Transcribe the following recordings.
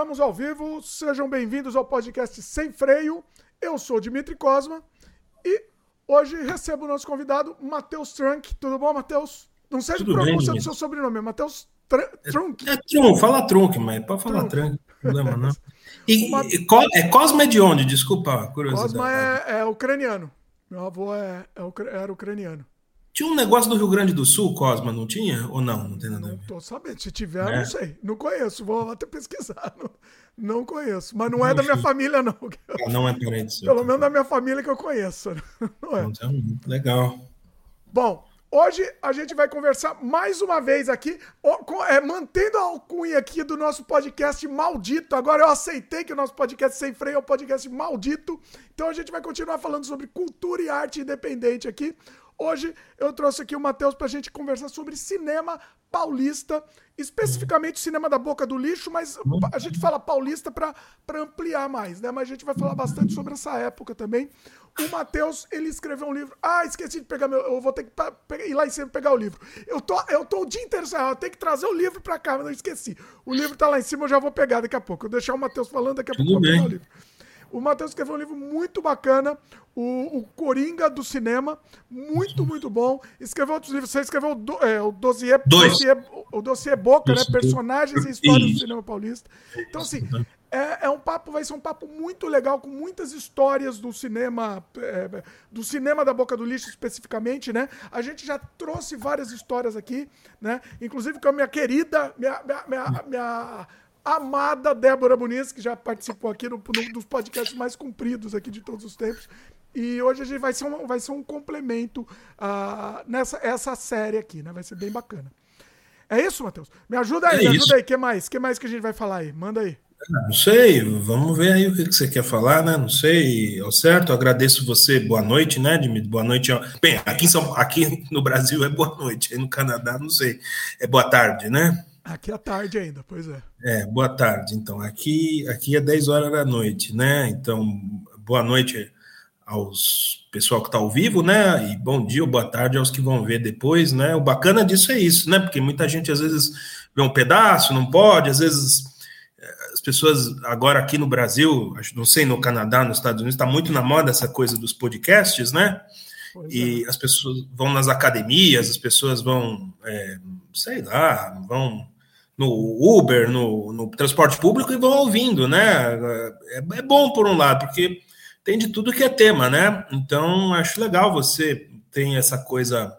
Estamos ao vivo, sejam bem-vindos ao podcast Sem Freio. Eu sou o Dimitri Cosma e hoje recebo o nosso convidado, Matheus Trunk. Tudo bom, Matheus? Não sei bem, pronúncia do seu sobrenome, é Matheus Tr- Trunk. É Trunk, fala Trunk, mas pode falar Trunk. Problema não. E, Uma- é Cosma é de onde? Desculpa, curiosidade. Cosma é, é ucraniano. Meu avô é, é era ucraniano. Tinha um negócio do Rio Grande do Sul, Cosma, não tinha? Ou não? Não tem nada a Não ver. tô sabendo. Se tiver, É. não sei. Não conheço. Vou até pesquisar. Não, não conheço. Mas não é da minha família, não. Ah, Não é parente seu. Pelo menos da minha família que eu conheço. Não é. Então, legal. Bom, hoje a gente vai conversar mais uma vez aqui, é, mantendo a alcunha aqui do nosso podcast maldito. Agora eu aceitei que o nosso podcast sem freio é um podcast maldito. Então a gente vai continuar falando sobre cultura e arte independente aqui. Hoje eu trouxe aqui o Matheus pra gente conversar sobre cinema paulista, especificamente cinema da boca do lixo, mas a gente fala paulista pra pra ampliar mais, né? Mas a gente vai falar bastante sobre essa época também. O Matheus, ele escreveu um livro. Ah, esqueci de pegar meu. Eu vou ter que ir lá em cima pegar o livro. Eu tô, eu tô o dia inteiro sem. Eu tenho que trazer o livro pra cá, mas eu esqueci. O livro tá lá em cima, eu já vou pegar daqui a pouco. Eu vou deixar o Matheus falando, daqui a pouco eu Tudo vou pegar o livro. O Matheus escreveu um livro muito bacana, o, o Coringa do Cinema, muito, muito bom. Escreveu outros livros, você escreveu o, do, é, o dossiê, Dois. dossiê, o dossiê Boca, né? Personagens e histórias do cinema paulista. Então, assim, é, é um papo, vai ser um papo muito legal, com muitas histórias do cinema, é, do cinema da Boca do Lixo especificamente, né? A gente já trouxe várias histórias aqui, né? Inclusive com a minha querida, minha, minha, minha, minha amada Débora Muniz, que já participou aqui no, num dos podcasts mais compridos aqui de todos os tempos. E hoje a gente vai ser um, vai ser um complemento ah, nessa essa série aqui, né? Vai ser bem bacana. É isso, Matheus? Me ajuda aí, É me ajuda isso. aí. O que mais? que mais que a gente vai falar aí? Manda aí. Não sei, vamos ver aí o que você quer falar, né? Não sei, ao certo, agradeço você, boa noite, né, Dimitri? Boa noite. Bem, aqui, São, aqui no Brasil é boa noite, aí no Canadá, não sei, é boa tarde, né? Aqui é tarde ainda, pois é. É, boa tarde. Então, aqui, aqui é 10 horas da noite, né? Então, boa noite aos pessoal que está ao vivo, né? E bom dia ou boa tarde aos que vão ver depois, né? O bacana disso é isso, né? Porque muita gente às vezes vê um pedaço, não pode, às vezes eh, as pessoas agora aqui no Brasil, acho- não sei, no Canadá, nos Estados Unidos, está muito na moda essa coisa dos podcasts, né? Pois E as pessoas vão nas academias, as pessoas vão, é, sei lá, vão no Uber, no, no transporte público e vão ouvindo, né? É, é bom por um lado, porque tem de tudo que é tema, né? Então acho legal você tem essa coisa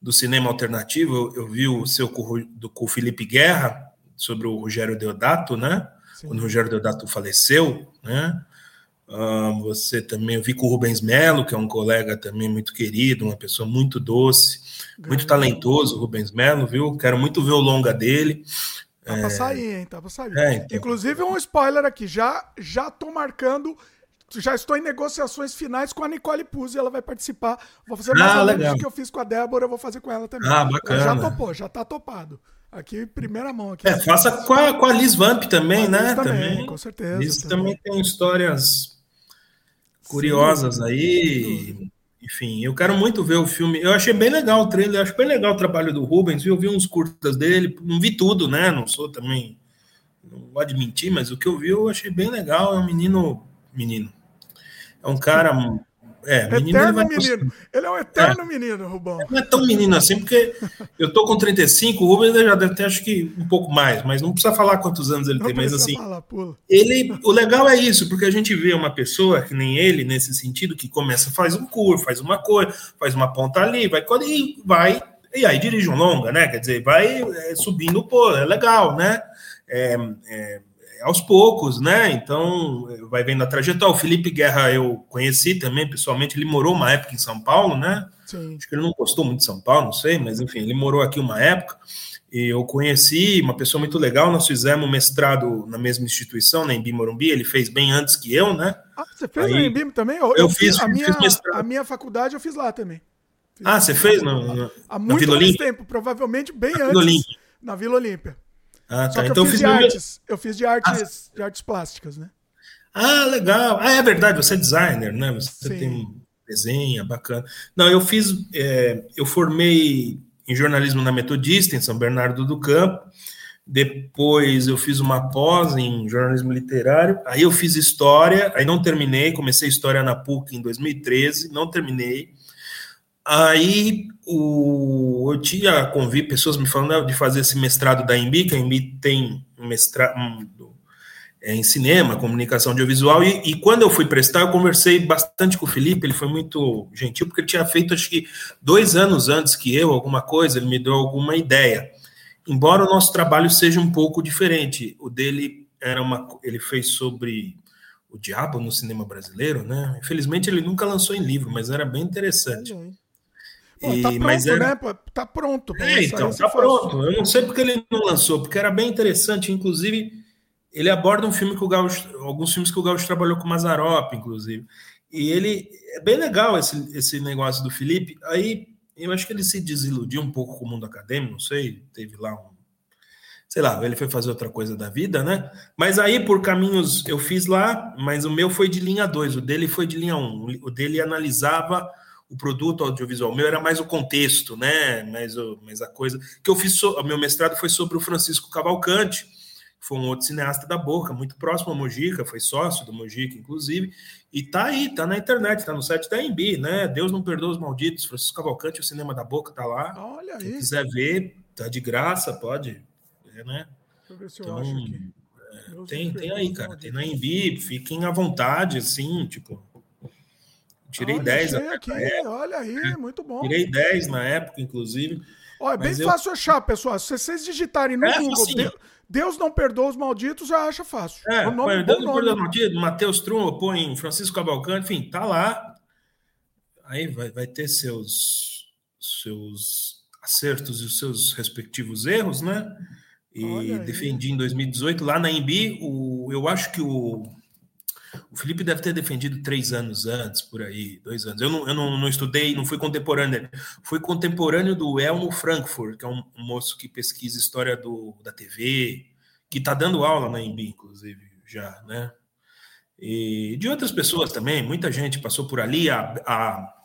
do cinema alternativo. Eu, eu vi o seu com, do, com o Felipe Guerra sobre o Rogério Deodato, né? Sim. Quando o Rogério Deodato faleceu, né? Você também, eu vi com o Rubens Melo, que é um colega também muito querido, uma pessoa muito doce, muito Grande. talentoso, o Rubens Melo, viu? Quero muito ver o longa dele. Tá pra sair, hein? Tá pra sair. É, então. Inclusive, um spoiler aqui. Já, já tô marcando. Já estou em negociações finais com a Nicole Puzzi. Ela vai participar. Vou fazer mais Ah, legal. que eu fiz com a Débora. Eu vou fazer com ela também. Ah, Ela bacana. Já topou, já tá topado. Aqui, primeira mão. Aqui. É, faça com a, com a Liz Vamp também, a né? Liz também, com certeza, Liz também. também tem histórias curiosas aí. Enfim, eu quero muito ver o filme. Eu achei bem legal o trailer, eu acho bem legal o trabalho do Rubens? Eu vi uns curtas dele, não vi tudo, né? Não sou também. Não gosto de mentir, mas o que eu vi eu achei bem legal. É um menino. Menino. É um cara. É, menino. ele Eterno vai menino. Ele é um eterno menino, Rubão. não é tão menino assim, porque eu tô com 35, o Rubens já deve ter acho que um pouco mais, mas não precisa falar quantos anos ele Não tem, mas assim, falar, ele, o legal é isso, porque a gente vê uma pessoa que nem ele, nesse sentido, que começa, faz um curso, faz uma coisa, faz uma ponta ali, vai, e vai, e aí dirige um longa, né? Quer dizer, vai é, subindo, pô, é legal, né? É, é, é aos poucos, né? Então, é, vai vendo a trajetória. O Felipe Guerra eu conheci também, pessoalmente, ele morou uma época em São Paulo, né? Sim. Acho que ele não gostou muito de São Paulo, não sei, mas enfim, ele morou aqui uma época. E eu conheci uma pessoa muito legal. Nós fizemos mestrado na mesma instituição, na Embi Morumbi. Ele fez bem antes que eu, né? Ah, você fez Aí- na Embim também? Eu, Eu fiz- a, minha, mestrado. a minha faculdade eu fiz lá também. Fiz Ah, você fez no, no- Há na muito Vila mais Olímpia? tempo, provavelmente bem Vila antes. Olímpia. Na Vila Olímpia. Ah, Só tá. que Então eu eu fiz fiz de artes. Eu fiz de artes, de artes plásticas, né? Ah, legal. Ah, é verdade, você é designer, né? Você Sim. tem um desenho bacana. Não, eu fiz, é, eu formei em jornalismo na Metodista, em São Bernardo do Campo. Depois eu fiz uma pós em jornalismo literário. Aí eu fiz história, aí não terminei. Comecei história na PUC em 2013, não terminei. Aí o, eu tinha convite, pessoas me falando de fazer esse mestrado da EMB, que a EMB tem mestrado um, é, em cinema, comunicação audiovisual, e, e, quando eu fui prestar, eu conversei bastante com o Felipe, ele foi muito gentil, porque ele tinha feito, acho que dois anos antes que eu, alguma coisa, ele me deu alguma ideia. Embora o nosso trabalho seja um pouco diferente, o dele era uma, ele fez sobre o diabo no cinema brasileiro, né? Infelizmente ele nunca lançou em livro, mas era bem interessante. Pô, tá pronto, mas era... né? Tá pronto. É, então, tá pronto. Eu não sei porque ele não lançou, porque era bem interessante, inclusive ele aborda um filme que o Gaúcho, alguns filmes que o Gaúcho trabalhou com Mazarop, inclusive. E ele é bem legal esse, esse negócio do Felipe. Aí eu acho que ele se desiludiu um pouco com o mundo acadêmico, não sei, teve lá um. Sei lá, ele foi fazer outra coisa da vida, né? Mas aí, por caminhos, eu fiz lá, mas o meu foi de linha 2, o dele foi de linha 1. Um. O dele analisava o produto audiovisual. Meu era mais o contexto, né? Mais, o, mais a coisa. Que eu fiz, so... o meu mestrado foi sobre o Francisco Cavalcante foi um outro cineasta da Boca, muito próximo ao Mojica, foi sócio do Mojica, inclusive, e tá aí, tá na internet, tá no site da Embi, né? Deus não perdoa os malditos, Francisco Cavalcante, o cinema da Boca tá lá. Olha aí. Quem quiser ver, tá de graça, pode, é, né? Deixa eu ver se eu então, acho aqui. É, tem, tem aí, cara, tem na Embi, fiquem à vontade, assim, tipo. Tirei olha, 10 aqui, olha aí, muito bom. Tirei 10 na época, inclusive. Olha, é bem eu... fácil achar, pessoal. Se vocês digitarem no é, Google, assim, Deus não perdoa os malditos, já acha fácil. É, é o nome, Deus não perdoa os malditos, Matheus Trum, põe Francisco Cavalcante, enfim, tá lá. Aí vai, vai ter seus, seus acertos e os seus respectivos erros, né? E defendi em 2018 lá na Embi, o, eu acho que o o Felipe deve ter defendido três anos antes, por aí, dois anos. Eu não, eu não, não estudei, não fui contemporâneo Fui contemporâneo do Elmo Frankfurt, que é um, um moço que pesquisa história do, da TV, que está dando aula na Embi, inclusive, já, né? E de outras pessoas também, muita gente passou por ali. A, a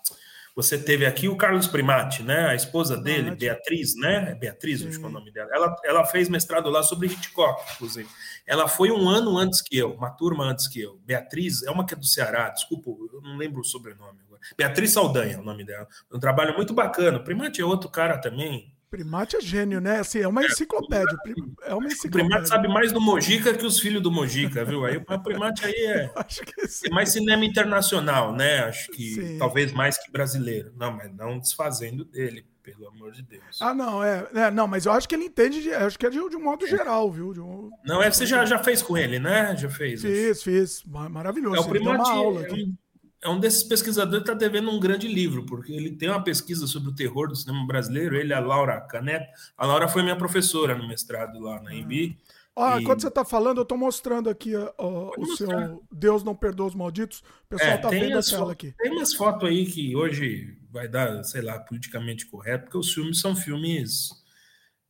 você teve aqui o Carlos Primati, né? A esposa dele, Beatriz, né? É Beatriz, acho que é o nome dela. Ela, ela fez mestrado lá sobre Hitchcock, inclusive. Ela foi um ano antes que eu, uma turma antes que eu. Beatriz, é uma que é do Ceará, desculpa, eu não lembro o sobrenome agora. Beatriz Saldanha é o nome dela. Um trabalho muito bacana. O Primati é outro cara também, Primate é gênio, né? Assim, é uma é, enciclopédia. É uma enciclopédia. O Primate sabe mais do Mojica que os filhos do Mojica, viu? Aí o Primate aí é, é mais cinema internacional, né? Acho que sim. talvez mais que brasileiro. Não, mas não desfazendo dele, pelo amor de Deus. Ah, não, é. é não, mas eu acho que ele entende, de, acho que é de, de um modo geral, viu? Um, não, é, você já, já fez com ele, né? Já fez. Fiz, acho. fiz. Maravilhoso. É, o Primate uma aula é um, é um desses pesquisadores que está devendo um grande livro, porque ele tem uma pesquisa sobre o terror do cinema brasileiro, ele, a Laura Caneto. A Laura foi minha professora no mestrado lá na Embi. Ah, e... quando você está falando, eu estou mostrando aqui ó, o seu Deus não perdoa os malditos. O pessoal está é, vendo a tela aqui. Tem umas fotos aí que hoje vai dar, sei lá, politicamente correto, porque os filmes são filmes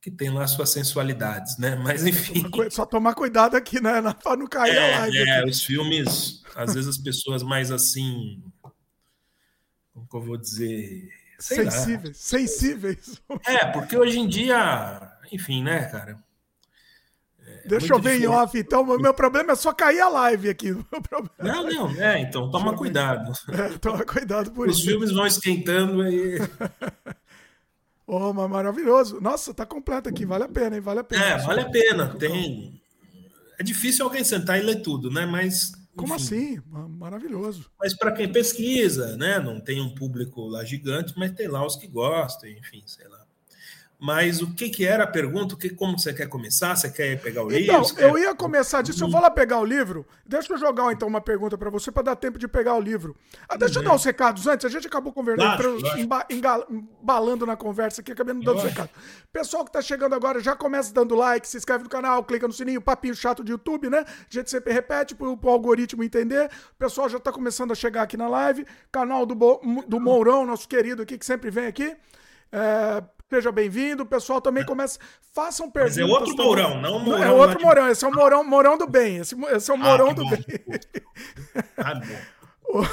que tem lá suas sensualidades, né? Mas enfim. Só tomar cuidado aqui, né? Para não cair é, a live. É, aqui. os filmes, às vezes as pessoas mais assim. Como que eu vou dizer? Sensíveis. Lá. Sensíveis. É, porque hoje em dia, enfim, né, cara? É Deixa eu ver diferente. em off, então. Meu problema é só cair a live aqui. Não, não, é, então toma cuidado. É, toma cuidado por Os isso. Os filmes vão esquentando aí. Oh, mas maravilhoso. Nossa, tá completo aqui. Vale a pena, hein? Vale a pena. É, vale a pena. Tem. É difícil alguém sentar e ler tudo, né? Mas. Como assim? Maravilhoso. Mas para quem pesquisa, né? Não tem um público lá gigante, mas tem lá os que gostam, enfim, sei lá. Mas o que, que era a pergunta? O que, como você quer começar? Você quer pegar o então, livro? eu ia começar disso. Eu vou lá pegar o livro. Deixa eu jogar então uma pergunta para você para dar tempo de pegar o livro. Ah, deixa uhum. eu dar os recados antes. A gente acabou conversando, embalando na conversa aqui, acabei não dando os recados. Pessoal que tá chegando agora, já começa dando like, se inscreve no canal, clica no sininho, papinho chato de YouTube, né? A gente sempre repete pro, pro algoritmo entender. O pessoal já tá começando a chegar aqui na live. Canal do, do Mourão, nosso querido aqui, que sempre vem aqui. É, Seja bem-vindo. O pessoal também começa. Façam perguntas. Mas é outro também. Mourão, não Mourão. É outro Mourão. Esse é o Mourão, Mourão do Bem. Esse, esse é o ah, Mourão ah, do bom. Bem. Ah, bom.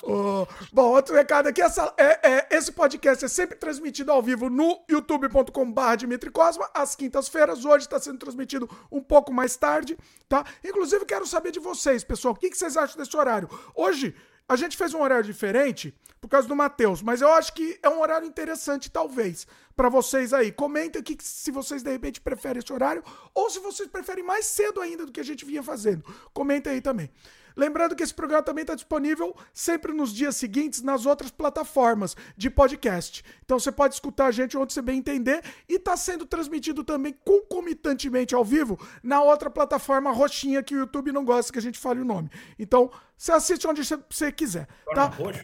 Oh, bom, outro recado aqui: essa, é, é, esse podcast é sempre transmitido ao vivo no youtube.com.br Dimitri Cosma, às quintas-feiras. Hoje está sendo transmitido um pouco mais tarde, tá? Inclusive, quero saber de vocês, pessoal, o que, que vocês acham desse horário? Hoje, a gente fez um horário diferente por causa do Matheus, mas eu acho que é um horário interessante, talvez, para vocês aí. Comentem aqui se vocês de repente preferem esse horário ou se vocês preferem mais cedo ainda do que a gente vinha fazendo. Comentem aí também. Lembrando que esse programa também está disponível sempre nos dias seguintes nas outras plataformas de podcast. Então você pode escutar a gente onde você bem entender e está sendo transmitido também concomitantemente ao vivo na outra plataforma roxinha que o YouTube não gosta que a gente fale o nome. Então você assiste onde você quiser. Tá? Roxo?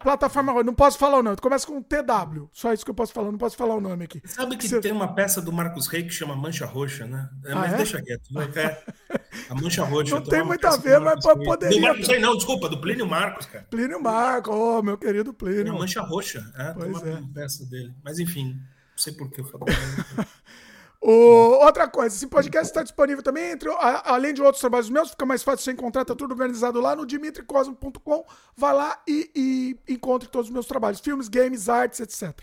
Plataforma roxa. Não posso falar o nome. Começa com TW. Só isso que eu posso falar. Não posso falar o nome aqui. Sabe que Cê... tem uma peça do Marcos Rey que chama Mancha Roxa, né? É, ah, mas é? deixa quieto. É. A Mancha Roxa. Não tem muito a ver, mas poderia. Do Marcos Rey, não, desculpa. Do Plínio Marcos, cara. Plínio Marcos. Oh, meu querido Plínio. Não, Mancha Roxa. É, pois tem uma é. peça dele. Mas enfim. Não sei por que eu falei. O, outra coisa, esse podcast está disponível também, entre, a, além de outros trabalhos meus, fica mais fácil você encontrar, tá tudo organizado lá no dimitricosmo.com. Vai lá e, e, encontre todos os meus trabalhos, filmes, games, artes, etc.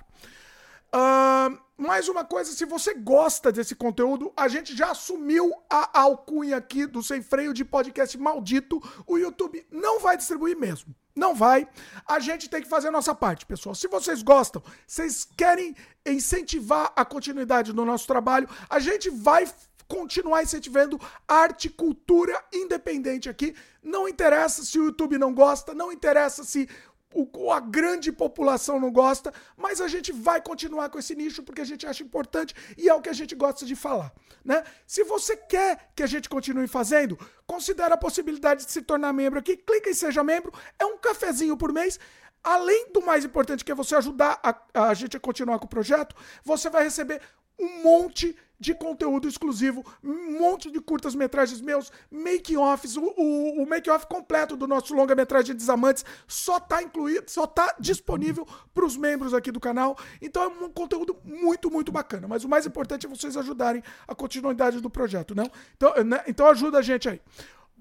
Uh, mais uma coisa, se você gosta desse conteúdo, a gente já assumiu a alcunha aqui do Sem Freio de podcast maldito. O YouTube não vai distribuir mesmo. Não vai. A gente tem que fazer a nossa parte, pessoal. Se vocês gostam, vocês querem incentivar a continuidade do nosso trabalho, a gente vai continuar incentivando arte, cultura independente aqui. Não interessa se o YouTube não gosta, não interessa se o, a grande população não gosta, mas a gente vai continuar com esse nicho porque a gente acha importante e é o que a gente gosta de falar, né? Se você quer que a gente continue fazendo, considere a possibilidade de se tornar membro aqui, clica em seja membro, é um cafezinho por mês. Além do mais importante que é você ajudar a, a gente a continuar com o projeto, você vai receber um monte de conteúdo exclusivo, um monte de curtas-metragens meus, make-offs, o, o, o make-off completo do nosso longa-metragem Desamantes só tá incluído, só tá disponível para os membros aqui do canal. Então é um conteúdo muito, muito bacana. Mas o mais importante é vocês ajudarem a continuidade do projeto, não? Então, né? então ajuda a gente aí.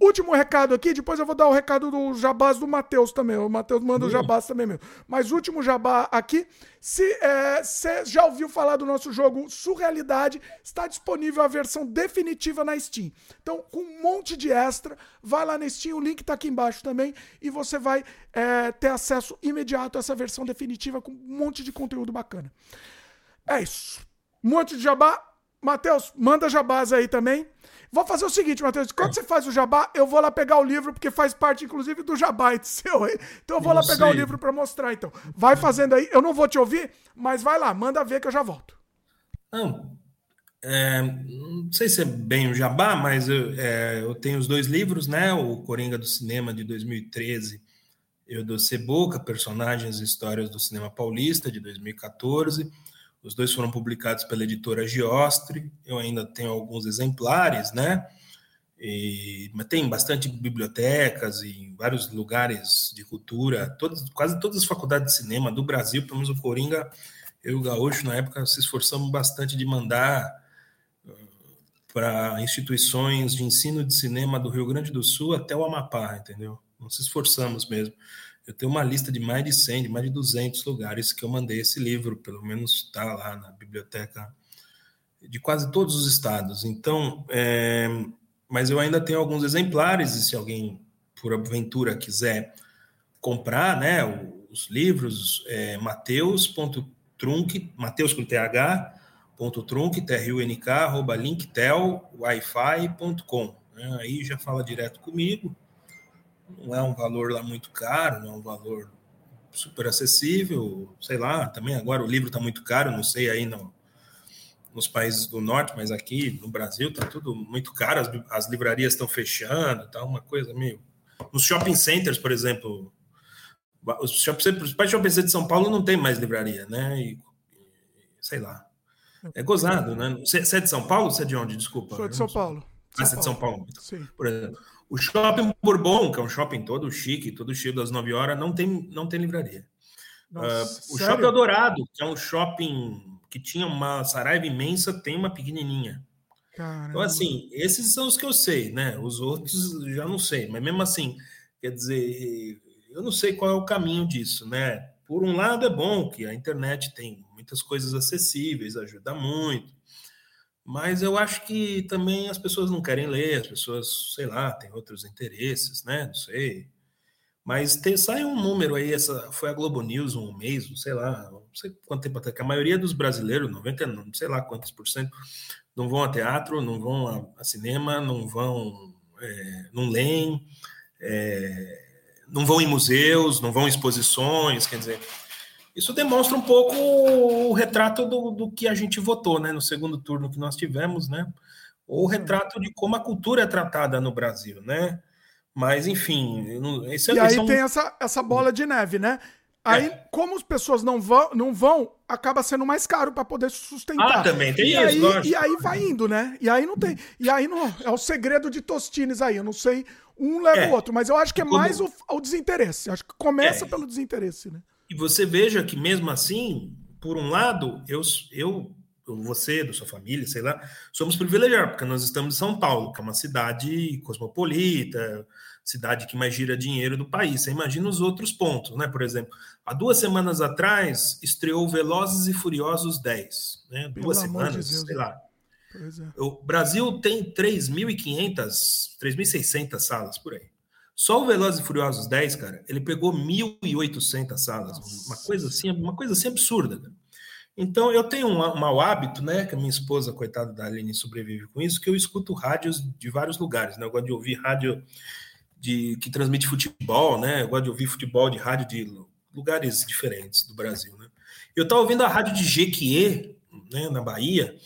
Último recado aqui, depois eu vou dar o recado do jabás do Matheus também. O Matheus manda o jabás também mesmo. Mas último jabá aqui. Se você é, já ouviu falar do nosso jogo Surrealidade, está disponível a versão definitiva na Steam. Então, com um monte de extra, vai lá na Steam, o link está aqui embaixo também, e você vai é, ter acesso imediato a essa versão definitiva com um monte de conteúdo bacana. É isso. Um monte de jabá. Matheus, manda jabás aí também. Vou fazer o seguinte, Matheus. Quando você faz o jabá, eu vou lá pegar o livro, porque faz parte, inclusive, do jabá seu aí. Então eu vou lá pegar sei. o livro para mostrar, então. Vai fazendo aí. Eu não vou te ouvir, mas vai lá, manda ver que eu já volto. Não, é, não sei se é bem o jabá, mas eu, é, eu, tenho os dois livros, né? O Coringa do Cinema de 2013 e o do Ceboca, Personagens e Histórias do Cinema Paulista de 2014. Os dois foram publicados pela editora Giostre. Eu ainda tenho alguns exemplares, né? E, mas tem bastante bibliotecas e vários lugares de cultura, todas, quase todas as faculdades de cinema do Brasil, pelo menos o Coringa, eu e o Gaúcho, na época, se esforçamos bastante de mandar uh, para instituições de ensino de cinema do Rio Grande do Sul até o Amapá, entendeu? Nós se esforçamos mesmo. Eu tenho uma lista de mais de 100, de mais de 200 lugares que eu mandei esse livro, pelo menos está lá na biblioteca de quase todos os estados. Então, é, mas eu ainda tenho alguns exemplares, e se alguém, por aventura, quiser comprar né, os livros, é, mateus.trunk, mateus com TH, ponto trunk, T-R-U-N-K, arroba linktelwifi.com. Né, aí já fala direto comigo não é um valor lá muito caro, não é um valor super acessível, sei lá, também agora o livro está muito caro, não sei aí no, nos países do norte, mas aqui no Brasil está tudo muito caro, as, as livrarias estão fechando, tá uma coisa meio... Nos shopping centers, por exemplo, os shopping centers, principalmente shopping centers de São Paulo não tem mais livraria, né? E, sei lá. É gozado, né? Você é de São Paulo você é de onde? Desculpa. Sou de São Paulo. Ah, você é de São Paulo. Sim. Por exemplo. O shopping Bourbon, que é um shopping todo chique, todo cheio das 9 horas, não tem, não tem livraria. Nossa, uh, o shopping Eldorado, que é um shopping que tinha uma saraiva imensa, tem uma pequenininha. Caramba. Então, assim, esses são os que eu sei, né? Os outros já não sei, mas mesmo assim, quer dizer, eu não sei qual é o caminho disso, né? Por um lado, é bom que a internet tem muitas coisas acessíveis, ajuda muito. Mas eu acho que também as pessoas não querem ler, as pessoas, sei lá, têm outros interesses, né? Não sei. Mas tem, sai um número aí, essa foi a Globo News um mês, sei lá, não sei quanto tempo até que a maioria dos brasileiros, 90, não sei lá quantos por cento, não vão a teatro, não vão a, a cinema, não vão, é, não leem, é, não vão em museus, não vão em exposições, quer dizer, isso demonstra um pouco o retrato do, do que a gente votou, né, no segundo turno que nós tivemos, né, ou o retrato de como a cultura é tratada no Brasil, né, mas, enfim. Esse, e aí é um... tem essa, essa bola de neve, né? Aí, é. como as pessoas não vão, não vão, acaba sendo mais caro para poder sustentar. Ah, também tem e isso, aí, lógico. E aí vai indo, né? E aí não tem. E aí não, é o segredo de Tostines aí. Eu não sei, um leva é. o outro, mas eu acho que é mais o, o, desinteresse. Acho que começa é. pelo desinteresse, né? E você veja que mesmo assim, por um lado, eu, eu você, da sua família, sei lá, somos privilegiados, porque nós estamos em São Paulo, que é uma cidade cosmopolita, cidade que mais gira dinheiro do país. Você imagina os outros pontos, né? Por exemplo, há duas semanas atrás estreou Velozes e Furiosos 10, né? Duas semanas, de sei lá. É. O Brasil tem 3.500, 3.600 salas por aí. Só o Velozes e Furiosos 10, cara, ele pegou 1.800 salas, Nossa. uma coisa assim, uma coisa assim absurda. Né? Então, eu tenho um, um mau hábito, né? Que a minha esposa, coitada da Aline, sobrevive com isso, que eu escuto rádios de vários lugares, né? Eu gosto de ouvir rádio de, que transmite futebol, né? Eu gosto de ouvir futebol de rádio de lugares diferentes do Brasil, né? Eu estava ouvindo a rádio de Jequié, né, na Bahia,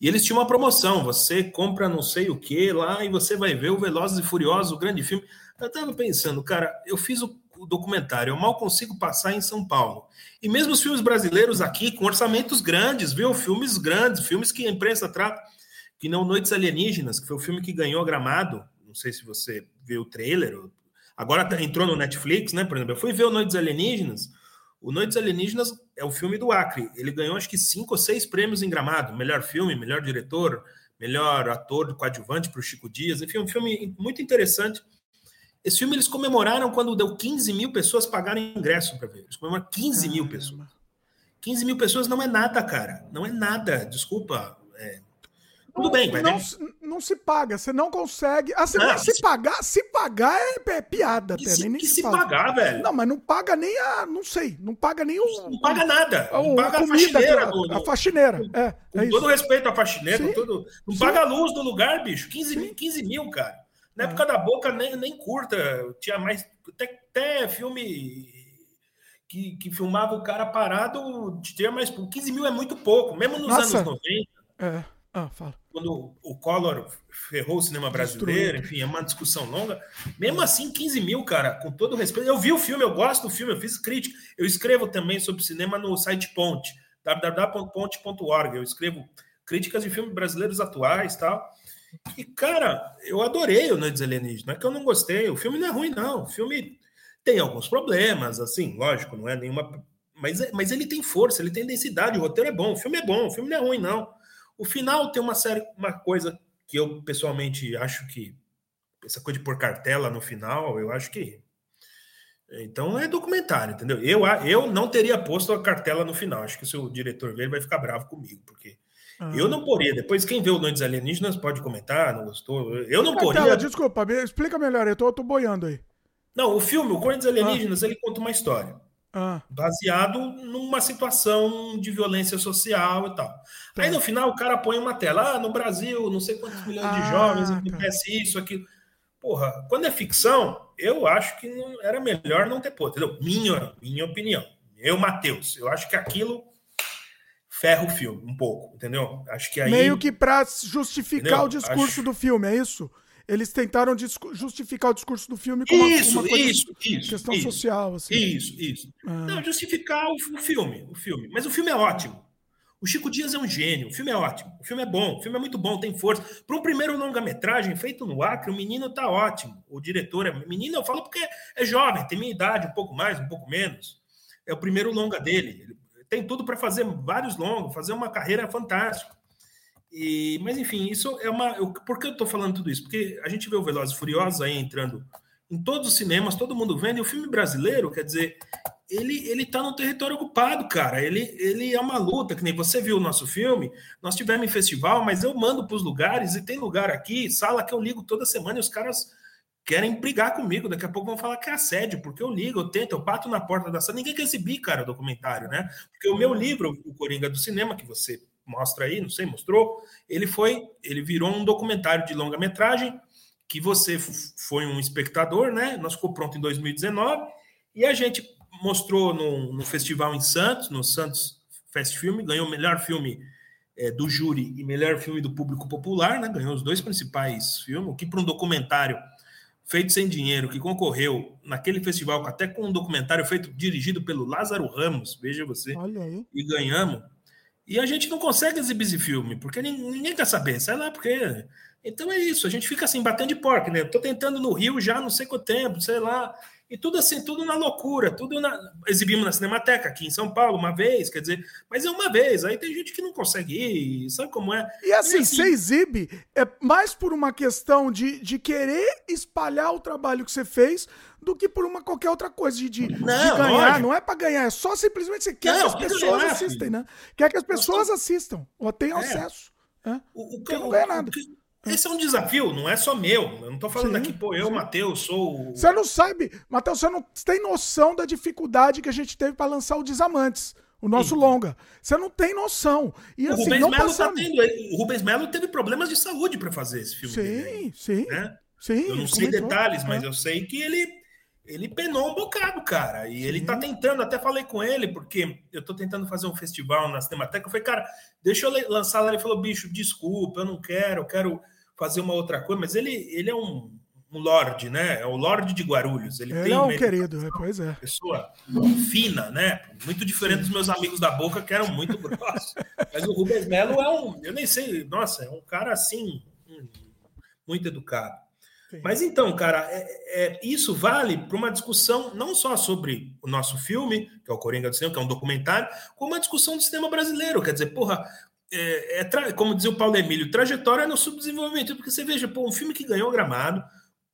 e eles tinham uma promoção. Você compra não sei o que lá e você vai ver o Velozes e Furiosos, o grande filme. Eu estava pensando, cara, eu fiz o documentário. Eu mal consigo passar em São Paulo. E mesmo os filmes brasileiros aqui, com orçamentos grandes, viu? Filmes grandes, filmes que a imprensa trata, que não Noites Alienígenas, que foi o filme que ganhou Gramado. Não sei se você viu o trailer. Agora tá, entrou no Netflix, né? Por exemplo, eu fui ver o Noites Alienígenas. O Noites Alienígenas é o filme do Acre. Ele ganhou acho que cinco ou seis prêmios em Gramado: melhor filme, melhor diretor, melhor ator coadjuvante para o Chico Dias. Enfim, um filme muito interessante esse filme eles comemoraram quando deu 15 mil pessoas pagarem ingresso para ver. Eles comemoraram 15 mil pessoas. 15 mil pessoas não é nada, cara. Não é nada. Desculpa. É... Tudo não, bem, mas não, não se paga, você não consegue. Ah, se, se, pagar, se pagar é, é piada até, se, nem que se, se pagar, velho. Não, mas não paga nem a, não sei, não paga nem o Não paga nada. O, não paga a, comida, a faxineira. Do, a faxineira, é. Com é todo respeito à faxineira, todo, não Sim. paga a luz do lugar, bicho. 15 mil, 15 mil, cara. Na época da Boca, nem, nem curta, tinha mais. Até, até filme que, que filmava o cara parado, tinha mais. 15 mil é muito pouco, mesmo nos Nossa. anos 90. É. Ah, fala. Quando o Collor ferrou o cinema brasileiro, enfim, é uma discussão longa. Mesmo assim, 15 mil, cara, com todo respeito. Eu vi o filme, eu gosto do filme, eu fiz crítica. Eu escrevo também sobre cinema no site Ponte, www.ponte.org. Eu escrevo críticas de filmes brasileiros atuais tal. E, cara, eu adorei o Noites Alienígenas. Não é que eu não gostei. O filme não é ruim, não. O filme tem alguns problemas, assim, lógico, não é nenhuma. Mas, é, mas ele tem força, ele tem densidade, o roteiro é bom, o filme é bom, o filme não é ruim, não. O final tem uma série, uma coisa que eu pessoalmente acho que. Essa coisa de pôr cartela no final, eu acho que. Então é documentário, entendeu? Eu, eu não teria posto a cartela no final. Acho que se o diretor ver, ele vai ficar bravo comigo, porque ah. Eu não poria. Depois, quem vê o Noites Alienígenas pode comentar, não gostou. Eu não poria. Tela, desculpa, me explica melhor, eu tô, tô boiando aí. Não, o filme, o Noites Alienígenas, ah. ele conta uma história. Ah. Baseado numa situação de violência social e tal. Tá. Aí no final o cara põe uma tela. Ah, no Brasil, não sei quantos milhões de ah, jovens tá. acontece tá. isso, aquilo. Porra, quando é ficção, eu acho que era melhor não ter posto, entendeu? Minha, minha opinião. Eu, Matheus, eu acho que aquilo ferra o filme um pouco, entendeu? Acho que aí. Meio que para justificar entendeu? o discurso Acho... do filme, é isso? Eles tentaram justificar o discurso do filme como isso, uma, coisa isso, isso, questão isso, social, assim. Isso, isso. Ah. Não, justificar o, o, filme, o filme. Mas o filme é ótimo. O Chico Dias é um gênio. O filme é ótimo. O filme é bom. O filme é muito bom, tem força. Para um primeiro longa-metragem feito no Acre, o menino tá ótimo. O diretor é menino, eu falo porque é jovem, tem minha idade, um pouco mais, um pouco menos. É o primeiro longa dele. Tem tudo para fazer vários longos, fazer uma carreira fantástica. E, mas enfim, isso é uma. Eu, por que eu estou falando tudo isso? Porque a gente vê o Velozes Furiosos aí entrando em todos os cinemas, todo mundo vendo, e o filme brasileiro, quer dizer, ele, ele tá no território ocupado, cara. Ele, ele é uma luta, que nem você viu o nosso filme. Nós tivemos em festival, mas eu mando para os lugares e tem lugar aqui, sala que eu ligo toda semana e os caras querem brigar comigo. Daqui a pouco vão falar que é assédio, porque eu ligo, eu tento, eu bato na porta da sala. Ninguém quer exibir, cara, o documentário, né? Porque o meu livro, O Coringa do Cinema, que você mostra aí, não sei, mostrou, ele foi, ele virou um documentário de longa-metragem que você foi um espectador, né? Nós ficou pronto em 2019 e a gente mostrou no, no festival em Santos, no Santos Fest Film, ganhou o melhor filme é, do júri e melhor filme do público popular, né? Ganhou os dois principais filmes, o que para um documentário feito sem dinheiro que concorreu naquele festival, até com um documentário feito dirigido pelo Lázaro Ramos, veja você, e ganhamos. E a gente não consegue exibir esse filme, porque ninguém, quer saber, sei lá, porque. Então é isso, a gente fica assim, batendo de porco, né? Tô tentando no Rio já não sei quanto tempo, sei lá. E tudo assim, tudo na loucura, tudo na... exibimos na Cinemateca aqui em São Paulo uma vez, quer dizer, mas é uma vez, aí tem gente que não consegue ir, sabe como é? E assim, e assim você exibe é mais por uma questão de, de querer espalhar o trabalho que você fez do que por uma qualquer outra coisa de, de, não, de ganhar. Lógico. Não é para ganhar, é só simplesmente você quer não, que as pessoas ganhar, assistem, né? Quer que as pessoas assistam ou tenham é. acesso. É. O, o, não ganha nada. O, esse é um desafio, não é só meu. Eu não tô falando sim, aqui, pô, eu, Matheus, sou. Você não sabe, Matheus, você não tem noção da dificuldade que a gente teve para lançar o Desamantes, o nosso sim. longa. Você não tem noção. E, o, assim, Rubens Melo tá tá tendo, o Rubens Melo teve problemas de saúde para fazer esse filme. Sim, dele, sim. Né? sim. Eu não sei detalhes, mas é. eu sei que ele ele penou um bocado, cara. E Sim. ele tá tentando, até falei com ele, porque eu tô tentando fazer um festival na Cinemateca. Eu falei, cara, deixa eu lançar lá. Ele falou, bicho, desculpa, eu não quero, eu quero fazer uma outra coisa, mas ele, ele é um, um lord, né? É o lord de Guarulhos. Ele, ele tem é um querido, pois é. Pessoa fina, né? Muito diferente dos meus amigos da boca, que eram muito grossos. mas o Rubens Melo é um, eu nem sei, nossa, é um cara assim, muito educado. Sim. Mas então, cara, é, é isso vale para uma discussão não só sobre o nosso filme, que é o Coringa do Cinema, que é um documentário, como uma discussão do cinema brasileiro. Quer dizer, porra, é, é como dizia o Paulo Emílio, trajetória no subdesenvolvimento, porque você veja, pô, um filme que ganhou gramado,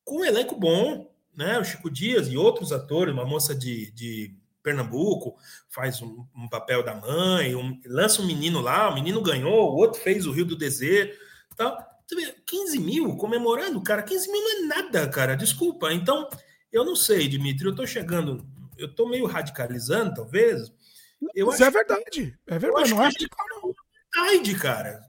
com um elenco bom, né? O Chico Dias e outros atores, uma moça de, de Pernambuco faz um, um papel da mãe, um, lança um menino lá, o menino ganhou, o outro fez o Rio do Desejo, tal. Você vê, 15 mil comemorando, cara, 15 mil não é nada, cara, desculpa. Então, eu não sei, Dimitri, eu tô chegando, eu tô meio radicalizando, talvez. Eu Mas é verdade, é verdade, não é radical, não apartheid, cara.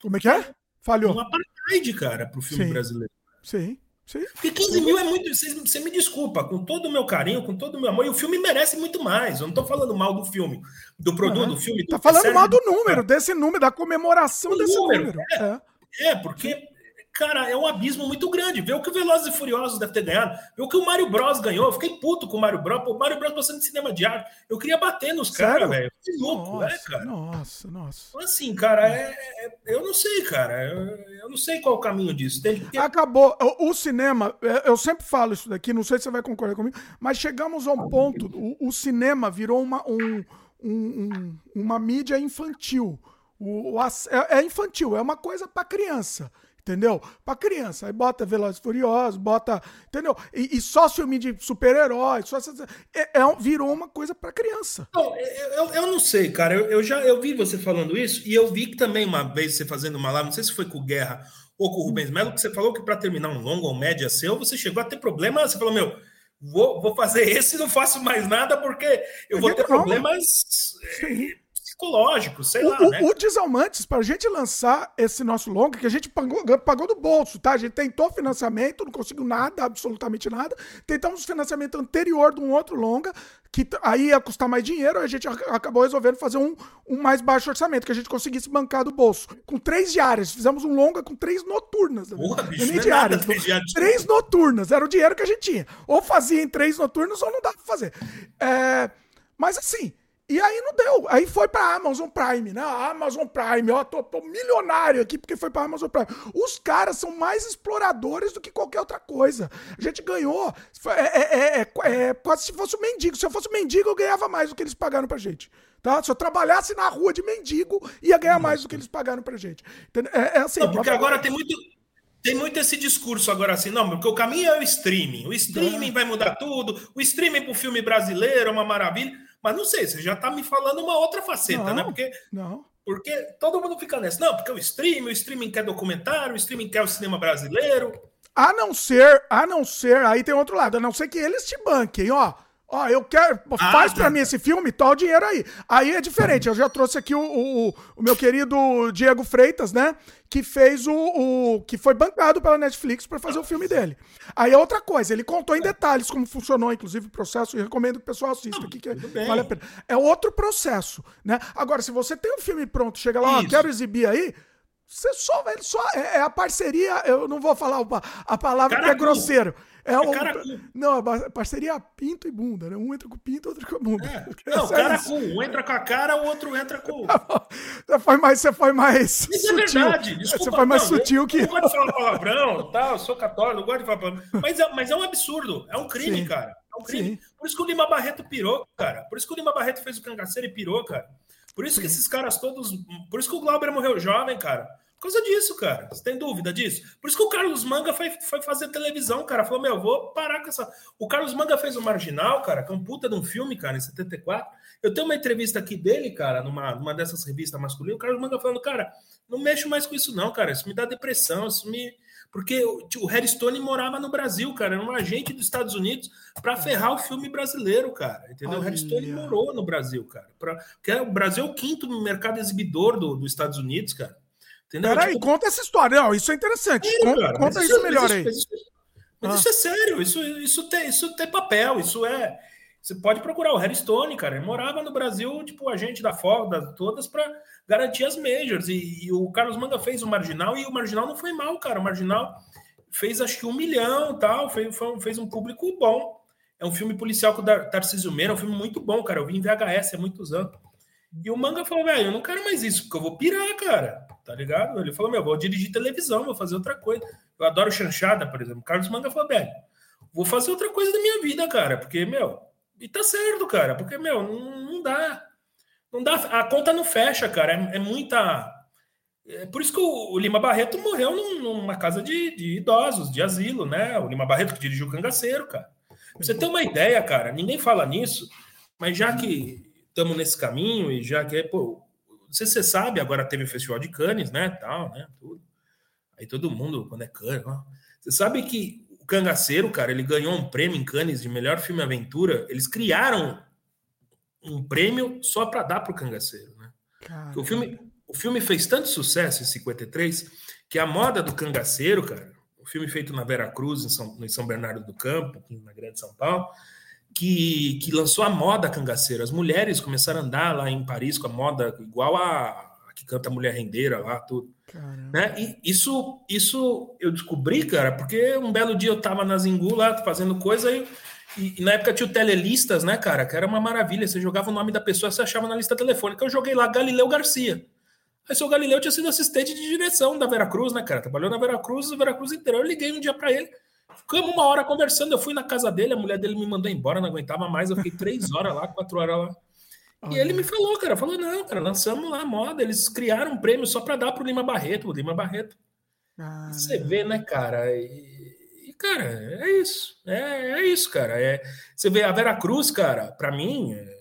Como é que é? Falhou. Um apartheid, cara, pro filme sim. brasileiro. Sim. Sim. Porque 15 mil é muito. Você me desculpa, com todo o meu carinho, com todo o meu amor, e o filme merece muito mais. Eu não tô falando mal do filme, do produto, uhum. do filme. Do tá falando mal do número, desse número, da comemoração desse número. número. É, é. é, porque cara, é um abismo muito grande. Vê o que o Velozes e Furiosos deve ter ganhado, vê o que o Mario Bros ganhou. Eu fiquei puto com o Mario Bros. Pô, o Mario Bros passando de cinema de arte. Eu queria bater nos caras, velho. Que louco, nossa, né, cara? Nossa, nossa. Então, assim, cara, é, é, eu não sei, cara. Eu, eu, não sei qual é o caminho disso. Tem, Acabou. O, o, cinema, é, eu sempre falo isso daqui, não sei se você vai concordar comigo, mas chegamos a um ponto, o, o cinema virou uma, um, um, uma mídia infantil. O, o, é, é infantil, é uma coisa para criança entendeu? Pra criança. Aí bota Velozes Furiosos, bota, entendeu? E, e só filme de super-heróis, só é, é, virou uma coisa pra criança. Não, eu, eu não sei, cara. Eu, eu, já eu vi você falando isso e eu vi que também uma vez você fazendo uma live, não sei se foi com Guerra ou com o Rubens Melo, que você falou que para terminar um longo ou média seu, você chegou a ter problema, você falou, meu, vou, vou fazer esse e não faço mais nada porque eu vou ter problemas Sim psicológico, sei o, lá. O, né? o Desalmantes, para a gente lançar esse nosso longa, que a gente pagou, pagou do bolso, tá? A gente tentou financiamento, não conseguiu nada, absolutamente nada. Tentamos financiamento anterior de um outro longa, que aí ia custar mais dinheiro, a gente acabou resolvendo fazer um, um mais baixo orçamento, que a gente conseguisse bancar do bolso. Com três diárias, fizemos um longa com três noturnas. Porra, bicho, nem é diárias, três noturnas, era o dinheiro que a gente tinha. Ou fazia em três noturnas ou não dava pra fazer. É, mas assim, e aí não deu. Aí foi pra Amazon Prime, né? A Amazon Prime, ó, tô, tô milionário aqui porque foi pra Amazon Prime. Os caras são mais exploradores do que qualquer outra coisa. A gente ganhou. É, é, é, é, quase se fosse um mendigo. Se eu fosse um mendigo, eu ganhava mais do que eles pagaram pra gente. Tá? Se eu trabalhasse na rua de mendigo, ia ganhar mais do que eles pagaram pra gente. É, é assim. Não, porque agora tem muito tem muito esse discurso agora assim, não, porque o caminho é o streaming. O streaming vai mudar tudo. O streaming para o filme brasileiro é uma maravilha. Mas não sei, você já está me falando uma outra faceta, não, né? Porque, não. porque todo mundo fica nessa. Não, porque o streaming, o streaming quer documentário, o streaming quer o cinema brasileiro. A não ser, a não ser, aí tem outro lado, a não ser que eles te banquem, ó. Ó, eu quero. Ah, faz para mim esse filme, tá o dinheiro aí. Aí é diferente. Eu já trouxe aqui o, o, o, meu querido Diego Freitas, né? Que fez o. o que foi bancado pela Netflix para fazer o filme dele. Aí é outra coisa. Ele contou em detalhes como funcionou, inclusive, o processo, e recomendo que o pessoal assista aqui, que vale a pena. É outro processo, né? Agora, se você tem um filme pronto, chega lá, ó, quero exibir aí. Você só, vai só é, é, a parceria. Eu não vou falar a palavra Caraca. que é grosseiro. É, é o, não, a parceria pinto e bunda, né? Um entra com pinto, outro com a bunda. É. Não, o cara com um entra com a cara, o outro entra com. Você foi mais, você foi mais Isso é sutil. é verdade. Desculpa, você foi mais não, sutil eu, que. Eu não gosto de falar palavrão, tal, sou católico, não gosto de falar palavrão. Mas é, mas é um absurdo, é um crime, Sim. cara. É um crime. Sim. Por isso que o Lima Barreto pirou, cara. Por isso que o Lima Barreto fez o cangaceiro e pirou, cara. Por isso Sim. que esses caras todos. Por isso que o Glauber morreu jovem, cara. Por causa disso, cara. Você tem dúvida disso? Por isso que o Carlos Manga foi, foi fazer televisão, cara. Falou, meu, vou parar com essa. O Carlos Manga fez o Marginal, cara, que é um puta de um filme, cara, em 74. Eu tenho uma entrevista aqui dele, cara, numa, numa dessas revistas masculinas. O Carlos Manga falando, cara, não mexo mais com isso, não, cara. Isso me dá depressão, isso me. Porque o Harry Stone morava no Brasil, cara, era um agente dos Estados Unidos para ferrar o filme brasileiro, cara. Entendeu? Olha. O Harry Stone morou no Brasil, cara. Pra... Porque o Brasil é o quinto mercado exibidor do, dos Estados Unidos, cara. Entendeu? Peraí, tipo... conta essa história. Não, isso é interessante. É, conta, cara, conta isso, isso, melhor isso, aí. Mas, isso, mas ah. isso, é sério, isso, isso, tem, isso tem papel, isso é. Você pode procurar o Harry Stone, cara. Ele morava no Brasil, tipo, agente da Foda, todas para garantir as majors. E, e, o Carlos Manga fez o Marginal e o Marginal não foi mal, cara. O Marginal fez acho que um milhão tal, fez, fez um público bom. É um filme policial com o Tarcísio Meira, é um filme muito bom, cara. Eu vi em VHS há muitos anos. E o Manga falou, velho, eu não quero mais isso, porque eu vou pirar, cara tá ligado? Ele falou, meu, vou dirigir televisão, vou fazer outra coisa. Eu adoro chanchada, por exemplo. Carlos Manga falou, velho, vou fazer outra coisa da minha vida, cara, porque, meu, e tá certo, cara, porque, meu, não, não dá. Não dá, a conta não fecha, cara, é, é muita... É por isso que o, Lima Barreto morreu num, numa casa de, de, idosos, de asilo, né? O Lima Barreto que dirigiu o Cangaceiro, cara. Pra você ter uma ideia, cara, ninguém fala nisso, mas já que estamos nesse caminho e já que, pô, não sei se você sabe, agora teve o Festival de Cannes, né? Tal, né? Tudo. Aí todo mundo, quando é Cannes, ó. você sabe que o Cangaceiro, cara, ele ganhou um prêmio em Cannes de melhor filme aventura. Eles criaram um prêmio só para dar para o Cangaceiro, né? O filme, o filme fez tanto sucesso em 53 que a moda do Cangaceiro, cara, o filme feito na Vera Cruz, em São, em São Bernardo do Campo, na Grande São Paulo, que, que lançou a moda cangaceira. As mulheres começaram a andar lá em Paris com a moda igual a, a que canta Mulher Rendeira lá, tudo. Né? E isso, isso eu descobri, cara, porque um belo dia eu tava na Zingu lá fazendo coisa e, e, e, na época tinha o Telelistas, né, cara, que era uma maravilha. Você jogava o nome da pessoa, você achava na lista telefônica. Eu joguei lá Galileu Garcia. Aí seu Galileu tinha sido assistente de direção da Veracruz, né, cara? Trabalhou na Veracruz, Veracruz inteira. Eu liguei um dia para ele. Ficamos uma hora conversando. Eu fui na casa dele, a mulher dele me mandou embora, não aguentava mais. Eu fiquei três horas lá, quatro horas lá. E ele me falou, cara, falou: não, cara, lançamos lá a moda. Eles criaram um prêmio só para dar pro Lima Barreto, o Lima Barreto. Ah, Você vê, né, cara? E, cara, é isso. É, é isso, cara. É, você vê a Vera Cruz, cara, para mim, é,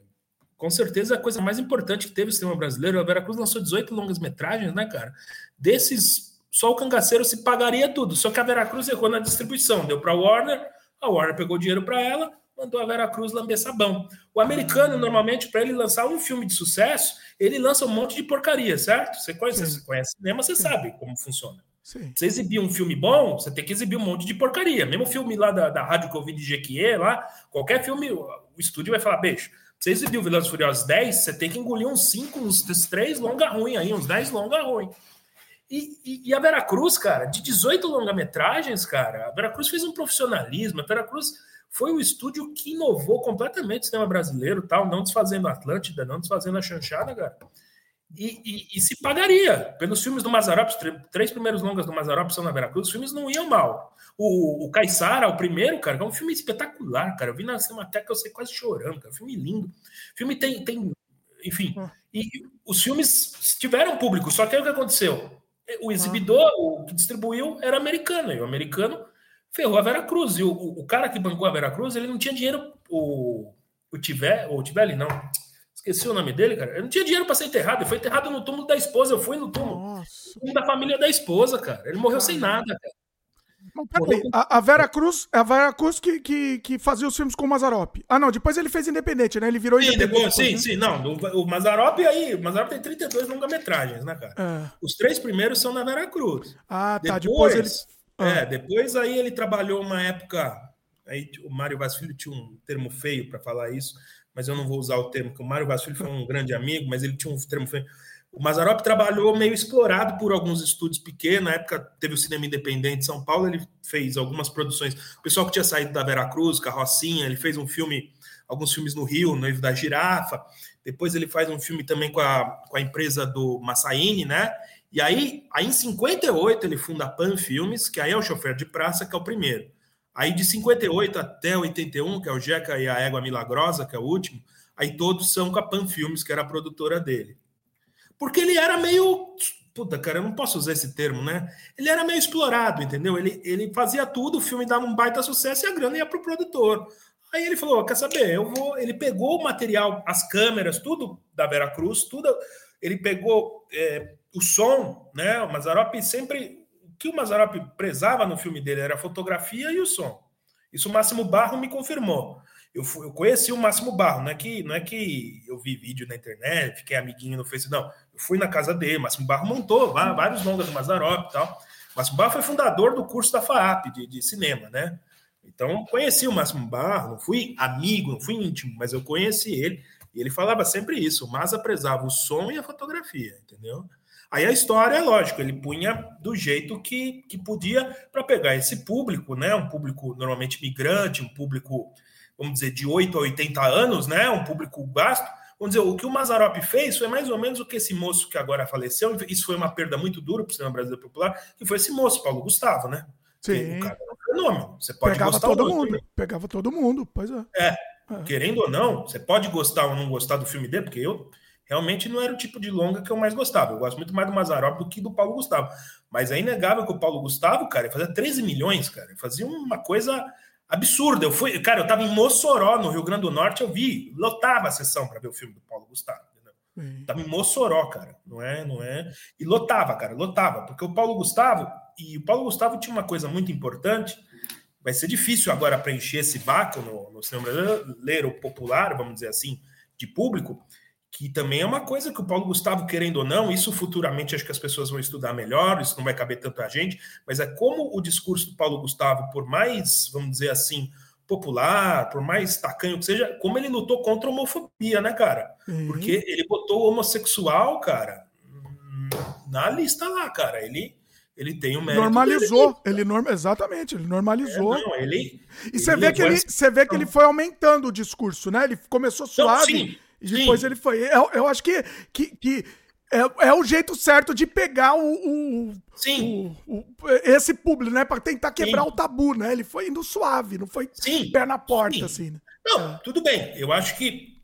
com certeza a coisa mais importante que teve o cinema brasileiro. A Vera Cruz lançou 18 longas-metragens, né, cara? Desses só o cangaceiro se pagaria tudo. Só que a Veracruz errou na distribuição. Deu para a Warner, a Warner pegou dinheiro para ela, mandou a Veracruz lamber sabão. O americano, normalmente, para ele lançar um filme de sucesso, ele lança um monte de porcaria, certo? Você conhece, você conhece cinema, você Sim. sabe como funciona. Sim. Você exibir um filme bom, você tem que exibir um monte de porcaria. Mesmo filme lá da, da Rádio Covid de Jequié, lá, qualquer filme, o estúdio vai falar, beijo. Você exibiu Velozes Furiosos 10, você tem que engolir uns 5, uns 3 longa ruim aí, uns 10 longa ruim. E, e, e, a Veracruz, cara, de 18 longa-metragens, cara, a Veracruz fez um profissionalismo. A Veracruz foi o estúdio que inovou completamente o cinema brasileiro, tal, não desfazendo a Atlântida, não desfazendo a chanchada, cara. E, e, e, se pagaria. Pelos filmes do Mazarop, os três primeiros longas do Mazarop são na Veracruz, os filmes não iam mal. O, o Caissara, o primeiro, cara, é um filme espetacular, cara. Eu vi na Cinemateca, eu sei quase chorando, cara. Filme lindo. O filme tem, tem enfim. Hum. E os filmes tiveram público, só que aí o que aconteceu? O exibidor, o que distribuiu, era americano, e o americano ferrou a Vera Cruz. E o, o, cara que bancou a Vera Cruz, ele não tinha dinheiro. O, o Tiver, ou Tivelli, não. Esqueci o nome dele, cara. Ele não tinha dinheiro para ser enterrado. Ele foi enterrado no túmulo da esposa. Eu fui no túmulo. túmulo da família da esposa, cara. Ele morreu sem nada, cara. A, a, Vera Cruz, a Vera Cruz que, que, que, fazia os filmes com o Mazarop. Ah, não, depois ele fez independente, né? Ele virou sim, independente. Depois, sim, né? sim, não. O, o Mazarop aí, o Mazarop tem 32 longa-metragens, né, cara? É. Os três primeiros são na Vera Cruz. Ah, tá. Depois, depois ele. Ah. É, depois aí ele trabalhou uma época. Aí o Mário Vaz Filho tinha um termo feio para falar isso, mas eu não vou usar o termo, que o Mário Vaz Filho foi um grande amigo, mas ele tinha um termo feio. O Mazarop trabalhou meio explorado por alguns estúdios pequenos. Na época teve o Cinema Independente de São Paulo, ele fez algumas produções. O pessoal que tinha saído da Veracruz, Carrocinha, ele fez um filme, alguns filmes no Rio, Noivo da Girafa. Depois ele faz um filme também com a, com a empresa do Massaini, né? E aí, aí, em 58, ele funda a Pan Filmes, que aí é o chofer de praça, que é o primeiro. Aí, de 58 até 81, que é o Jeca e a Égua Milagrosa, que é o último, aí todos são com a Pan Filmes, que era a produtora dele. Porque ele era meio. Puta, cara, eu não posso usar esse termo, né? Ele era meio explorado, entendeu? Ele, ele fazia tudo, o filme dava um baita sucesso e a grana ia pro produtor. Aí ele falou: quer saber? Eu vou. Ele pegou o material, as câmeras, tudo da Vera Cruz, tudo. Ele pegou. É, o som, né? O Mazarop sempre. O que o Mazarop prezava no filme dele era a fotografia e o som. Isso o Máximo Barro me confirmou. Eu, fui, eu conheci o Máximo Barro, não é, que, não é que eu vi vídeo na internet, fiquei amiguinho no Facebook, não. Fui na casa dele, Máximo Barro montou vários longas do Mazarop e tal. Máximo Barro foi fundador do curso da FAAP de, de cinema, né? Então, conheci o Máximo Barro, não fui amigo, não fui íntimo, mas eu conheci ele. E ele falava sempre isso: o Maza prezava o som e a fotografia, entendeu? Aí a história é lógico, ele punha do jeito que, que podia para pegar esse público, né? Um público normalmente migrante, um público, vamos dizer, de 8 a 80 anos, né? Um público gasto. Vamos dizer, o que o Mazarop fez foi mais ou menos o que esse moço que agora faleceu, isso foi uma perda muito dura para o cinema brasileiro popular, que foi esse moço, Paulo Gustavo, né? Sim. O cara era um fenômeno. Você pode pegava gostar todo mundo, né? pegava todo mundo, pois é. É, é. Querendo ou não, você pode gostar ou não gostar do filme dele, porque eu realmente não era o tipo de longa que eu mais gostava. Eu gosto muito mais do Mazarop do que do Paulo Gustavo. Mas é inegável que o Paulo Gustavo, cara, fazia 13 milhões, cara. Fazia uma coisa absurda. Eu fui, cara, eu tava em Mossoró, no Rio Grande do Norte, eu vi, lotava a sessão para ver o filme do Paulo Gustavo. Entendeu? Tava em Mossoró, cara. Não é, não é. E lotava, cara, lotava, porque o Paulo Gustavo e o Paulo Gustavo tinha uma coisa muito importante. Vai ser difícil agora preencher esse vácuo no, no cinema brasileiro popular, vamos dizer assim, de público, que também é uma coisa que o Paulo Gustavo, querendo ou não, isso futuramente acho que as pessoas vão estudar melhor, isso não vai caber tanto a gente, mas é como o discurso do Paulo Gustavo, por mais, vamos dizer assim, popular, por mais tacanho que seja, como ele lutou contra a homofobia, né, cara? Uhum. Porque ele botou o homossexual, cara, na lista lá, cara. Ele ele tem o mérito. Normalizou. Dele. Ele norma, exatamente, ele normalizou. É, não, ele, e você vê que ele, você vê que ele foi aumentando o discurso, né? Ele começou suave. Não, sim, e depois sim. ele foi. Eu, eu acho que, que, que é, é o jeito certo de pegar o, o, Sim. O, o, esse público, né? Para tentar quebrar Sim. o tabu, né? Ele foi indo suave, não foi Sim. pé na porta, Sim. assim. Né? Não, é. tudo bem. Eu acho que.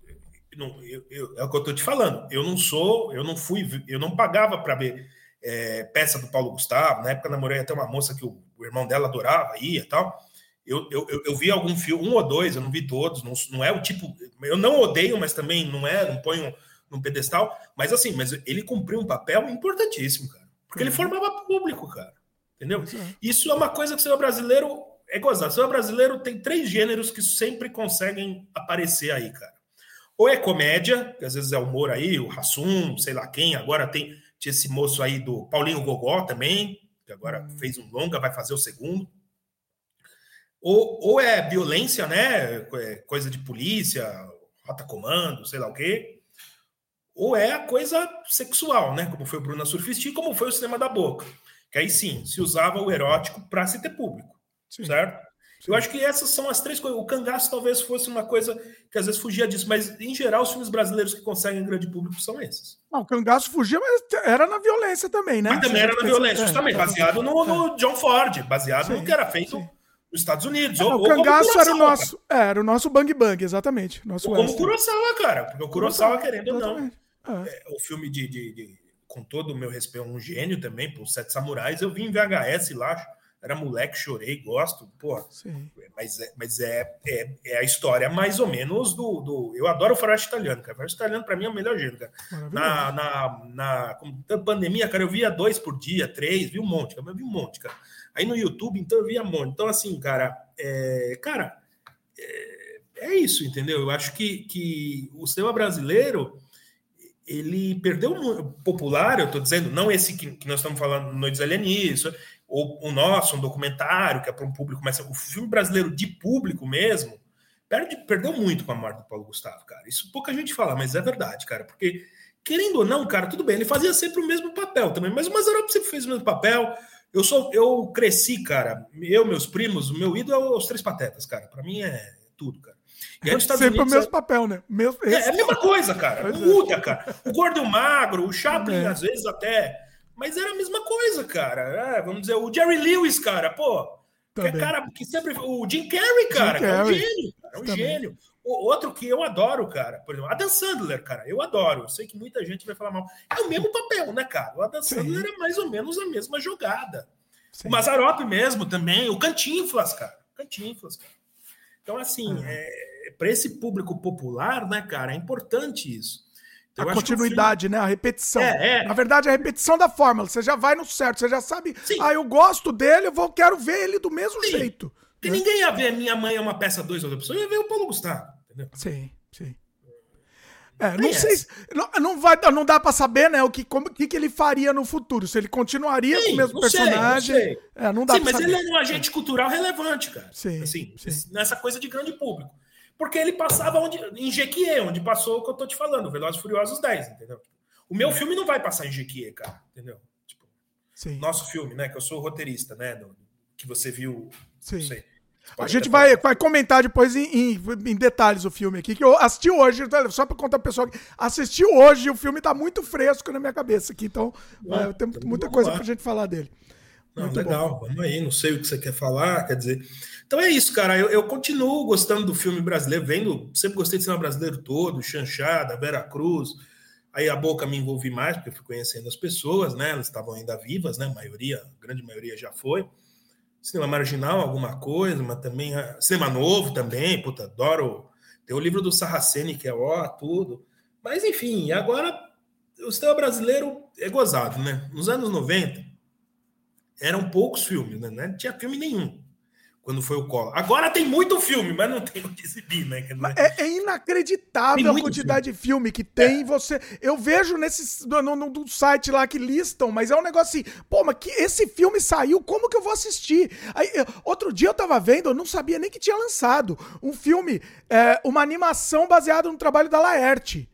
Não, eu, eu, é o que eu tô te falando. Eu não sou, eu não fui, eu não pagava para ver é, peça do Paulo Gustavo. Na época namorei até uma moça que o, o irmão dela adorava, ia e tal. Eu, eu, eu, vi algum filme, um ou dois, eu não vi todos, não, não é o tipo. Eu não odeio, mas também não é, não ponho num pedestal. Mas assim, mas ele cumpriu um papel importantíssimo, cara. Porque ele uhum. formava público, cara. Entendeu? Isso é uma coisa que o cinema brasileiro é gozado. O cinema brasileiro tem três gêneros que sempre conseguem aparecer aí, cara. Ou é comédia, que às vezes é humor aí, o Rassum, sei lá quem, agora tem tinha esse moço aí do Paulinho Gogó também, que agora hum. fez um longa, vai fazer o segundo. Ou, ou é violência, né? É coisa de polícia, rota comando, sei lá o quê. Ou é a coisa sexual, né? Como foi o Bruna Surfista e como foi o cinema da boca. Que aí sim, se usava o erótico para se ter público, sim. certo? Eu acho que essas são as três coisas. O cangaço talvez fosse uma coisa que às vezes fugia disso, mas em geral os filmes brasileiros que conseguem grande público são esses. Não, o cangaço fugia, mas era na violência também, né? Mas também era na violência, é, justamente, baseado no, no, é. John Ford, baseado sim, no que era feito sim. Nos Estados Unidos. ou, o cangaço era o nosso, é, era o nosso bang bang, exatamente. Nosso ou como o Kurosawa, cara, porque o Kurosawa, querendo ou não, é. o filme de, de, de com todo o meu respeito, um gênio também, por Sete Samurais. Eu vi em VHS lá, era moleque, chorei, gosto, pô. Mas, é, mas é, é, é, a história mais ou menos do. do eu adoro o faroeste italiano, cara. O faroeste italiano, para mim, é o melhor gênero, cara. Na, na, na, na pandemia, cara, eu via dois por dia, três, vi um monte, cara. Eu vi um monte, cara. Aí no YouTube, então, eu via um monte. Então, assim, cara, é, cara, é, é isso, entendeu? Eu acho que, que o cinema brasileiro ele perdeu popular, eu estou dizendo, não esse que, que, nós estamos falando, Noites Alienígenas, ou o nosso, um documentário, que é para um público, mas o filme brasileiro de público mesmo, perde, perdeu muito com a morte do Paulo Gustavo, cara. Isso pouca gente fala, mas é verdade, cara, porque, querendo ou não, cara, tudo bem, ele fazia sempre o mesmo papel também, mas o Mazarop sempre fez o mesmo papel. Eu sou, eu cresci, cara, eu, meus primos, o meu ídolo é os Três Patetas, cara, para mim é tudo, cara. E aí, Sempre Unidos, o mesmo é... papel, né? Mesmo, é, é, a mesma coisa, cara. Não muda, é. cara. O gordo e o magro, o Chaplin, é. às vezes até. Mas era a mesma coisa, cara. É, vamos dizer, o Jerry Lewis, cara, pô. Que é cara que sempre. O Jim Carrey, cara, Jim Carrey. é um gênio. É um Também. gênio. O outro que eu adoro, cara, por exemplo, Adam Sandler, cara, eu adoro. Eu sei que muita gente vai falar mal. É o mesmo papel, né, cara? O Adam Sim. Sandler é mais ou menos a mesma jogada. Sim. O Mazarop mesmo também, o Cantinflas, cara. Cantinflas, cara. Então, assim, é, para esse público popular, né, cara, é importante isso. Então, a continuidade, filme... né? A repetição. É, é. Na verdade, a repetição da fórmula. Você já vai no certo, você já sabe. Sim. Ah, eu gosto dele, eu vou, quero ver ele do mesmo Sim. jeito. Porque né? ninguém ia ver Minha Mãe é uma peça dois outra pessoa, ia ver o Paulo Gustavo, entendeu? Sim, sim. É, não sei, não, não, vai, não dá para saber, né, o que, como, que, que ele faria no futuro, se ele continuaria sim, com o mesmo personagem. Sei, é, não dá sim, mas saber. ele é um agente cultural relevante, cara. Sim, assim, sim. Nessa coisa de grande público. Porque ele passava onde, em Jequié, onde passou o que eu tô te falando, Velozes Furiosos 10, entendeu? O meu filme não vai passar em Jequié, cara, entendeu? Tipo, sim. Nosso filme, né, que eu sou roteirista, né, do, que você viu, sim. não sei. A gente vai, vai comentar depois em, em, em, detalhes o filme aqui, que eu assisti hoje, só para contar pro pessoal que assistiu hoje, o filme tá muito fresco na minha cabeça aqui, então é, tem muita coisa lá. pra gente falar dele. Não, legal, bom. vamos aí, não sei o que você quer falar, quer dizer. Então é isso, cara, eu, eu continuo gostando do filme brasileiro, vendo, sempre gostei de cinema brasileiro todo, Chanchada, Vera Cruz, aí a Boca me envolvi mais, porque eu fui conhecendo as pessoas, né, elas estavam ainda vivas, né, a maioria, a grande maioria já foi cinema marginal, alguma coisa, mas também ah, cinema novo também, puta, adoro. Tem o livro do Sarraceni, que é ó, tudo. Mas enfim, agora o cinema brasileiro é gozado, né? Nos anos 90 eram poucos filmes, né? Não tinha filme nenhum quando foi o Collor. Agora tem muito filme, mas não tem onde exibir, né? É, é inacreditável a quantidade filme. de filme que tem. É. Você, eu vejo nesse no, no, no, site lá que listam, mas é um negócio assim, pô, mas que esse filme saiu, como que eu vou assistir? Aí, outro dia eu tava vendo, eu não sabia nem que tinha lançado um filme, é, uma animação baseada no trabalho da Laerte.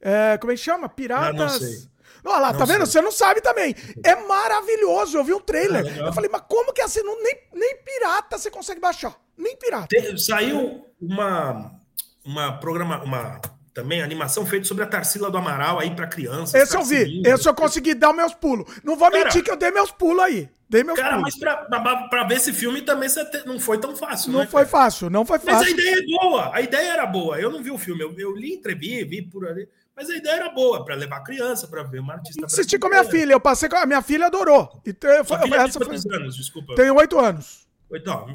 É, como é que chama? Piratas. Não sei. Olha lá, não tá vendo? Você não sabe também. É maravilhoso. Eu vi um trailer. É eu falei, mas como que assim? Não, nem, nem pirata você consegue baixar. Nem pirata. Tem, saiu uma, uma programa, uma também animação feita sobre a Tarsila do Amaral aí para crianças. Esse eu vi. Esse eu consegui dar meus pulos. Não vou cara, mentir que eu dei meus pulos aí. Dei meus cara, pulos. mas para ver esse filme também te, não foi tão fácil. Não né, foi cara? fácil, não foi fácil. Mas a ideia é boa. A ideia era boa. Eu não vi o filme. Eu, eu li, entrevi, vi por ali. Mas a ideia era boa, para levar a criança, para ver uma artista. Assisti com a minha filha, eu passei com a minha filha adorou. Então, foi, filha essa tem foi... anos, desculpa? Tenho oito anos.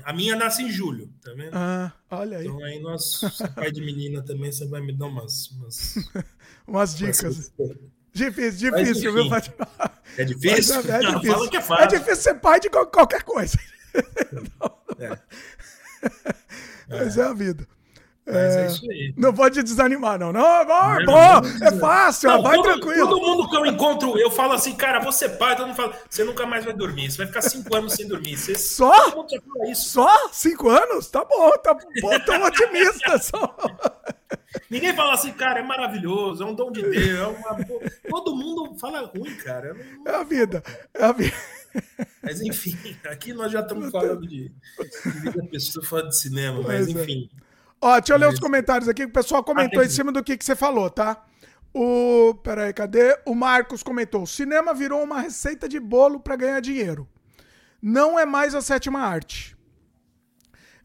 A minha nasce em julho, tá vendo? Ah, olha aí. Então aí nós, é pai de menina também, você vai me dar umas. Umas, umas dicas. Difícil, difícil, viu, É difícil? É, é, difícil. Não, que é, fácil. é difícil ser pai de qualquer coisa. É. Mas é a vida. Mas é, é, isso aí. Não pode desanimar, não. Não, amor, não, bom, não é fácil, não, vai todo, tranquilo. Todo mundo que eu encontro, eu falo assim, cara, você é pai, todo mundo fala, você nunca mais vai dormir, você vai ficar cinco anos sem dormir. Você, só? Só? Cinco anos? Tá bom, tá bom, tão otimista. Só. Ninguém fala assim, cara, é maravilhoso, é um dom de Deus, é uma... Todo mundo fala ruim, cara. É a vida, é a vida. Mas enfim, aqui nós já estamos falando de, de vida pessoa fora de cinema, mas é. Ó, deixa eu ler os comentários aqui, o pessoal comentou ah, em cima do que, que você falou, tá? O. Peraí, cadê? O Marcos comentou: cinema virou uma receita de bolo para ganhar dinheiro. Não é mais a sétima arte.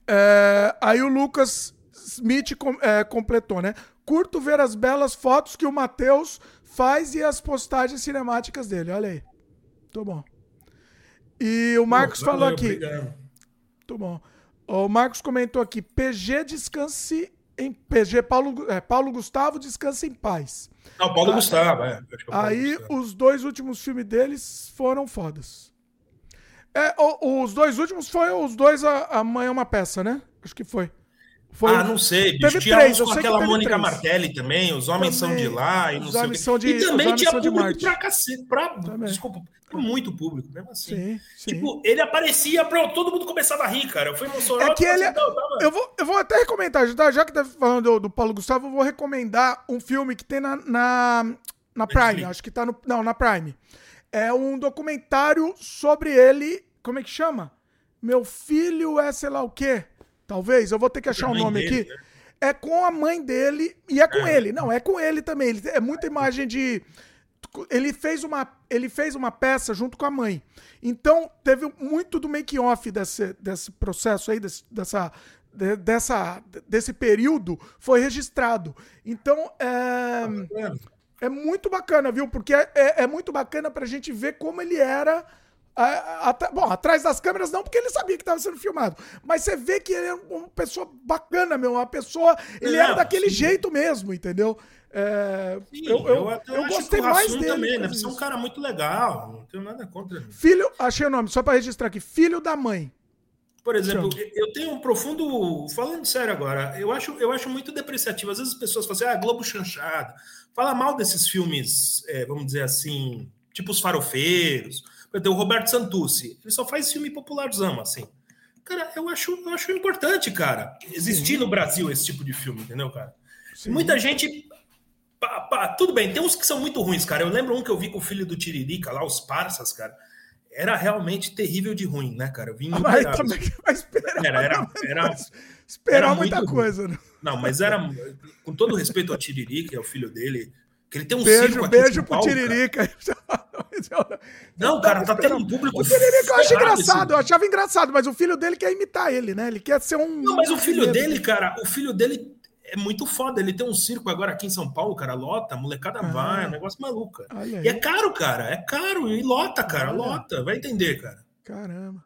É, aí o Lucas Smith com, é, completou, né? Curto ver as belas fotos que o Matheus faz e as postagens cinemáticas dele. Olha aí. Tô bom. E o Marcos Pô, falou aqui. Obrigado. Tô bom. O Marcos comentou aqui: PG descanse em PG Paulo, é, Paulo Gustavo descansa em paz. Não, Paulo ah, Gustavo, é. é Paulo aí Gustavo. os dois últimos filmes deles foram fodas. É, os dois últimos foram os dois a, a Mãe é uma peça, né? Acho que foi. Foi, ah, não sei, bicho. Teve tinha três, uns com aquela Mônica três. Martelli também, os homens também, são de lá e não sei o. De, e também tinha público pra cacete, pra, desculpa, pra muito público, mesmo assim. Sim, sim. Tipo, ele aparecia pra todo mundo começava a rir, cara. Eu fui no É que ele, assim, eu, vou, eu vou até recomendar, já, já que tá falando do, do, Paulo Gustavo, eu vou recomendar um filme que tem na, na, na Prime, acho que tá no, não, na Prime. É um documentário sobre ele, como é que chama? Meu filho é sei lá o quê. Talvez, eu vou ter que achar o um nome dele, aqui. Né? É com a mãe dele e é com é. ele. Não, é com ele também. Ele, é muita imagem de. Ele fez, uma, ele fez uma peça junto com a mãe. Então, teve muito do make-off desse, desse processo aí, desse, dessa, de, dessa, desse período, foi registrado. Então, é, é muito bacana, viu? Porque é, é, é muito bacana pra gente ver como ele era bom, atrás das câmeras não, porque ele sabia que estava sendo filmado. Mas você vê que ele é uma pessoa bacana, meu. Uma pessoa. Ele é, era daquele sim. jeito mesmo, entendeu? É, sim, eu, eu, eu, eu gostei mais dele. Também, né? Você é um cara muito legal. Não tenho nada contra. Filho, achei o nome, só para registrar aqui. Filho da mãe. Por exemplo, eu tenho um profundo. Falando sério agora, eu acho, eu acho muito depreciativo. Às vezes as pessoas falam assim, ah, Globo chanchado. Fala mal desses filmes, é, vamos dizer assim, tipo os farofeiros o Roberto Santucci, ele só faz filme popularzão, assim. Cara, eu acho, eu acho importante, cara, existir no Brasil esse tipo de filme, entendeu, cara? Sim. Muita gente. Pá, pá, tudo bem, tem uns que são muito ruins, cara. Eu lembro um que eu vi com o filho do Tiririca lá, os Parsas, cara. Era realmente terrível de ruim, né, cara? Eu vim mas também vai esperar. Era, era, era, esperar era muita coisa, né? Não, mas era, com todo respeito ao Tiririca e ao filho dele, que ele tem um beijo, beijo pro Tiririca. Não, cara, tá tendo um público. O Tiririca eu acho engraçado, eu achava engraçado, mas o filho dele quer imitar ele, né? Ele quer ser um. Não, mas o filho dele, cara, o filho dele é muito foda. Ele tem um circo agora aqui em São Paulo, cara, lota, a molecada ah, vai, é um negócio maluco. E é caro, cara, é caro, e lota, cara, lota, vai entender, cara. Caramba.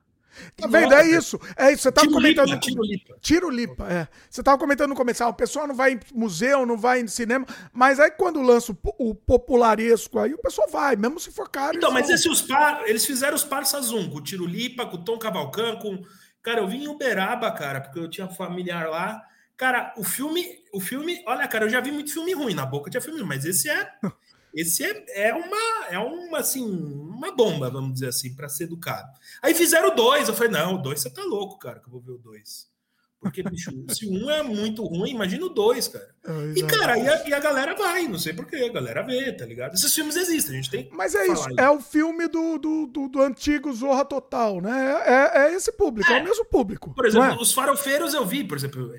Tá vendo? É isso. É isso. Você tava comentando. Lipa, tiro lipa. Tiro lipa, é. Você tava comentando no começo, ah, o pessoal não vai em museu, não vai em cinema, mas aí quando lança o, popularesco aí, o pessoal vai, mesmo se for caro. Então, mas esse os par, eles fizeram os parsas um, com o Tiro Lipa, com o Tom Cavalcan, com. Cara, eu vim em Uberaba, cara, porque eu tinha familiar lá. Cara, o filme, o filme, olha, cara, eu já vi muito filme ruim na boca, tinha filme, mas esse é Esse é, é uma, é uma, assim, uma bomba, vamos dizer assim, para ser educado. Aí fizeram dois, eu falei, não, o dois você tá louco, cara, que eu vou ver o dois. Porque, bicho, se um é muito ruim, imagina o dois, cara. É, e, cara, e a, e a, galera vai, não sei porquê, a galera vê, tá ligado? Esses filmes existem, a gente tem. Mas é isso, é o filme do, do, do, do, antigo Zorra Total, né? É, é esse público, é, é o mesmo público. Por exemplo, é? os farofeiros eu vi, por exemplo,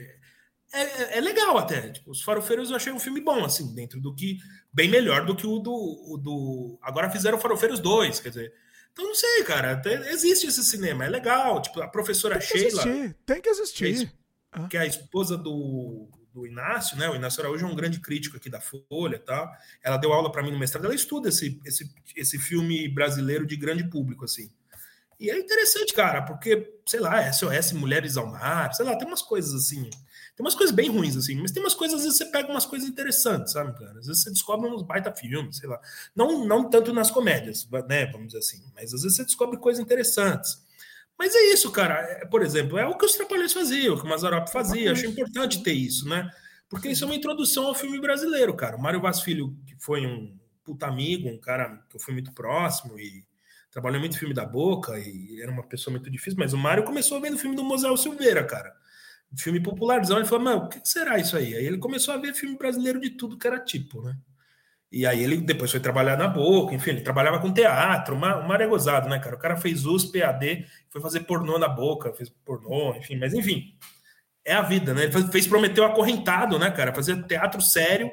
é, é, é, legal até. Tipo, os Farofeiros eu achei um filme bom, assim, dentro do que. Bem melhor do que o do. O do agora fizeram Farofeiros 2, quer dizer. Então não sei, cara. Existe esse cinema, é legal. Tipo, a professora tem Sheila. Existir, tem que existir. Que é, ah. que é a esposa do, do Inácio, né? O Inácio Araújo é um grande crítico aqui da Folha tá? Ela deu aula para mim no mestrado, ela estuda esse, esse, esse filme brasileiro de grande público, assim. E é interessante, cara, porque, sei lá, SOS Mulheres ao Mar, sei lá, tem umas coisas assim tem umas coisas bem ruins, assim, mas tem umas coisas, às vezes você pega umas coisas interessantes, sabe, cara? Às vezes você descobre uns baita filmes, sei lá. Não, não tanto nas comédias, né? Vamos dizer assim, mas às vezes você descobre coisas interessantes. Mas é isso, cara. É, por exemplo, é o que os Trapalhões faziam, o que o Mazarop fazia. Acho importante ter isso, né? Porque isso é uma introdução ao filme brasileiro, cara. O Mário Vaz Filho, que foi um puta amigo, um cara que eu fui muito próximo e trabalhou muito filme da boca e era uma pessoa muito difícil, mas o Mário começou vendo o filme do Mosel Silveira, cara filme popularzão. Ele falou, mano, o que será isso aí? Aí ele começou a ver filme brasileiro de tudo que era tipo, né? E aí ele depois foi trabalhar na boca, enfim, ele trabalhava com teatro, uma, uma é gozado, né, cara? O cara fez USP, AD, foi fazer pornô na boca, fez pornô, enfim, mas enfim, é a vida, né? Ele fez, Prometeu Acorrentado, né, cara? Fazer teatro sério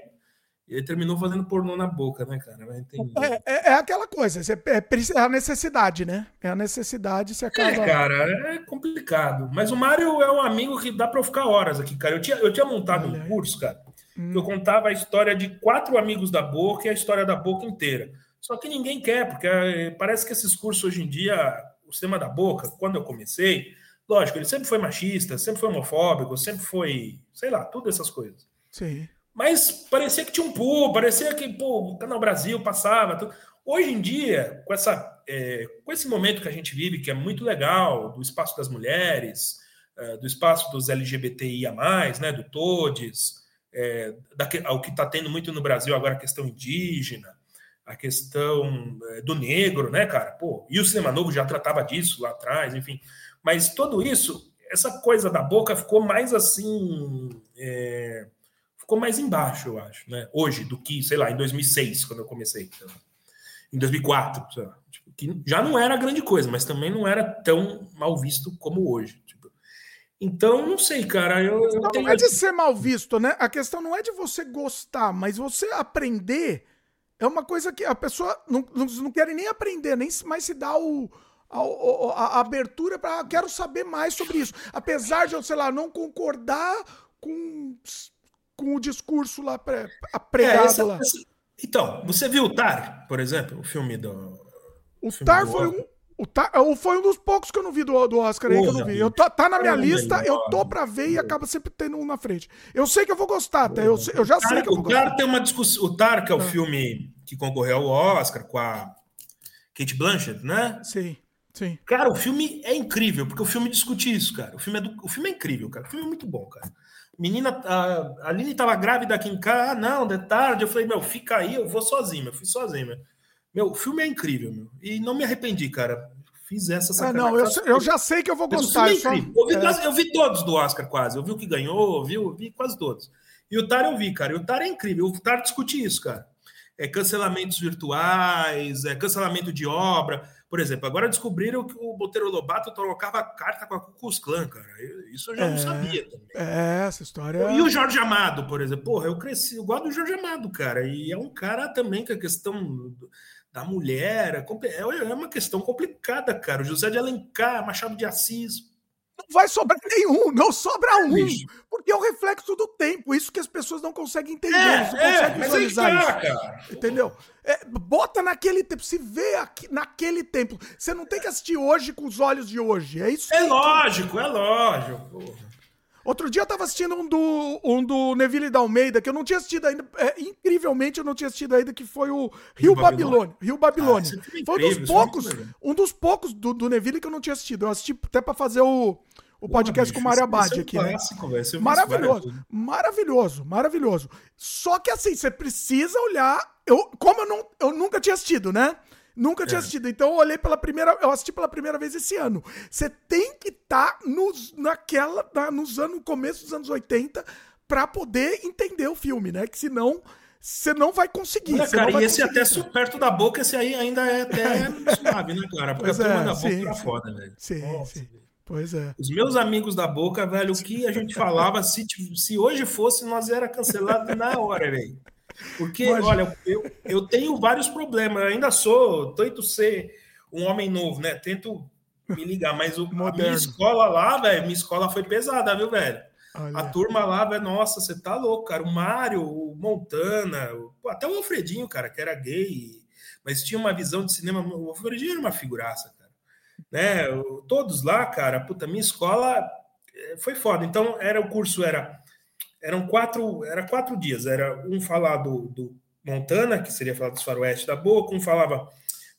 e ele terminou fazendo pornô na boca, né, cara? É, é, é, aquela coisa, é, é, a necessidade, né? É a necessidade, se acaba. É, cara, é complicado. Mas o Mário é um amigo que dá pra eu ficar horas aqui, cara. Eu tinha, eu tinha montado um curso, cara. Hum. Eu contava a história de quatro amigos da Boca e a história da Boca inteira. Só que ninguém quer, porque eh, parece que esses cursos hoje em dia, o sistema da Boca, quando eu comecei, lógico, ele sempre foi machista, sempre foi homofóbico, sempre foi, sei lá, todas essas coisas. Sim. Mas parecia que tinha um pulo, parecia que pô, o Canal Brasil passava. Tudo. Hoje em dia, com, essa, é, com esse momento que a gente vive, que é muito legal, do espaço das mulheres, é, do espaço dos LGBTIA, né, do TODES, é, da, o que está tendo muito no Brasil agora, a questão indígena, a questão é, do negro, né, cara? Pô, e o Cinema Novo já tratava disso lá atrás, enfim. Mas tudo isso, essa coisa da boca ficou mais assim. É, ficou mais embaixo, eu acho, né? Hoje, do que, sei lá, em 2006, quando eu comecei. Em 2004, tipo, que já não era grande coisa, mas também não era tão mal visto como hoje. Tipo. Então, não sei, cara. Eu, eu não, tenho... é de ser mal visto, né? A questão não é de você gostar, mas você aprender é uma coisa que a pessoa não, não, não quer nem aprender, nem mais se dá o, a, a, a abertura para quero saber mais sobre isso. Apesar de eu, sei lá, não concordar com, com o discurso lá pré, pregado é, essa, lá. Essa, então, você viu o Tar, por exemplo, o filme do. O Tar foi um. O Tar, foi um dos poucos que eu não vi do, do Oscar aí que eu não vi. Eu tô, tá na minha lista, eu tô pra ver e acaba sempre tendo um na frente. Eu sei que eu vou gostar, até. Eu, eu já sei que eu vou gostar. O Tar tem uma discussão. O Tar, que é o é. filme que concorreu ao Oscar com a Kate Blanchett, né? Sim. Sim. Cara, o filme é incrível, porque o filme discute isso, cara. O filme é, do, o filme é incrível, cara. O filme é muito bom, cara. Menina, a, a Aline tava grávida aqui em casa, ah, não, de tarde. Eu falei, meu, fica aí, eu vou sozinho, eu fui sozinho, meu. Meu, o filme é incrível, meu. E não me arrependi, cara. Fiz essa sacanagem. Ah, não, eu, eu já sei que eu vou gostar. É só... eu, vi é. eu, vi todos do Oscar, quase. Eu vi o que ganhou, vi, vi quase todos. E o Tar eu vi, cara. E o Tar é incrível. O Tar discute isso, cara. É cancelamentos virtuais, é cancelamento de obra. Por exemplo, agora descobriram que o Monteiro Lobato trocava carta com a Cucus Clã, cara. Isso eu já é, não sabia também. É, essa história. E o Jorge Amado, por exemplo. Porra, eu cresci, eu gosto do Jorge Amado, cara. E é um cara também que a questão da mulher é, é uma questão complicada, cara. O José de Alencar, Machado de Assis, não vai sobrar nenhum, não sobra um. Bicho. Porque é o reflexo do tempo. Isso que as pessoas não conseguem entender, é, não é, conseguem visualizar isso. Cara. Entendeu? É, bota naquele tempo, se vê aqui, naquele tempo. Você não tem que assistir hoje com os olhos de hoje. É isso. É lógico, é lógico. Porra. Outro dia eu tava assistindo um do, um do Neville da Almeida, que eu não tinha assistido ainda. É, incrivelmente eu não tinha assistido ainda, que foi o Rio, Rio Babilônia. Rio Babilônia. Ah, foi um dos poucos, um dos poucos do, do Neville que eu não tinha assistido. Eu assisti até pra fazer o, o podcast Porra, com o Mário Abad é aqui, né? Clássico, maravilhoso, maravilhoso, maravilhoso. Só que assim, você precisa olhar. Eu, como eu, não, eu nunca tinha assistido, né? Nunca tinha é. assistido. Então eu olhei pela primeira. Eu assisti pela primeira vez esse ano. Você tem que estar tá nos, naquela. Na, nos anos, no começo dos anos 80 para poder entender o filme, né? Que senão você não vai conseguir. Olha, cara, e esse até perto da boca, esse aí ainda é até suave, né, cara? Porque pois a turma é, da boca sim, era foda, velho. Sim, Nossa, sim. Pois é. Os meus amigos da boca, velho, o que a gente falava, se, se hoje fosse, nós era cancelado na hora, velho. Porque, olha, eu, eu tenho vários problemas, eu ainda sou, tento ser um homem novo, né? Tento me ligar, mas o, a minha escola lá, velho, minha escola foi pesada, viu, velho? Olha. A turma lá, velho, nossa, você tá louco, cara. O Mário, o Montana, até o Alfredinho, cara, que era gay, mas tinha uma visão de cinema. O Alfredinho era uma figuraça, né? Todos lá, cara, puta, minha escola eh, foi foda. Então, era o curso era eram quatro, era quatro dias. Era um falar do, do Montana, que seria falar dos faroeste da Boca, um falava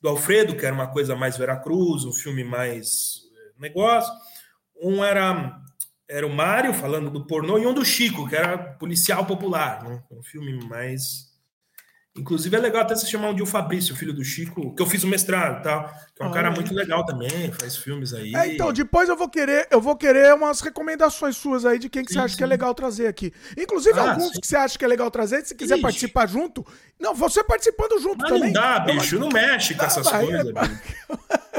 do Alfredo, que era uma coisa mais Veracruz, um filme mais eh, negócio. Um era era o Mário falando do pornô e um do Chico, que era policial popular, né? um filme mais Inclusive é legal até se chamar um dia o Fabrício, filho do Chico, que eu fiz o mestrado, tá? Que é um ah, cara muito legal também, faz filmes aí. É, então, depois eu vou querer, eu vou querer umas recomendações suas aí de quem que sim, você acha sim. que é legal trazer aqui. Inclusive ah, alguns sim. que você acha que é legal trazer, se quiser Ixi. participar junto. Não, você participando junto Mas também. Não dá, bicho, não mexe com essas coisas. É...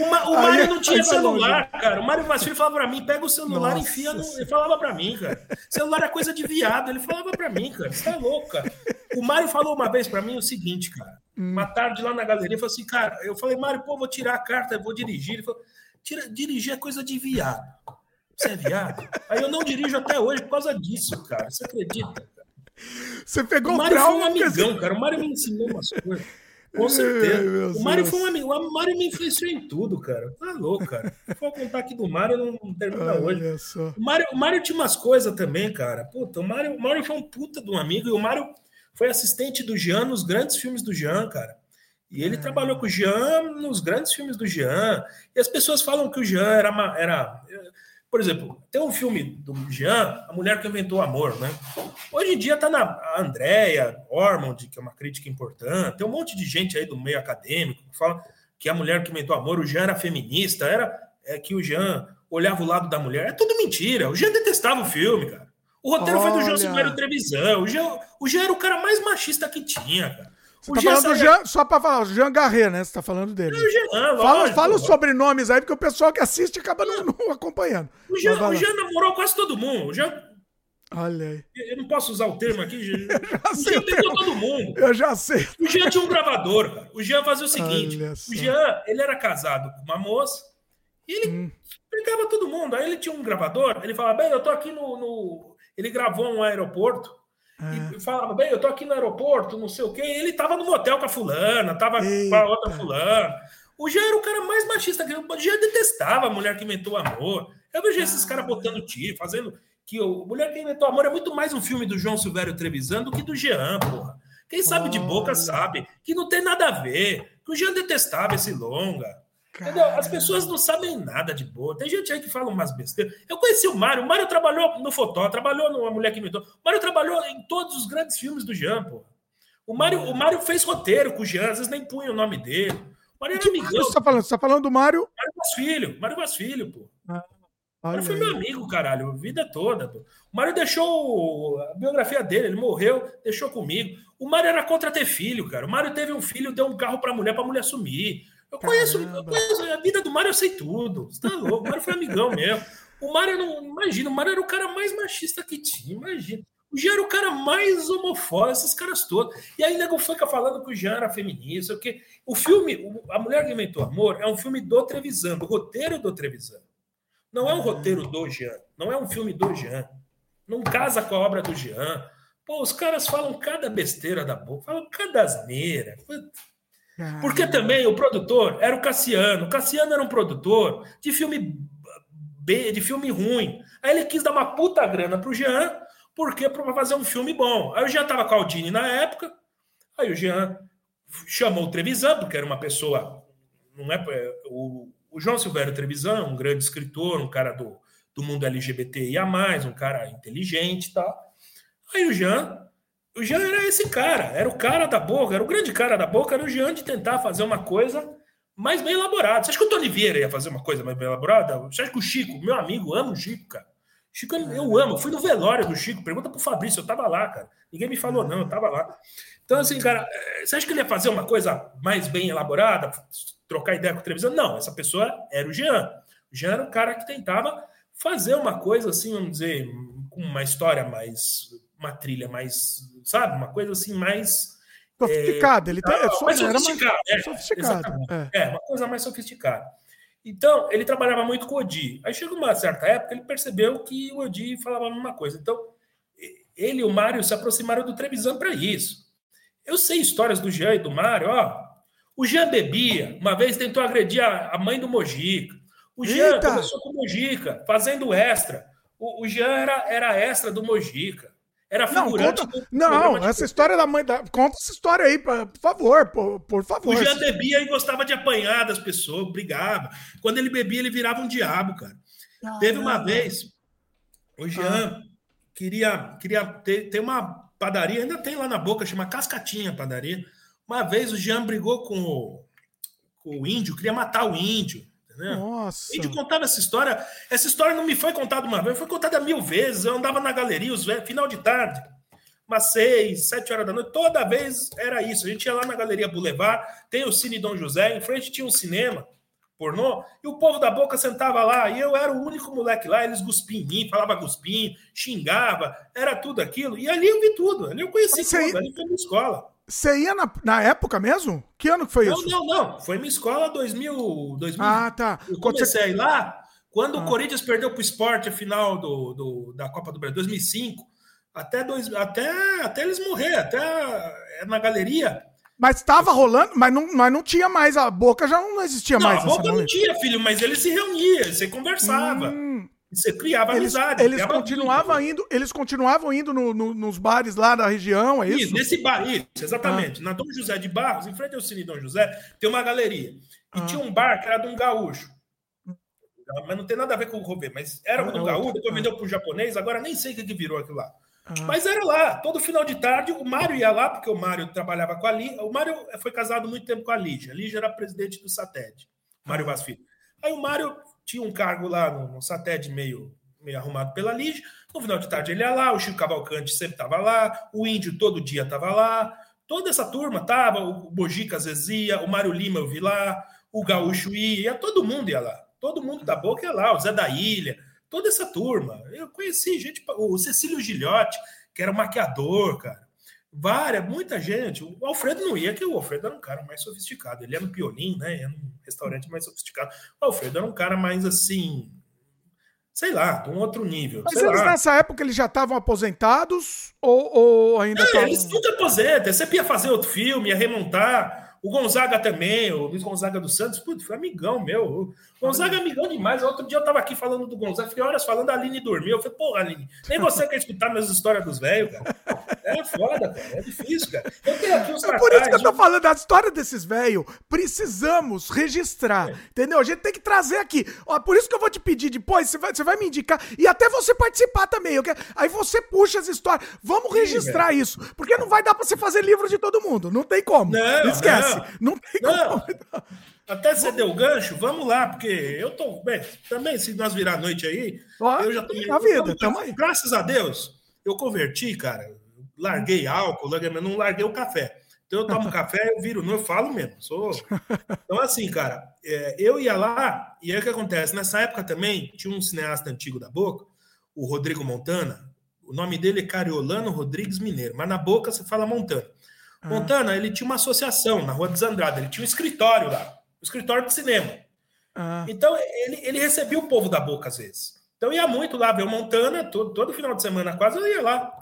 O, o Mário não tinha celular, cara. O Mário Vassilho falava pra mim: pega o celular e enfia no. Ele falava pra mim, cara. Celular é coisa de viado. Ele falava pra mim, cara. Você tá louco, cara. O Mário falou uma vez pra mim o seguinte, cara. Hum. Uma tarde lá na galeria, falou assim, cara. Eu falei, Mário, pô, vou tirar a carta, vou dirigir. Ele falou: Tira, dirigir é coisa de viado. Você é viado? Aí eu não dirijo até hoje por causa disso, cara. Você acredita? Você pegou o Mário foi um amigão, cara. O Mário me ensinou umas coisas. Com certeza. o Mário foi um amigo. O Mário me influenciou em tudo, cara. Tá louco, cara. Se for contar aqui do Mário, não termina Olha hoje. Só. O Mário, o Mário tinha umas coisas também, cara. Puta, o Mário, o Mário foi um puta de um amigo e o Mário foi assistente do Jean nos grandes filmes do Jean, cara. E ele é. trabalhou com o Jean nos grandes filmes do Jean. E as pessoas falam que o Jean era, era por exemplo, tem um filme do Jean, A Mulher que Inventou o Amor, né? Hoje em dia tá na Andrea Ormond, que é uma crítica importante, tem um monte de gente aí do meio acadêmico que fala que a mulher que inventou o amor, o Jean era feminista, era é, que o Jean olhava o lado da mulher. É tudo mentira. O Jean detestava o filme, cara. O roteiro Olha. foi do João Silvério Trevisan. O Jean, o Jean era o cara mais machista que tinha, cara. Você tá falando do Jean, só para falar, o Jean Garret, né? Você tá falando dele. É o Jean, fala, fala os sobrenomes aí, porque o pessoal que assiste acaba não, não acompanhando. O Jean, o Jean namorou quase todo mundo. O Jean... Olha aí. Eu não posso usar o termo aqui. o Jean pegou todo mundo. Eu já sei. O Jean tinha um gravador, cara. O Jean fazia o seguinte: o Jean, ele era casado com uma moça e ele hum. pegava todo mundo. Aí ele tinha um gravador, ele falava, bem, eu tô aqui no. no... Ele gravou um aeroporto. É. E falava, bem, eu tô aqui no aeroporto, não sei o quê. ele tava no motel com a fulana, tava Eita. com a outra fulana. O Jean era o cara mais machista que O Jean detestava a mulher que inventou amor. Eu vejo ah. esses caras botando tiro, fazendo. Que o Mulher que Inventou Amor é muito mais um filme do João Silvério Trevisan do que do Jean, porra. Quem sabe de boca sabe que não tem nada a ver. Que o Jean detestava esse longa. Entendeu? As pessoas não sabem nada de boa. Tem gente aí que fala umas besteiras. Eu conheci o Mário. O Mário trabalhou no Fotó, trabalhou numa mulher que inventou. O Mário trabalhou em todos os grandes filmes do Jean, pô. O Mário, o Mário fez roteiro com o Jean, às vezes nem punha o nome dele. O Mário era amigão. Você tá falando? Você tá falando do Mário? Mário Vaz Filho. Mário Vaz Filho, pô. Ah, o Mário foi meu amigo, caralho, a vida toda. Pô. O Mário deixou a biografia dele, ele morreu, deixou comigo. O Mário era contra ter filho, cara. O Mário teve um filho, deu um carro pra mulher, pra mulher sumir. Eu conheço, eu conheço, a vida do Mário, eu sei tudo. Você tá louco? O Mário foi amigão mesmo. O Mário não. Imagina, o Mário era o cara mais machista que tinha, imagina. O Jean era o cara mais homofóbico, esses caras todos. E aí, nego fica falando que o Jean era feminista, que o filme, A Mulher que Inventou Amor, é um filme do Trevisan, do roteiro do Trevisan. Não é um roteiro do Jean, não é um filme do Jean. Não casa com a obra do Jean. Pô, os caras falam cada besteira da boca, falam cada asneira. Porque também o produtor era o Cassiano. O Cassiano era um produtor de filme B, de filme ruim. Aí ele quis dar uma puta grana pro Jean, porque para fazer um filme bom. Aí o Jean tava com a Aldini na época. Aí o Jean chamou o Trevisan, porque era uma pessoa. Não é, o, o João Silvério Trevisan, um grande escritor, um cara do, do mundo LGBTIA, um cara inteligente e tal. Aí o Jean o Jean era esse cara, era o cara da boca, era o grande cara da boca, era o Jean de tentar fazer uma coisa mais bem elaborada. Você acha que o Tony Vieira ia fazer uma coisa mais bem elaborada? Você acha que o Chico, meu amigo, amo o Chico, cara. Chico, eu amo. fui no velório do Chico. Pergunta pro Fabrício, eu tava lá, cara. Ninguém me falou, não, eu tava lá. Então, assim, cara, eh, você acha que ele ia fazer uma coisa mais bem elaborada, trocar ideia com a televisão? Não, essa pessoa era o Jean. O Jean era um cara que tentava fazer uma coisa assim, vamos dizer, com uma história mais uma trilha mais, sabe, uma coisa assim mais sofisticada. É, ele tá, é, mais sofisticada, mais é, sofisticado. É. é, uma coisa mais sofisticada. Então, ele trabalhava muito com o Odi. Aí chegou uma certa época, ele percebeu que o Odi falava a mesma coisa. Então, ele e o Mário se aproximaram do Trevisan para isso. Eu sei histórias do Jean e do Mário, ó. O Jean bebia, uma vez tentou agredir a, mãe do Mojica. O Jean Eita. começou com o Mojica, fazendo extra. O, o Jean era, era extra do Mojica. Era figurante. Não, conta, não essa história da mãe. Da, conta essa história aí, por favor, por, por favor. O Jean bebia e gostava de apanhar das pessoas, brigava. Quando ele bebia, ele virava um diabo, cara. Ah, Teve uma vez, o Jean ah. queria, queria ter, ter uma padaria, ainda tem lá na boca, chama Cascatinha Padaria. Uma vez o Jean brigou com o, com o índio, queria matar o índio. Né? Nossa. E de contava essa história. Essa história não me foi contada uma vez, foi contada mil vezes. Eu andava na galeria, os final de tarde, umas seis, sete horas da noite, toda vez era isso. A gente ia lá na Galeria Boulevard, tem o Cine Dom José, em frente tinha um cinema pornô, e o povo da boca sentava lá, e eu era o único moleque lá, eles guspiam em mim, falava guspim, xingava, era tudo aquilo, e ali eu vi tudo, ali eu conheci Você tudo, ali foi minha escola. Você ia na, na época mesmo? Que ano que foi não, isso? Não, não, não. Foi minha escola 2000. 2000 ah, tá. Eu comecei ir lá quando ah. o Corinthians perdeu para o esporte a final do, do, da Copa do Brasil, 2005. Até, dois, até, até eles morrer, até é na galeria. Mas estava rolando, mas não, mas não tinha mais, a boca já não existia não, mais. A boca não tinha, filho, mas eles se reuniam, você conversava. Hum. Você criava eles, amizade. Eles continuavam indo, eles continuavam indo no, no, nos bares lá da região, é isso? Isso, nesse bar, isso, exatamente. Ah. Na Dom José de Barros, em frente ao Cine Dom José, tem uma galeria. E ah. tinha um bar que era de um gaúcho. Mas não tem nada a ver com o Robê, mas era ah, do gaúcho, depois vendeu pro japonês, agora nem sei o que, que virou aquilo lá. Ah. Mas era lá, todo final de tarde, o Mário ia lá, porque o Mário trabalhava com a Lígia. O Mário foi casado muito tempo com a Lígia. A Lígia era presidente do SATED, Mário Vaz Filho. Aí o Mário tinha um cargo lá no, no meio, meio arrumado pela Lígia. No final de tarde ele ia lá, o Chico Cavalcante sempre estava lá, o Índio todo dia estava lá, toda essa turma estava, o Bojica às vezes ia, o Mário Lima eu vi lá, o Gaúcho ia, todo mundo ia lá. Todo mundo da boca ia lá, o Zé da Ilha, toda essa turma. Eu conheci gente, o Cecílio Gilhote, que era maquiador, cara. Várias, muita gente. O Alfredo não ia, que o Alfredo era um cara mais sofisticado. Ele era no Piolim, né? Era um restaurante mais sofisticado. O Alfredo era um cara mais assim, sei lá, de um outro nível. Mas eles lá. nessa época eles já estavam aposentados ou, ou ainda estavam... Eles nunca aposentam. Você ia fazer outro filme, ia remontar. O Gonzaga também, o Luiz Gonzaga dos Santos, putz, foi amigão meu. Gonzaga é amigão demais. Outro dia eu tava aqui falando do Gonzaga, fiquei horas falando, a Aline dormiu. Eu falei, porra, Aline, nem você quer escutar minhas histórias dos velhos, cara. É foda, cara. É difícil, cara. Eu tenho aqui os É por isso que eu tô falando da história desses velhos. Precisamos registrar. É. Entendeu? A gente tem que trazer aqui. Ó, por isso que eu vou te pedir depois, você vai, você vai me indicar. E até você participar também. Eu quero, aí você puxa as histórias. Vamos Sim, registrar velho. isso. Porque não vai dar pra você fazer livro de todo mundo. Não tem como. Não, Esquece. Não, não tem não. como. Até você deu o gancho, vamos lá, porque eu tô. Bem, também, se nós virar a noite aí, Ó, eu já tô. Na vida, tamo aí. Graças a Deus, eu converti, cara. Larguei álcool, larguei, mas não larguei o café. Então eu tomo café, eu viro, não eu falo mesmo. Sou... Então, assim, cara, é, eu ia lá, e aí o que acontece? Nessa época também tinha um cineasta antigo da boca, o Rodrigo Montana. O nome dele é Cariolano Rodrigues Mineiro, mas na boca você fala Montana. Ah. Montana, ele tinha uma associação na Rua dos Andrade, ele tinha um escritório lá, escritório de cinema. Ah. Então, ele, ele recebia o povo da boca às vezes. Então, ia muito lá ver o Montana, todo, todo final de semana quase eu ia lá.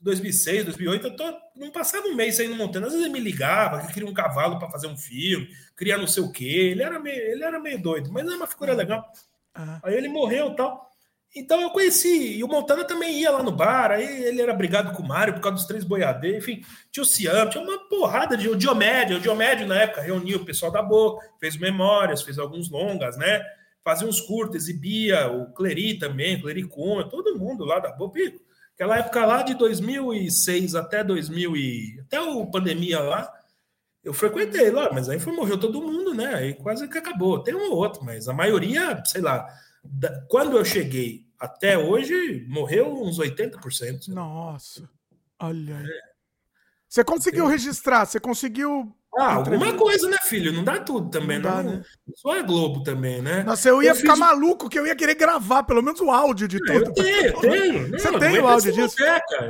2006, 2008, eu tô, não passava um mês saindo Montana. Às vezes ele me ligava, que queria um cavalo para fazer um filme, queria não sei o quê. Ele era meio, ele era meio doido, mas é uma figura legal. Ah. Aí ele morreu e tal. Então eu conheci, e o Montana também ia lá no bar, aí ele era brigado com o Mário por causa dos três boiadeiros, enfim, tinha o Ciam, tinha uma porrada de o Diomédio, o Diomédio na época reunia o pessoal da boca, fez memórias, fez alguns longas, né? Fazia uns curtos, exibia, o Cleri também, Cleri Cunha, todo mundo lá da boca. Aquela época lá de 2006 até 2000 e até o pandemia lá, eu frequentei lá, mas aí foi morreu todo mundo, né? Aí quase que acabou. Tem um ou outro, mas a maioria, sei lá, quando eu cheguei até hoje, morreu uns 80%. Nossa, olha aí. É. Você conseguiu registrar, você conseguiu ah, alguma coisa, né, filho? Não dá tudo também, não. Dá, não. Né? Só é Globo também, né? Nossa, eu ia eu ficar fiz... maluco que eu ia querer gravar pelo menos o áudio de tudo. Eu tenho, tenho. Você não, tem o áudio disso?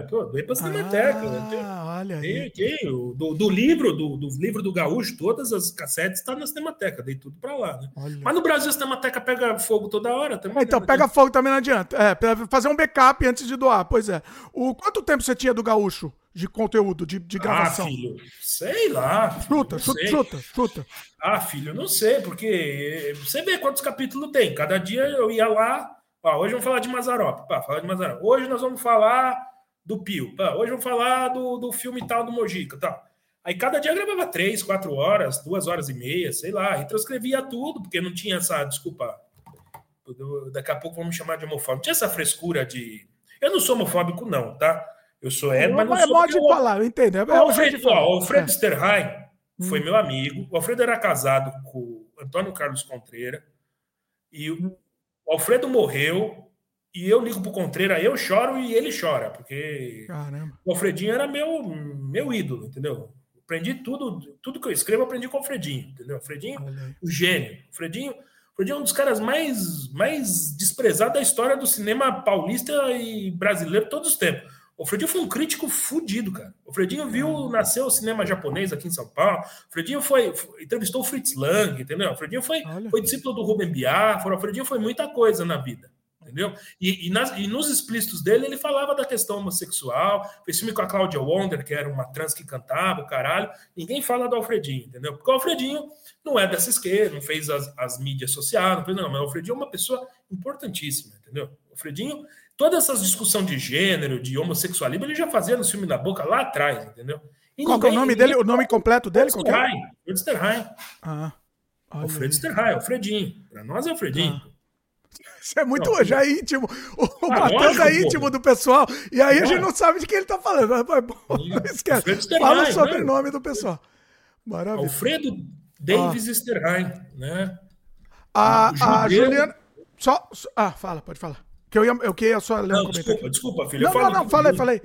Pô, doei pra Cinemateca. Ah, olha aí. Tenho, Do, do, livro, do, do, livro do Gaúcho, todas as cassetes estão tá na Cinemateca. Dei tudo pra lá, né? Olha. Mas no Brasil a Cinemateca pega fogo toda hora também. É, então, né? pega fogo também não adianta. É, fazer um backup antes de doar, pois é. O, quanto tempo você tinha do Gaúcho? De conteúdo, de, de ah, gravação? Ah, filho, sei lá. Filho, chuta, chuta, sei. chuta, chuta. Ah, filho, não sei, porque você vê quantos capítulos tem. Cada dia eu ia lá, ó, hoje vamos falar de Mazarop, pá, falar de Mazarop. Hoje nós vamos falar do Pio, pá, hoje vamos falar do, do filme tal do Mojica, tal. Aí cada dia eu gravava três, quatro horas, duas horas e meia, sei lá, e transcrevia tudo, porque não tinha essa, desculpa, daqui a pouco vamos chamar de homofóbico, não tinha essa frescura de... Eu não sou homofóbico não, tá? Eu sou hétero, mas não é sou... É modo de falar, eu entendo. É, o Alfredo, ó, o Alfredo é. Sterheim foi hum. meu amigo. O Alfredo era casado com o Antônio Carlos Contreira. E o Alfredo morreu. E eu ligo pro Contreira, eu choro e ele chora. Porque Caramba. o Alfredinho era meu, meu ídolo, entendeu? Aprendi tudo, tudo que eu escrevo, aprendi com o Alfredinho, entendeu? O Alfredinho, o gênio. O Alfredinho, Alfredinho é um dos caras mais, mais desprezados da história do cinema paulista e brasileiro todos os tempos. O Fredinho foi um crítico fudido, cara. O Fredinho viu, uhum. nasceu o cinema japonês aqui em São Paulo. O Fredinho foi, foi entrevistou o Fritz Lang, entendeu? O Fredinho foi, foi discípulo do Rubem Biafra. O Fredinho foi muita coisa na vida. entendeu? E, e, nas, e, nos explícitos dele, ele falava da questão homossexual, fez filme com a Claudia Wonder, que era uma trans que cantava, o caralho. Ninguém fala do Alfredinho, entendeu? Porque o Alfredinho não é dessa esquerda, não fez as, as mídias sociais, não fez, não, mas o Alfredinho é uma pessoa importantíssima, entendeu? O Alfredinho, toda essa discussão de gênero, de homossexualismo, ele já fazia no filme da boca lá atrás, entendeu? E Qual ninguém, é o nome dele? O nome completo dele? Fred Sterheim. Fred Sterheim. Ah. Alfredo Sterheim, Alfredinho. Para nós é Alfredinho. Ah. Isso é muito não, já é íntimo. O ah, Matheus é íntimo pô. do pessoal. E aí a gente não sabe de quem ele tá falando. Esquece. Fala o sobrenome né? do pessoal. Maravilha. Alfredo Davis ah. Sterheim, né? A, a Juliana. Só, ah, fala, pode falar. Que eu ia, eu queria só ler não, um desculpa, desculpa, filho. Não, não, não, falei, falei.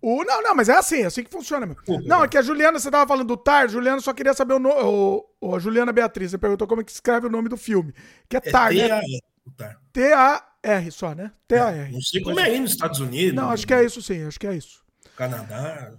O, não, não, mas é assim, é assim que funciona, meu. Não, é que a Juliana, você tava falando do Tar, Juliana só queria saber o nome. A Juliana Beatriz, você perguntou como é que escreve o nome do filme. Que é, é Tar, né? T-A-R só, né? T-A-R. É, não sei como é aí nos Estados Unidos. Não, acho que é isso sim, acho que é isso. Canadá.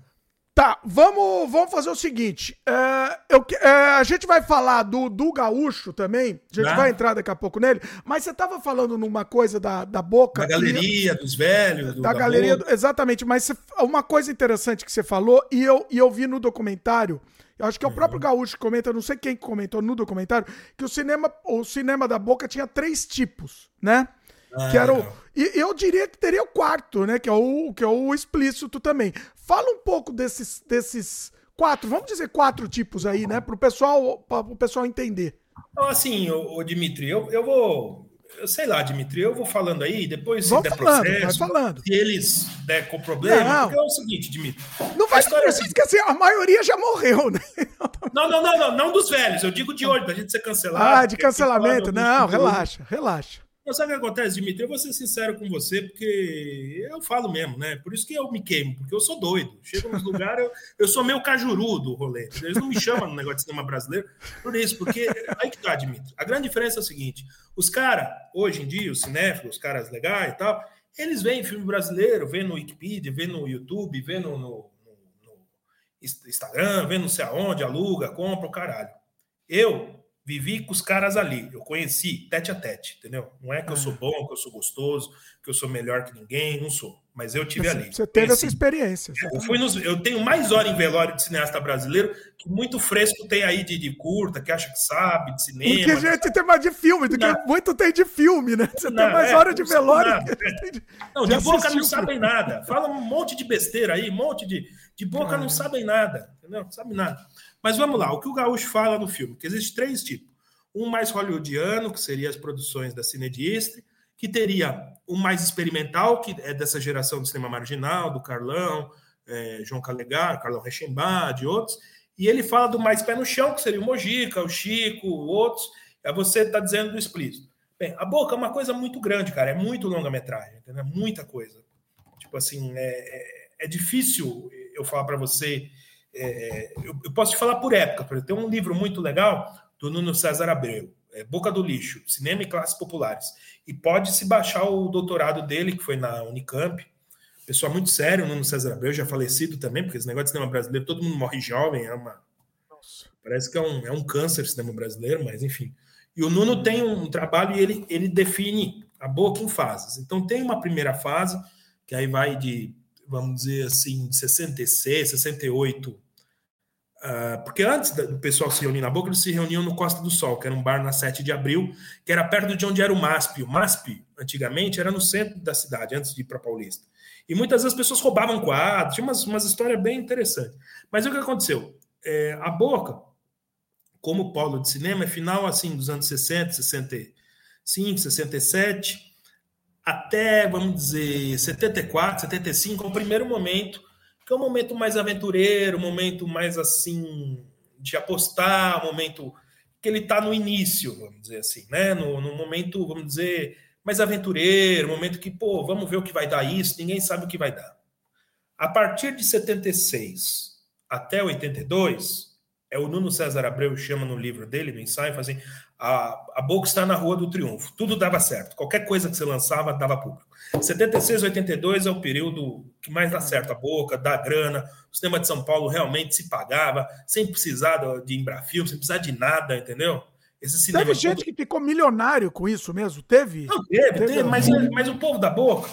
Tá, vamos, vamos fazer o seguinte. É, eu, é, a gente vai falar do, do gaúcho também. A gente ah. vai entrar daqui a pouco nele. Mas você estava falando numa coisa da, da boca. Da galeria, e, dos velhos. Do, da, galeria, exatamente. Mas você, uma coisa interessante que você falou, e eu, e eu vi no documentário. Eu acho que é o próprio uhum. Gaúcho que comenta, não sei quem comentou no documentário, que o cinema, o cinema da boca tinha três tipos, né? Ah, que era o, e eu diria que teria o quarto, né? Que é o, que é o explícito também. Fala um pouco desses, desses quatro, vamos dizer quatro tipos aí, né? Para o pessoal, pessoal entender. Então, assim, o, o Dimitri, eu, eu vou. Eu sei lá, Dimitri, eu vou falando aí, depois se der falando, processo, falando. se eles der com problema, não. porque é o seguinte, Dimitri. Não vai história assim, que assim, a maioria já morreu, né? Não, não, não, não, não dos velhos, eu digo de hoje, da gente ser cancelado. Ah, de cancelamento, não, relaxa, relaxa. Mas sabe o que acontece, Dimitri? Eu vou ser sincero com você, porque eu falo mesmo, né? Por isso que eu me queimo, porque eu sou doido. Chego nos lugares, eu, eu sou meio cajuru do rolê. Eles não me chamam no negócio de cinema brasileiro por isso, porque aí que tá, Dimitri. A grande diferença é o seguinte: os caras, hoje em dia, os cinéfilos, os caras legais e tal, eles veem filme brasileiro, vê no Wikipedia, vê no YouTube, vê no, no, no, no Instagram, vê não sei aonde, aluga, compra o caralho. Eu vivi com os caras ali, eu conheci tete a tete, entendeu? Não é que eu sou ah. bom, que eu sou gostoso, que eu sou melhor que ninguém, não sou. Mas eu tive ali. Você teve conheci. essa experiência. Eu, fui nos, eu tenho mais hora em velório de cineasta brasileiro que muito fresco tem aí de, de curta, que acha que sabe, de cinema. Porque a gente tem mais de filme, do que muito tem de filme, né? Você não, tem mais é, hora de velório. Nada, é. de, não, de, de boca não sabem nada. Fala um monte de besteira aí, um monte de. De boca ah. não sabem nada, entendeu? Não sabem nada. Mas vamos lá, o que o Gaúcho fala no filme, que existe três tipos. Um mais hollywoodiano, que seria as produções da Cine Distre, que teria um mais experimental, que é dessa geração do cinema marginal, do Carlão, é, João Calegar, Carlão Rechembá, de outros, e ele fala do mais pé no chão, que seria o Mojica, o Chico, outros, é você está dizendo do explícito. Bem, a boca é uma coisa muito grande, cara, é muito longa-metragem, é muita coisa. Tipo assim, é, é, é difícil eu falar para você, é, eu, eu, posso te falar por época, tem um livro muito legal do Nuno César Abreu, é, Boca do Lixo, Cinema e Classes Populares. E pode se baixar o doutorado dele, que foi na Unicamp. Pessoa muito sério, o Nuno César Abreu, já falecido também, porque esse negócio de cinema brasileiro, todo mundo morre jovem, é uma. Parece que é um, é um câncer o cinema brasileiro, mas enfim. E o Nuno tem um trabalho e ele, ele define a boca em fases. Então tem uma primeira fase, que aí vai de, vamos dizer assim, de 66, 68 Uh, porque antes do pessoal se reunir na boca, eles se reuniam no Costa do Sol, que era um bar na 7 de abril, que era perto de onde era o MASP. O MASP, antigamente, era no centro da cidade, antes de ir para Paulista. E muitas vezes as pessoas roubavam quadros, tinha umas, umas histórias bem interessantes. Mas o que aconteceu? É, a Boca, como polo de cinema, é final assim dos anos 60, 65, 67, até, vamos dizer, 74, 75, é o primeiro momento que é um momento mais aventureiro, um momento mais assim de apostar, um momento que ele está no início, vamos dizer assim, né? No, no, momento, vamos dizer, mais aventureiro, momento que, pô, vamos ver o que vai dar isso, ninguém sabe o que vai dar. A partir de 76 até 82, é o Nuno César Abreu chama no livro dele, no ensaio, fala assim, a, a boca está na Rua do Triunfo. Tudo dava certo. Qualquer coisa que você lançava dava público. 76, 82 é o período que mais dá certo. A boca, dá grana. O cinema de São Paulo realmente se pagava, sem precisar de Embrafilme, sem precisar de nada, entendeu? esse cinema. Teve gente que ficou milionário com isso mesmo? Teve? Não, teve, teve, teve mas, mas o povo da boca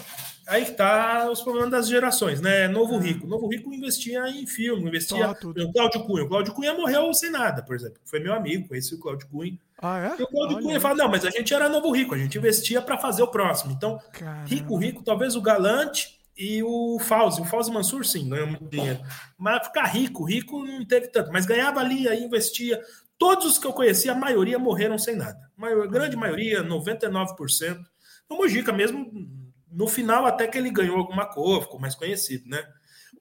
aí que tá os problemas das gerações, né? Novo Rico. Novo Rico investia em filme, investia. O Cláudio Cunha. O Cláudio Cunha morreu sem nada, por exemplo. Foi meu amigo, conheci o Cláudio Cunha. Ah, é? E o Cláudio Cunha fala: não, mas a gente era novo rico, a gente investia para fazer o próximo. Então, Caramba. rico, rico, talvez o Galante e o Fauzi. O Fauzi Mansur, sim, ganhou muito dinheiro. Mas ficar rico, rico não teve tanto. Mas ganhava ali, aí investia. Todos os que eu conheci, a maioria morreram sem nada. A maior, grande maioria, 99%. O Mojica mesmo no final, até que ele ganhou alguma coisa, ficou mais conhecido, né?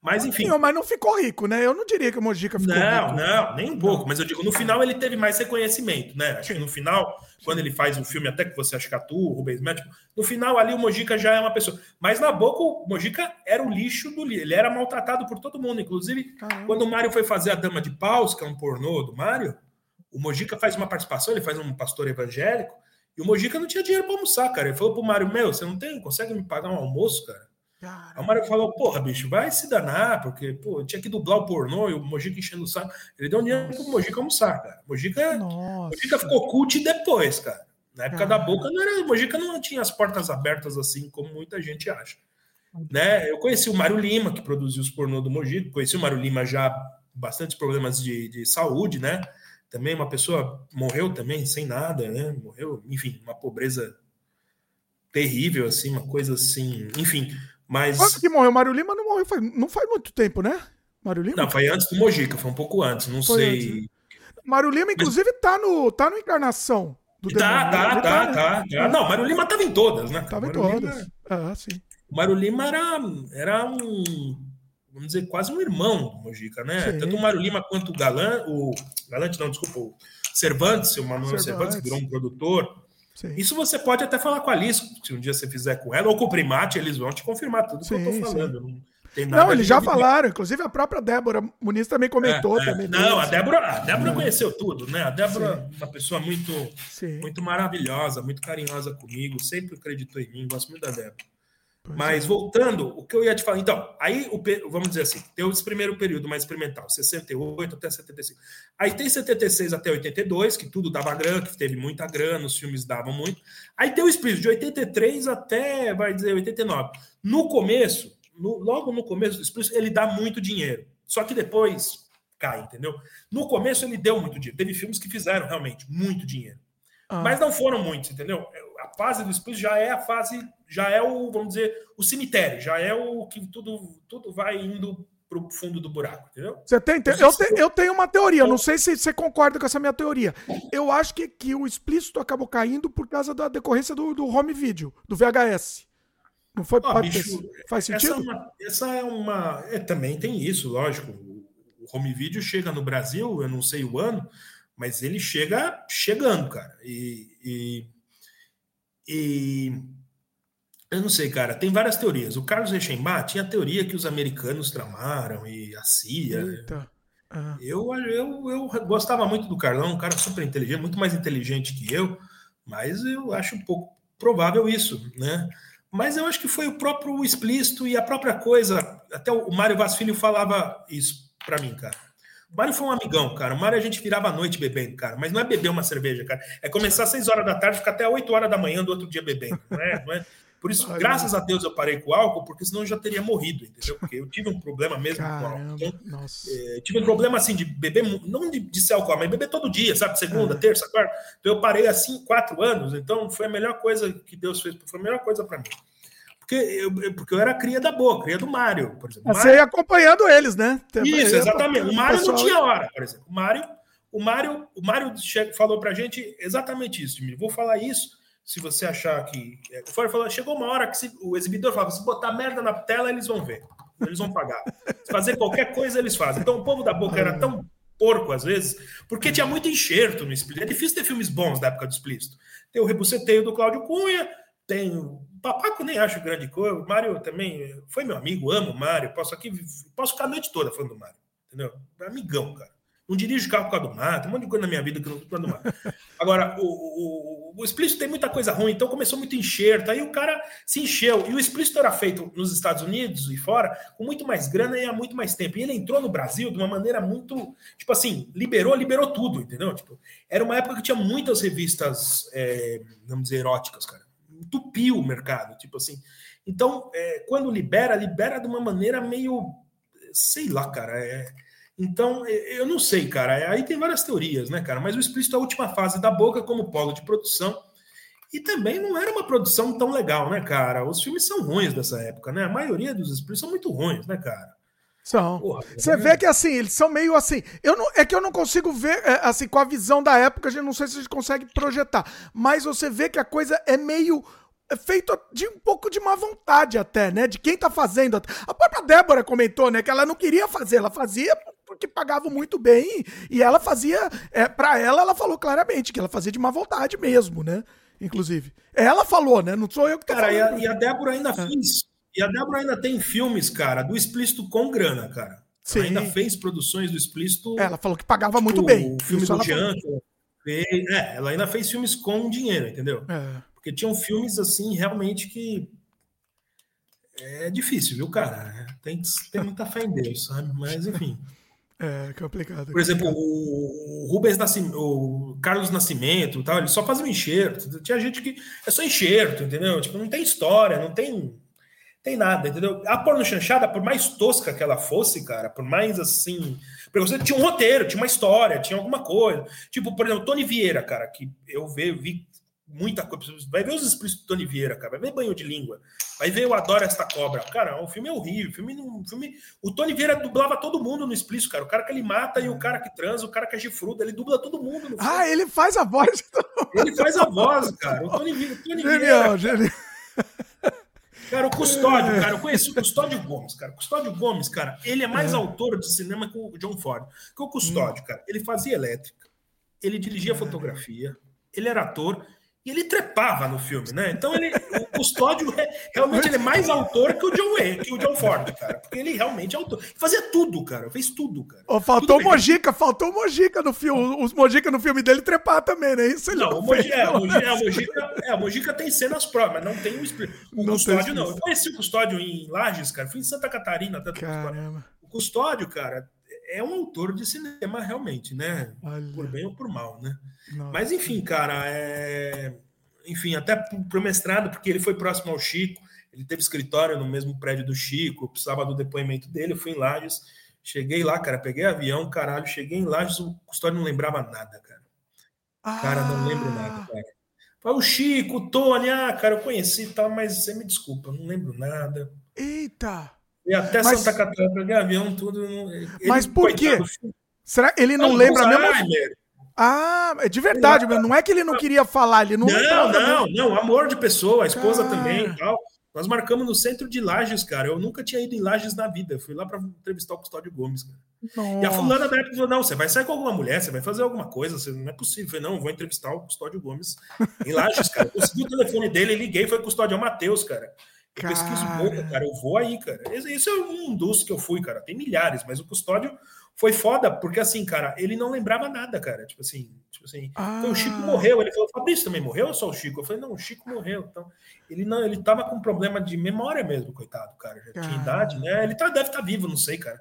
Mas enfim. Não, mas não ficou rico, né? Eu não diria que o Mojica ficou não, rico. Não, não, nem um pouco. Mas eu digo, no final ele teve mais reconhecimento, né? Acho que no final, quando ele faz um filme, até que você acha que atua, o Rubens Médico, no final ali o Mojica já é uma pessoa. Mas na boca, o Mojica era o lixo do lixo. Ele era maltratado por todo mundo. Inclusive, quando o Mário foi fazer a Dama de Paus, que é um pornô do Mário, o Mojica faz uma participação, ele faz um pastor evangélico. E o Mojica não tinha dinheiro para almoçar, cara. Ele falou pro Mário: Meu, você não tem, consegue me pagar um almoço, cara? Aí o Mário falou: Porra, bicho, vai se danar, porque, pô, tinha que dublar o pornô e o Mojica enchendo o saco. Ele deu um dinheiro pro Mojica almoçar, cara. O Mojica, Mojica ficou cult depois, cara. Na época da boca, não era, o Mojica não tinha as portas abertas assim, como muita gente acha. Né? Eu conheci o Mário Lima, que produziu os pornô do Mojica. Conheci o Mário Lima já bastantes problemas de, de saúde, né? Também uma pessoa morreu também sem nada, né? Morreu, enfim, uma pobreza terrível, assim, uma coisa assim, enfim. Mas. Quando que morreu? Mário Lima não morreu, faz, não faz muito tempo, né? Mário Lima? Não, foi antes do Mojica, foi um pouco antes, não foi sei. Antes. Né? Mário Lima, inclusive, Mas... tá, no, tá no Encarnação. Do tá, tá, tá, tá, tá, tá. Não, Mário Lima tava em todas, né? Tava em todas. Lima... Ah, sim. O Mário Lima era, era um vamos dizer, quase um irmão do Mojica, né? Sim. Tanto o Mário Lima quanto o Galan, o Galante não, desculpa, o Cervantes, o Manuel Cervantes, Cervantes virou um produtor. Sim. Isso você pode até falar com a Alice, se um dia você fizer com ela, ou com o Primate, eles vão te confirmar tudo sim, que eu tô falando. Não, não eles já falaram, inclusive a própria Débora Muniz também comentou. É, é. Também não, a Débora, a Débora conheceu tudo, né? A Débora é uma pessoa muito, muito maravilhosa, muito carinhosa comigo, sempre acreditou em mim, gosto muito da Débora. Mas é. voltando, o que eu ia te falar. Então, aí, o, vamos dizer assim, tem esse primeiro período mais experimental, 68 até 75. Aí tem 76 até 82, que tudo dava grana, que teve muita grana, os filmes davam muito. Aí tem o Espírito, de 83 até, vai dizer, 89. No começo, no, logo no começo do Espírito, ele dá muito dinheiro. Só que depois cai, entendeu? No começo ele deu muito dinheiro. Teve filmes que fizeram realmente muito dinheiro. Ah. Mas não foram muitos, entendeu? A fase do Espírito já é a fase já é o, vamos dizer, o cemitério, já é o que tudo, tudo vai indo para o fundo do buraco, entendeu? Você tem, tem eu, te, eu tenho uma teoria, não sei se você concorda com essa minha teoria. Eu acho que, que o explícito acabou caindo por causa da decorrência do, do home video, do VHS. Não foi? Ah, bicho, faz sentido? Essa é uma. Essa é uma é, também tem isso, lógico. O home video chega no Brasil, eu não sei o ano, mas ele chega chegando, cara. E, e, e eu não sei, cara. Tem várias teorias. O Carlos Reichenbach tinha a teoria que os americanos tramaram e a CIA. Eita. Ah. Eu, eu, eu gostava muito do Carlão, um cara super inteligente, muito mais inteligente que eu, mas eu acho um pouco provável isso, né? Mas eu acho que foi o próprio explícito e a própria coisa. Até o Mário Vaz Filho falava isso para mim, cara. O Mário foi um amigão, cara. O Mário a gente virava a noite bebendo, cara. Mas não é beber uma cerveja, cara. É começar às 6 horas da tarde e ficar até 8 horas da manhã do outro dia bebendo. Não é, não é, por isso, Ai, graças a Deus, eu parei com o álcool, porque senão eu já teria morrido, entendeu? Porque eu tive um problema mesmo Caramba, com álcool. Então, é, tive um problema assim de beber, não de, de ser álcool, mas beber todo dia, sabe? Segunda, é. terça, quarta. Então eu parei assim quatro anos, então foi a melhor coisa que Deus fez, foi a melhor coisa para mim. Porque eu, porque eu era cria da boa, cria do Mário, por exemplo. Você ia acompanhando eles, né? Isso, exatamente. O Mário não tinha hora, por exemplo. O Mário, o Mário, o Mário falou pra gente exatamente isso, de mim. Vou falar isso se você achar que. É, o Ford falou: chegou uma hora que se, o exibidor falava: se botar merda na tela, eles vão ver. Eles vão pagar. Se fazer qualquer coisa, eles fazem. Então o povo da boca era tão porco às vezes, porque tinha muito enxerto no explícito. É difícil ter filmes bons da época do explícito. Tem o Rebuceteio do Cláudio Cunha, tem Papaco, nem acho grande coisa. O Mário também foi meu amigo, amo o Mário. Posso aqui, posso ficar a noite toda falando do Mário, entendeu? Amigão, cara. Não dirijo carro por causa do mar, tem um monte de coisa na minha vida que não por causa do mar. Agora, o, o, o explícito tem muita coisa ruim, então começou muito enxerto, aí o cara se encheu. E o explícito era feito nos Estados Unidos e fora com muito mais grana e há muito mais tempo. E ele entrou no Brasil de uma maneira muito, tipo assim, liberou, liberou tudo, entendeu? Tipo, era uma época que tinha muitas revistas, é, vamos dizer, eróticas, cara. Entupiu o mercado, tipo assim. Então, é, quando libera, libera de uma maneira meio, sei lá, cara, é então, eu não sei, cara. Aí tem várias teorias, né, cara? Mas o explícito é a última fase da boca como polo de produção. E também não era uma produção tão legal, né, cara? Os filmes são ruins dessa época, né? A maioria dos explícitos são muito ruins, né, cara? São. Porra, Você é... vê que assim, eles são meio assim. Eu não, é que eu não consigo ver, é, assim, com a visão da época, a gente não sei se a gente consegue projetar. Mas você vê que a coisa é meio é feito de um pouco de má vontade até, né? De quem tá fazendo. A própria Débora comentou, né? Que ela não queria fazer, ela fazia porque pagavam muito bem e ela fazia, é, para ela, ela falou claramente que ela fazia de má vontade mesmo, né? Inclusive. Ela falou, né? Não sou eu que tô cara, falando. E a, e a Débora ainda é. fez. E a Débora ainda tem filmes, cara, do explícito com grana, cara. Sim. Ela ainda fez produções do explícito. Ela falou que pagava tipo, muito bem. O filme do Jean, é, ela ainda fez filmes com dinheiro, entendeu? É. Porque tinham filmes assim, realmente que é difícil, viu, cara? Tem, tem muita fé em Deus, sabe? Mas enfim. É complicado. Por exemplo, o Rubens Nascimento, o Carlos Nascimento, tal, ele só fazia um enxerto. Tinha gente que é só enxerto, entendeu? Tipo, não tem história, não tem tem nada, entendeu? A porno chanchada, por mais tosca que ela fosse, cara, por mais assim, porque você tinha um roteiro, tinha uma história, tinha alguma coisa. Tipo, por exemplo, Tony Vieira, cara, que eu vi, vi muita coisa. Vai ver os explícitos do Tony Vieira, cara. Vai ver banho de língua. Vai ver Eu Adoro Esta Cobra. Cara, o filme é horrível. O filme, o filme... O Tony Vieira dublava todo mundo no explícito, cara. O cara que ele mata e o cara que transa, o cara que é gifrudo, ele dubla todo mundo no filme. Ah, ele faz a voz. Ele faz a voz, cara. O Tony Vieira. Tony genial, Vieira, genial. Cara, o Custódio, cara, eu conheci o Custódio Gomes, cara. O Custódio Gomes, cara, ele é mais é. autor de cinema que o John Ford. Que o Custódio, hum. cara, ele fazia elétrica, ele dirigia é. fotografia, ele era ator e ele trepava no filme, né? Então ele, o Custódio realmente ele é mais autor que o John Wayne, que o John Ford, cara, porque ele realmente é autor. Fazia tudo, cara, fez tudo, cara. Oh, faltou o Mojica, faltou o Mojica no filme, os Mojica no filme dele trepar também, né? Isso não, não o Mojica, é, o Mojica, é, Mojica, é, Mojica tem cenas próprias, mas não tem o, o não Custódio não. Eu conheci o Custódio em Lages, cara, fui em Santa Catarina, tanto Caramba. O Custódio, cara, é um autor de cinema realmente, né? Olha. Por bem ou por mal, né? Nossa. Mas enfim, cara, é... enfim, até pro mestrado, porque ele foi próximo ao Chico, ele teve escritório no mesmo prédio do Chico, precisava do depoimento dele, eu fui em Lages, cheguei lá, cara, peguei avião, caralho, cheguei em Lages, o custódio não lembrava nada, cara. Ah. Cara, não lembro nada, cara. Foi o Chico, o Tony, ah, cara, eu conheci e tal, mas você me desculpa, não lembro nada. Eita! E até mas... Santa Catarina, peguei avião, tudo. Ele, mas por quê? Será que ele não, não lembra mesmo? Ah, é de verdade, não é que ele não queria falar, ele não Não, não, não, amor de pessoa, a esposa também e tal. Nós marcamos no centro de Lages, cara. Eu nunca tinha ido em Lages na vida. Eu fui lá para entrevistar o Custódio Gomes, cara. Nossa. E a fulana da época falou: não, você vai sair com alguma mulher, você vai fazer alguma coisa, você, não é possível. Eu falei, não, eu vou entrevistar o Custódio Gomes em Lages, cara. Eu consegui o telefone dele, liguei, foi o Custódio, é o Matheus, cara. Eu cara... pesquiso pouco, cara. Eu vou aí, cara. Isso é um dos que eu fui, cara. Tem milhares, mas o Custódio foi foda, porque assim, cara, ele não lembrava nada, cara. Tipo assim, tipo assim, ah. o Chico morreu. Ele falou, Fabrício também morreu ou só o Chico? Eu falei, não, o Chico morreu. Então, ele não, ele tava com problema de memória mesmo, coitado, cara. Já tinha idade, né? Ele tá, deve estar tá vivo, não sei, cara.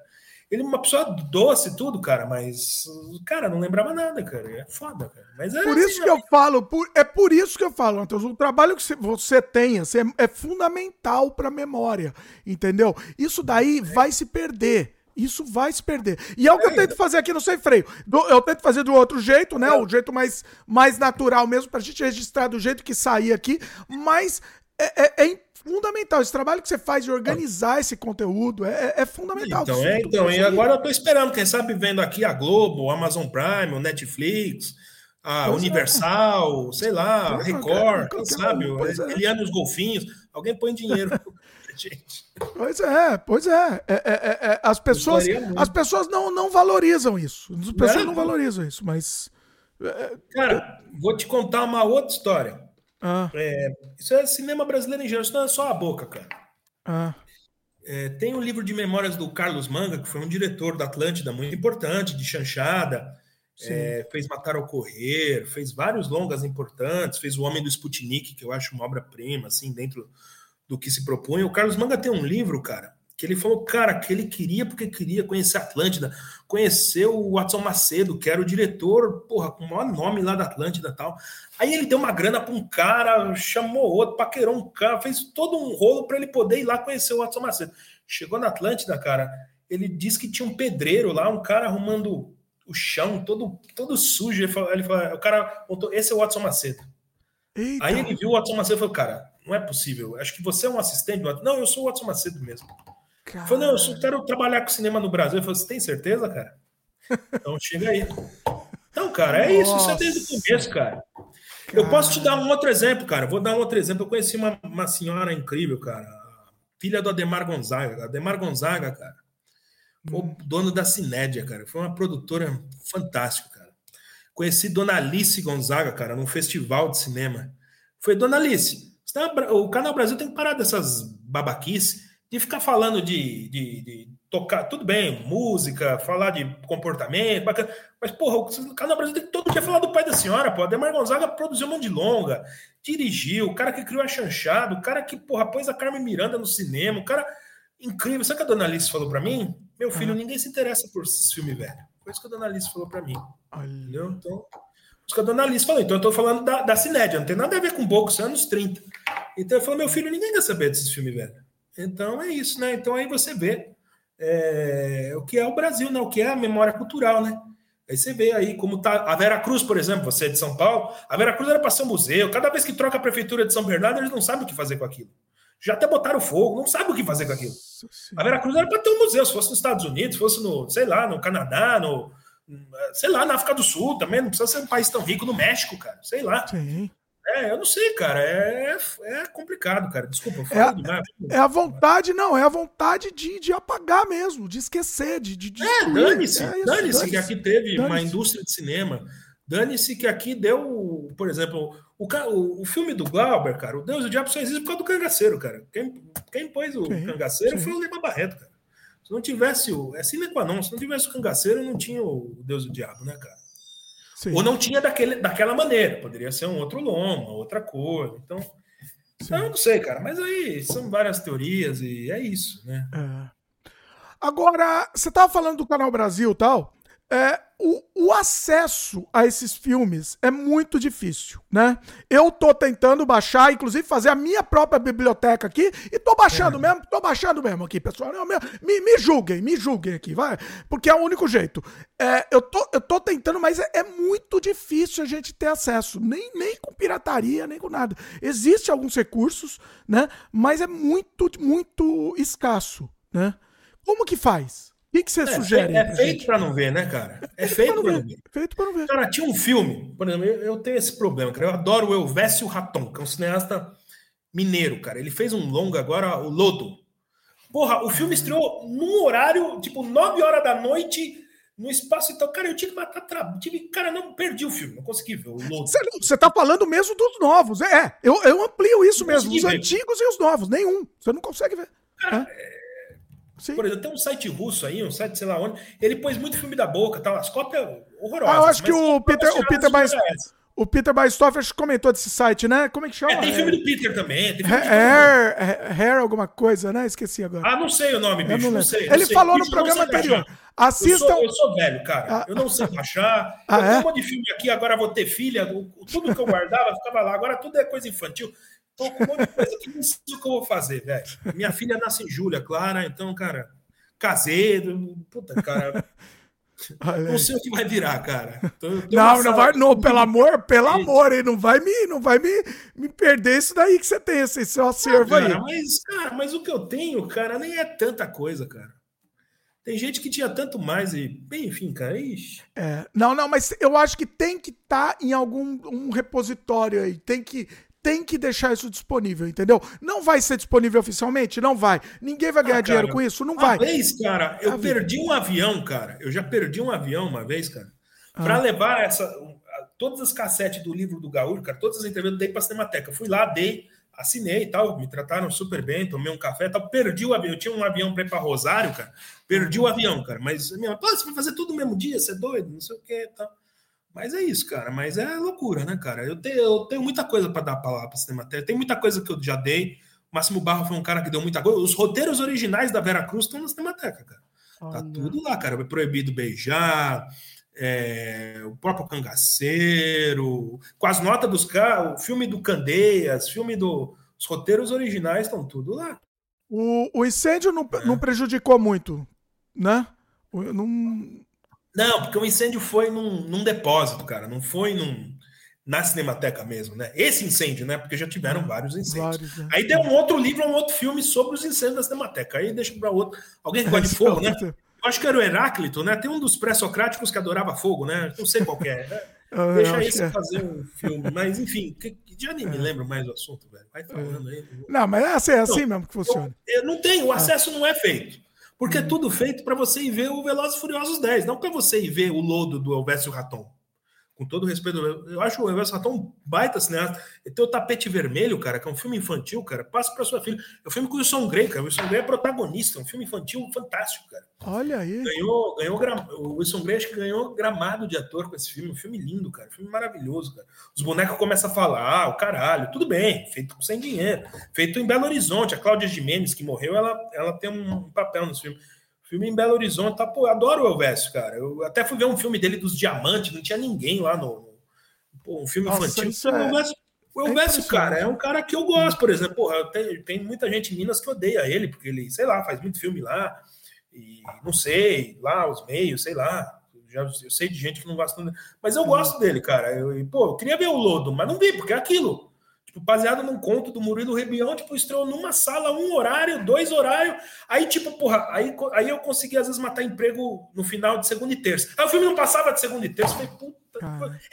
Ele é uma pessoa doce e tudo, cara, mas, cara, não lembrava nada, cara. É foda, cara. Mas por assim, isso que eu falo, por, é por isso que eu falo, Matheus, o trabalho que você tem assim, é, é fundamental para a memória, entendeu? Isso daí é. vai se perder. Isso vai se perder. E é o que eu é. tento fazer aqui no Sem Freio. Eu tento fazer do outro jeito, né? É. O jeito mais, mais natural mesmo, pra gente registrar do jeito que sair aqui. Mas é, é, é fundamental. Esse trabalho que você faz de organizar esse conteúdo é, é fundamental. Então, é, então e agora eu estou esperando, quem sabe, vendo aqui a Globo, o Amazon Prime, o Netflix, a pois é. Universal, é. sei lá, a Record, quem sabe, é. Eliane os Golfinhos, alguém põe dinheiro. gente. Pois é, pois é. é, é, é as pessoas, as pessoas não, não valorizam isso. As pessoas não, não valorizam isso, mas. Cara, vou te contar uma outra história. Ah. É, isso é cinema brasileiro em geral, isso não é só a boca, cara. Ah. É, tem um livro de memórias do Carlos Manga, que foi um diretor da Atlântida muito importante, de chanchada. É, fez Matar ao Correr, fez vários longas importantes, fez O Homem do Sputnik, que eu acho uma obra-prima, assim, dentro do que se propõe. O Carlos Manga tem um livro, cara, que ele falou, cara, que ele queria porque queria conhecer a Atlântida, conhecer o Watson Macedo, que era o diretor, porra, com o maior nome lá da Atlântida e tal. Aí ele deu uma grana para um cara, chamou outro, paquerou um cara, fez todo um rolo para ele poder ir lá conhecer o Watson Macedo. Chegou na Atlântida, cara, ele disse que tinha um pedreiro lá, um cara arrumando o chão todo, todo sujo. Ele falou, ele falou, o cara esse é o Watson Macedo. Eita. Aí ele viu o Watson Macedo e falou, cara, não é possível, acho que você é um assistente do. Não, eu sou o Watson Macedo mesmo. Cara... Falei, não, eu quero trabalhar com cinema no Brasil. Ele falou, você tem certeza, cara? Então chega aí. Então, cara, é isso. Isso é desde o começo, cara. cara. Eu posso te dar um outro exemplo, cara. Vou dar um outro exemplo. Eu conheci uma, uma senhora incrível, cara. Filha do Ademar Gonzaga. Ademar Gonzaga, cara. Hum. o dono da Cinédia, cara. Foi uma produtora fantástica. Conheci Dona Alice Gonzaga, cara, num festival de cinema. Foi, Dona Alice, tá, o Canal Brasil tem que parar dessas babaquices de ficar falando de, de, de, tocar, tudo bem, música, falar de comportamento, bacana, mas, porra, o Canal Brasil tem que todo dia falar do pai da senhora, pô. Ademar Gonzaga produziu monte de longa, dirigiu, o cara que criou a chanchada, o cara que, porra, pôs a Carmen Miranda no cinema, o cara incrível. Sabe o que a dona Alice falou para mim? Meu filho, ah. ninguém se interessa por esse filme velho. Foi isso que a dona Alice falou para mim. Olha. Entendeu? Então, isso que a dona Alice falou. Então, eu tô falando da, da Cinédia, não tem nada a ver com Box, anos 30. Então, eu falei, meu filho, ninguém quer saber desses filmes velho. Então, é isso, né? Então, aí você vê é, o que é o Brasil, né? O que é a memória cultural, né? Aí você vê aí como tá a Vera Cruz, por exemplo, você é de São Paulo, a Vera Cruz era para ser um museu. Cada vez que troca a prefeitura de São Bernardo, eles não sabem o que fazer com aquilo. Já até botaram fogo, não sabe o que fazer com aquilo. A Vera Cruz era para ter um museu, se fosse nos Estados Unidos, se fosse no, sei lá, no Canadá, no, sei lá, na África do Sul também, não precisa ser um país tão rico, no México, cara, sei lá. Sim. É, eu não sei, cara. É, é complicado, cara. Desculpa, é, demais. É a vontade, não, é a vontade de, de apagar mesmo, de esquecer, de. de é, dane-se. É dane-se dane que aqui teve uma indústria de cinema. Dane-se que aqui deu, por exemplo, o, o, o filme do Glauber, cara, o Deus e o Diabo só existe por causa do cangaceiro, cara. Quem, quem pôs o sim, cangaceiro sim. foi o Lima Barreto, cara. Se não tivesse o. É sine qua non, se não tivesse o cangaceiro, não tinha o Deus e o Diabo, né, cara? Sim. Ou não tinha daquele, daquela maneira, poderia ser um outro loma, outra cor. Então, então, eu não sei, cara, mas aí são várias teorias e é isso, né? É. Agora, você estava falando do Canal Brasil e tal. É, o, o, acesso a esses filmes é muito difícil, né? Eu tô tentando baixar, inclusive fazer a minha própria biblioteca aqui, e tô baixando é. mesmo, tô baixando mesmo aqui, pessoal. Não, me, me, julguem, me julguem aqui, vai. Porque é o único jeito. É, eu, tô, eu tô tentando, mas é, é, muito difícil a gente ter acesso, nem, nem com pirataria, nem com nada. Existem alguns recursos, né? Mas é muito, muito escasso, né? Como que faz? Que, que você é, sugere? É, feito para não ver, né, cara? É, feito para não, ver. Feito para não ver. Cara, tinha um filme, por exemplo, eu, eu tenho esse problema, cara. Eu adoro o Elvésio Raton, que é um cineasta mineiro, cara. Ele fez um longa agora, o Lodo. Porra, o filme estreou num horário, tipo, 9 horas da noite, no espaço então, cara, eu tinha que matar trabalho. Tive, cara, não perdi o filme, não consegui ver o Lodo. Você tá falando mesmo dos novos. É, eu, eu amplio isso mesmo, os ver. antigos e os novos, nenhum. Você não consegue ver. Cara, é. Sim. Por exemplo, tem um site russo aí, um site sei lá onde, ele pôs muito filme da boca, tal, as cópias horrorosas. Ah, eu acho que o Peter, o Peter mais o Peter Bystoffer comentou desse site, né? Como é que chama? É, tem filme do Peter também. Tem filme Hair, Hair, alguma coisa, né? Esqueci agora. Ah, não sei o nome, bicho. Não, não, sei. Ele falou bicho, no programa anterior. Assistam. Eu sou, eu sou, velho, cara. Ah. Eu não sei baixar. Ah, eu é? tenho um monte de filme aqui, agora vou ter filha. Tudo que eu guardava ficava lá. Agora tudo é coisa infantil. Tô com um monte de coisa que não sei o que eu vou fazer, velho. Minha filha nasce em julho, Clara, então, cara caseiro. Puta, cara. não sei o que vai virar, cara. não, não vai, não, pelo amor, pelo amor, hein? Não vai me, não vai me, me perder isso daí que você tem, esse seu acervo ah, cara, aí. Mas, cara, mas o que eu tenho, cara, nem é tanta coisa, cara. Tem gente que tinha tanto mais e, enfim, cara, ixi. É, não, não, mas eu acho que tem que estar tá em algum um repositório aí, tem que tem que deixar isso disponível, entendeu? Não vai ser disponível oficialmente? Não vai. Ninguém vai ganhar ah, cara, dinheiro com isso? Não vai. Uma vez, cara, eu perdi um avião, cara. Eu já perdi um avião uma vez, cara. Para ah. levar essa todas as cassetes do livro do Gaúcho, cara, todas as entrevistas eu dei para a Cinemateca. Fui lá, dei, assinei e tal, me trataram super bem, tomei um café e tal, perdi o avião, eu tinha um avião para ir para Rosário, cara, perdi o avião, cara, mas minha, Pô, você vai fazer tudo no mesmo dia, você é doido, não sei o que, tal. Mas é isso, cara, mas é loucura, né, cara? Eu tenho, eu tenho muita coisa para dar para lá para Cinemateca, tem muita coisa que eu já dei. O Máximo Barro foi um cara que deu muita coisa. Os roteiros originais da Vera Cruz estão na Cinemateca, cara. Tá tudo lá, cara. É proibido beijar, é, o próprio Cangaceiro, com as notas dos caras, o filme do Candeias, filme do. Os roteiros originais estão tudo lá. O, o incêndio não, é. não prejudicou muito, né? Não... não, porque o incêndio foi num, num depósito, cara, não foi num, na Cinemateca mesmo, né? Esse incêndio, né? Porque já tiveram hum, vários incêndios. Vários, né? Aí tem um outro livro, um outro filme sobre os incêndios da Cinemateca. Aí deixa para outro. Alguém que gosta de fogo, né? Eu acho que era o Heráclito, né? Tem um dos pré-socráticos que adorava fogo, né? Não sei qual é. Né? Deixa esse é. fazer um filme. Mas, enfim, que, já nem é. me lembro mais do assunto, velho. Vai falando aí. Não, mas é assim, é assim mesmo que funciona. Eu, eu não tenho, o ah. acesso não é feito. Porque é hum. tudo feito para você ir ver o Velozes Furiosos 10, não para você ir ver o lodo do Elvésio Raton com todo respeito, eu acho o Everson tão baita cineasta. E tem o Tapete Vermelho, cara, que é um filme infantil, cara. Passa para sua filha. É um filme com o Wilson Grey, cara. O Wilson Grey é protagonista, é um filme infantil fantástico, cara. Olha aí. Ganhou, ganhou o Wilson Grey acho que ganhou gramado de ator com esse filme. Um filme lindo, cara. Um filme maravilhoso, cara. Os bonecos começam a falar, ah, o caralho, tudo bem, feito sem dinheiro. Feito em Belo Horizonte. A Cláudia Jimenez, que morreu, ela, ela tem um papel nesse filme. Filme em Belo Horizonte, tá? Pô, eu adoro o Elvésio, cara. Eu até fui ver um filme dele dos Diamantes, não tinha ninguém lá no. Pô, um filme Nossa, infantil. É... O Elvésio, o Elvésio é cara, é um cara que eu gosto, por exemplo. Porra, tem, tem muita gente em Minas que odeia ele, porque ele, sei lá, faz muito filme lá. E não sei, lá, os meios, sei lá. Já, eu sei de gente que não gosta. Mas eu gosto dele, cara. Eu, pô, eu queria ver o Lodo, mas não vi, porque é aquilo tipo, baseado num conto do Murilo Rebião, tipo, estreou numa sala, um horário, dois horários. Aí, tipo, porra, aí, aí eu consegui às vezes matar emprego no final de segunda e terça. Aí o filme não passava de segunda e terça, falei, puta.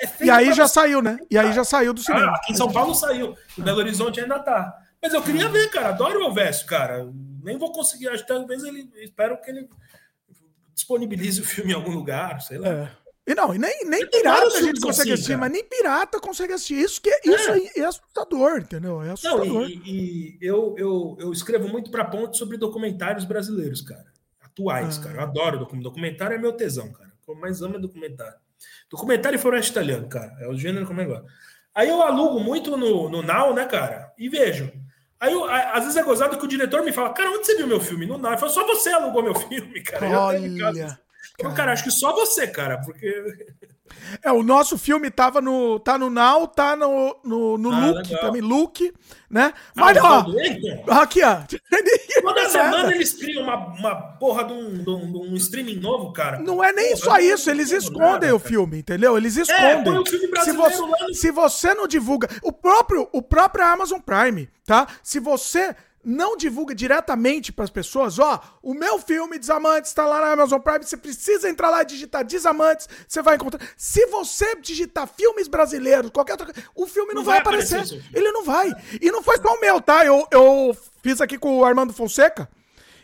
É e aí já saiu, né? E aí já saiu do cinema. Ah, aqui em São Paulo saiu. Em Belo Horizonte ainda tá. Mas eu queria ver, cara. Adoro o Elvésio, cara. Nem vou conseguir. Acho que talvez ele. Espero que ele disponibilize o filme em algum lugar, sei lá. É. E não, e nem, nem pirata a gente consegue assim, assistir, cara. mas nem pirata consegue assistir. Isso, que é, é. isso aí é assustador, entendeu? É assustador. Não, e, e eu, eu, eu escrevo muito para ponte sobre documentários brasileiros, cara. Atuais, ah. cara. Eu adoro documentário. Documentário é meu tesão, cara. O que eu mais amo é documentário. Documentário e floresta italiano, cara. É o gênero como é agora. Aí eu alugo muito no, no Now, né, cara? E vejo. Aí, eu, às vezes é gozado que o diretor me fala, cara, onde você viu meu filme? No Now. Eu falo, só você alugou meu filme, cara. Olha. Cara. cara, acho que só você, cara, porque. É, o nosso filme tava no. tá no Now, tá no, no, no ah, Look também, Look, né? Ah, Mas, ah, ó. Aqui, ó. Toda semana eles criam uma, uma porra de um, de, um, de um, streaming novo, cara. Não é nem porra, só isso, eles escondem nada, o filme, entendeu? Eles é, escondem. É, o filme se, você, se você não divulga. O próprio, o próprio Amazon Prime, tá? Se você não divulga diretamente para as pessoas, ó, o meu filme Desamantes está lá na Amazon Prime, você precisa entrar lá e digitar Desamantes, você vai encontrar. Se você digitar filmes brasileiros, qualquer outra coisa, o filme não, não vai, vai, aparecer. Ele não vai. E não foi só o meu, tá? Eu, eu fiz aqui com o Armando Fonseca.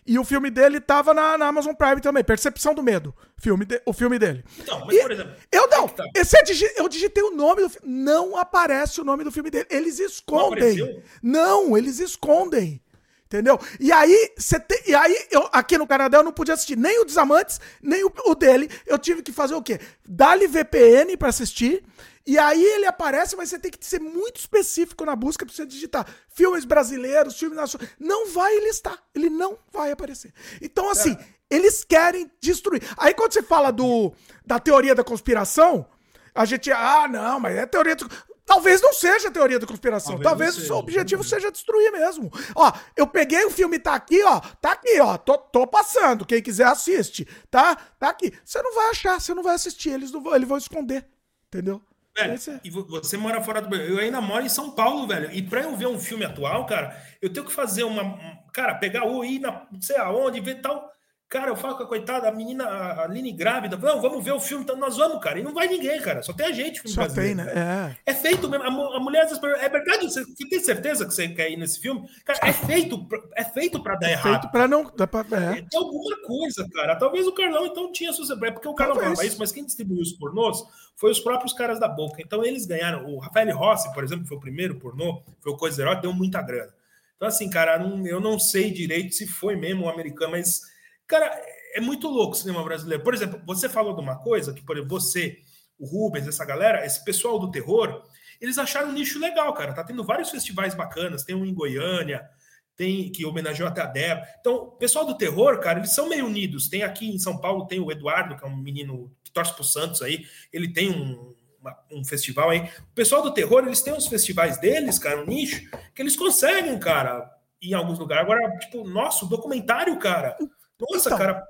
E o filme dele tava na, na Amazon Prime também, Percepção do Medo, filme de, o filme dele. Então, mas e por exemplo... Eu não, tá. esse, eu digitei o nome do filme, não aparece o nome do filme dele, eles escondem. Não, não eles escondem. Entendeu? E aí, você tem, e aí eu, aqui no Canadá eu não podia assistir nem o Desamantes, nem o, o dele. Eu tive que fazer o quê? Dar-lhe VPN para assistir. E aí ele aparece, mas você tem que ser muito específico na busca para você digitar filmes brasileiros, filmes nacionais. Não vai listar. Ele não vai aparecer. Então, assim, é. eles querem destruir. Aí quando você fala do, da teoria da conspiração, a gente, ah, não, mas é teoria. Talvez não seja teoria da conspiração. Talvez, Talvez o seu objetivo seja destruir mesmo. Ó, eu peguei o filme, tá aqui, ó. Tá aqui, ó. Tô, tô passando. Quem quiser assiste. Tá? Tá aqui. Você não vai achar, você não vai assistir. Eles, não vão, eles vão esconder. Entendeu? Velho, é. e você mora fora do Brasil. Eu ainda moro em São Paulo, velho. E pra eu ver um filme atual, cara, eu tenho que fazer uma. Cara, pegar o ir na. Não sei aonde, ver tal. Cara, eu falo com a coitada, a menina, a Aline grávida, não, vamos ver o filme, então nós vamos, cara. E não vai ninguém, cara. Só tem a gente. Filme Só tem, né? É. é feito mesmo. A, a mulher, é verdade, você tem certeza que você quer ir nesse filme? Cara, é feito, é feito pra dar é errado. Feito pra não. Dá pra, é. é. Tem alguma coisa, cara. Talvez o Carlão então tinha suas. É porque o Carlão falava isso, mas quem distribuiu os pornôs foi os próprios caras da boca. Então eles ganharam. O Rafael Rossi, por exemplo, foi o primeiro pornô, foi o Coisa Herói, deu muita grana. Então, assim, cara, eu não sei direito se foi mesmo o americano, mas, cara é muito louco o cinema brasileiro. Por exemplo, você falou de uma coisa que, por exemplo, você, o Rubens, essa galera, esse pessoal do terror, eles acharam um nicho legal, cara. Tá tendo vários festivais bacanas, tem um em Goiânia, tem que homenageou até a Débora. Então, o pessoal do terror, cara, eles são meio unidos. Tem aqui em São Paulo, tem o Eduardo, que é um menino que torce pro Santos aí, ele tem um, um festival aí. O pessoal do terror, eles têm os festivais deles, cara, um nicho, que eles conseguem, cara, em alguns lugares. Agora, tipo, nosso documentário, cara. Nossa, então, cara,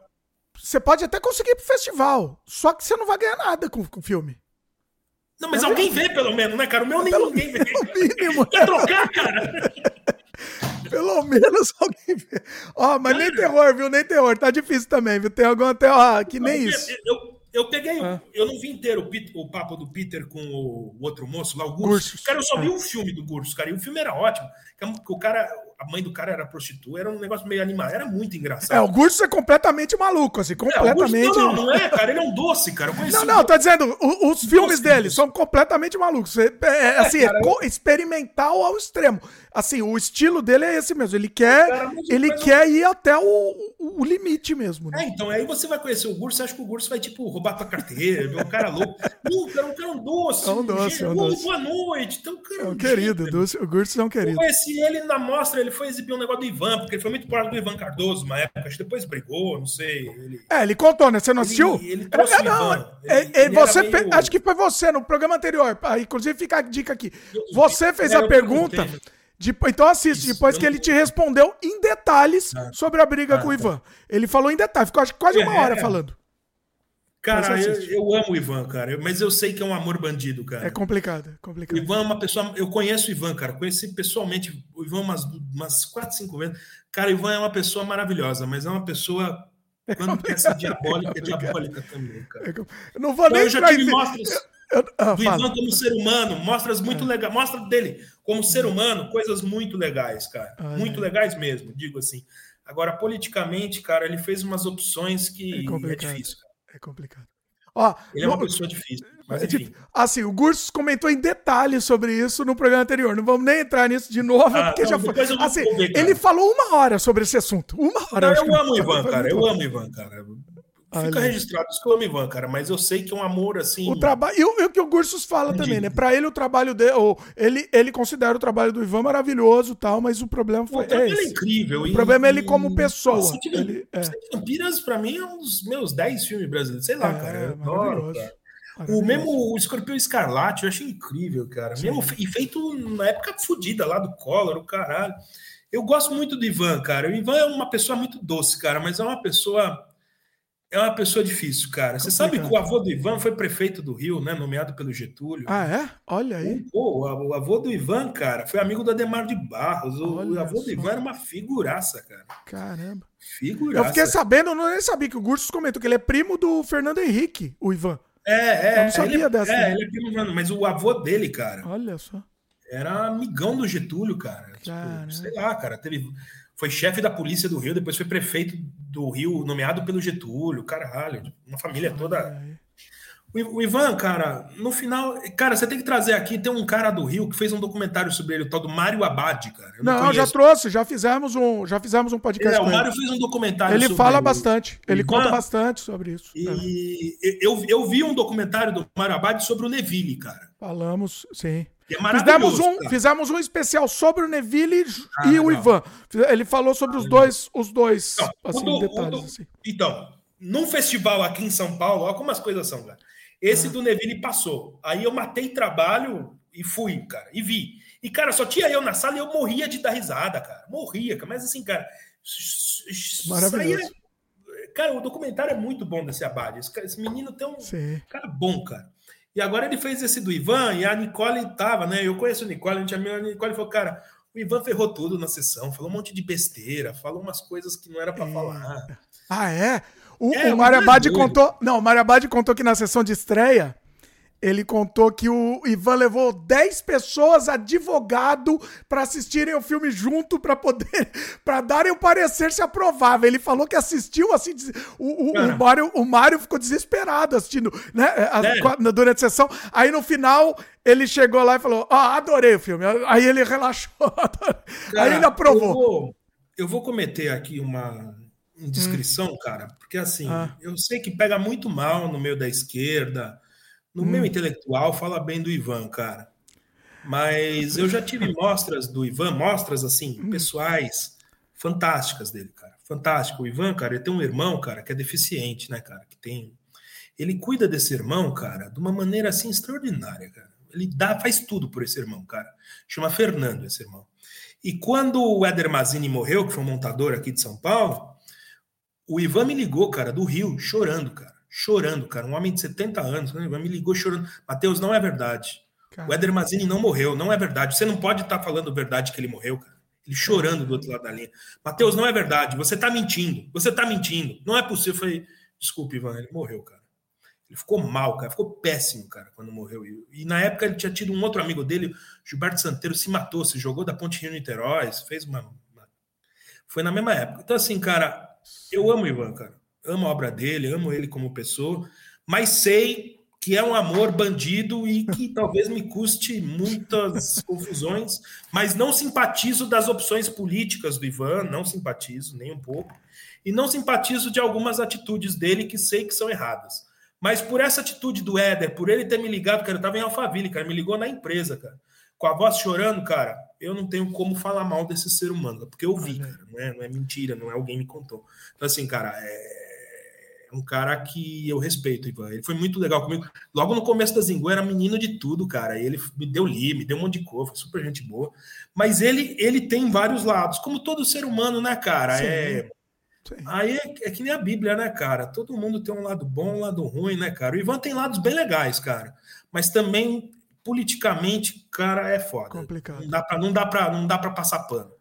você pode até conseguir ir pro festival, só que você não vai ganhar nada com, o filme. Não, mas é alguém vê, pelo menos, né, cara? O meu nem pelo, ninguém vê. Mínimo. Quer trocar, cara? Pelo menos alguém vê. Ó, mas cara. nem terror, viu? Nem terror. Tá difícil também, viu? Tem algum até, ó, que nem isso. Eu, eu peguei, ah. eu não vi inteiro o, Peter, o, papo do Peter com o, o outro moço lá, o Gurso. Cara, eu só vi um filme do Gurso, cara, e o filme era ótimo. O cara, a mãe do cara era prostituta, era um negócio meio animado, era muito engraçado. É, o Gurso é completamente maluco, assim, completamente. É, não, não, não é, cara, ele é um doce, cara. não, não, tô dizendo, os, os filmes dele são completamente malucos. É, é, assim, é, cara, é experimental ao extremo assim, o estilo dele é esse mesmo. Ele quer, ele quer ir até o, o limite mesmo. Né? É, então aí você vai conhecer o Gurso, acha que o Gurso vai, tipo, roubar tua carteira, ver um cara louco. Não, cara, um cara um doce. É um doce, é um doce. Boa noite. Então, cara, é um querido, o Gurso é um querido. Eu conheci ele na mostra, ele foi exibir um negócio do Ivan, porque ele foi muito próximo do Ivan Cardoso uma época, acho que depois brigou, não sei. Ele... É, ele contou, né? Você não assistiu? Ele, ele trouxe é, não, Ivan. Ele, ele você meio... Acho que foi você no programa anterior. Ah, inclusive fica a dica aqui. Você fez a pergunta. Então assiste, Isso, depois que ele te respondeu em detalhes ah, sobre a briga ah, com o Ivan. Tá. Ele falou em detalhes, ficou quase uma é, hora é, falando. Cara, eu, eu, amo o Ivan, cara, mas eu sei que é um amor bandido, cara. É complicado, é complicado. O Ivan é uma pessoa. Eu conheço o Ivan, cara, conheci pessoalmente o Ivan umas, umas 4, 5 vezes. Cara, o Ivan é uma pessoa maravilhosa, mas é uma pessoa. Quando é quer ser diabólica, é diabólica também, cara. Eu não vou então, nem eu já tive mostras. Eu, ah, do Ivan como ser humano, mostras muito é. legais, mostra dele como ser humano coisas muito legais, cara. Ah, muito é. legais mesmo, digo assim. Agora, politicamente, cara, ele fez umas opções que é, é difícil. Cara. É complicado. Ó, ele é uma pessoa difícil. Mas é enfim. Assim, o Gursos comentou em detalhes sobre isso no programa anterior. Não vamos nem entrar nisso de novo, ah, porque não, já foi. Assim, ele falou uma hora sobre esse assunto. Uma hora. Não, eu amo o Ivan, cara. Eu amo o Ivan, cara. Fica registrado, isso que eu amo Ivan, cara, mas eu sei que é um amor assim. O trabalho. E o, que o Gursus fala também, né? Pra ele, o trabalho dele. Ou, ele, ele considera o trabalho do Ivan maravilhoso tal, mas o problema foi. O é, é incrível. O e, problema é ele como pessoa. Nossa, ele, é. Campinas, pra mim, é um dos meus 10 filmes brasileiros. Sei lá, é, cara. Eu adoro, cara. O mesmo o Escorpião Escarlate, eu achei incrível, cara. Mesmo, e feito na época fodida lá do Collor, o caralho. Eu gosto muito do Ivan, cara. O Ivan é uma pessoa muito doce, cara, mas é uma pessoa é uma pessoa difícil, cara. Você sabe que o avô do Ivan foi prefeito do Rio, né? Nomeado pelo Getúlio. Ah, é? Olha aí. Pô, o avô do Ivan, cara, foi amigo do Ademar de Barros. O, avô só. do Ivan era uma figuraça, cara. Caramba. Figuraça. Eu fiquei sabendo, eu não nem sabia que o Gursos comentou que ele é primo do Fernando Henrique, o Ivan. É, é. Eu não sabia ele, é, dessa. É, ele é primo do mas o avô dele, cara. Olha só. Era amigão do Getúlio, cara. Tipo, sei lá, cara. Teve foi chefe da polícia do Rio, depois foi prefeito do Rio, nomeado pelo Getúlio, caralho, uma família toda. O Ivan, cara, no final, cara, você tem que trazer aqui, tem um cara do Rio que fez um documentário sobre ele, o tal do Mário Abad, cara. Eu não, não já trouxe, já fizemos um, já fizemos um podcast. É, o Mário fez um documentário ele sobre fala bastante, ele Ivan, conta bastante sobre isso. E é. eu, eu vi um documentário do Mário Abad sobre o Neville, cara. Falamos, sim. É fizemos, um, fizemos um especial sobre o Neville ah, e o Ivan. Ele falou sobre os dois, os dois não, assim, do, detalhes. Do, assim. Então, num festival aqui em São Paulo, olha como as coisas são, cara. Esse ah. do Neville passou. Aí eu matei trabalho e fui, cara, e vi. E, cara, só tinha eu na sala e eu morria de dar risada, cara. Morria, cara. Mas assim, cara. Maravilhoso. Saía... Cara, o documentário é muito bom desse Abade. Esse, esse menino tem um Sim. cara bom, cara. E agora ele fez esse do Ivan e a Nicole tava, né? Eu conheço o Nicole, a gente a Nicole falou, cara, O Ivan ferrou tudo na sessão, falou um monte de besteira, falou umas coisas que não era para falar. Ah, é? O, é, o Mário Abad contou. Não, o Mário Abad contou que na sessão de estreia ele contou que o Ivan levou 10 pessoas, advogado, para assistirem o filme junto para poder para darem o parecer se aprovava. Ele falou que assistiu assim, o, o, o, Mário, o Mário ficou desesperado assistindo, né, a, durante a sessão. Aí no final ele chegou lá e falou: "Ah, adorei o filme". Aí ele relaxou. Cara, aí ele aprovou. Eu vou, eu vou cometer aqui uma indiscrição, hum. cara, porque assim, ah. eu sei que pega muito mal no meio da esquerda no hum. meu intelectual, fala bem do Ivan, cara. Mas eu já tive mostras do Ivan, mostras assim, hum. pessoais, fantásticas dele, cara. Fantástico. O Ivan, cara, ele tem um irmão, cara, que é deficiente, né, cara? Que tem. Ele cuida desse irmão, cara, de uma maneira assim extraordinária, cara. Ele dá, faz tudo por esse irmão, cara. Chama Fernando esse irmão. E quando o Éder Mazini morreu, que foi um montador aqui de São Paulo, o Ivan me ligou, cara, do Rio, chorando, cara chorando, cara. Um homem de 70 anos, né? me ligou chorando. Matheus, não é verdade. Cara. O Éder Mazini não morreu, não é verdade. Você não pode estar tá falando verdade que ele morreu, cara. Ele chorando do outro lado da linha. Matheus, não é verdade. Você está mentindo. Você está mentindo. Não é possível. Eu falei, desculpe, Ivan, ele morreu, cara. Ele ficou mal, cara. Ficou péssimo, cara, quando morreu. E, e na época ele tinha tido um outro amigo dele, Gilberto Santeiro, se matou, se jogou da Ponte Rio Niterói, fez uma, uma. Foi na mesma época. Então, assim, cara, eu amo o Ivan, cara amo a obra dele, amo ele como pessoa, mas sei que é um amor bandido e que talvez me custe muitas confusões, mas não simpatizo das opções políticas do Ivan, não simpatizo nem um pouco, e não simpatizo de algumas atitudes dele que sei que são erradas. Mas por essa atitude do Éder, por ele ter me ligado, cara, eu tava em Alphaville, cara, me ligou na empresa, cara, com a voz chorando, cara, eu não tenho como falar mal desse ser humano, porque eu vi, cara, não é, não é mentira, não é alguém me contou. Então, assim, cara, é, é um cara que eu respeito, Ivan. Ele foi muito legal comigo. Logo no começo da Zingu, era menino de tudo, cara. Ele me deu li, me deu um monte de cor, foi super gente boa. Mas ele, ele tem vários lados, como todo ser humano, né, cara? Sim. É. Sim. Aí é, é, que nem a Bíblia, né, cara? Todo mundo tem um lado bom, um lado ruim, né, cara? O Ivan tem lados bem legais, cara. Mas também, politicamente, cara, é foda. Complicado. Não dá pra, não dá pra, não dá pra passar pano.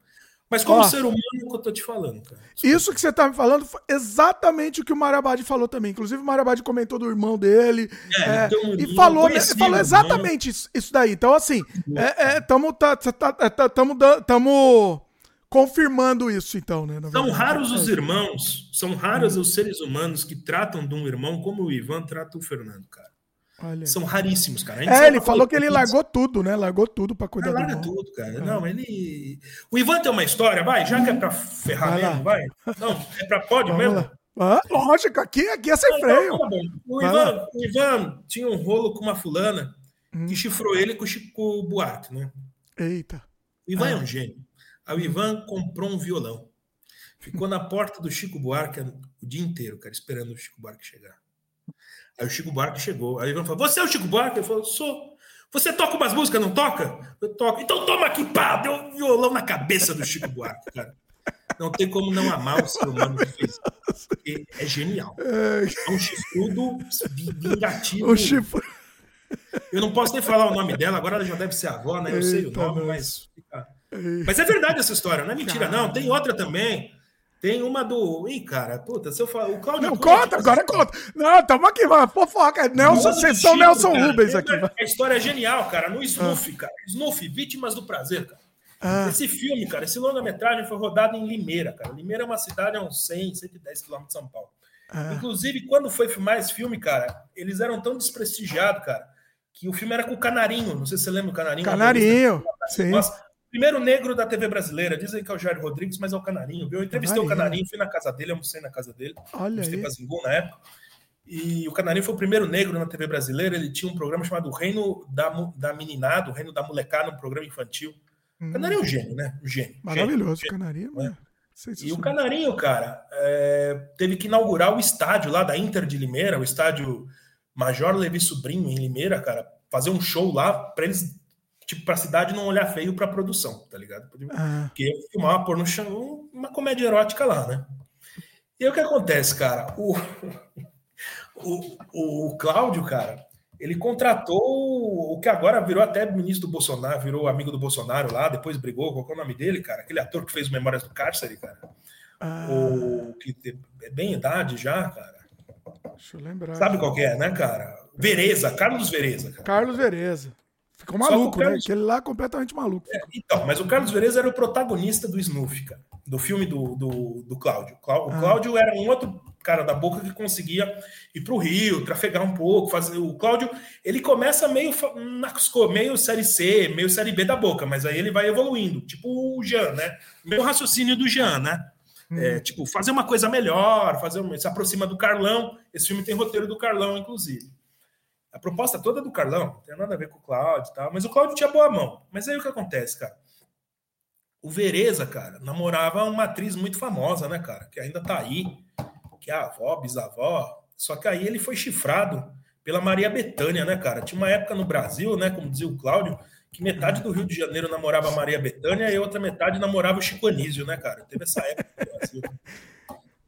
Mas como Ó, ser humano é o que eu tô te falando, cara. Isso que você tá me falando foi exatamente o que o Marabadi falou também. Inclusive, o Marabadi comentou do irmão dele. É, é, um e falou, né, falou exatamente isso, isso, daí. Então, assim, estamos é, é, tá, tá, tá, confirmando isso, então, né? São raros os irmãos, são raros os seres humanos que tratam de um irmão como o Ivan trata o Fernando, cara. Olha. São raríssimos, cara. É, ele falou que ele largou tudo, né? Largou tudo para cuidar larga do tudo, cara. É. Não, ele. O Ivan tem uma história, vai, já que é pra ferrar vai mesmo, vai. Não, é pra pode Vamos mesmo? Ah, lógico, aqui, aqui é sem não, freio. Não, o, Ivan, o Ivan tinha um rolo com uma fulana hum. que chifrou ele com o Chico Buarque, né? Eita. O Ivan ah. é um gênio. Aí o Ivan comprou um violão. Ficou na porta do Chico Buarque o dia inteiro, cara, esperando o Chico Buarque chegar. Aí o Chico Buarque chegou. Aí ele falou: Você é o Chico Buarque? Ele falou: Sou. Você toca umas músicas, não toca? Eu toco. Então toma aqui, pá! Deu um violão na cabeça do Chico Buarque, cara. Não tem como não amar o ser humano que fez. Porque é genial. É um chifrudo vingativo. O chifre... Eu não posso nem falar o nome dela, agora ela já deve ser avó, né? Eu Eita sei o nome, mas. Mas é verdade essa história, não é mentira, não. Tem outra também. Tem uma do. Ih, cara, puta, se eu falar. O Claudio. Não, conta, agora conta. Não, tamo aqui, mano. Fofoca. Nelson, vocês são Nelson cara, Rubens aqui. A história é genial, cara. No Snoof, ah. cara. Snoof, Vítimas do Prazer, cara. Ah. Esse filme, cara, esse longa-metragem foi rodado em Limeira, cara. Limeira é uma cidade a uns 100, 110 quilômetros de São Paulo. Ah. Inclusive, quando foi filmar esse filme, cara, eles eram tão desprestigiados, cara, que o filme era com o Canarinho. Não sei se você lembra o Canarinho. Canarinho, sim. Nossa, Primeiro negro da TV brasileira. Dizem que é o Jair Rodrigues, mas é o Canarinho. Viu? Eu entrevistei o Canarinho, fui na casa dele, almocei na casa dele. Olha aí. Zingu na época. E o Canarinho foi o primeiro negro na TV brasileira. Ele tinha um programa chamado Reino da, da Meninada, o Reino da Molecada, um programa infantil. Hum. O Canarinho é um gênio, né? Um gênio. Maravilhoso, gênio, Canarinho. Né? E o Canarinho, cara, é, teve que inaugurar o estádio lá da Inter de Limeira, o estádio Major Levi Sobrinho, em Limeira, cara, fazer um show lá para eles tipo, pra cidade não olhar feio pra produção, tá ligado? Porque ah. filmar, pôr no chão uma comédia erótica lá, né? E aí o que acontece, cara? O, o, o Cláudio, cara, ele contratou o que agora virou até ministro do Bolsonaro, virou amigo do Bolsonaro lá, depois brigou, qual é o nome dele, cara? Aquele ator que fez Memórias do Cárcere, cara. Ah. O que é bem idade já, cara. Deixa eu lembrar. Sabe qual que é, né, cara? Vereza, Carlos Vereza. Cara. Carlos Vereza. Ficou maluco, Carlos... né? Aquele lá completamente maluco. É, então, mas o Carlos Vereza era o protagonista do Snuff, cara, do filme do, do, do Cláudio. O ah. Cláudio ah. era um outro cara da boca que conseguia ir para o Rio, trafegar um pouco, fazer. O Cláudio, ele começa meio meio série C, meio série B da boca, mas aí ele vai evoluindo, tipo o Jean, né? Meu raciocínio do Jean, né? Hum. É, tipo, fazer uma coisa melhor, fazer se aproxima do Carlão. Esse filme tem roteiro do Carlão, inclusive. A proposta toda é do Carlão, não tem nada a ver com o Cláudio tal, mas o Cláudio tinha boa mão. Mas aí o que acontece, cara? O Vereza, cara, namorava uma atriz muito famosa, né, cara? Que ainda tá aí, que é a avó, bisavó. Só que aí ele foi chifrado pela Maria Bethânia, né, cara? Tinha uma época no Brasil, né, como dizia o Cláudio, que metade do Rio de Janeiro namorava a Maria Bethânia e outra metade namorava o Chico Anísio, né, cara? Teve essa época no Brasil.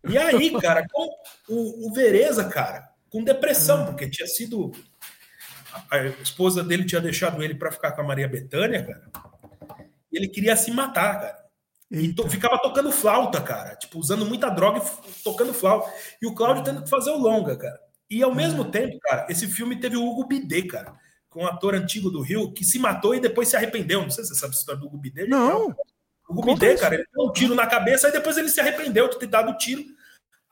E aí, cara, com o, o Vereza, cara, com depressão, porque tinha sido. A esposa dele tinha deixado ele para ficar com a Maria Bethânia, cara. E ele queria se matar, cara. E to, ficava tocando flauta, cara. Tipo, usando muita droga e tocando flauta. E o Cláudio tendo que fazer o longa, cara. E ao mesmo tempo, cara, esse filme teve o Hugo Bidê, cara. Com um ator antigo do Rio, que se matou e depois se arrependeu. Não sei se você sabe a história do Hugo Bidê. Não. O Hugo Bidê, cara, ele deu um tiro na cabeça e depois ele se arrependeu de ter dado o tiro.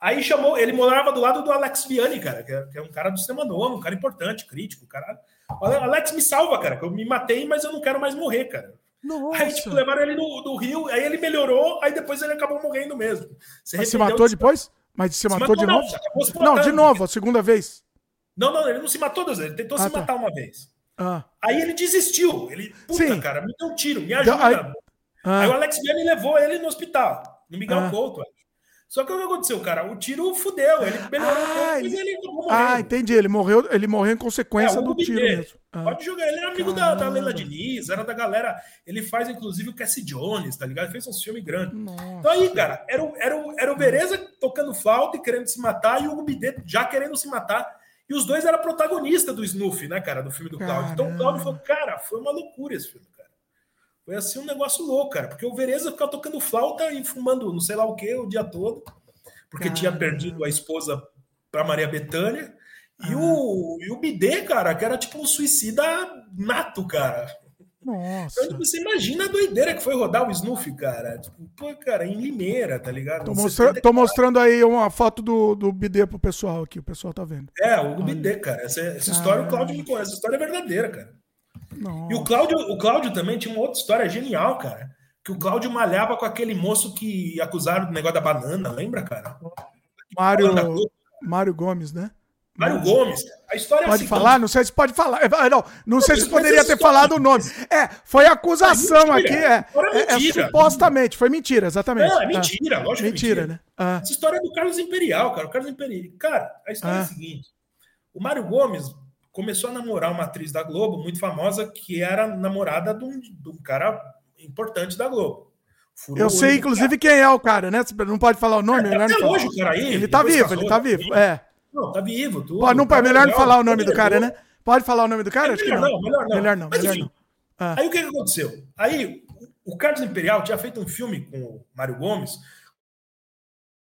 Aí chamou, ele morava do lado do Alex Vianney, cara, que é, que é um cara do cinema novo, um cara importante, crítico, cara. Alex me salva, cara, que eu me matei, mas eu não quero mais morrer, cara. Nossa. Aí, tipo, levaram ele no, no Rio, aí ele melhorou, aí depois ele acabou morrendo mesmo. Se Mas se matou depois? Mas se, se matou, matou, de não, novo? Não, de novo, a segunda vez. Não, não, ele não se matou duas vezes, ele tentou ah, se tá. matar uma vez. Ah. Aí ele desistiu. Ele, puta, Sim. cara, me deu um tiro, me ajuda. Aí, ah. aí o Alex Vianney levou ele no hospital, no Miguel ah. Couto. Só que o que aconteceu, cara? O tiro fudeu, ele melhorou ah, ele... ele Ah, entendi. Ele morreu, ele morreu em consequência é, do tiro mesmo. Ah. Pode jogar, ele era amigo da, da Leila Diniz, era da galera. Ele faz, inclusive, o Cassie Jones, tá ligado? Ele fez um filme grande. Nossa. Então aí, cara, era o, era, o, era o Vereza tocando flauta e querendo se matar, e o Bidet já querendo se matar. E os dois eram protagonistas do Snuff, né, cara, do filme do Cláudio. Então o Cláudio falou, cara, foi uma loucura esse filme. Foi assim um negócio louco, cara, porque o Vereza ficava tocando flauta e fumando não sei lá o que o dia todo porque tinha perdido a esposa para Maria Bethânia. E, ah. o, e o Bidê, cara, que era tipo um suicida nato, cara. Nossa. Então, tipo, você imagina a doideira que foi rodar o Snuff, cara. Tipo, pô, cara, em Limeira, tá ligado? Tô, mostra tô mostrando aí uma foto do, do Bidê pro pessoal aqui, o pessoal tá vendo. É, o Bidê, cara. Essa, essa história o Cláudio me conhece. Essa história é verdadeira, cara. Nossa. E o Cláudio, o Cláudio também tinha uma outra história genial, cara que o Cláudio malhava com aquele moço que acusaram do negócio da banana, lembra, cara? Mário, Mário Gomes, né? Mário Gomes. A história é pode é assim, falar? Não sei se pode falar. É, não, não sei se poderia ter falado o nome. É, foi acusação é aqui. É, é, é, supostamente, foi mentira, exatamente. Não, é mentira, ah, lógico mentira, mentira. né? Ah. Essa história é do Carlos Imperial, cara. O Carlos Imperial. Cara, a história ah. é a seguinte: o Mário Gomes começou a namorar uma atriz da Globo muito famosa que era namorada de um, de um cara importante da Globo. Furou eu sei, inclusive, quem é o cara, né? Não pode falar o nome, é, melhor não hoje o cara aí. Ele tá vivo, ele tá vivo. É. Não, tá vivo. Tudo, pode, não, tá melhor não falar o nome do cara, né? Pode falar o nome do cara? É, melhor, não. não. Melhor não. Melhor não. Mas, melhor enfim, não. Ah. Aí o que, que aconteceu? Aí o Carlos Imperial tinha feito um filme com o Mário Gomes.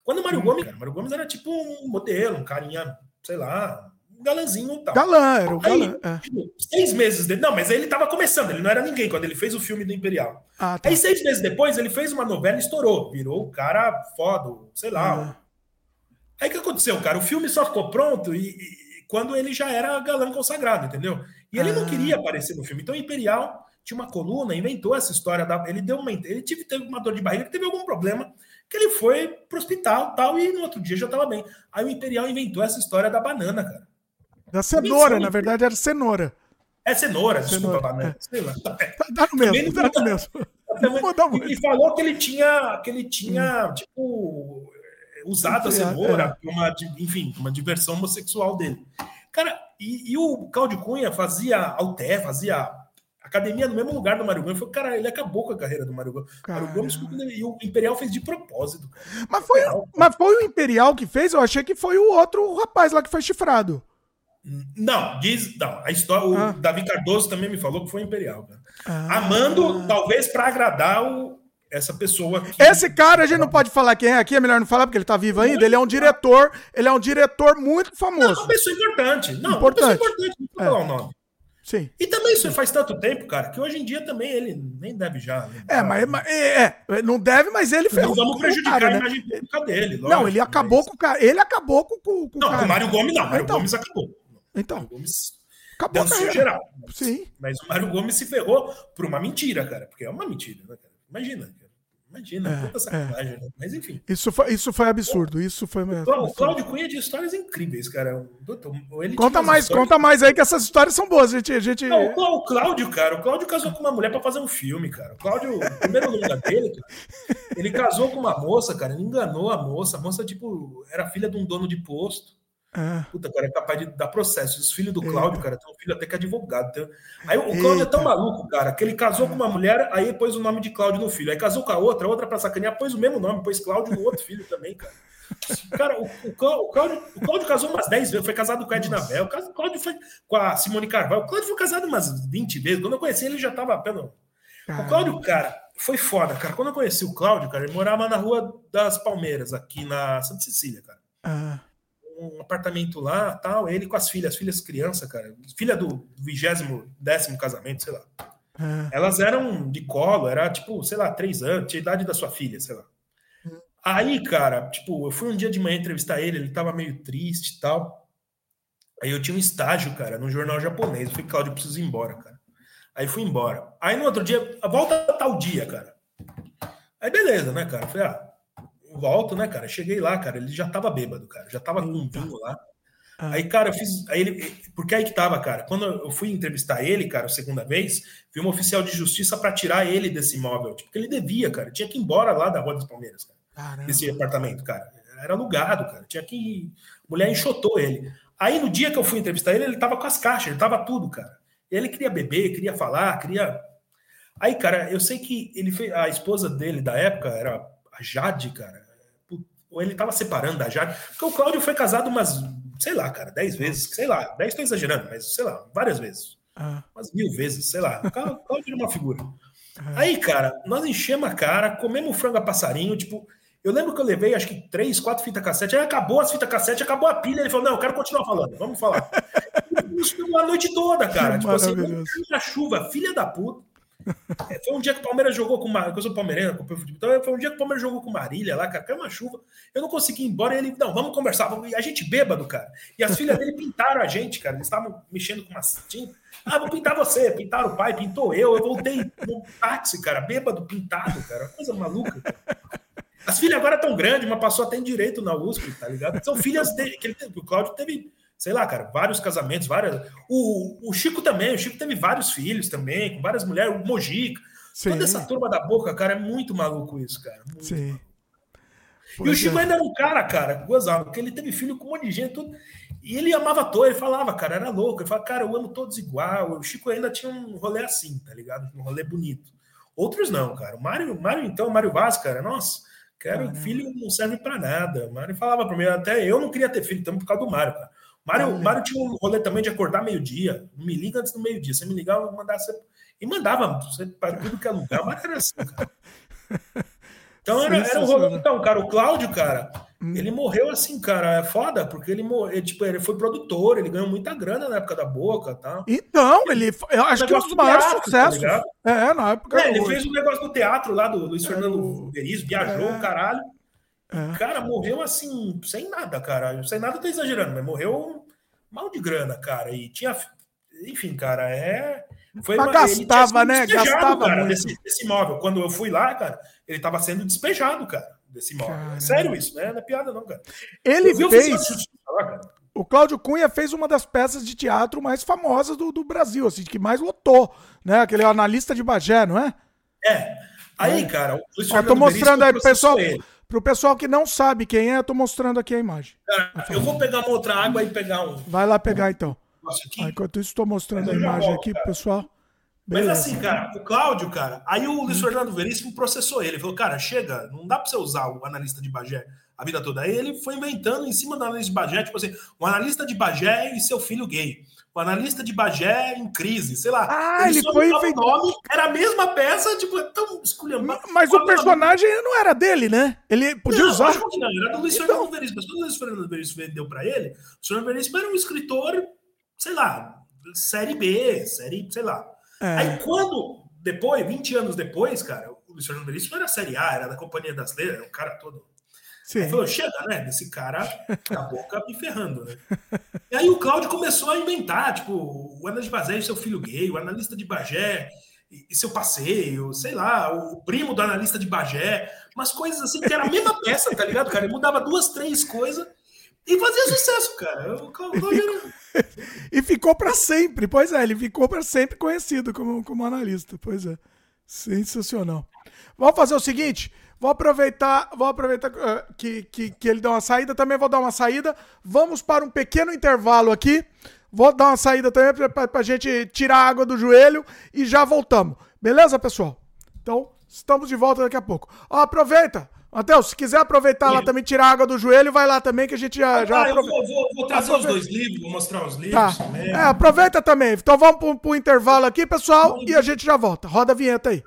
Quando o Mário hum. Gomes, cara, Mário Gomes era tipo um modelo, um carinha, sei lá, galanzinho e tal. Galã, era o galã. Aí, é. tipo, seis meses depois. Não, mas ele tava começando, ele não era ninguém quando ele fez o filme do Imperial. Ah, tá. Aí, seis meses depois, ele fez uma novela e estourou. Virou o cara foda, sei lá. Ah. Aí o que aconteceu, cara? O filme só ficou pronto e, e quando ele já era galã consagrado, entendeu? E ele ah. não queria aparecer no filme. Então, o Imperial tinha uma coluna, inventou essa história da. Ele deu uma. Ele tive, teve uma dor de barriga, teve algum problema que ele foi pro hospital tal, e no outro dia já tava bem. Aí o Imperial inventou essa história da banana, cara. Da cenoura, na verdade era cenoura. É cenoura, cenoura desculpa, banana. É. Sei lá. Dá no mesmo, dá no mesmo. E falou que ele tinha, que ele tinha hum. tipo, usado a cenoura, é. uma, enfim, uma diversão homossexual dele. Cara, e, e o Claudio Cunha fazia Alté, fazia academia no mesmo lugar do Mário Gomes. Falei, cara, ele acabou com a carreira do Mário Gomes. Mário Gomes e o Imperial fez de propósito. Mas foi, mas foi o Imperial que fez? Eu achei que foi o outro rapaz lá que foi chifrado. Não, diz. Não, a história. O ah. Davi Cardoso também me falou que foi imperial, cara. Ah. Amando, talvez para agradar o, essa pessoa. Que... Esse cara a gente não pode falar quem é aqui, é melhor não falar porque ele tá vivo ainda. Ele é um diretor, ele é um diretor muito famoso. Não, uma pessoa importante. Não, importante. uma pessoa importante, não vou falar é. o nome. Sim. E também isso faz tanto tempo, cara, que hoje em dia também ele nem deve já. Né? É, mas, mas é, é, não deve, mas ele fez. Não vamos prejudicar cara, a né? imagem né? pública dele. Lógico, não, ele acabou mas... com o cara. Ele acabou com, com, com não, o cara. Não, o Mário Gomes não. O Mário então, Gomes acabou. Então. Acabou dançou geral. Sim. Mas o Mário Gomes se ferrou por uma mentira, cara. Porque é uma mentira, né, cara? Imagina, cara. Imagina, é, puta sacanagem, é. né? Mas enfim. Isso foi, isso foi absurdo. Isso foi. O Cláudio Cunha de histórias incríveis, cara. Ele conta mais, histórias... conta mais aí que essas histórias são boas. A gente, a gente... Não, o Cláudio, cara, o Cláudio casou com uma mulher para fazer um filme, cara. O Cláudio, o primeiro lugar dele, cara, ele casou com uma moça, cara, ele enganou a moça. A moça, tipo, era filha de um dono de posto. É. Puta, cara, é capaz de dar processo. Os filhos do Cláudio, cara, tem um filho até que é advogado. Tem... Aí o Cláudio é tão maluco, cara, que ele casou com uma mulher, aí pôs o nome de Cláudio no filho. Aí casou com a outra, a outra pra sacanear, pôs o mesmo nome, pôs Cláudio no outro filho também, cara. Cara, o, o, Cláudio, o Cláudio casou umas 10 vezes, foi casado com a Edna Bell, o Cláudio foi com a Simone Carvalho. O Cláudio foi casado umas 20 vezes. Quando eu conheci ele, já tava pelo. O Cláudio, cara, foi foda, cara. Quando eu conheci o Cláudio, cara, ele morava na Rua das Palmeiras, aqui na Santa Cecília, cara. Ah um apartamento lá, tal, ele com as filhas, as filhas criança, cara, filha do vigésimo, décimo casamento, sei lá. É. Elas eram de colo, era tipo, sei lá, três anos, tinha a idade da sua filha, sei lá. Hum. Aí, cara, tipo, eu fui um dia de manhã entrevistar ele, ele tava meio triste e tal. Aí eu tinha um estágio, cara, no jornal japonês. Eu falei, Claudio, eu preciso ir embora, cara. Aí fui embora. Aí no outro dia, volta tal dia, cara. Aí beleza, né, cara? Eu falei, ah, volto, né, cara? Cheguei lá, cara, ele já tava bêbado, cara, já tava com um vinho lá. Ah. Aí, cara, eu fiz. Aí ele, porque aí que tava, cara. Quando eu fui entrevistar ele, cara, a segunda vez, vi um oficial de justiça para tirar ele desse imóvel. Tipo, porque ele devia, cara. Tinha que ir embora lá da Rua dos Palmeiras, cara. Caramba. Desse apartamento, cara. Era alugado, cara. Tinha que. Ir. A mulher enxotou ele. Aí, no dia que eu fui entrevistar ele, ele tava com as caixas, ele tava tudo, cara. Ele queria beber, queria falar, queria. Aí, cara, eu sei que ele fez. A esposa dele da época era a Jade, cara ou ele estava separando da Jade, porque o Cláudio foi casado umas, sei lá, cara, dez vezes, sei lá, dez estou exagerando, mas sei lá, várias vezes. Ah. Umas mil vezes, sei lá. O Cláudio é uma figura. Ah. Aí, cara, nós enchemos a cara, comemos frango a passarinho, tipo, eu lembro que eu levei acho que três, quatro fitas cassete, aí acabou as fitas cassete, acabou a pilha, ele falou, não, eu quero continuar falando, vamos falar. Isso a noite toda, cara, tipo assim, na chuva, filha da puta, foi um dia que o Palmeiras jogou com uma. Eu sou palmeirense, então foi um dia que o Palmeiras jogou com Marília lá, cara, caiu uma chuva. Eu não consegui ir embora. E ele, não, vamos conversar. Vamos... A gente bêbado, cara. E as filhas dele pintaram a gente, cara. Eles estavam mexendo com umas tintas. Ah, vou pintar você. Pintaram o pai, pintou eu. Eu voltei no táxi, cara, bêbado, pintado, cara. Coisa maluca. As filhas agora estão grandes, mas passou até em direito na USP, tá ligado? São filhas dele. Que ele o Cláudio teve sei lá, cara, vários casamentos, várias. O, o Chico também, o Chico teve vários filhos também, com várias mulheres, o Mojica. Sim. Toda essa turma da boca, cara, é muito maluco isso, cara. Muito Sim. Maluco. E o Chico é. ainda era um cara, cara, gozado, porque ele teve filho com um monte de gente, tudo. E ele amava todos, ele falava, cara, era louco. Ele falava, cara, eu amo todos igual. O Chico ainda tinha um rolê assim, tá ligado? Um rolê bonito. Outros não, cara. O Mário, Mário então, o Mário Vaz, cara, nossa, quero filho não serve para nada. O Mário falava para mim, até eu não queria ter filho, também por causa do Mário, cara. Mário, Mário tinha um rolê também de acordar meio-dia. Me liga antes do meio-dia. Você me ligava, eu mandava você. E mandava você para tudo que é lugar. Mário era assim, cara. Então era, era um rolê. Então, cara, o Cláudio, cara, hum. ele morreu assim, cara. É foda, porque ele, morreu, tipo, ele foi produtor, ele ganhou muita grana na época da boca tá? Então, ele. Eu acho que é um dos maiores tá sucessos. Tá é, na época. É, ele fez um negócio do teatro lá do Luiz é, Fernando Berizzo, viajou, é. caralho. É. Cara, morreu assim, sem nada, cara. Sem nada, tô exagerando, mas morreu mal de grana, cara. E tinha. Enfim, cara, é. Foi mas uma, gastava, né? Gastava cara, muito. Desse, desse imóvel. Quando eu fui lá, cara, ele tava sendo despejado, cara, desse imóvel. É sério isso, né? Não é piada, não, cara. Ele fez. O Cláudio Cunha fez uma das peças de teatro mais famosas do, do Brasil, assim, que mais lotou, né? Aquele analista de Bagé, não é? É. Aí, é. cara, o Luiz Ó, tô mostrando aí pro pessoal. Ele. Para o pessoal que não sabe quem é, eu tô mostrando aqui a imagem. eu vou pegar uma outra água e pegar um. Vai lá pegar então. Ah, enquanto isso, estou mostrando a imagem aqui pro pessoal. Mas assim, cara, o Cláudio, cara, aí o Luiz Fernando Veríssimo processou ele. Falou, cara, chega, não dá para você usar o analista de Bagé a vida toda. Aí ele foi inventando em cima do analista de Bagé, tipo assim, o analista de Bagé e seu filho gay. O analista de Bagé em crise, sei lá. Ah, ele, ele foi inventando. nome, era a mesma peça, tipo, é tão esculhambado. Mas o personagem não era dele, né? Ele podia não, usar. Não, era do Luiz então... Fernando Veríssimo. Mas quando o Luiz Fernando Veríssimo vendeu para ele, o Fernando Veríssimo era um escritor, sei lá, série B, série, sei lá. É. Aí quando, depois, 20 anos depois, cara, o Luiz Fernando Veríssimo era série A, era da Companhia das Letras, era um cara todo. Sim. Aí falou, chega, né? Desse cara a boca me ferrando, né? E aí o Cláudio começou a inventar, tipo, o analista de Bagé e seu filho gay, o analista de Bagé e seu passeio, sei lá, o primo do analista de Bagé, umas coisas assim que era a mesma peça, tá ligado, cara? Ele mudava duas, três coisas e fazia sucesso, cara. O Cláudio era... e ficou para sempre, pois é, ele ficou para sempre conhecido como, como analista, pois é. Sensacional. Vamos fazer o seguinte, Vou aproveitar, vou aproveitar uh, que, que, que ele deu uma saída, também vou dar uma saída. Vamos para um pequeno intervalo aqui. Vou dar uma saída também para a gente tirar a água do joelho e já voltamos. Beleza, pessoal? Então, estamos de volta daqui a pouco. Ó, aproveita. Matheus, se quiser aproveitar Sim. lá também, tirar a água do joelho, vai lá também que a gente já. já ah, eu vou, vou, vou trazer aproveita. os dois livros, vou mostrar os livros tá. também. É, aproveita também. Então vamos para o intervalo aqui, pessoal, e a gente já volta. Roda a vinheta aí.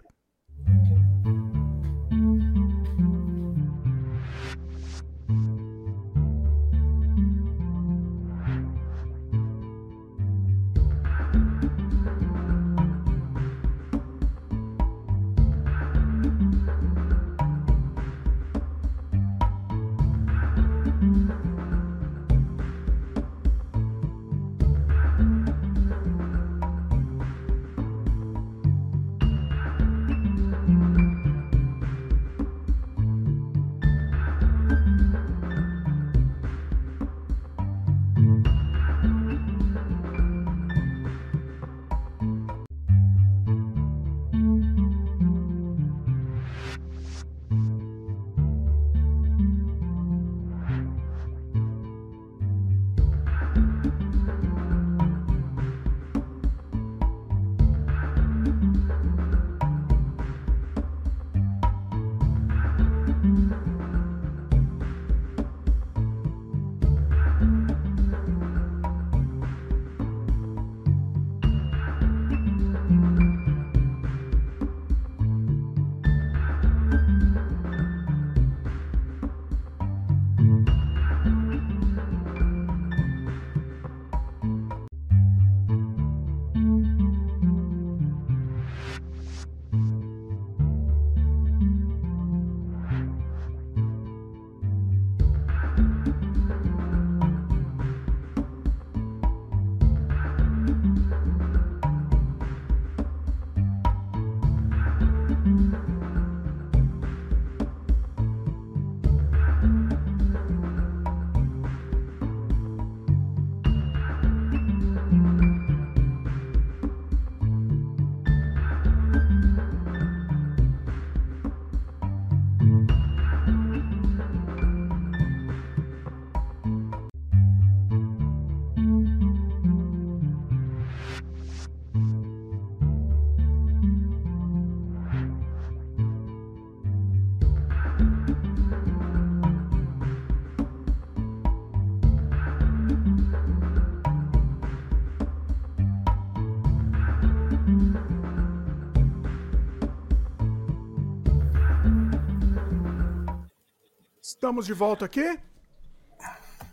Estamos de volta aqui.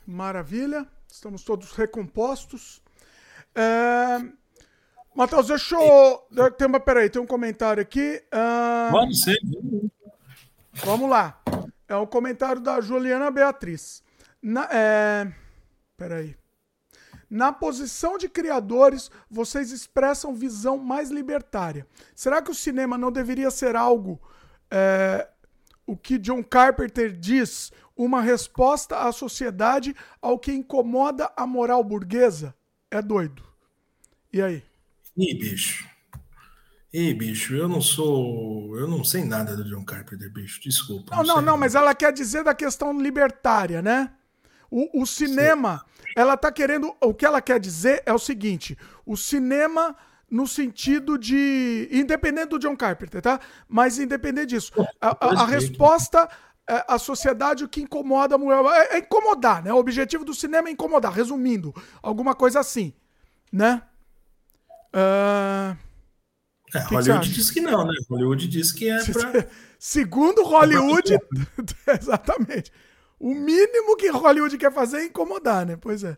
Maravilha. Estamos todos recompostos. É... Matheus, deixa eu. Tem uma, peraí, tem um comentário aqui. Uh... Vamos ser. Vamos lá. É um comentário da Juliana Beatriz. Na, é... Peraí. Na posição de criadores, vocês expressam visão mais libertária. Será que o cinema não deveria ser algo é, o que John Carpenter diz, uma resposta à sociedade ao que incomoda a moral burguesa, é doido. E aí? Ih, bicho. Ih, bicho, eu não sou. Eu não sei nada do John Carpenter, bicho. Desculpa. Não, não, não, não mas ela quer dizer da questão libertária, né? O, o cinema, Sim. ela tá querendo. O que ela quer dizer é o seguinte: o cinema no sentido de. Independente do John Carpenter, tá? Mas independente disso. A, a, a resposta. É, a sociedade o que incomoda a mulher. É, é incomodar, né? O objetivo do cinema é incomodar, resumindo. Alguma coisa assim, né? Uh... É, Hollywood diz que não, né? Hollywood diz que é pra. Segundo Hollywood. exatamente. O mínimo que Hollywood quer fazer é incomodar, né? Pois é.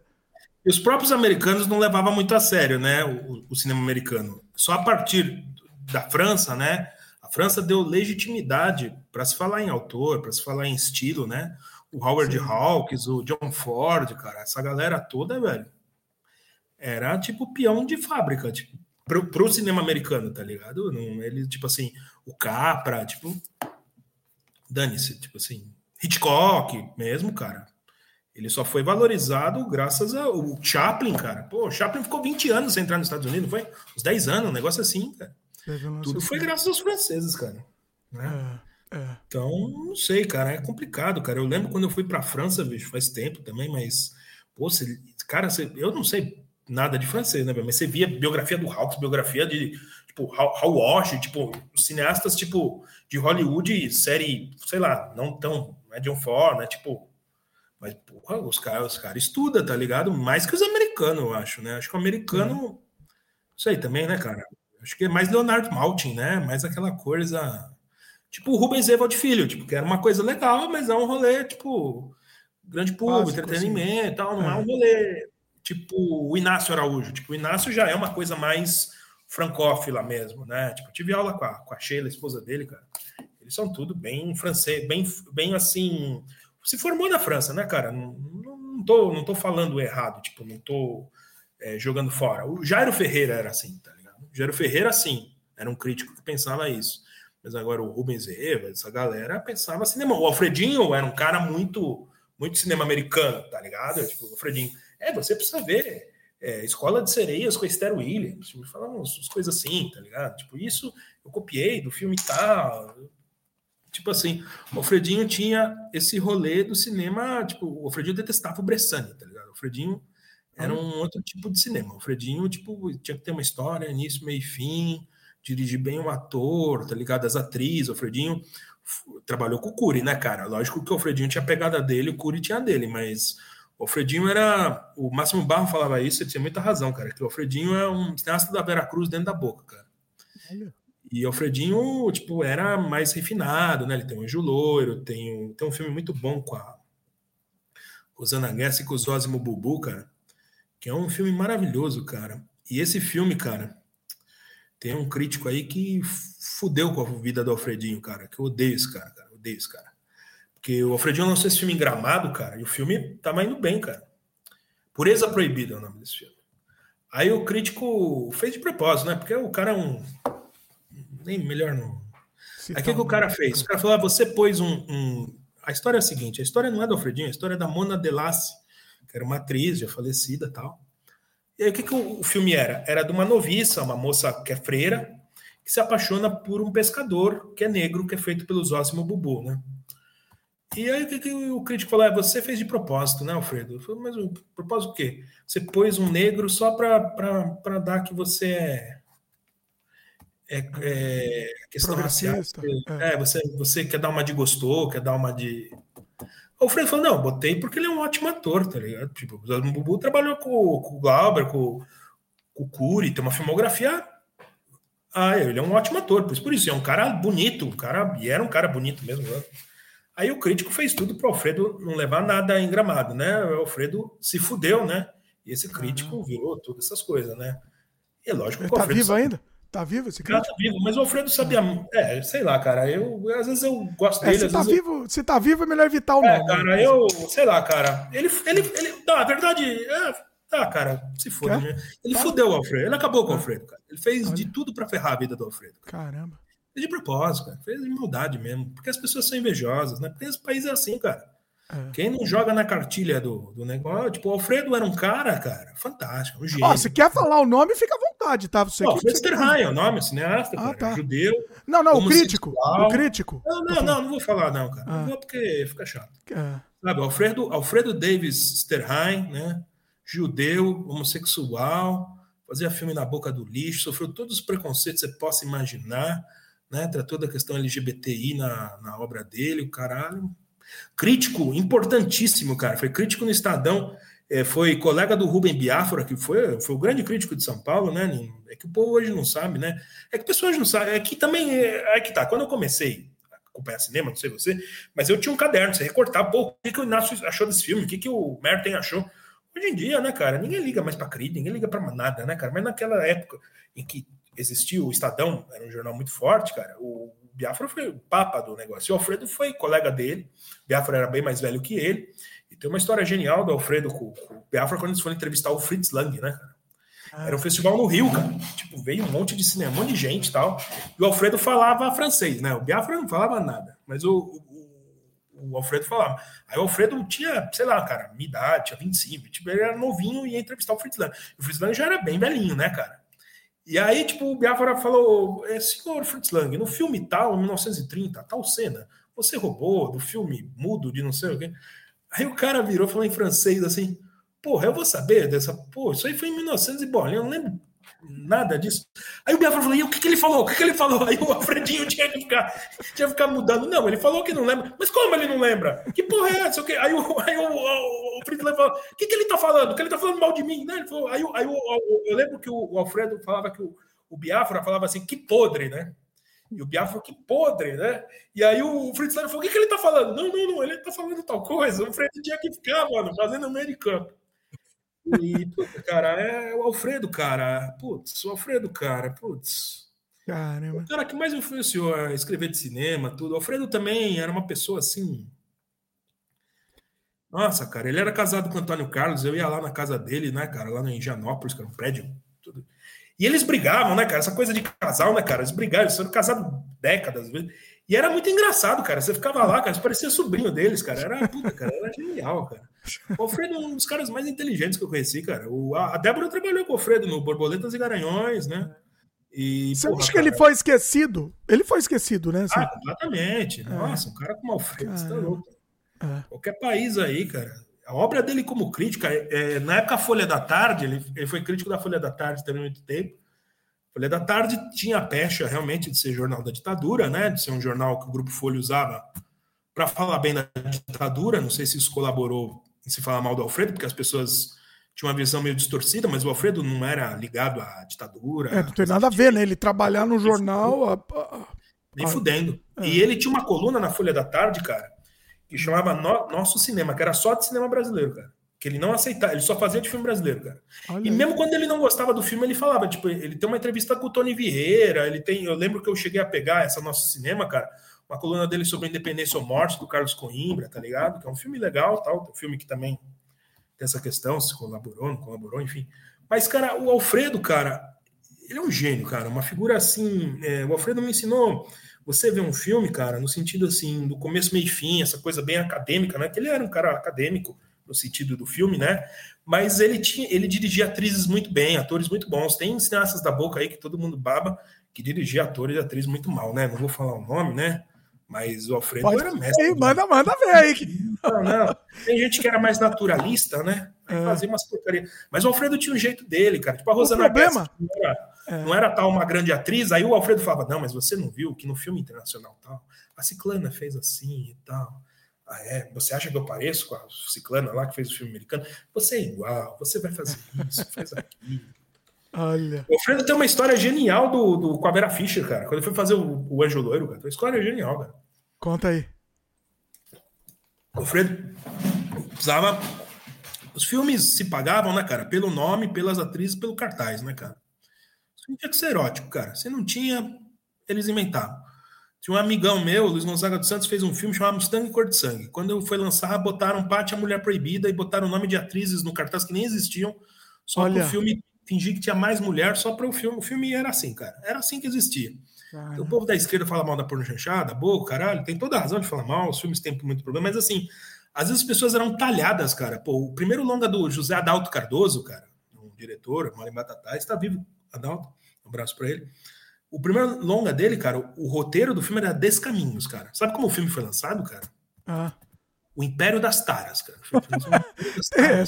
E os próprios americanos não levavam muito a sério, né? O, o, cinema americano. Só a partir da França, né? A França deu legitimidade para se falar em autor, para se falar em estilo, né? O Howard Sim. Hawks, o John Ford, cara, essa galera toda, velho, era tipo peão de fábrica, tipo, pro, pro cinema americano, tá ligado? Não, ele, tipo assim, o Capra, tipo, dane-se, tipo assim, Hitchcock mesmo, cara. Ele só foi valorizado graças ao Chaplin, cara. Pô, o Chaplin ficou 20 anos sem entrar nos Estados Unidos, não foi? Uns 10 anos, um negócio assim, cara. Tudo foi graças aos franceses, cara. Né? É, é. Então, não sei, cara, é complicado, cara. Eu lembro quando eu fui pra França, bicho, faz tempo também, mas, pô, você, cara, você, eu não sei nada de francês, né, mas você via biografia do Hawks, biografia de, tipo, Hal Walsh, tipo, cineastas, tipo, de Hollywood, série, sei lá, não tão, não é John Ford, né, tipo, mas, porra, os caras os cara estudam, tá ligado? Mais que os americanos, eu acho, né? Acho que o americano. Uhum. Isso aí também, né, cara? Acho que é mais Leonard Maltin, né? Mais aquela coisa. Tipo o Rubens Evald Filho, tipo, que era uma coisa legal, mas é um rolê, tipo, grande público, Básico, entretenimento e tal, não é. é um rolê tipo o Inácio Araújo. Tipo, o Inácio já é uma coisa mais francófila mesmo, né? Tipo, tive aula com a, com a Sheila, a esposa dele, cara. Eles são tudo bem francês, bem, bem assim, se formou na França, né, cara? Não, não, tô, não tô falando errado, tipo, não tô é, jogando fora. O Jairo Ferreira era assim, tá ligado? O Jairo Ferreira, sim, era um crítico que pensava isso. Mas agora o Rubens Eva, essa galera pensava cinema. O Alfredinho era um cara muito, muito cinema americano, tá ligado? Tipo, o Alfredinho, é, você precisa ver é, Escola de Sereias com Esther Williams, tipo, falar umas coisas assim, tá ligado? Tipo, isso eu copiei do filme tal, Tipo assim, o Alfredinho tinha esse rolê do cinema, tipo, o Alfredinho detestava o Bressani, tá ligado? O Alfredinho era um outro tipo de cinema. O Alfredinho, tipo, tinha que ter uma história, início, meio e fim, dirigir bem o ator, tá ligado? As atrizes, o Alfredinho trabalhou com o Cury, né, cara? Lógico que o Alfredinho tinha pegada dele, o Cury tinha dele, mas o Alfredinho era. O Máximo Barro falava isso, ele tinha muita razão, cara, que o Alfredinho é um cineasta da Vera Cruz dentro da boca, cara. Olha. E Alfredinho, tipo, era mais refinado, né? Ele tem um anjo loiro, tem um, tem um filme muito bom com a Rosana Guess e com o Zózimo Bubu, cara, que é um filme maravilhoso, cara. E esse filme, cara, tem um crítico aí que fudeu com a vida do Alfredinho, cara, que eu odeio esse cara, cara, odeio esse cara. Porque o Alfredinho lançou esse filme em Gramado, cara, e o filme tava indo bem, cara. Pureza Proibida é o nome desse filme. Aí o crítico fez de propósito, né? Porque o cara é um nem melhor não. Aí o que, que o cara fez? O cara falou: ah, você pôs um, um, A história é a seguinte: a história não é do Alfredinho, a história é da Mona Delassi, que era uma atriz já falecida tal. E aí o que, que o, o filme era? Era de uma noviça, uma moça que é freira, que se apaixona por um pescador que é negro, que é feito pelo Zósimo Bubu, né? E aí o que, que o crítico falou? É, você fez de propósito, né, Alfredo? Eu falei, mas o propósito o quê? Você pôs um negro só para dar que você é é, é questão racial. É. é, você, você quer dar uma de gostou, quer dar uma de. O Fred falou: não, botei porque ele é um ótimo ator, tá ligado? Tipo, o Bubu trabalhou com, com o Glauber, com, com o Curi, tem uma filmografia. Ah, ele é um ótimo ator, por isso, por isso é um cara bonito, um cara, e era um cara bonito mesmo. Né? Aí o crítico fez tudo para o Alfredo não levar nada em gramado, né? O Alfredo se fudeu, né? E esse crítico uhum. virou todas essas coisas, né? E é lógico que o tá Alfredo. Tá vivo ainda? Tá vivo esse cara? Tá vivo, mas o Alfredo sabia. É, sei lá, cara. Eu, às vezes eu gosto é, dele. Se tá, vivo, eu... se tá vivo, é melhor evitar o é, nome. É, cara, eu. Sei lá, cara. Ele. ele, ele não, a verdade. É, tá, cara. Se for. Né? Ele tá. fudeu o Alfredo. Ele acabou com o Alfredo, cara. Ele fez Olha. de tudo pra ferrar a vida do Alfredo. Cara. Caramba. Fez de propósito, cara. Fez de maldade mesmo. Porque as pessoas são invejosas, né? Porque esse país é assim, cara. É. Quem não joga na cartilha do, do negócio, tipo, o Alfredo era um cara, cara, fantástico, um gênio. Ó, se quer falar o nome, fica à vontade, tá? Você Ó, Alfredo Sterheim é o nome, cineasta, ah, tá. judeu. Não, não, o crítico. O crítico. Não, não, não, não vou falar, não, cara. Ah. Não vou porque fica chato. É. Sabe, Alfredo, Alfredo Davis Sterheim, né? Judeu, homossexual, fazia filme na boca do lixo, sofreu todos os preconceitos que você possa imaginar, né? Tratou da questão LGBTI na, na obra dele, o caralho. Crítico importantíssimo, cara. Foi crítico no Estadão. É, foi colega do Rubem Biafra, que foi, foi o grande crítico de São Paulo, né? É que o povo hoje não sabe, né? É que pessoas não sabem. É que também é, é que tá. Quando eu comecei a acompanhar cinema, não sei você, mas eu tinha um caderno, você recortar, pô, o que, que o Inácio achou desse filme, o que, que o Merten achou. Hoje em dia, né, cara, ninguém liga mais pra crítica, ninguém liga pra nada, né, cara? Mas naquela época em que existiu o Estadão, era um jornal muito forte, cara, o Biafra foi o papa do negócio. E o Alfredo foi colega dele, Biafra era bem mais velho que ele, tem uma história genial do Alfredo com, com o Biafra quando eles foram entrevistar o Fritz Lang, né, cara? Ah. Era um festival no Rio, cara. Tipo, veio um monte de cinema, um monte de gente e tal. E o Alfredo falava francês, né? O Biafra não falava nada. Mas o, o, o Alfredo falava. Aí o Alfredo tinha, sei lá, cara, minha idade, tinha 25. Tipo, ele era novinho e ia entrevistar o Fritz Lang. O Fritz Lang já era bem velhinho, né, cara? E aí, tipo, o Biafra falou: é, senhor Fritz Lang, no filme tal, 1930, tal cena, você roubou do filme mudo de não sei o quê. Aí o cara virou, falou em francês assim: Porra, eu vou saber dessa. Pô, isso aí foi em 1900 e bola, eu não lembro nada disso. Aí o Biafra falou: e o que, que ele falou? O que, que ele falou? Aí o Alfredinho tinha que ficar, tinha que ficar mudando. Não, ele falou que não lembra. Mas como ele não lembra? Que porra é essa? Aí, o, aí o, o, o falou: o que, que ele tá falando? Que ele tá falando mal de mim? Né? Ele falou, aí aí o, eu lembro que o, Alfredo falava que o, o Biafra falava assim: que podre, né? E o Biafra falou, que podre, né? E aí o Fritz falou, o que, que ele tá falando? Não, não, não, ele tá falando tal coisa. O Fred tinha que ficar, mano, fazendo meio de campo. E, cara, é o Alfredo, cara. Putz, o Alfredo, cara, putz. Caramba. O cara que mais influenciou a escrever de cinema, tudo. O Alfredo também era uma pessoa assim. Nossa, cara, ele era casado com o Antônio Carlos, eu ia lá na casa dele, né, cara, lá no Indianópolis, que era um prédio. E eles brigavam, né, cara? Essa coisa de casal, né, cara? Eles brigavam, eles foram casados décadas. E era muito engraçado, cara. Você ficava lá, cara, você parecia sobrinho deles, cara. Era, puta, cara, era genial, cara. O Alfredo é um dos caras mais inteligentes que eu conheci, cara. O, a Débora trabalhou com o Alfredo no Borboletas e Garanhões, né? E, Você porra, acha que cara, ele foi esquecido? Ele foi esquecido, né? Assim? Ah, completamente. É. Nossa, um cara como Alfredo, você tá louco. É. Qualquer país aí, cara. A obra dele como crítica, é, é, na época Folha da Tarde, ele, ele foi crítico da Folha da Tarde também muito tempo. Folha da Tarde tinha a pecha realmente de ser jornal da ditadura, né? De ser um jornal que o Grupo Folha usava para falar bem da ditadura. Não sei se isso colaborou em se falar mal do Alfredo, porque as pessoas tinham uma visão meio distorcida, mas o Alfredo não era ligado à ditadura. É, não tem nada a ver, né? Ele trabalhar no jornal. Nem fudendo. É. E ele tinha uma coluna na Folha da Tarde, cara, que chamava no Nosso Cinema, que era só de cinema brasileiro, cara que ele não aceitava, ele só fazia de filme brasileiro, cara. Olha e mesmo quando ele não gostava do filme, ele falava, tipo, ele tem uma entrevista com o Tony Vieira, ele tem, eu lembro que eu cheguei a pegar essa nosso cinema, cara, uma coluna dele sobre independência ou morte do Carlos Coimbra, tá ligado? Que é um filme legal, tal, um filme que também tem essa questão, se colaborou, não colaborou, enfim. Mas, cara, o Alfredo, cara, ele é um gênio, cara, uma figura assim, é, o Alfredo me ensinou você vê um filme, cara, no sentido assim, do começo, meio e fim, essa coisa bem acadêmica, né? Que ele era um cara acadêmico, no sentido do filme, né? Mas ele tinha, ele dirigia atrizes muito bem, atores muito bons. Tem cineastas da boca aí que todo mundo baba que dirigia atores e atrizes muito mal, né? Não vou falar o nome, né? Mas o Alfredo Pode era mestre. Sim, manda, manda ver aí. Não, não. Tem gente que era mais naturalista, né? É. Fazia umas porcarias. Mas o Alfredo tinha um jeito dele, cara. Tipo a Rosana problema... não, era, é. não era tal uma grande atriz. Aí o Alfredo falava: Não, mas você não viu que no filme internacional tal, a Ciclana fez assim e tal. Ah, é? Você acha que eu pareço com a Ciclana lá que fez o filme americano? Você é igual, você vai fazer isso, faz aquilo. Olha. O Alfredo tem uma história genial do, do, com a Vera Fischer, cara. Quando ele foi fazer o, o Anjo Loiro, cara. Tem uma história genial, cara. Conta aí. O Alfredo precisava. Os filmes se pagavam, né, cara? Pelo nome, pelas atrizes, pelo cartaz, né, cara? Isso tinha que ser erótico, cara. Se não tinha, eles inventavam. Tinha um amigão meu, Luiz Gonzaga dos Santos, fez um filme chamado Mustang Cor de Sangue. Quando foi lançar, botaram Pátio a Mulher Proibida e botaram o nome de atrizes no cartaz que nem existiam, só para o filme fingir que tinha mais mulher, só para o filme. O filme era assim, cara. Era assim que existia. Então, o povo da esquerda fala mal da porno chanchada, boa, caralho, tem toda a razão de falar mal, os filmes têm muito problema, mas assim, às vezes as pessoas eram talhadas, cara. Pô, o primeiro longa do José Adalto Cardoso, cara, um diretor, Mari Batatá, está vivo, Adalto, um abraço para ele. O primeiro longa dele, cara, o, o roteiro do filme era Descaminhos, cara. Sabe como o filme foi lançado, cara? Ah. O Império das Taras, cara. É,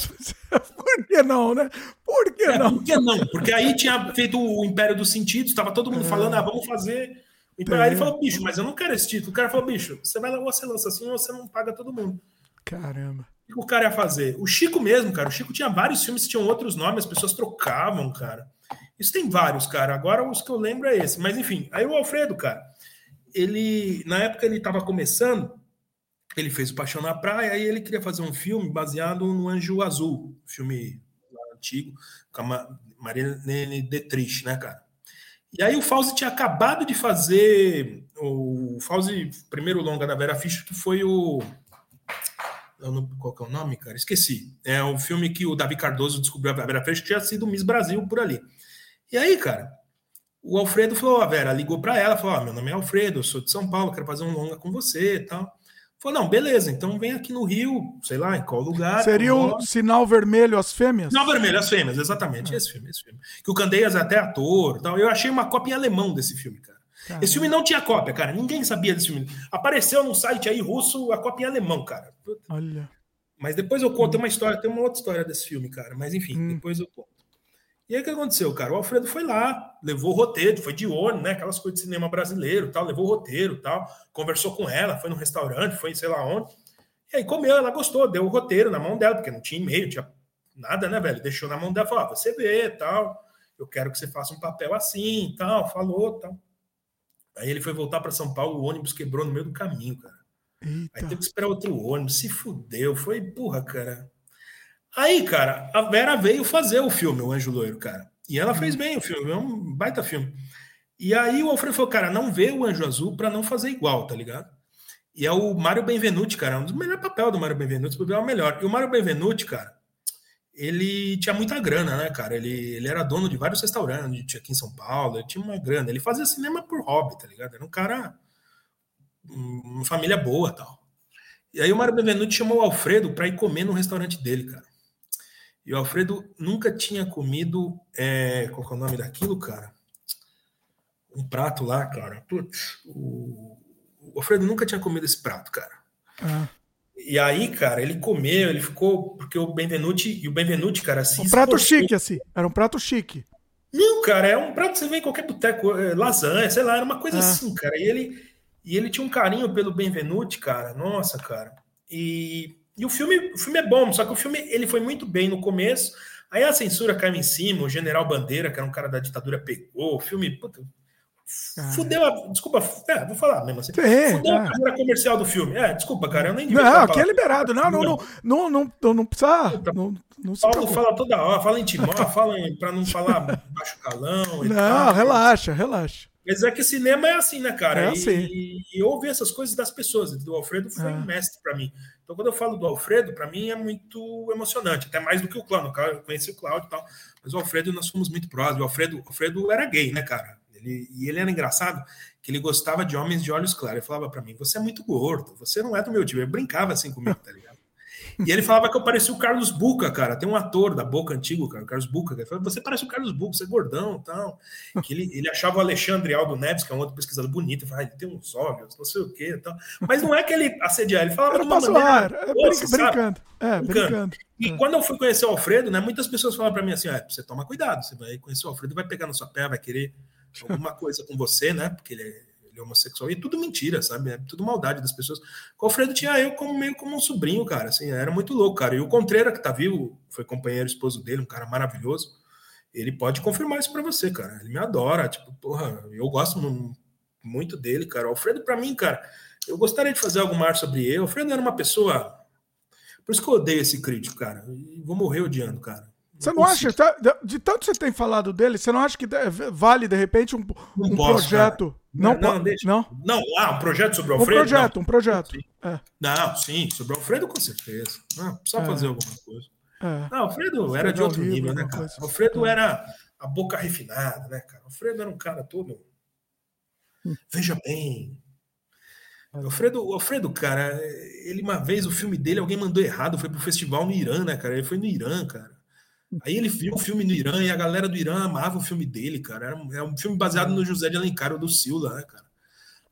por que não, né? Por que é, não? Por que não? Porque aí tinha feito o Império dos Sentidos, estava todo mundo é. falando, ah, vamos fazer. Então, aí ele falou, bicho, mas eu não quero esse título. O cara falou, bicho, você vai lá, você lança assim, ou você não paga todo mundo. Caramba. O que o cara ia fazer? O Chico mesmo, cara. O Chico tinha vários filmes que tinham outros nomes, as pessoas trocavam, cara. Isso tem vários, cara. Agora os que eu lembro é esse. Mas enfim, aí o Alfredo, cara, ele, na época ele estava começando, ele fez o Paixão na Praia, aí ele queria fazer um filme baseado no Anjo Azul, filme antigo, com a Marilene Detrich, né, cara? E aí o Fauzi tinha acabado de fazer o Fauzi, primeiro longa da Vera Fischer, que foi o qual que é o nome, cara? Esqueci. É o filme que o Davi Cardoso descobriu a Vera Fischer, tinha sido Miss Brasil por ali. E aí, cara, o Alfredo falou, a Vera ligou para ela, falou, meu nome é Alfredo, eu sou de São Paulo, quero fazer um longa com você e tal. Falou, não, beleza, então vem aqui no Rio, sei lá, em qual lugar. Seria o Sinal Vermelho às Fêmeas? Sinal Vermelho às Fêmeas, exatamente, ah. esse filme, esse filme. Que o Candeias é até ator tal. Eu achei uma cópia em alemão desse filme, cara. Caramba. Esse filme não tinha cópia, cara. Ninguém sabia desse filme. Apareceu no site aí russo a cópia em alemão, cara. Olha. Mas depois eu conto, uma história, tem uma outra história desse filme, cara. Mas enfim, hum. depois eu conto. E aí o que aconteceu, cara? O Alfredo foi lá, levou o roteiro, foi de ônibus, né? Aquelas coisas de cinema brasileiro, tal, levou o roteiro, tal, conversou com ela, foi no restaurante, foi sei lá onde. E aí comeu, ela gostou, deu o roteiro na mão dela, porque não tinha e-mail, tinha nada, né, velho? Deixou na mão dela, falou: ah, você vê, tal. Eu quero que você faça um papel assim, tal, falou, tal. Aí ele foi voltar para São Paulo, o ônibus quebrou no meio do caminho, cara. Eita. Aí teve que esperar outro ônibus, se fudeu, foi burra, cara. Aí, cara, a Vera veio fazer o filme, O Anjo Loiro, cara. E ela fez bem o filme, é um baita filme. E aí o Alfredo falou, cara, não vê o Anjo Azul para não fazer igual, tá ligado? E é o Mário Benvenuti, cara, um dos melhores papéis do Mário Benvenuti, é o melhor. E o Mário Benvenuti, cara, ele tinha muita grana, né, cara? Ele, ele era dono de vários restaurantes tinha aqui em São Paulo, ele tinha uma grana. Ele fazia cinema por hobby, tá ligado? Era um cara, uma família boa tal. E aí o Mário Benvenuti chamou o Alfredo para ir comer no restaurante dele, cara. E o Alfredo nunca tinha comido. É, qual é o nome daquilo, cara? Um prato lá, cara. Putz, o, o Alfredo nunca tinha comido esse prato, cara. Ah. E aí, cara, ele comeu, ele ficou. Porque o Benvenuti. E o Benvenuti, cara, assim. Um prato chique, assim. Era um prato chique. Não, cara, é um prato que você vê em qualquer boteco, é, lasanha, sei lá, era uma coisa ah. assim, cara. E ele, e ele tinha um carinho pelo Benvenuti, cara. Nossa, cara. E e o filme, o filme é bom, só que o filme ele foi muito bem no começo. Aí a censura caiu em cima, o General Bandeira, que era um cara da ditadura, pegou. O filme. Puta, fudeu a. Desculpa, é, vou falar mesmo assim. É, fudeu é. a carreira comercial do filme. É, desculpa, cara, eu nem Não, aqui é liberado. Não, não, não, não, não, não, não precisa. Puta, não, não Paulo fala toda hora, fala em timão, fala para não falar baixo calão. não, tal, relaxa, relaxa. Mas é que cinema é assim, né, cara? É assim. E, e, e essas coisas das pessoas. Do Alfredo foi é. um mestre para mim. Então, quando eu falo do Alfredo, para mim é muito emocionante, até mais do que o Cláudio. Eu conheci o Cláudio e tal, mas o Alfredo nós fomos muito próximos. O Alfredo, Alfredo era gay, né, cara? Ele, e ele era engraçado que ele gostava de homens de olhos claros. Ele falava para mim: Você é muito gordo, você não é do meu time. Ele brincava assim comigo, tá ligado? E ele falava que eu parecia o Carlos Buca, cara. Tem um ator da Boca antigo, cara, o Carlos Buca. Ele falava, você parece o Carlos Buca, você é gordão e tal. Que ele, ele achava o Alexandre Aldo Neves, que é um outro pesquisador bonito, ele falava, ah, tem uns olhos, não sei o quê e tal. Mas não é que ele assediava, ele falava de uma maneira... É, doce, brincando, é, brincando. E é. quando eu fui conhecer o Alfredo, né, muitas pessoas falavam para mim assim, ah, você toma cuidado, você vai conhecer o Alfredo, vai pegar na sua pé, vai querer alguma coisa com você, né, porque ele é ele é homossexual, e é tudo mentira, sabe? É tudo maldade das pessoas. O Alfredo tinha eu como meio como um sobrinho, cara, assim, era muito louco, cara. E o Contreira, que tá vivo, foi companheiro esposo dele, um cara maravilhoso, ele pode confirmar isso para você, cara. Ele me adora, tipo, porra, eu gosto muito dele, cara. O Alfredo, para mim, cara, eu gostaria de fazer algo mais sobre ele. O Alfredo era uma pessoa. Por isso que eu odeio esse crítico, cara. E vou morrer odiando, cara. Você não acha, tá, de tanto que você tem falado dele, você não acha que vale, de repente, um, um posso, projeto? Cara. Não, não, deixa. não. Não, ah, um projeto sobre o Alfredo? Um projeto, não. um projeto. É. Não, sim, sobre o Alfredo com certeza. Não, precisa é. fazer alguma coisa. É. Não, o Alfredo era de outro livro, nível, né, cara? O Alfredo é. era a boca refinada, né, cara? Alfredo era um cara todo. Hum. Veja bem. O Alfredo, Alfredo, cara, ele uma vez, o filme dele, alguém mandou errado, foi pro festival no Irã, né, cara? Ele foi no Irã, cara. Aí ele viu o filme no Irã e a galera do Irã amava o filme dele, cara. Era um, é um filme baseado no José de Alencar, do Silva, né, cara?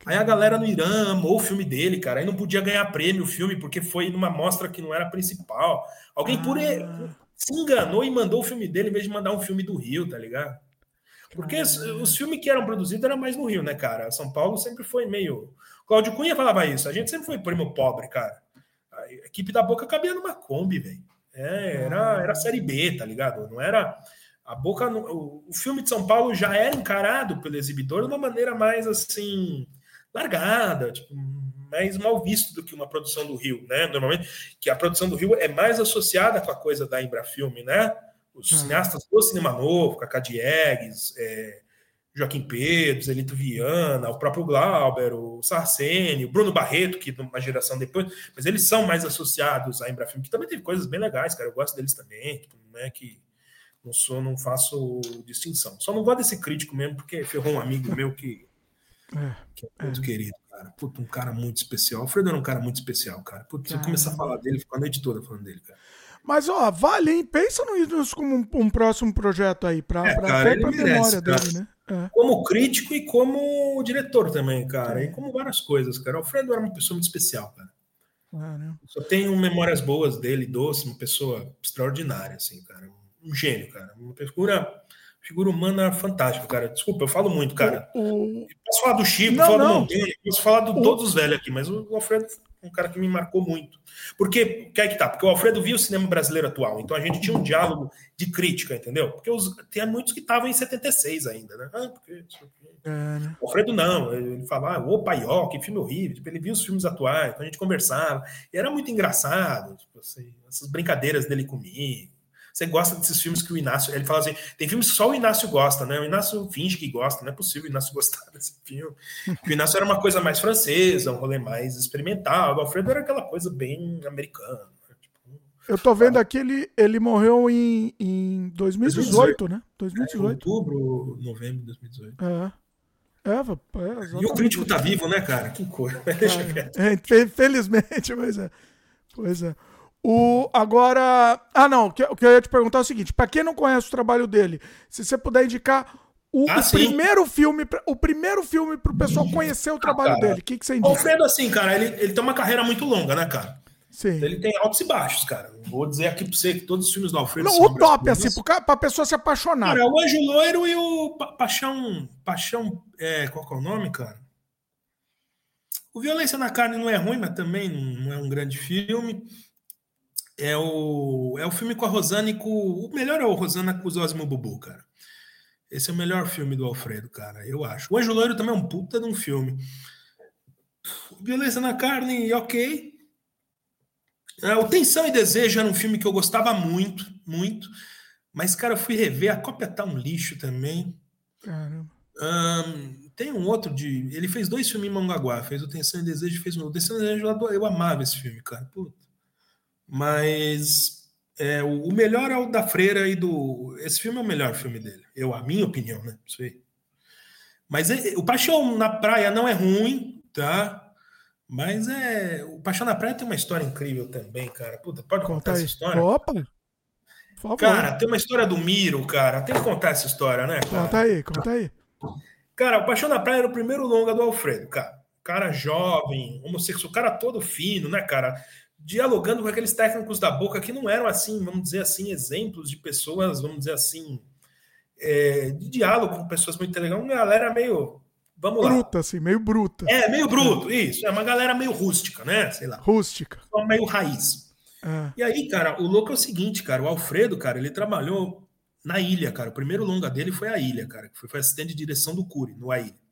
Aí a galera no Irã amou o filme dele, cara. Aí não podia ganhar prêmio o filme porque foi numa mostra que não era principal. Alguém por Ah. se enganou e mandou o filme dele em vez de mandar um filme do Rio, tá ligado? Porque os, os filmes que eram produzidos eram mais no Rio, né, cara? São Paulo sempre foi meio. Cláudio Cunha falava isso. A gente sempre foi primo pobre, cara. A equipe da Boca cabia numa Kombi, velho. É, era, era série B, tá ligado? Não era. A Boca. O, o filme de São Paulo já era encarado pelo exibidor de uma maneira mais assim. largada, tipo, mais mal visto do que uma produção do Rio, né? Normalmente, que a produção do Rio é mais associada com a coisa da Embrafilme, né? Os Hum. cineastas do Cinema Novo, Cacá Diegues, é, Joaquim Pedro, Zelito Viana, o próprio Glauber, o Sarceni, o Bruno Barreto, que uma geração depois, mas eles são mais associados à Embrafilme, que também teve coisas bem legais, cara, eu gosto deles também, tipo, não é que não sou, não faço distinção. Só não gosto desse crítico mesmo, porque ferrou um amigo meu que, É. que é muito querido, cara. Puta, um cara muito especial. O Alfredo era um cara muito especial, cara. Puta, se eu começar a falar dele, fico a noite toda falando dele, cara. Mas, ó, vale, hein? Pensa no nisso como um, um próximo projeto aí, pra, É, pra, cara, pra memória cara. dele, né? É. Como crítico e como diretor também, cara. E como várias coisas, cara. O Alfredo era uma pessoa muito especial, cara. É, né? Só tenho memórias boas dele, doce, uma pessoa extraordinária, assim, cara. Um gênio, cara. Uma figura, figura humana fantástica, cara. Desculpa, eu falo muito, cara. O, Posso falar do Chico, Não, falar não. do Montanha, posso falar de O- todos os velhos aqui, mas o Alfredo é um cara que me marcou muito. Porque, que é que tá? Porque o Alfredo via o cinema brasileiro atual, então a gente tinha um diálogo de crítica, entendeu? Porque os, tinha muitos que estavam em 76 ainda, né? Ah, porque isso aqui. é, né? O Alfredo não, ele falava, ô paió, que filme horrível. Tipo, ele via os filmes atuais, então a gente conversava. E era muito engraçado, tipo assim, essas brincadeiras dele comigo. Você gosta desses filmes que o Inácio. Ele fala assim: tem filmes que só o Inácio gosta, né? O Inácio finge que gosta, não é possível o Inácio gostar desse filme. Porque o Inácio era uma coisa mais francesa, um rolê mais experimental. O Alfredo era aquela coisa bem americana. né? Tipo, Eu tô vendo aqui, ele, ele morreu em, em 2018, né? é, 2018. outubro, novembro de 2018. É. É, é, E o crítico tá vivo, né, cara? Que coisa. É, infe- infelizmente, pois é. Pois é. O, agora. Ah, não. O que, o que eu ia te perguntar é o seguinte: pra quem não conhece o trabalho dele, se você puder indicar o, Ah, o primeiro filme, pra- o primeiro filme pro pessoal conhecer o trabalho cara. dele, o que, que você O indica? Alfredo, assim, cara, ele, ele tem uma carreira muito longa, né, cara? Sim. Ele tem altos e baixos, cara. Vou dizer aqui pra você que todos os filmes do Alfredo Não, são o top, assim, pro ca- pra pessoa se apaixonar. Cara, o Anjo Loiro e o Pa- Paixão. Paixão. É, qual que é o nome, cara? O Violência na Carne não é ruim, mas também não é um grande filme. É o, é o filme com a Rosana e com. O melhor é o Rosana com o Zósimo Bubu, cara. Esse é o melhor filme do Alfredo, cara, eu acho. O Anjo Loiro também é um puta de um filme. Violência na Carne, ok. É, o Tensão e Desejo era um filme que eu gostava muito, muito. Mas, cara, eu fui rever. A cópia tá um lixo também. Caramba. Ahn, tem um outro de. Ele fez dois filmes em Mongaguá. Fez o Tensão e Desejo e fez um. O Tensão e Desejo eu, eu amava esse filme, cara. Puta. Mas. é, o, melhor é o da Freira e do. Esse filme é o melhor filme dele. Eu, a minha opinião, né? Não sei. Mas é- o Paixão na Praia não é ruim, tá? Mas é. O Paixão na Praia tem uma história incrível também, cara. Puta, pode Conta contar essa história? Opa! Cara, tem uma história do Miro, cara. Tem que contar essa história, né, cara? conta aí, conta aí. Cara, o Paixão na Praia era o primeiro longa do Alfredo, cara. Cara jovem, homossexual, cara todo fino, né, cara? Dialogando com aqueles técnicos da boca que não eram assim, vamos dizer assim, exemplos de pessoas, vamos dizer assim, é, de diálogo com pessoas muito legais. Uma galera meio. Vamos lá. Bruta, assim, meio bruta. É, meio bruto, isso. É uma galera meio rústica, né? Sei lá. Rústica. Só meio raiz. É. E aí, cara, o louco é o seguinte, cara, o Alfredo, cara, ele trabalhou na ilha, cara. O primeiro longa dele foi a ilha, cara, que foi, foi assistente de direção do Cury, no A Ilha.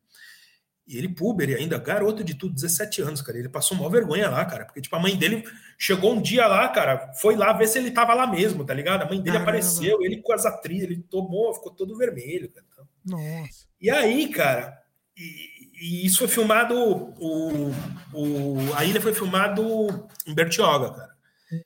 E ele, puber, e ainda garoto de tudo, 17 anos, cara. Ele passou uma vergonha lá, cara, porque, tipo, a mãe dele chegou um dia lá, cara, foi lá ver se ele tava lá mesmo, tá ligado? A mãe dele Caramba. apareceu, ele com as atrizes, ele tomou, ficou todo vermelho, cara. Nossa. E aí, cara, e, e isso foi filmado. O, o, a ilha foi filmado em Bertioga, cara.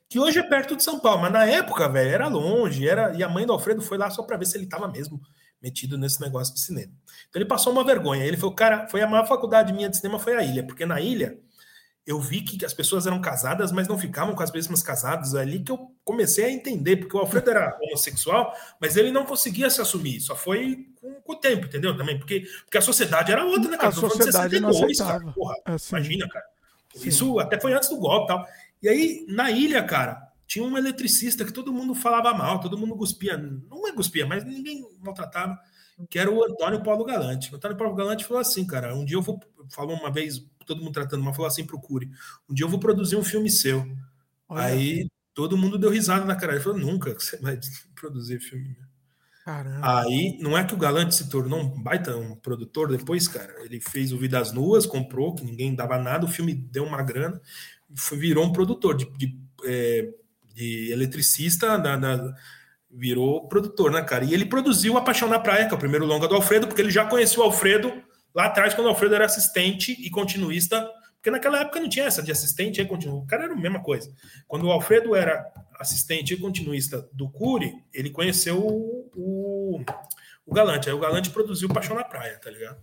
Que hoje é perto de São Paulo, mas na época, velho, era longe. Era, e a mãe do Alfredo foi lá só pra ver se ele tava mesmo metido nesse negócio de cinema. Então ele passou uma vergonha. Ele falou, cara, foi a maior faculdade minha de cinema foi a ilha, porque na ilha eu vi que as pessoas eram casadas, mas não ficavam com as mesmas casadas. É ali que eu comecei a entender, porque o Alfredo era homossexual, mas ele não conseguia se assumir. Só foi com, o tempo, entendeu? Também, porque, porque a sociedade era outra, né, cara? A sociedade não aceitava. Cara. Porra, assim. Imagina, cara. Sim. Isso até foi antes do golpe e tal. E aí, na ilha, cara, tinha um eletricista que todo mundo falava mal, todo mundo cuspia. Não é cuspia, mas ninguém maltratava, que era o Antônio Paulo Galante. O Antônio Paulo Galante falou assim, cara, um dia eu vou. Falou uma vez, todo mundo tratando mal, falou assim: procure. Um dia eu vou produzir um filme seu. Olha. Aí todo mundo deu risada na cara. Ele falou: nunca você vai produzir filme. Caramba. Aí, não é que o Galante se tornou um baita um produtor depois, cara. Ele fez o Vidas Nuas, comprou, que ninguém dava nada, o filme deu uma grana, foi, virou um produtor de, de, é, de eletricista, da, da, virou produtor, né, cara? E ele produziu A Paixão na Praia, que é o primeiro longa do Alfredo, porque ele já conheceu o Alfredo lá atrás, quando o Alfredo era assistente e continuista, porque naquela época não tinha essa de assistente e continuista. O cara era a mesma coisa. Quando o Alfredo era assistente e continuista do Cury, ele conheceu o, o, o Galante. Aí o Galante produziu Paixão na Praia, tá ligado?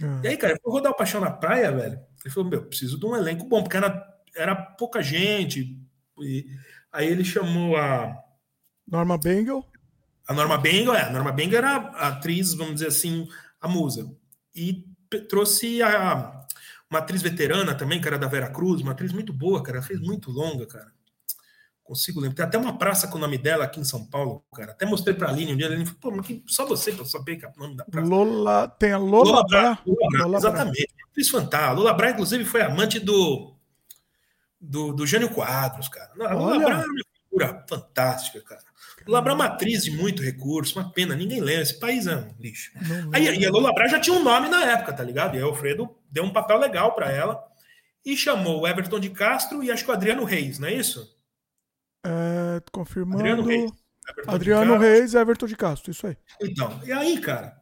Uhum. E aí, cara, eu rodar o Paixão na Praia, velho. Ele falou: Meu, preciso de um elenco bom, porque era, era pouca gente. E aí ele chamou a. Norma Bengel. A Norma Bengel, é. A Norma Bengel era a atriz, vamos dizer assim, a musa. E trouxe a, uma atriz veterana também, que era da Vera Cruz, uma atriz muito boa, cara. fez muito longa, cara consigo lembrar. Tem até uma praça com o nome dela aqui em São Paulo, cara. Até mostrei pra Aline um dia. Ela falou, pô, só você pra saber que é o nome da praça. Lola, tem a Lola, Lola Bra. Lola Lola exatamente. Fiz fantástico. Lola Bra, inclusive, foi amante do, do, do Jânio Quadros, cara. a Lola Bra é uma figura fantástica, cara. Lola Bra é uma atriz de muito recurso, uma pena, ninguém lembra. Esse país é um lixo. Aí, e a Lola Bra já tinha um nome na época, tá ligado? E o Alfredo deu um papel legal para ela e chamou o Everton de Castro e acho que o Adriano Reis, não é isso? É, confirmando. Adriano Reis. Everton Adriano Reis e Everton de Castro, isso aí. Então, e aí, cara,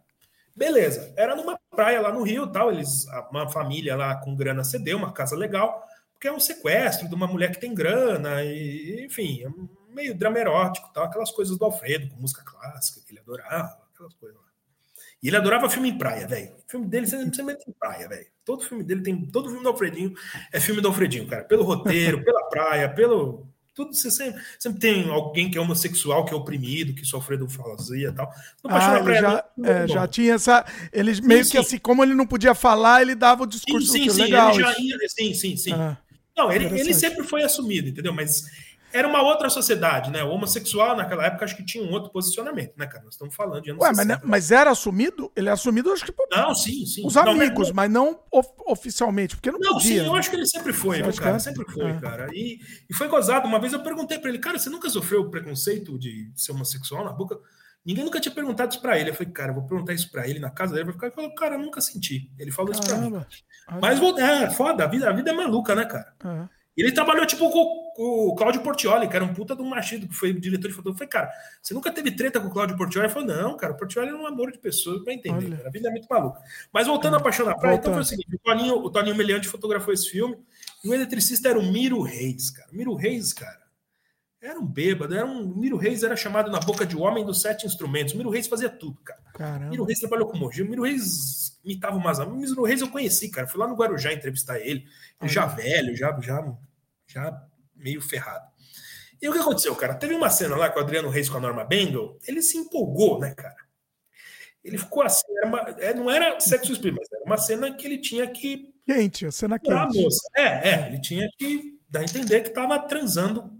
beleza. Era numa praia lá no Rio tal. Eles, uma família lá com grana cedeu, uma casa legal, porque é um sequestro de uma mulher que tem grana, e, enfim, é meio drama erótico tal, aquelas coisas do Alfredo, com música clássica, que ele adorava, aquelas coisas lá. E ele adorava filme em praia, velho. Filme dele sempre mete em praia, velho. Todo filme dele tem. Todo filme do Alfredinho é filme do Alfredinho, cara. Pelo roteiro, pela praia, pelo tudo você sempre, sempre tem alguém que é homossexual, que é oprimido, que sofreu do fazia e tal. No ah, ele já, é, já tinha essa. Ele sim, meio sim. que assim, como ele não podia falar, ele dava o discurso sim, sim, legal. Ele já ia, sim, sim, sim. Ah, não, ele, ele sempre foi assumido, entendeu? Mas era uma outra sociedade, né? O homossexual naquela época acho que tinha um outro posicionamento, né, cara? Nós estamos falando de anos Ué, mas, mas, era assumido? Ele é assumido, acho que por não, sim, sim. os amigos, não, mas não of oficialmente, porque não, não podia. Sim, eu acho que ele sempre foi, cara? É? Sempre foi, é. cara. E, e foi gozado. Uma vez eu perguntei para ele, cara, você nunca sofreu preconceito de ser homossexual na boca? Ninguém nunca tinha perguntado isso para ele. Eu falei, cara, eu vou perguntar isso para ele na casa dele. Ele ficar, falou, cara, eu nunca senti. Ele falou Caramba. isso para mim. Mas é foda, a vida, a vida é maluca, né, cara? É. Ele trabalhou tipo com, o Claudio Portioli, que era um puta do machido, que foi diretor de fotografia. Eu falei, cara, você nunca teve treta com o Claudio Portioli? Ele falou, não, cara, o Portioli é um amor de pessoa, pra entender. Cara, a vida é muito maluca. Mas voltando à Paixão na Praia, então foi o seguinte: o Toninho, o Toninho Meliante fotografou esse filme, e o eletricista era o Miro Reis, cara. O Miro Reis, cara, era um bêbado, era um. Miro Reis era chamado na boca de homem dos sete instrumentos. Miro Reis fazia tudo, cara. Caramba. Miro Reis trabalhou com o Mogi. Miro Reis imitava. O Miro Reis eu conheci, cara. Fui lá no Guarujá entrevistar ele. Já velho, já, já já meio ferrado. E o que aconteceu, cara? Teve uma cena lá com o Adriano Reis com a Norma Bengel, ele se empolgou, né, cara? Ele ficou assim, era uma, é, não era sexo explícito, mas era uma cena que ele tinha que. Quente, a cena quente. moça. É, é, ele tinha que dar a entender que estava transando.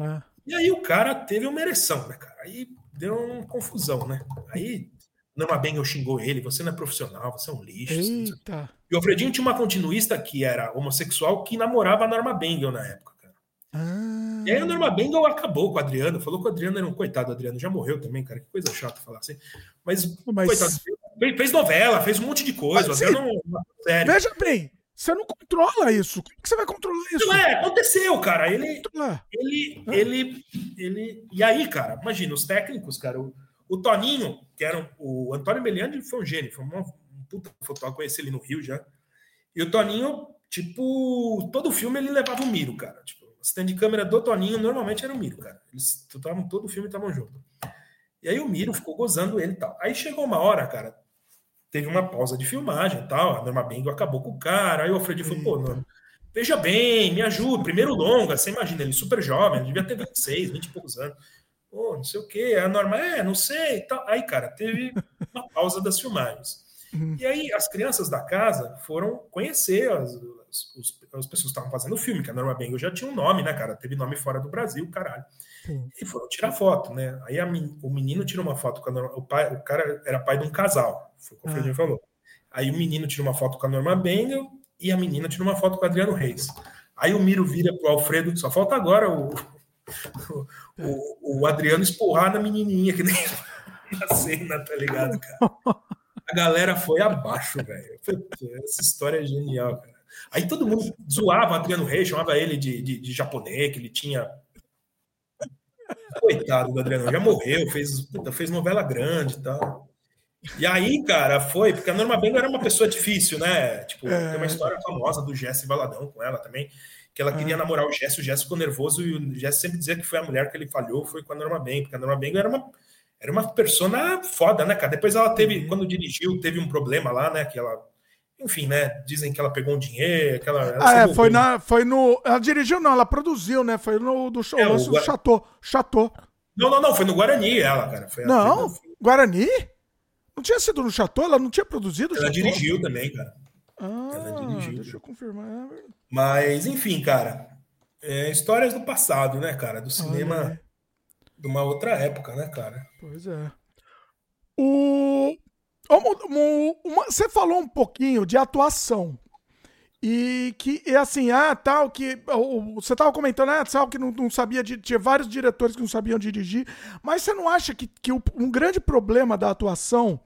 É. E aí o cara teve uma ereção, né, cara? Aí deu uma confusão, né? Aí Norma Bengel xingou ele, você não é profissional, você é um lixo. Eita. E o Alfredinho tinha uma continuista que era homossexual que namorava a Norma Bengel na época, cara. Ah. E aí a Norma Bengel acabou com o Adriano, falou que o Adriano era um coitado, o Adriano já morreu também, cara, que coisa chata falar assim. Mas, Mas... coitado, fez novela, fez um monte de coisa, Mas, Adriano, sério. Veja bem, você não controla isso. Como que você vai controlar isso? Não é, aconteceu, cara. Ele, ele, ele, ele, e aí, cara, imagina os técnicos, cara, o, o Toninho, que era um, o Antônio Meliandi, foi um gênio, foi uma, um puta fotógrafo, conheci ele no Rio já. E o Toninho, tipo, todo filme ele levava o Miro, cara. Tipo, o stand de câmera do Toninho normalmente era o Miro, cara. Eles estavam todo o filme estavam junto. E aí o Miro ficou gozando ele e tal. Aí chegou uma hora, cara, teve uma pausa de filmagem tal. A Norma Bengo acabou com o cara. Aí o Alfred falou, pô, Norma, veja bem, me ajuda. Primeiro longa, você imagina, ele super jovem, ele devia ter 26, 20 e poucos anos. Pô, não sei o quê. A norma, é, não sei. Tal. Aí, cara, teve uma pausa das filmagens. Uhum. E aí as crianças da casa foram conhecer as, as, as pessoas que estavam fazendo o filme, que a Norma Bengal já tinha um nome, né, cara? Teve nome fora do Brasil, caralho. Sim. E foram tirar foto, né? Aí a, o menino tirou uma foto com a Norma, o pai, o cara era pai de um casal, foi o que o Fredinho ah. falou. Aí o menino tirou uma foto com a Norma Bengal e a menina tirou uma foto com o Adriano Reis. Aí o Miro vira pro Alfredo, só falta agora o, o, o Adriano esporrar na menininha, que nem na cena, tá ligado, cara? A galera foi abaixo, velho. Essa história é genial, cara. Aí todo mundo zoava o Adriano Reis, chamava ele de, de, de japonês, que ele tinha. Coitado do Adriano, já morreu, fez, puta, fez novela grande e tal. E aí, cara, foi, porque a Norma Benga era uma pessoa difícil, né? Tipo, é... tem uma história famosa do Jesse Valadão com ela também, que ela queria é. namorar o Jesse, o Jesse ficou nervoso e o Jesse sempre dizia que foi a mulher que ele falhou, foi com a Norma Benga, porque a Norma Benga era uma, era uma persona foda, né, cara? Depois ela teve, uhum. quando dirigiu, teve um problema lá, né, que ela enfim, né? Dizem que ela pegou um dinheiro, que ela, ela ah, é, foi, na, foi no. Ela dirigiu, não, ela produziu, né? Foi no do show, é, o Gua... Chateau. Chateau. Não, não, não, foi no Guarani ela, cara. Foi não, Guarani? Não tinha sido no Chateau? Ela não tinha produzido Ela dirigiu também, cara. Ah, ela dirigiu. Deixa eu confirmar. Mas, enfim, cara. É, histórias do passado, né, cara? Do cinema de uma outra época, né, cara? Pois é. O... Você falou um pouquinho de atuação. E que, e assim, ah, tal, que. Você tava comentando, ah, tal, que não, não sabia. Tinha vários diretores que não sabiam dirigir. Mas você não acha que, que um grande problema da atuação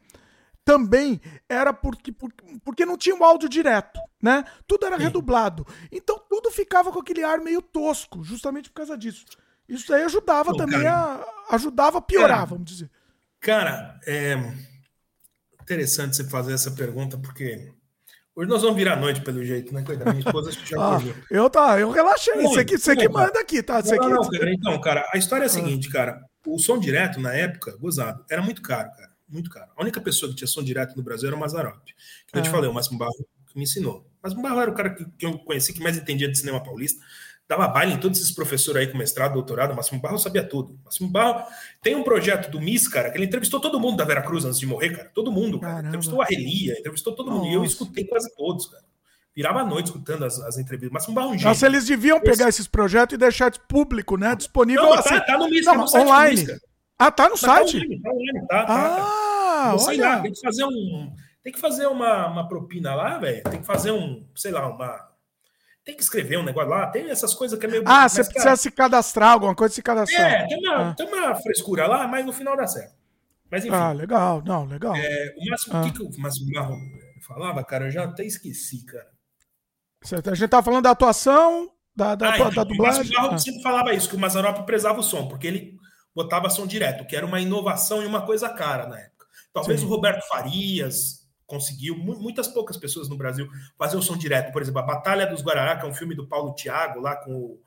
também era porque, porque não tinha um áudio direto, né? Tudo era Sim. redublado. Então tudo ficava com aquele ar meio tosco, justamente por causa disso. Isso aí ajudava também a. ajudava a piorar, cara, vamos dizer. Cara, é interessante você fazer essa pergunta, porque hoje nós vamos virar noite, pelo jeito, né? Coisa, minha esposa já ah, Eu tá, eu relaxei. Você que, você que manda aqui, tá? Você não, não, que... cara, então, cara, a história é a ah. seguinte, cara. O som direto, na época, gozado, era muito caro, cara muito caro. A única pessoa que tinha som direto no Brasil era o Mazarop. Que eu te ah. falei, o Máximo Barro que me ensinou. Mas o Barro era o cara que, que, eu conheci que mais entendia de cinema paulista. Dava baile em todos esses professores aí com mestrado, doutorado. Máximo Barro sabia tudo. Máximo Barro tem um projeto do MIS, cara, que ele entrevistou todo mundo da Vera Cruz antes de morrer, cara. Todo mundo, cara. Entrevistou a Relia, entrevistou todo mundo. E eu escutei quase todos, cara. Virava a noite escutando as, as entrevistas. Máximo Barro um Nossa, eles deviam Esse... pegar esses projetos e deixar público, né? Disponível não, assim. Tá, tá no MIS, não, tá no online. MIS, ah, tá no tá site? Tá online, tá online, tá, tá, ah, ah, olha. Lá, tem que fazer um. Tem que fazer uma, uma propina lá, velho. Tem que fazer um, sei lá, uma. Tem que escrever um negócio lá. Tem essas coisas que é meio. Ah, você precisa se cadastrar, alguma coisa se cadastrar. É, tem uma, ah. tem uma frescura lá, mas no final dá certo. Mas enfim. Ah, legal, não, legal. É, o máximo ah. que, que o Máximo Marro falava, cara, eu já até esqueci, cara. A gente tava falando da atuação, da, da, ah, da, então, dublagem. O Máximo ah. sempre falava isso, que o Mazarop prezava o som, porque ele botava som direto, que era uma inovação e uma coisa cara na época. Talvez Sim. o Roberto Farias conseguiu, muitas poucas pessoas no Brasil, fazer o som direto. Por exemplo, A Batalha dos Guarará, que é um filme do Paulo Tiago, lá com o,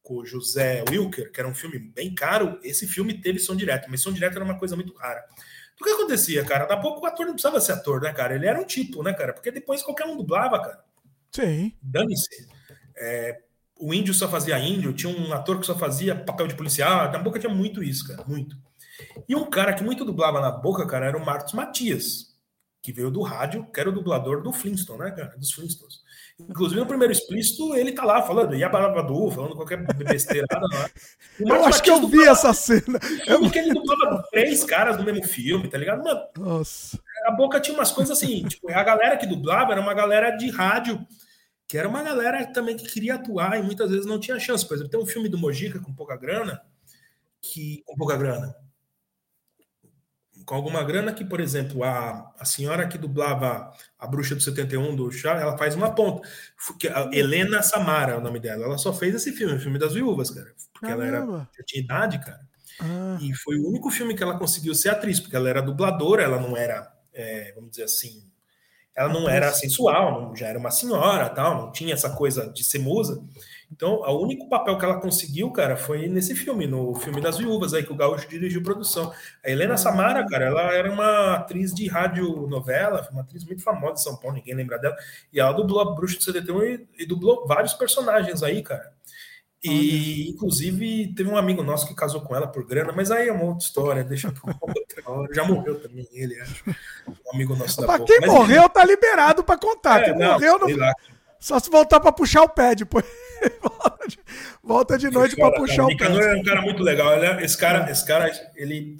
com o José Wilker, que era um filme bem caro. Esse filme teve som direto, mas som direto era uma coisa muito rara. O que acontecia, cara? Da pouco o ator não precisava ser ator, né, cara? Ele era um tipo, né, cara? Porque depois qualquer um dublava, cara. Sim. Dane-se. É, o índio só fazia índio, tinha um ator que só fazia papel de policial. Na boca tinha muito isso, cara, muito. E um cara que muito dublava na boca, cara, era o Marcos Matias, que veio do rádio, que era o dublador do Flintstone, né, cara? Dos Flintstones. Inclusive, no primeiro explícito, ele tá lá falando Yabarabadu, falando qualquer besteirada lá. Eu acho Matias que eu vi essa cena. É porque ele dublava três caras do mesmo filme, tá ligado? Mano, Nossa. a boca tinha umas coisas assim, tipo, a galera que dublava era uma galera de rádio, que era uma galera também que queria atuar e muitas vezes não tinha chance. Por exemplo, tem um filme do Mojica com pouca grana, que com pouca grana, com alguma grana que, por exemplo, a, a senhora que dublava a bruxa do 71 do chá, ela faz uma ponta. A Helena Samara é o nome dela. Ela só fez esse filme, o filme das viúvas, cara. Porque Caramba. ela era, já tinha idade, cara. Ah. E foi o único filme que ela conseguiu ser atriz, porque ela era dubladora, ela não era, é, vamos dizer assim, ela não era sensual, não, já era uma senhora, tal, não tinha essa coisa de ser musa. Então, o único papel que ela conseguiu, cara, foi nesse filme, no filme das viúvas, aí que o Gaúcho dirigiu produção. A Helena Samara, cara, ela era uma atriz de rádio novela, uma atriz muito famosa de São Paulo, ninguém lembra dela. E ela dublou a Bruxa do CDT e, e dublou vários personagens aí, cara. E, inclusive, teve um amigo nosso que casou com ela por grana, mas aí é uma outra história, deixa pra outra hora. Já morreu também, ele, acho. Um amigo nosso da Pra quem Mas, morreu, tá liberado pra contar. É, quem não, morreu, não... lá. Só se voltar pra puxar o pé depois. volta, de, volta de noite pra Cara, puxar o o Nicanor pé. é um cara muito legal. Ele é- esse cara, esse cara, ele,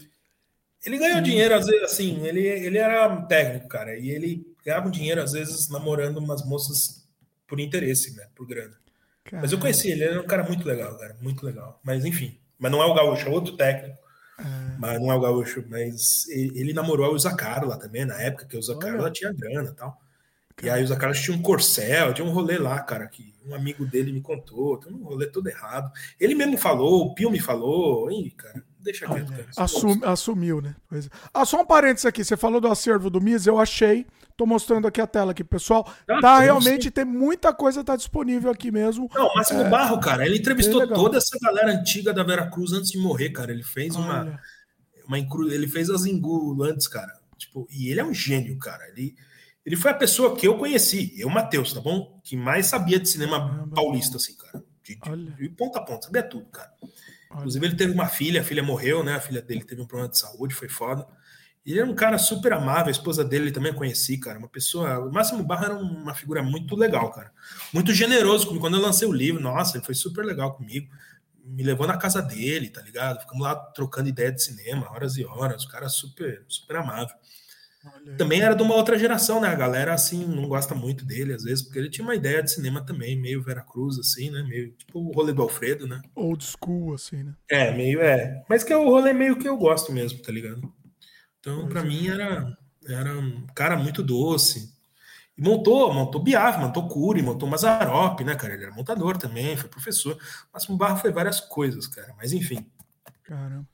ele ganhou dinheiro, às vezes, assim, ele, ele era técnico, cara, e ele ganhava um dinheiro, às vezes, namorando umas moças por interesse, né, por grana. Mas eu conheci ele, ele era um cara muito legal, cara, muito legal. Mas enfim, mas não é o Gaúcho, é outro técnico. Mas não é o Gaúcho, mas ele, ele namorou a Carla também, na época que a Elza Olha. Carla tinha grana e tal. E aí a Elza Carla tinha um corcel, tinha um rolê lá, cara, que um amigo dele me contou, tem um rolê todo errado. Ele mesmo falou, o Pio me falou, ih, cara, deixa quieto, cara. Assum- assumiu, né? Pois é. Ah, só um parênteses aqui. Você falou do acervo do Miz, eu achei. Tô mostrando aqui a tela aqui, pessoal. Ah, Tá tem, realmente, tem muita coisa tá disponível aqui mesmo. Não, o Máximo Barro, cara, ele entrevistou toda essa galera antiga da Vera Cruz antes de morrer, cara. Ele fez uma, Olha. uma incru... ele fez as antes, cara. Tipo, e ele é um gênio, cara. Ele, ele foi a pessoa que eu conheci, eu, Matheus, tá bom? Que mais sabia de cinema paulista, assim, cara. De, de- de ponta a ponta, sabia tudo, cara. Inclusive, ele teve uma filha, a filha morreu, né? A filha dele teve um problema de saúde, foi foda. Ele era um cara super amável, a esposa dele também conheci, cara. Uma pessoa. O Máximo Barra era uma figura muito legal, cara. Muito generoso comigo. Quando eu lancei o livro, nossa, ele foi super legal comigo. Me levou na casa dele, tá ligado? Ficamos lá trocando ideia de cinema, horas e horas. O cara super, super amável. Também era de uma outra geração, né? A galera, assim, não gosta muito dele, às vezes, porque ele tinha uma ideia de cinema também, meio Veracruz, assim, né? Meio tipo o rolê do Alfredo, né? Old school, assim, né? É, meio é. Mas que é o rolê meio que eu gosto mesmo, tá ligado? Então, pra é. mim, era, era um cara muito doce. E montou, montou Biaf, montou Cury, montou Mazarop, né, cara? Ele era montador também, foi professor. Máximo Barra foi várias coisas, cara. Mas enfim. Caramba.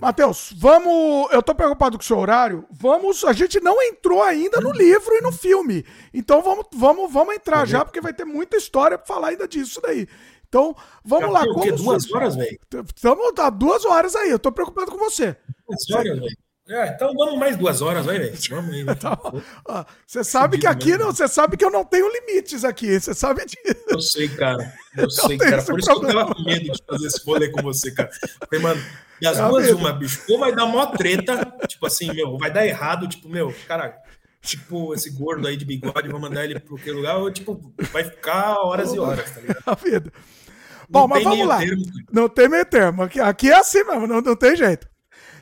Matheus, vamos. Eu tô preocupado com o seu horário. Vamos. A gente não entrou ainda no livro e no filme. Então vamos, vamos, vamos entrar já, porque vai ter muita história pra falar ainda disso daí. Então, vamos lá. Já? Como Duas horas, velho? Estamos há duas horas aí. Eu tô preocupado com você. Duas horas, velho. É, então vamos mais duas horas, vai, velho. Vamos aí. velho. Tá Ó, Você sabe que aqui não. Você sabe que eu não tenho limites aqui. Você sabe disso. Eu sei, cara. Eu sei, tem cara. Por isso que eu problema. tava com medo de fazer esse rolê com você, cara. Falei, mano, das É duas, uma, bicho. Ou vai dar mó treta, tipo assim, meu, vai dar errado, tipo, meu, cara, tipo, esse gordo aí de bigode, vou mandar ele pro que lugar, ou, tipo, vai ficar horas e horas, tá ligado? A vida. Bom, mas tem vamos lá. termo. Não tem meio termo. Aqui, aqui é assim mesmo, não, não tem jeito.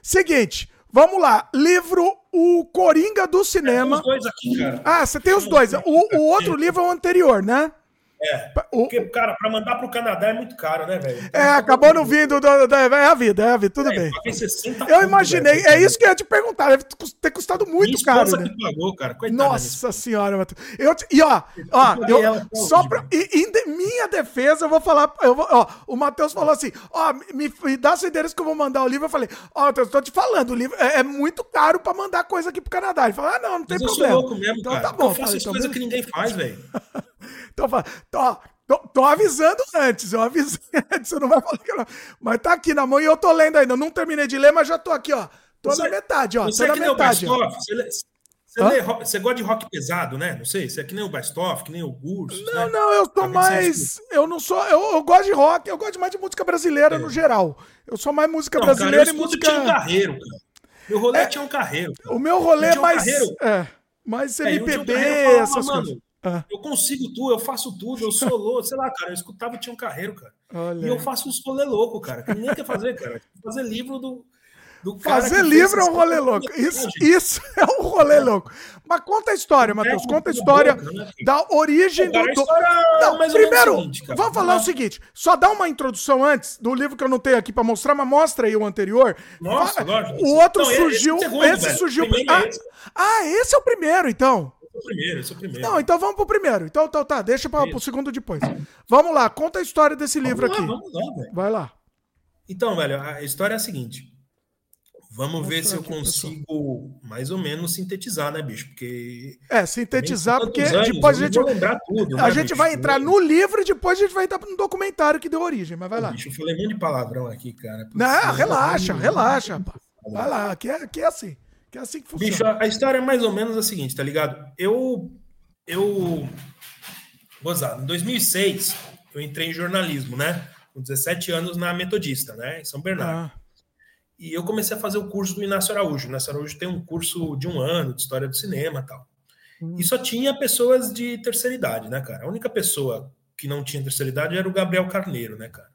Seguinte, vamos lá. Livro O Coringa do Tem Cinema. os dois aqui, cara. Ah, você tem os dois. O, o outro livro é o anterior, né? É. O- Porque, cara, pra mandar pro Canadá é muito caro, né, velho? é, acabou não vindo. do- da- é a vida, é a vida, tudo É, bem. paguei 60 Eu imaginei, velho. é isso que eu ia te perguntar. Deve ter custado muito caro, né? pagou, cara. Coitada Nossa senhora, Matheus. Eu, e ó, ó, eu, até só pra, e, em de- minha defesa, eu vou falar. Eu vou, ó, o Matheus falou assim: ó, me, me dá seu endereço que eu vou mandar o livro. Eu falei: ó, Matheus, tô te falando, o livro é, é muito caro pra mandar coisa aqui pro Canadá. Ele falou: ah, não, não tem Mas eu sou problema. louco mesmo, então cara. tá bom. eu faço falei, as então, coisas que ninguém faz, velho. Então, fa- tô, tô, tô avisando antes, eu avisei antes, você não vai falar que eu não. Mas tá aqui na mão e eu tô lendo ainda. Eu não terminei de ler, mas já tô aqui, ó. Tô Você- na metade, ó. Você Tô é que nem o metade. Bastoff, você, você, lê você gosta de rock pesado, né? Não sei, você é que nem o Bastoff, que nem o Gurso. Não, né? não, eu tô se mais. Eu não sou. Eu, eu gosto de rock, eu gosto mais de música brasileira no geral. Eu sou mais música É. Não, cara, eu brasileira e música. Tião Carreiro, cara. Meu rolê é Tião Carreiro. cara. O meu rolê é mais. Carreiro. É, mais É, MPB, falava, essas mano, coisas. Ah, Eu consigo tudo, eu faço tudo, eu sou louco, sei lá, cara. Eu escutava o Tião Carreiro, cara. olha. E eu faço uns rolê louco, cara, que ninguém quer fazer, cara. Fazer livro do. do Fazer livro é um rolê louco. Isso, isso é um rolê louco. Mas conta a história, Matheus. É, Conta a história né, da origem do. a do- história é Não, primeiro, seguinte, cara. vamos falar o seguinte: só dá uma introdução antes do livro que eu não tenho aqui pra mostrar, mas mostra aí o anterior. Nossa, lógico. O outro Não, esse é surgiu. segundo, esse surgiu. É Ah, esse. ah, esse é o primeiro, então. O primeiro, esse é o primeiro. Não, então vamos pro primeiro. Então, então tá, deixa pra, pro segundo depois. Vamos lá, conta a história desse livro Vamos lá, aqui. Vamos lá, velho. Vai lá. Então, velho, a história é a seguinte. Vamos Mostra ver se eu consigo mais ou menos sintetizar, né, bicho? Porque. É, sintetizar, porque tantos depois a anos, gente, lembrar tudo, a né, gente bicho? vai entrar no livro e depois a gente vai entrar no documentário que deu origem. Mas vai lá. Bicho, eu falei um monte de palavrão aqui, cara. Não, relaxa, relaxa. pá. Vai lá, aqui é, aqui é assim. Aqui é assim que funciona. Bicho, a, a história é mais ou menos a seguinte, tá ligado? Eu. Eu. Gozado, em 2006, eu entrei em jornalismo, né? com 17 anos na Metodista, né, em São Bernardo. Ah. E eu comecei a fazer o curso do Inácio Araújo. O Inácio Araújo tem um curso de um ano de história do cinema tal. Hum. E só tinha pessoas de terceira idade, né, cara? A única pessoa que não tinha terceira idade era o Gabriel Carneiro, né, cara?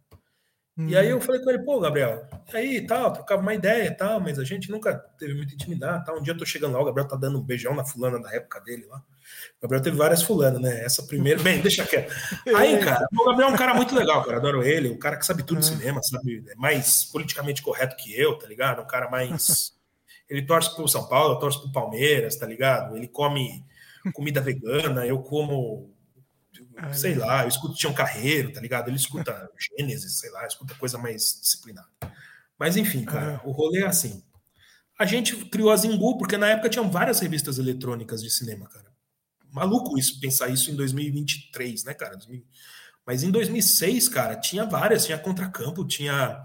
E aí eu falei com ele, pô, Gabriel, e aí, tal, trocava uma ideia tal, mas a gente nunca teve muita intimidade, tal. Um dia eu tô chegando lá, o Gabriel tá dando um beijão na fulana da época dele lá. O Gabriel teve várias fulanas, né? Essa primeira, bem, deixa quieto. Aí, cara, o Gabriel é um cara muito legal, cara, adoro ele, um cara que sabe tudo de é. cinema, sabe, é mais politicamente correto que eu, tá ligado? Um cara mais... Ele torce pro São Paulo, torce pro Palmeiras, tá ligado? Ele come comida vegana, eu como sei lá, eu escuto Tião Carreiro, tá ligado? Ele escuta Gênesis, sei lá, escuta coisa mais disciplinada. Mas enfim, cara, o rolê é assim. A gente criou a Zingu porque na época tinham várias revistas eletrônicas de cinema, cara. Maluco isso, pensar isso em 2023, né, cara? Mas em 2006, cara, tinha várias, tinha Contracampo, tinha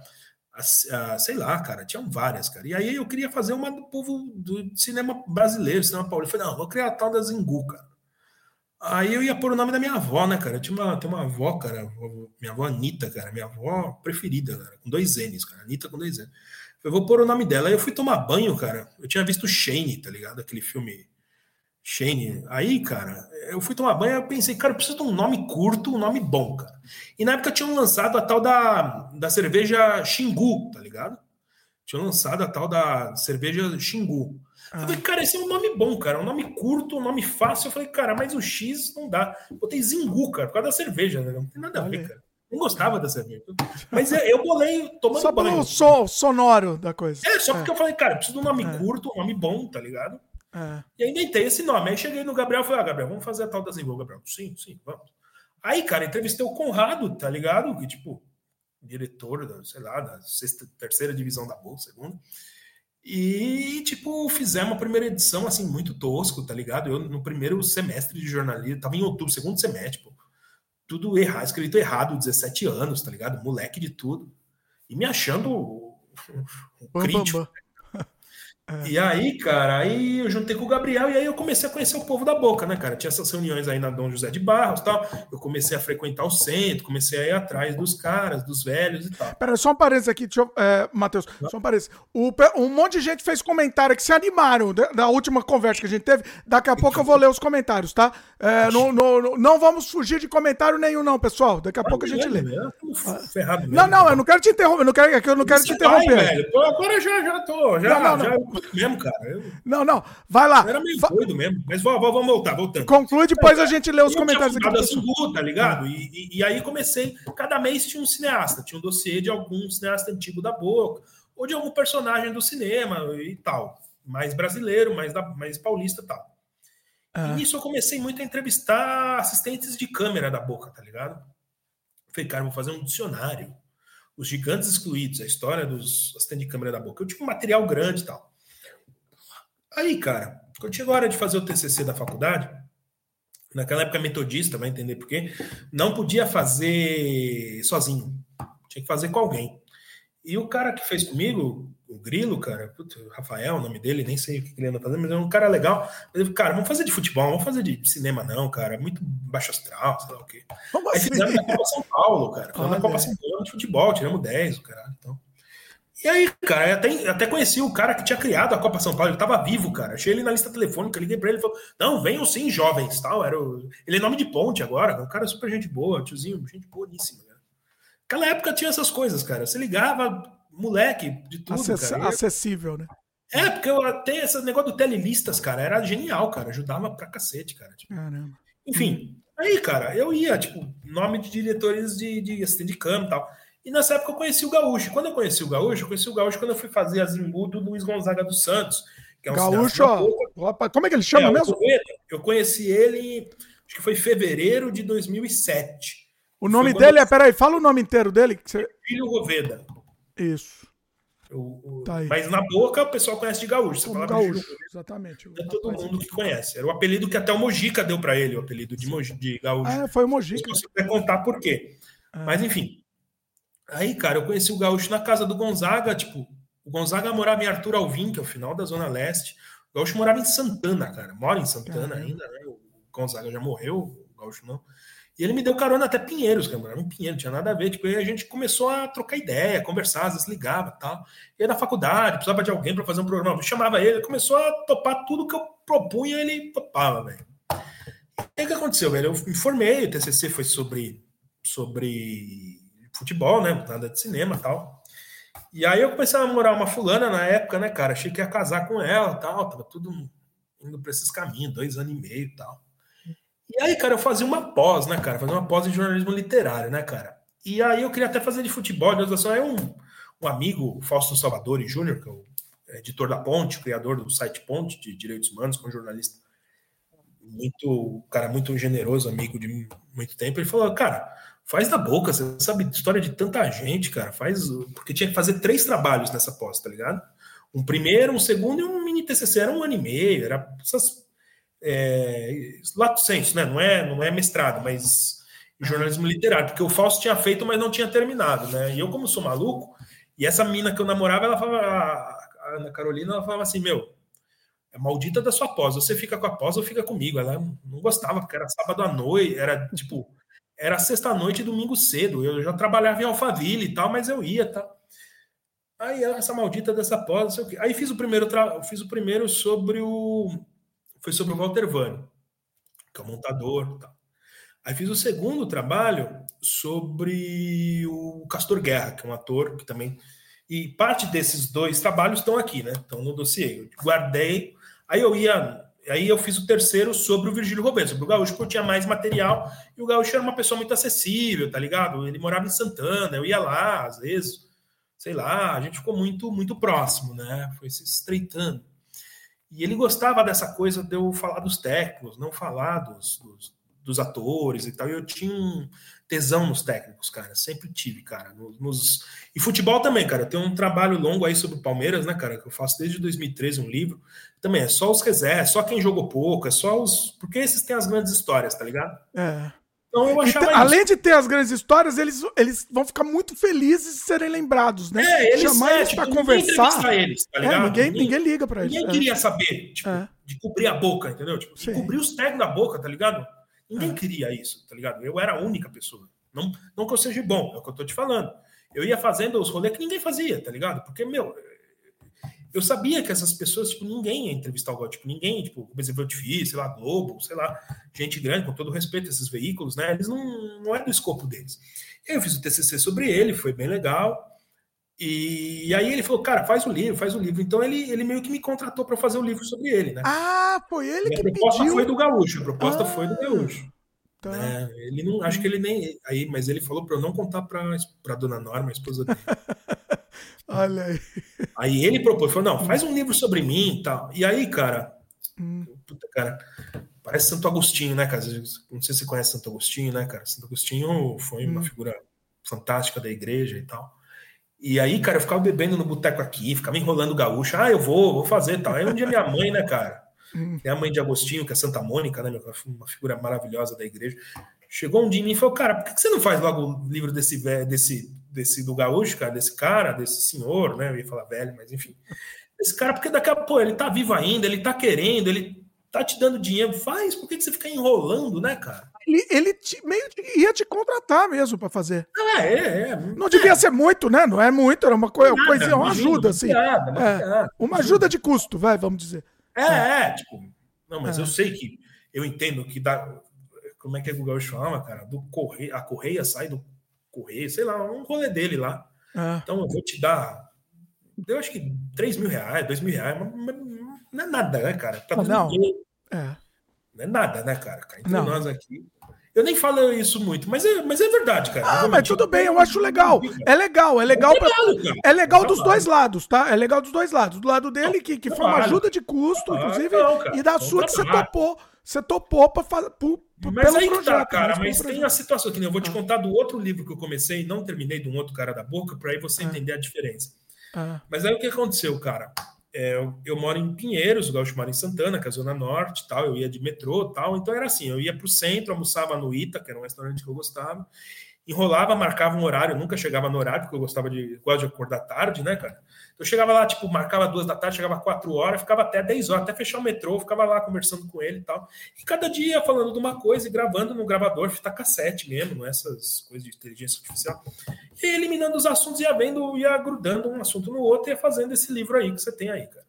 sei lá, cara, tinham várias, cara. E aí eu queria fazer uma do povo do cinema brasileiro, cinema paulista. Eu falei, não, vou criar a tal da Zingu, cara. Aí eu ia pôr o nome da minha avó, né, cara? Eu tinha uma, tem uma avó, cara, minha avó Anitta, cara, minha avó preferida, cara, com dois N's, cara, Anitta com dois N's. Eu vou pôr o nome dela. Aí eu fui tomar banho, cara. Eu tinha visto Shane, tá ligado? Aquele filme Shane. Aí, cara, eu fui tomar banho eu pensei, cara, eu preciso de um nome curto, um nome bom, cara. E na época tinham lançado a tal da, da cerveja Xingu, tá ligado? Tinham lançado a tal da cerveja Xingu. Ah. Eu falei, cara, esse é um nome bom, cara. Um nome curto, um nome fácil. Eu falei, cara, mas o X não dá. Botei Zingu, cara, por causa da cerveja, né? Não tem nada a ver, cara. Não gostava da cerveja. Mas é, eu bolei tomando Só banho. Só pelo som sonoro da coisa. É, só porque é. eu falei, cara, preciso de um nome é. curto, um nome bom, tá ligado? É. E aí inventei esse nome. Aí cheguei no Gabriel e falei, ah, Gabriel, vamos fazer a tal da Zingu, Gabriel. Sim, sim, vamos. Aí, cara, entrevistei o Conrado, tá ligado? Que, tipo, diretor, da, sei lá, da sexta, terceira divisão da Bolsa, segunda. E, tipo, fizemos a primeira edição, assim, muito tosco, tá ligado? Eu, no primeiro semestre de jornalismo, tava em outubro, segundo semestre, pô, tudo errado, escrito errado, 17 anos, tá ligado? Moleque de tudo. E me achando o, o crítico. É. E aí, cara, aí eu juntei com o Gabriel e aí eu comecei a conhecer o povo da boca, né, cara? Tinha essas reuniões aí na Dom José de Barros tal. Eu comecei a frequentar o centro, comecei a ir atrás dos caras, dos velhos e tal. Pera, só um parênteses aqui, eu, é, Matheus, só um parênteses. O, um monte de gente fez comentário que se animaram da, da, última conversa que a gente teve. Daqui a pouco eu vou ler os comentários, tá? É, não, não, não vamos fugir de comentário nenhum, não, pessoal. Daqui a pouco a gente lê. Ferrado mesmo, não, não, eu não quero te interromper, eu não quero, eu não quero te interromper. Vai, velho. Pô, agora já, já tô, já, não, não, já mesmo, cara. Eu... Não, não, vai lá. Eu era meio doido mesmo, mas vamos voltar, voltando. Conclui, depois a gente lê os comentários aqui. Zulu, tá ligado? E, e, e, aí comecei, cada mês tinha um cineasta, tinha um dossiê de algum cineasta antigo da boca, ou de algum personagem do cinema e tal. Mais brasileiro, mais, da, mais paulista e tal. Ah. E nisso eu comecei muito a entrevistar assistentes de câmera da boca, tá ligado? Falei, cara, vou fazer um dicionário os gigantes excluídos, a história dos assistentes de câmera da boca. Eu tinha um material grande e tal. Aí, cara, quando chegou a hora de fazer o TCC da faculdade, naquela época metodista, vai entender por quê, não podia fazer sozinho, tinha que fazer com alguém. E o cara que fez comigo, o Grilo, cara, putz, Rafael, o nome dele, nem sei o que ele anda fazendo, mas é um cara legal. Eu cara, vamos fazer de futebol, vamos fazer de cinema, não, cara, muito baixo astral, sei lá o quê. Como Aí assim? fizemos na Copa São Paulo, cara, fizemos na Copa São Paulo de futebol, tiramos 10, o cara, então. E aí, cara, eu até, até conheci o cara que tinha criado a Copa São Paulo, ele tava vivo, cara. Achei ele na lista telefônica, liguei pra ele e falou: Não, venham sim, jovens, tal. Era o... Ele é nome de ponte agora, um cara super gente boa, tiozinho, gente boníssima, né? Naquela época tinha essas coisas, cara. Você ligava, moleque, de tudo, Acess cara. Acessível, né? É, porque eu até esse negócio do telelistas, cara, era genial, cara. Ajudava pra cacete, cara. Tipo, Caramba. Enfim, aí, cara, eu ia, tipo, nome de diretores de, de assistente de câmera e tal. E nessa época eu conheci o Gaúcho. Quando eu conheci o Gaúcho, eu conheci o Gaúcho quando eu fui fazer a Zimbu do Luiz Gonzaga dos Santos. Que é um Gaúcho, como é que ele chama é, mesmo? Eu conheci ele, acho que foi em fevereiro de 2007. O nome dele é, peraí, fala o nome inteiro dele. Que você... Filho Roveda. Isso. O, o... Tá mas na boca o pessoal conhece de Gaúcho. Você fala Gaúcho, exatamente. É todo mundo que conhece. Era o apelido que até o Mojica deu para ele, o apelido de, Moji, de Gaúcho. Ah, foi o Mojica. Se você puder contar por quê. Ah. Mas enfim. Aí, cara, eu conheci o Gaúcho na casa do Gonzaga, tipo, o Gonzaga morava em Arthur Alvim, que é o final da Zona Leste. O Gaúcho morava em Santana, cara. Mora em Santana ainda, né? O Gonzaga já morreu, o Gaúcho não. E ele me deu carona até Pinheiros, eu morava em Pinheiros, não tinha nada a ver. Tipo, aí a gente começou a trocar ideia, conversar, às vezes ligava e tal. E na faculdade, precisava de alguém para fazer um programa. Eu chamava ele, ele começou a topar tudo que eu propunha, ele topava, velho. E aí o que aconteceu, velho? Eu me formei, o TCC foi sobre, sobre futebol, né? Nada de cinema e tal. E aí eu comecei a namorar uma fulana na época, né, cara? Achei que ia casar com ela e tal. Tava tudo indo para esses caminhos, dois anos e meio e tal. E aí, cara, eu fazia uma pós, né, cara? Fazia uma pós em jornalismo literário, né, cara? E aí eu queria até fazer de futebol, de organização. Aí um, um amigo, Fausto Salvador Júnior, que é o editor da Ponte, criador do site Ponte de Direitos Humanos, com jornalista muito, cara, muito generoso, amigo de muito tempo, ele falou, cara, faz da boca, você sabe história de tanta gente, cara, faz, porque tinha que fazer três trabalhos nessa pós, tá ligado? Um primeiro, um segundo e um mini TCC, era um ano e meio, era essas é, lato senso, né? Não é, não é mestrado, mas jornalismo literário, porque o Fausto tinha feito, mas não tinha terminado, né? E eu, como sou maluco, e essa mina que eu namorava, ela falava, a Ana Carolina, ela falava assim, meu, é maldita da sua pós, você fica com a pós ou fica comigo. Ela não gostava, porque era sábado à noite, era tipo, era sexta-noite e domingo cedo. Eu já trabalhava em Alphaville e tal, mas eu ia, tá? Aí essa maldita dessa pós, não sei o quê. Aí fiz o primeiro, tra... fiz o primeiro sobre o foi sobre o Walter Vano, que é o montador, tal. Aí fiz o segundo trabalho sobre o Castor Guerra, que é um ator que também e parte desses dois trabalhos estão aqui, né? Estão no dossiê. Eu guardei Aí eu ia, aí eu fiz o terceiro sobre o Virgílio Roberto, sobre o Gaúcho, porque eu tinha mais material, e o Gaúcho era uma pessoa muito acessível, tá ligado? Ele morava em Santana, eu ia lá, às vezes, sei lá, a gente ficou muito, muito próximo, né? Foi se estreitando. E ele gostava dessa coisa de eu falar dos técnicos, não falar dos, dos, dos atores e tal. E eu tinha um, tesão nos técnicos, cara. Sempre tive, cara. Nos. E futebol também, cara. Eu tenho um trabalho longo aí sobre o Palmeiras, né, cara? Que eu faço desde 2013 um livro. Também é só os reservas, só quem jogou pouco, é só os. Porque esses têm as grandes histórias, tá ligado? É. Então eu achava então, Além de ter as grandes histórias, eles, eles vão ficar muito felizes de serem lembrados, né? É, eles Chamar é, eles tipo, pra conversar. Eles, tá é, ninguém, ninguém, ninguém, liga pra eles. Ninguém é. queria saber, tipo, é. de cobrir a boca, entendeu? Tipo, de cobrir os pés da boca, tá ligado? Ninguém queria isso, tá ligado? Eu era a única pessoa. Não, não que eu seja bom, é o que eu tô te falando. Eu ia fazendo os rolês que ninguém fazia, tá ligado? Porque, meu, eu sabia que essas pessoas, tipo, ninguém ia entrevistar o tipo, ninguém, tipo, o Bezerra difícil, sei lá, Globo, sei lá, gente grande, com todo respeito a esses veículos, né? Eles não, não é do escopo deles. Eu fiz o TCC sobre ele, foi bem legal. E, e aí ele falou, cara, faz o livro, faz o livro. Então ele, ele meio que me contratou para fazer o livro sobre ele, né? Ah, foi ele Minha que proposta pediu. foi do Gaúcho, a proposta ah, foi do Gaúcho. Tá. É, ele não, acho que ele nem aí, mas ele falou para eu não contar para para dona Norma, a esposa dele. Olha aí. Aí ele propôs, falou, não, faz um livro sobre mim e tal. E aí, cara, hum. puta, cara, parece Santo Agostinho, né, cara? Não sei se você conhece Santo Agostinho, né, cara? Santo Agostinho foi uma hum. figura fantástica da igreja e tal. E aí, cara, eu ficava bebendo no boteco aqui, ficava enrolando gaúcho. Ah, eu vou, vou fazer tal. Aí um dia minha mãe, né, cara? Hum. É a mãe de Agostinho, que é Santa Mônica, né, uma figura maravilhosa da igreja. Chegou um dia em mim e falou, cara, por que você não faz logo o livro desse, desse, desse do gaúcho, cara, desse cara, desse senhor, né? Eu ia falar velho, mas enfim. Esse cara, porque daqui a pouco ele tá vivo ainda, ele tá querendo, ele tá te dando dinheiro, faz, por que, que você fica enrolando, né, cara? Ele, ele te, meio que ia te contratar mesmo para fazer. É, é, é. Não devia é. ser muito, né? Não é muito, era uma coisa, nada, coisinha, uma ajuda, assim. Piada, uma, é, uma ajuda de custo, vai, vamos dizer. É, é, é tipo. Não, mas eu sei que eu entendo que dá. Como é que é Gaúcho chama, cara? Do correio, a correia sai do correio, sei lá, um rolê dele lá. Então eu vou te dar. Eu acho que 3 mil reais, 2 mil reais, mas não é nada, né, cara? Pra não. É. Não é nada, né, cara? Entre não. nós aqui. Eu nem falo isso muito, mas é, mas é verdade, cara. Ah, mas tudo bem, eu acho legal. É legal, é legal. Pra... É legal dos dois lados, tá? É legal dos dois lados. Do lado dele, que, que foi uma ajuda de custo, inclusive, e da sua que você topou. Você topou pra fazer. Mas aí que tá, cara, mas tem a situação aqui, né? Eu vou te ah. contar do outro livro que eu comecei e não terminei de um outro cara da boca, para aí você ah. entender a diferença. Ah. Mas aí o que aconteceu, cara? É, eu, eu, moro em Pinheiros, o Gaúcho mora em Santana, que é a Zona Norte tal. Eu ia de metrô tal. Então era assim: eu ia para o centro, almoçava no Ita, que era um restaurante que eu gostava, enrolava, marcava um horário, nunca chegava no horário, porque eu gostava de, gosto de acordar tarde, né, cara? Então eu chegava lá, tipo, marcava duas da tarde, chegava quatro horas, ficava até dez horas, até fechar o metrô, ficava lá conversando com ele e tal. E cada dia falando de uma coisa e gravando no gravador, fita cassete mesmo, não é essas coisas de inteligência artificial. E eliminando os assuntos, ia vendo, ia grudando um assunto no outro e ia fazendo esse livro aí que você tem aí, cara.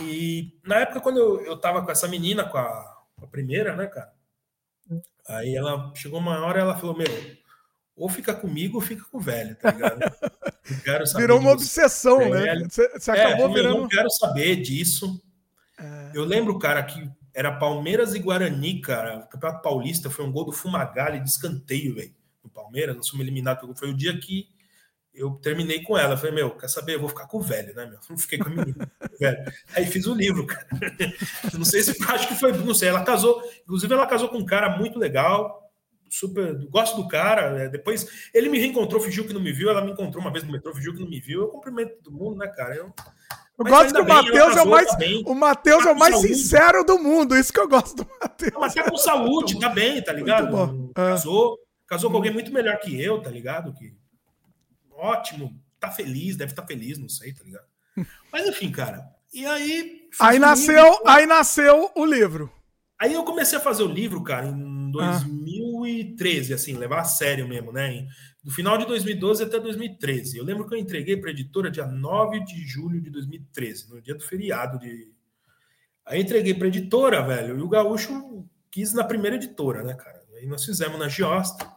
E na época, quando eu, eu tava com essa menina, com a, com a primeira, né, cara? Aí ela chegou uma hora ela falou: Meu, ou fica comigo ou fica com o velho, tá ligado? Virou uma obsessão, né? Você, você acabou é, virando. Eu não quero saber disso. É... Eu lembro, cara, que era Palmeiras e Guarani, cara. O Campeonato Paulista foi um gol do Fumagalli de escanteio, velho. No Palmeiras, nós fomos eliminados. Foi o dia que eu terminei com ela. falei, meu, quer saber? Eu vou ficar com o velho, né, meu? Não fiquei com a menina. velho. Aí fiz o livro, cara. não sei se acho que foi, não sei. Ela casou, inclusive, ela casou com um cara muito legal super. Gosto do cara. É, depois ele me reencontrou, fingiu que não me viu. Ela me encontrou uma vez no metrô, fingiu que não me viu. Eu cumprimento todo mundo, né, cara? Eu, eu gosto que o Matheus é o mais, o Mateus tá é o mais sincero do mundo. Isso que eu gosto do Matheus. Mas tá com saúde, tá bem, tá ligado? É. Casou, casou com alguém muito melhor que eu, tá ligado? Que ótimo, tá feliz, deve estar tá feliz, não sei, tá ligado? Mas enfim, cara. E aí. Aí nasceu, livro, aí nasceu o livro. Aí eu comecei a fazer o livro, cara, em 2013, ah. Assim, levar a sério mesmo, né? Do final de 2012 até 2013. Eu lembro que eu entreguei para a editora dia 9 de julho de 2013, no dia do feriado de. Aí entreguei para a editora, velho, e o Gaúcho quis na primeira editora, né, cara? Aí nós fizemos na Giosta,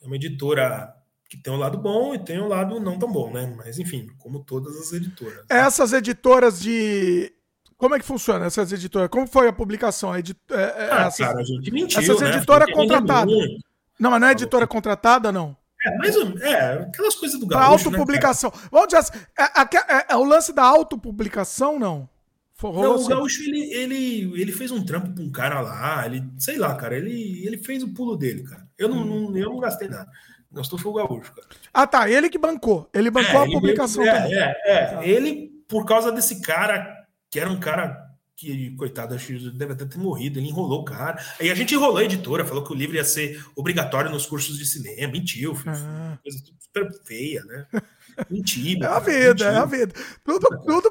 é uma editora que tem um lado bom e tem um lado não tão bom, né? Mas enfim, como todas as editoras. Essas editoras de como é que funciona essas editoras? Como foi a publicação? A edit... é, é, ah, essas... cara, a gente mentiu, Essas né? editoras contratadas. Não, mas não é editora contratada, não? É, mas é, aquelas coisas do gaúcho, autopublicação. Né, Vamos dizer assim, é, é, é, o lance da autopublicação, não? Forrou não, assim. o gaúcho, ele, ele, ele fez um trampo pra um cara lá, ele, sei lá, cara, ele, ele fez o pulo dele, cara. Eu não, hum. não eu não gastei nada. Gastou foi o gaúcho, cara. Ah, tá, ele que bancou. Ele bancou é, a publicação é, também. É, é, tá. ele, por causa desse cara que era um cara que, coitado, acho que deve até ter morrido, ele enrolou o cara. Aí a gente enrolou a editora, falou que o livro ia ser obrigatório nos cursos de cinema, mentiu, ah. coisa super feia, né? Mentira. É a vida, é a vida. Tudo, tudo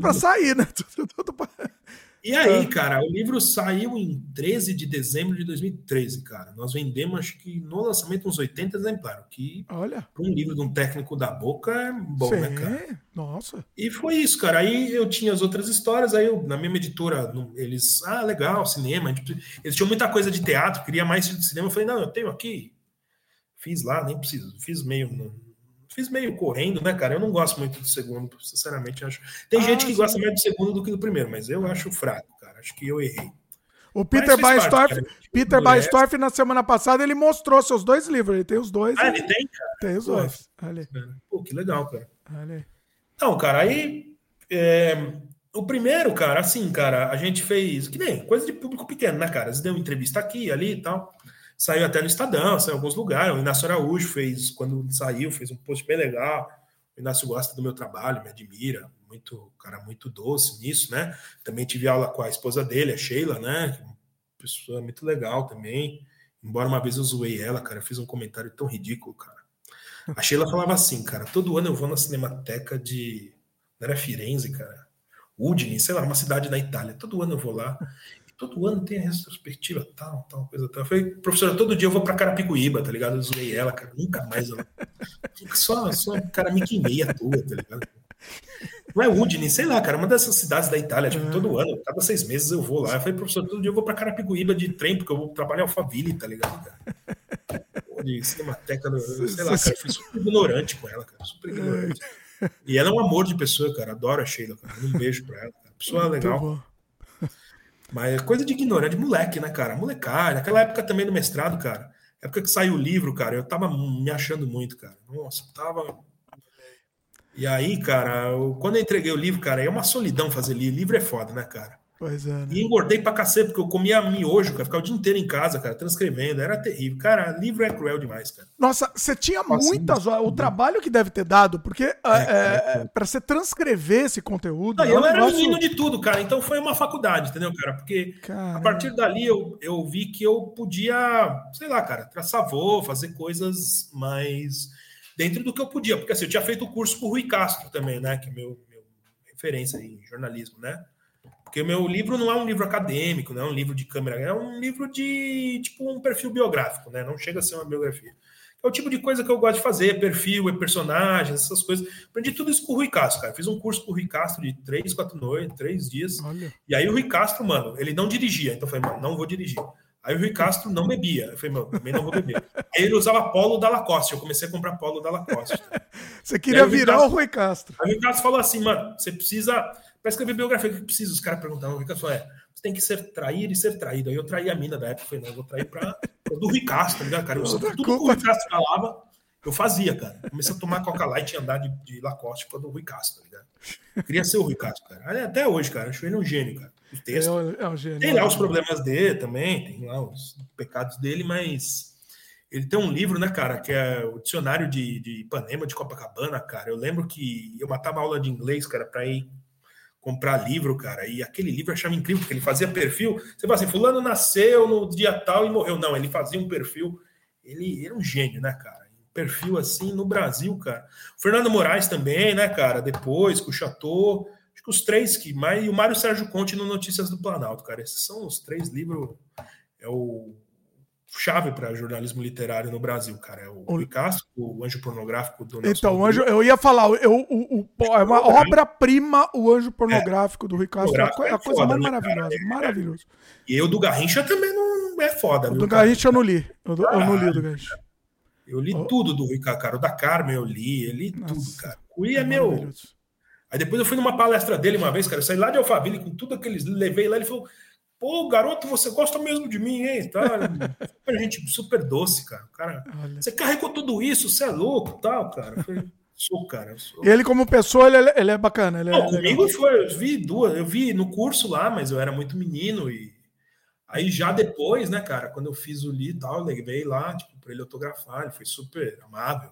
para sair, né? Tudo, tudo pra... E aí, ah. cara, o livro saiu em 13 de dezembro de 2013, cara. Nós vendemos, acho que no lançamento, uns 80 exemplares, que Olha. um livro de um técnico da boca é bom, né, Sim. né, cara? Nossa. E foi isso, cara. Aí eu tinha as outras histórias, aí eu, na mesma editora, eles, ah, legal, cinema. Eles tinham muita coisa de teatro, queria mais de cinema. Eu falei, não, eu tenho aqui. Fiz lá, nem preciso. Fiz meio fiz meio correndo, né, cara? Eu não gosto muito do segundo, sinceramente. Acho. Tem ah, gente que sim. gosta mais do segundo do que do primeiro, mas eu acho fraco, cara. Acho que eu errei. O Peter Baestorff, Peter Baestorff, na semana passada, ele mostrou seus dois livros. Ele tem os dois. Ah, ele tem, cara? Tem os Pô, dois. Ali. Pô, que legal, cara. Ali. Então, cara, aí. É, o primeiro, cara, assim, cara, a gente fez. Que nem coisa de público pequeno, né, cara? Você deu entrevista aqui, ali e tal. Saiu até no Estadão, saiu em alguns lugares. O Inácio Araújo fez, quando saiu, fez um post bem legal. O Inácio gosta do meu trabalho, me admira, muito cara muito doce nisso, né? Também tive aula com a esposa dele, a Sheila, né? Pessoa muito legal também. Embora uma vez eu zoei ela, cara, eu fiz um comentário tão ridículo, cara. A Sheila falava assim, cara, todo ano eu vou na Cinemateca de. Não era Firenze, cara. Udine, sei lá, uma cidade da Itália. Todo ano eu vou lá todo ano tem a retrospectiva, tal, tal, coisa tal. Eu falei, professora, todo dia eu vou para Carapicuíba, tá ligado? Eu zoei ela, cara, nunca mais ela. Só, só cara me queimei à toa, tá ligado? Não é Udine, sei lá, cara, uma dessas cidades da Itália, tipo, todo ano, cada seis meses eu vou lá. Eu falei, professor, todo dia eu vou para Carapicuíba de trem, porque eu vou trabalhar em Alphaville, tá ligado, cara? Pô, de cinemateca, sei lá, cara, eu fui super ignorante com ela, cara, super ignorante. E ela é um amor de pessoa, cara, adoro a Sheila, cara. Um beijo pra ela, cara. Pessoa legal. Mas é coisa de ignorante, de moleque, né, cara? Molecada. Naquela época também do mestrado, cara. Época que saiu o livro, cara, eu tava me achando muito, cara. Nossa, tava. E aí, cara, eu, quando eu entreguei o livro, cara, é uma solidão fazer livro. Livro é foda, né, cara? Pois é. Né? E engordei pra cacete, porque eu comia miojo, cara. Ficava o dia inteiro em casa, cara, transcrevendo. Era terrível. Cara, livro é cruel demais, cara. Nossa, você tinha Nossa, muitas. Sim. O trabalho que deve ter dado, porque é, é, é, é. pra você transcrever esse conteúdo. Não, eu era nosso... menino de tudo, cara. Então foi uma faculdade, entendeu, cara? Porque Caramba. a partir dali eu, eu vi que eu podia, sei lá, cara, traçar voo, fazer coisas mais dentro do que eu podia. Porque assim, eu tinha feito o curso com o Rui Castro também, né? Que é meu, meu referência em jornalismo, né? Porque o meu livro não é um livro acadêmico, não é um livro de câmera, é um livro de tipo um perfil biográfico, né? Não chega a ser uma biografia. É o tipo de coisa que eu gosto de fazer, perfil, personagens, essas coisas. Aprendi tudo isso com o Rui Castro, cara. Fiz um curso com o Rui Castro de três, quatro noites, três dias. Olha. E aí o Rui Castro, mano, ele não dirigia. Então eu falei, mano, não vou dirigir. Aí o Rui Castro não bebia. Eu falei, mano, também não vou beber. Aí ele usava polo da Lacoste. Eu comecei a comprar polo da Lacoste. Você queria virar o Rui Castro. Aí o Rui Castro falou assim, mano, você precisa para escrever biografia, o que precisa? Os caras perguntavam, o falou, é, você tem que ser trair e ser traído. Aí eu traí a mina da época, falei, não, eu vou trair pra, do Ricardo, tá ligado, cara? Eu, tudo que o Ricardo falava, eu fazia, cara. Comecei a tomar Coca Light e andar de, de Lacoste por do Rui Castro, tá ligado? Eu queria ser o Rui Castro, cara. Até hoje, cara, acho ele um gênio, cara. O texto. É, é um gênio, tem lá os problemas dele também, tem lá os pecados dele, mas ele tem um livro, né, cara, que é o Dicionário de, de Ipanema de Copacabana, cara. Eu lembro que eu matava aula de inglês, cara, para ir comprar livro, cara, e aquele livro eu achava incrível, porque ele fazia perfil. Você fala assim, fulano nasceu no dia tal e morreu. Não, ele fazia um perfil. Ele era um gênio, né, cara? Um perfil assim no Brasil, cara. O Fernando Moraes também, né, cara? Depois, com o Chateau. Acho que os três que mais. E o Mário Sérgio Conte no Notícias do Planalto, cara. Esses são os três livros. É o chave para jornalismo literário no Brasil, cara. É o, o Picasso, o Anjo Pornográfico do Nelson Então, anjo, eu ia falar, eu, o, o, é uma obra-prima o Anjo Pornográfico é, do Ricardo. É, é a coisa mais né, maravilhosa, é, maravilhoso. E eu do Garrincha também não é foda. O do Garrincha eu não li. Eu, do, eu não li o do Garrincha. Eu li oh. tudo do Ricardo, cara. O da Carmen eu li, eu li Nossa, tudo, cara. O é, é meu. Aí depois eu fui numa palestra dele uma vez, cara. Eu saí lá de Alphaville com tudo aqueles. Levei lá, ele falou Pô, garoto, você gosta mesmo de mim, hein? Tá, super gente, super doce, cara. cara você carregou tudo isso, você é louco, tal, cara. Foi, sou, cara. Sou... Ele, como pessoa, ele é, ele é bacana. Ele é Não, comigo foi, eu vi duas, eu vi no curso lá, mas eu era muito menino e aí já depois, né, cara, quando eu fiz o li e tal, eu levei lá, tipo, para ele autografar, ele foi super amável.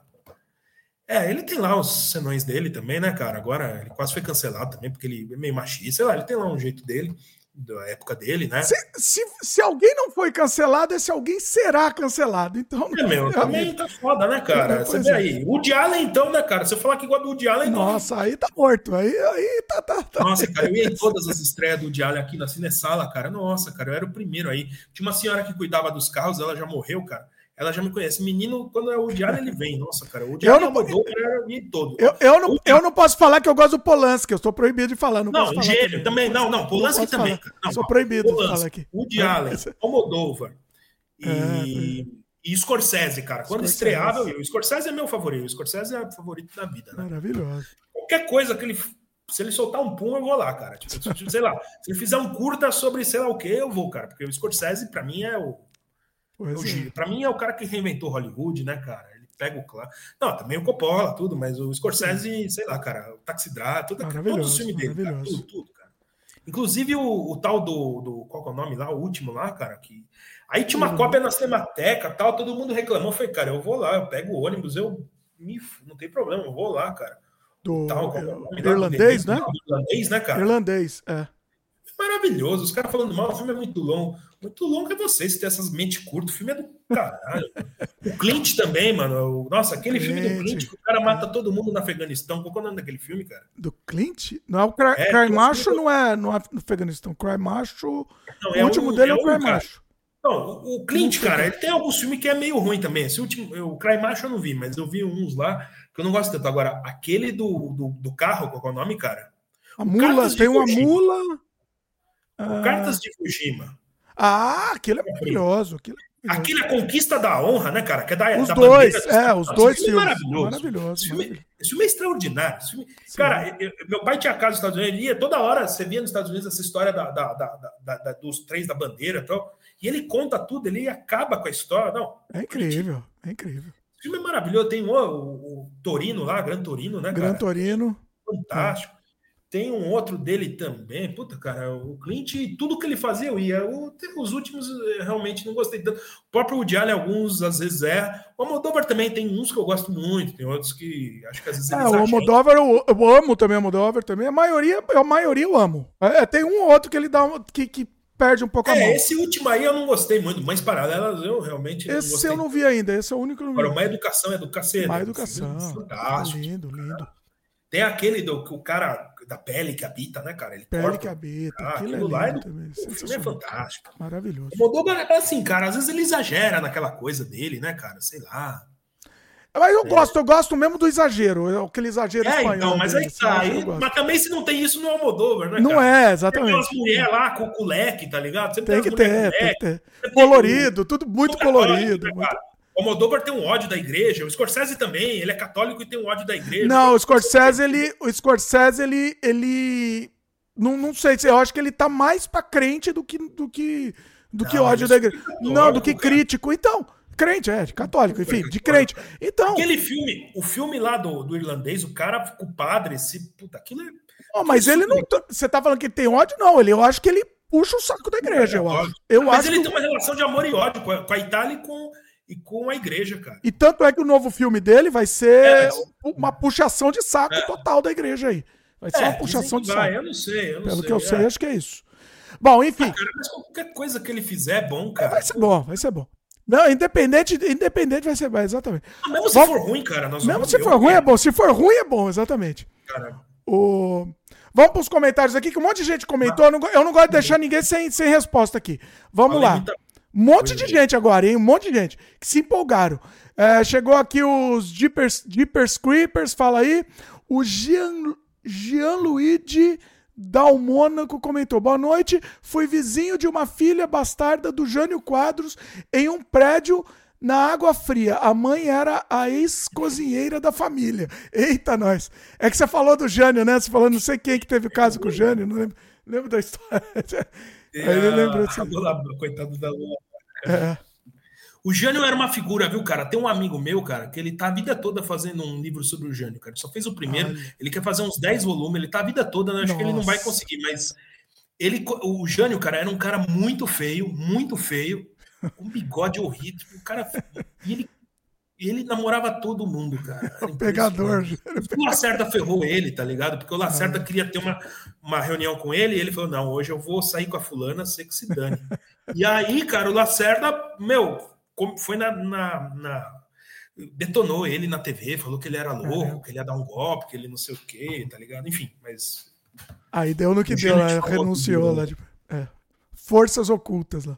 É, ele tem lá os senões dele também, né, cara? Agora ele quase foi cancelado também, porque ele é meio machista, sei lá, ele tem lá um jeito dele da época dele, né? Se, se, se, alguém não foi cancelado, esse alguém será cancelado. Então, é, meu, também tá foda, né, cara? É, Você vê é. aí. O Allen, então, né, cara? Se eu falar que igual do Woody Allen... Então- Nossa, aí tá morto. Aí, aí tá, tá, tá. Nossa, cara, eu ia em todas as estreias do Woody Allen aqui na Cinesala, cara. Nossa, cara, eu era o primeiro aí. Tinha uma senhora que cuidava dos carros, ela já morreu, cara ela já me conhece. Menino, quando é o diário, ele vem. Nossa, cara, o diário eu não, mudou todo. Eu, eu, não, eu não posso falar que eu gosto do Polanski, eu estou proibido de falar. Não, não gênio, também. Não, não, Polanski também. Não, sou proibido Polanski, de falar aqui. O Allen, Almodóvar e, é, e Scorsese, cara. Quando Scorsese. estreava, eu, o Scorsese é meu favorito. O Scorsese é o favorito da vida, né? Maravilhoso. Qualquer coisa que ele se ele soltar um pum, eu vou lá, cara. Tipo, sei lá, se ele fizer um curta sobre sei lá o que, eu vou, cara. Porque o Scorsese, para mim, é o, é. Para mim é o cara que reinventou Hollywood, né, cara? Ele pega o claro. Não, também o Coppola, tudo, mas o Scorsese, sei lá, cara, o Taxi Drive, tudo, todos os filmes dele, cara, tudo, tudo, cara. Inclusive o, o tal do, do. Qual é o nome lá? O último lá, cara, que. Aí tinha uma uhum. cópia na Cinemateca tal, todo mundo reclamou. Falei, cara, eu vou lá, eu pego o ônibus, eu. Me, não tem problema, eu vou lá, cara. Do tal, é, irlandês, né? Irlandês, né, cara? Irlandês, é. Maravilhoso. Os caras falando mal, o filme é muito longo. Muito longo é vocês ter essas mentes curtas. O filme é do caralho. o Clint também, mano. Nossa, aquele Clint. filme do Clint que o cara mata todo mundo no Afeganistão. Qual é o nome daquele filme, cara? Do Clint? Não é o Cry, é, Cry Macho, não é no Afeganistão. Cry Macho. Não, é o último o, dele é, é o Cry Macho. Não, o Clint, cara, ele tem alguns filmes que é meio ruim também. Esse último, o Cry Macho eu não vi, mas eu vi uns lá que eu não gosto tanto. Agora, aquele do, do, do carro, qual é o nome, cara? A mula, tem uma mula. O Cartas de Fujima. Ah, aquilo é maravilhoso. Aquilo é Aquilo é Conquista da Honra, né, cara? Que é da, os da dois, é, os dois filmes. Maravilhoso. maravilhoso. Esse filme, esse filme é extraordinário. Filme, cara, eu, meu pai tinha casa nos Estados Unidos, ele ia toda hora, você via nos Estados Unidos essa história da, da, dos trens da bandeira e tal, e ele conta tudo, ele acaba com a história. Não, é incrível, é incrível. O filme é maravilhoso. Tem o, o, o Torino lá, Gran Torino, né, Gran Torino. Fantástico. Tem um outro dele também. Puta, cara, o Clint, tudo que ele fazia eu ia. O, os últimos eu realmente não gostei tanto. O próprio Woody Allen, alguns às vezes é. O Almodóvar também tem uns que eu gosto muito, tem outros que acho que às vezes é, o Almodóvar eu, eu, amo também o Almodóvar também. A maioria, a maioria eu amo. É, tem um ou outro que ele dá que, que perde um pouco é, a mão. Esse último aí eu não gostei muito, mas paralelas eu realmente Esse não eu não vi ainda, esse é o único que eu não vi. Agora, uma educação é do cacete. Uma educação. Fantástico. Lindo, lindo. Tem aquele do que o cara da pele que habita, né, cara? Ele pele corta, que habita. Ah, aquilo, aquilo é lá é, também. o filme é fantástico. Maravilhoso. O Moldova é assim, cara, às vezes ele exagera naquela coisa dele, né, cara? Sei lá. Mas eu é. gosto, eu gosto mesmo do exagero, aquele exagero é, espanhol. Então, mas aí tá. Aí, mas também se não tem isso no Almodóvar, né? Não cara? é, exatamente. Tem umas mulheres lá com o leque, tá ligado? Sempre tem, que ter, tem que ter. Colorido, tudo muito colorido. Né, muito... O Almodóvar tem um ódio da igreja, o Scorsese também, ele é católico e tem um ódio da igreja. Não, o Scorsese, ele, o Scorsese, ele, ele, não, não sei, eu acho que ele tá mais pra crente do que, do que, do não, que ódio da igreja. Não, do que crítico. Então, crente, é, católico, enfim, de crente. Então. Aquele filme, o filme lá do, do irlandês, o cara, o padre, esse, puta, aquilo é. Oh, mas ele não. Você tá falando que ele tem ódio? Não, ele, eu acho que ele puxa o saco da igreja, eu acho. Eu mas acho ele que... tem uma relação de amor e ódio com a, com a Itália e com e com a igreja, cara. E tanto é que o novo filme dele vai ser é, uma puxação de saco é. total da igreja aí. Vai ser é, uma puxação de vai, saco. Eu não sei, eu não Pelo sei, que eu sei, acho que é isso. Bom, enfim. Ah, cara, mas qualquer coisa que ele fizer é bom, cara. Vai ser bom, vai ser bom. Não, independente, independente vai ser bom, exatamente. Ah, mesmo se for ruim, cara. mesmo se for ruim, é bom. Se for ruim, é bom, exatamente. Cara. O... Vamos para os comentários aqui, que um monte de gente comentou. Ah. Eu, não, eu não gosto de deixar ninguém sem, sem resposta aqui. Vamos lá. Muita um monte de gente agora, hein? Um monte de gente que se empolgaram. É, chegou aqui os Jeepers, Jeepers Creepers, fala aí. O Jean, Jean-Luigi Dalmônaco comentou: Boa noite. Fui vizinho de uma filha bastarda do Jânio Quadros em um prédio na Água Fria. A mãe era a ex-cozinheira da família. Eita, nós. É que você falou do Jânio, né? Você falou, não sei quem que teve o caso com o Jânio, não lembro, lembro da história. Aí ele lembrou assim. Coitado da Lula. É. O Jânio era uma figura, viu, cara? Tem um amigo meu, cara, que ele tá a vida toda fazendo um livro sobre o Jânio, cara. Ele só fez o primeiro, Ai. ele quer fazer uns 10 volumes, ele tá a vida toda, né? Acho Nossa. que ele não vai conseguir, mas ele, o Jânio, cara, era um cara muito feio, muito feio, um bigode horrível, o cara e ele ele namorava todo mundo, cara. O pegador. O Lacerda ferrou ele, tá ligado? Porque o Lacerda ah. queria ter uma, uma reunião com ele e ele falou: não, hoje eu vou sair com a fulana, sei que se dane. e aí, cara, o Lacerda, meu, foi na, na, na, detonou ele na TV, falou que ele era louco, que ele ia dar um golpe, que ele não sei o quê, tá ligado? Enfim, mas. Aí deu no que deu, né? renunciou lá. Tipo, é. Forças ocultas lá.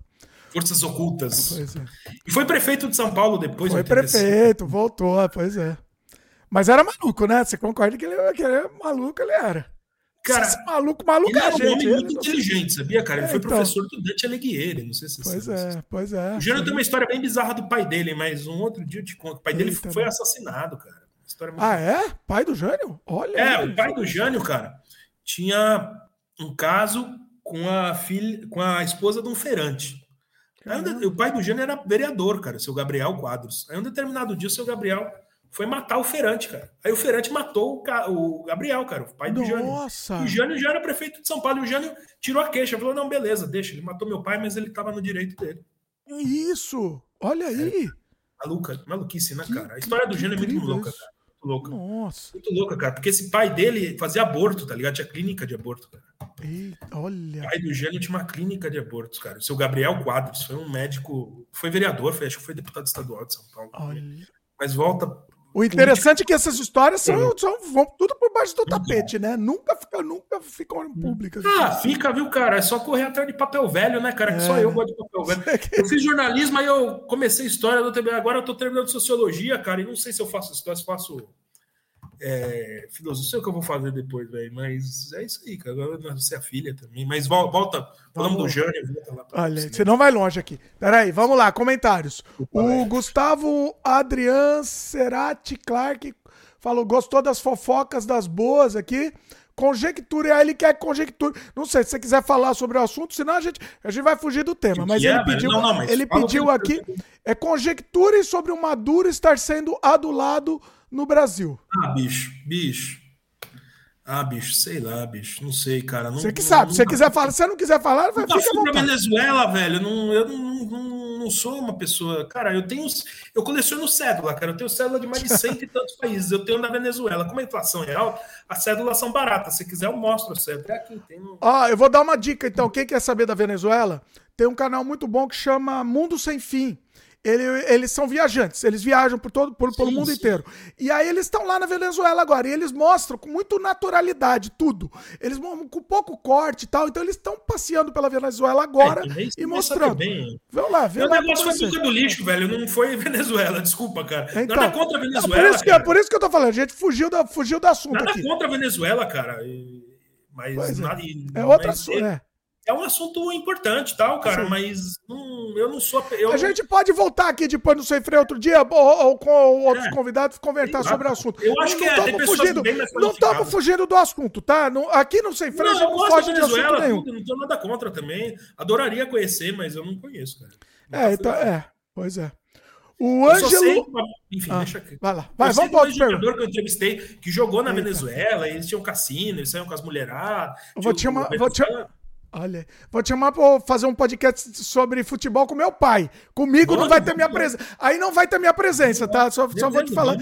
Forças ocultas. É. E foi prefeito de São Paulo depois. Foi prefeito, voltou, pois é. Mas era maluco, né? Você concorda que ele, que ele é maluco, ele era. Cara, Esse maluco, maluco ele é um gente, homem muito inteligente, sabia, cara? Ele é, foi então. professor do Dante Alighieri, não sei se você Pois sabe. é, pois é. O Jânio tem uma história bem bizarra do pai dele, mas um outro dia eu te conto. O pai dele Eita, foi né? assassinado, cara. Muito... Ah, é? Pai do Jânio? Olha. É, aí, o pai do Jânio, cara, tinha um caso com a filha, com a esposa de um feirante. Aí, o pai do Jânio era vereador, cara, o seu Gabriel Quadros. Aí um determinado dia o seu Gabriel foi matar o Ferante, cara. Aí o Ferante matou o, o Gabriel, cara, o pai do Jânio. Nossa! O Jânio já era prefeito de São Paulo. E o Jânio tirou a queixa, falou: não, beleza, deixa. Ele matou meu pai, mas ele tava no direito dele. Isso! Olha aí! É, maluca, maluquice, né, cara? A história do Jânio é muito louca, cara. Muito louca. Nossa. Muito louca, cara. Porque esse pai dele fazia aborto, tá ligado? Tinha clínica de aborto, cara. Eita, olha. O pai do Jânio tinha uma clínica de abortos, cara. O seu Gabriel Quadros foi um médico, foi vereador, foi, acho que foi deputado estadual de São Paulo. Olha. Mas volta o interessante é que essas histórias são, são, vão tudo por baixo do tapete, né? Nunca, fica, nunca ficam públicas. Ah, fica, viu, cara? É só correr atrás de papel velho, né, cara? Que é. só eu gosto de papel velho. Eu fiz jornalismo, aí eu comecei história, agora eu tô terminando sociologia, cara, e não sei se eu faço história, se faço é, filosofia, o que eu vou fazer depois, velho. Mas é isso aí, cara. Agora você é a filha também. Mas volta, falamos do Jânio. Olha, você não vai longe aqui. Peraí, vamos lá, comentários. O Gustavo Adrian Serati Clark falou: gostou das fofocas das boas aqui. Conjecture, aí ele quer conjecture. Não sei se você quiser falar sobre o assunto, senão a gente, a gente vai fugir do tema. Mas ele pediu, não, não, mas ele pediu aqui: é conjecture sobre o Maduro estar sendo adulado no Brasil. Ah, bicho, bicho. Ah, bicho, sei lá, bicho, não sei, cara. Não, você que sabe, se você quiser falar, se você não quiser falar, vai ficar vontade. Venezuela, velho, não, eu não, não, não, sou uma pessoa. Cara, eu tenho. Eu coleciono cédula, cara. Eu tenho cédula de mais de cento e tantos países. Eu tenho na Venezuela. Como a inflação é alta, as cédulas são baratas. Se quiser, eu mostro a cédula. É aqui, tem. Ó, eu vou dar uma dica então. Quem quer saber da Venezuela, tem um canal muito bom que chama Mundo Sem Fim. Ele, eles são viajantes, eles viajam por todo, por, pelo mundo inteiro. E aí eles estão lá na Venezuela agora, e eles mostram com muita naturalidade tudo. Eles com pouco corte e tal, então eles estão passeando pela Venezuela agora é, e mostrando. Vamos lá, vê Meu lá. negócio foi boca do lixo, velho, não foi Venezuela, desculpa, cara. Então, Nada contra a Venezuela. Por, isso que, é por isso que eu tô falando, a gente fugiu, da, fugiu do assunto Nada aqui. contra a Venezuela, cara. Mas é. nada, é outra assunto. É é um assunto importante, tal, cara, Sim. mas não, eu não sou. Eu... A gente pode voltar aqui depois no Sem Freio outro dia, ou, ou com outros é. convidados, conversar sobre o assunto. Eu acho não, que não é, fugindo, Não estamos fugindo do assunto, tá? Não, aqui no Sem Freio não, a gente não foge de assunto nenhum. Tudo, não tenho nada contra também. Adoraria conhecer, mas eu não conheço, cara. é, então, é, pois é. O Ângelo. Enfim, ah, deixa aqui. Vai lá. Vai, vamos para o jogador que eu entrevistei que jogou na Eita. Venezuela, eles tinham cassino, eles saíam com as mulheradas. Vou te chamar. Vou te... Olha, vou te chamar para fazer um podcast sobre futebol com meu pai. Comigo não vai ter minha presença. Aí não vai ter minha presença, tá? Só, só vou te falar.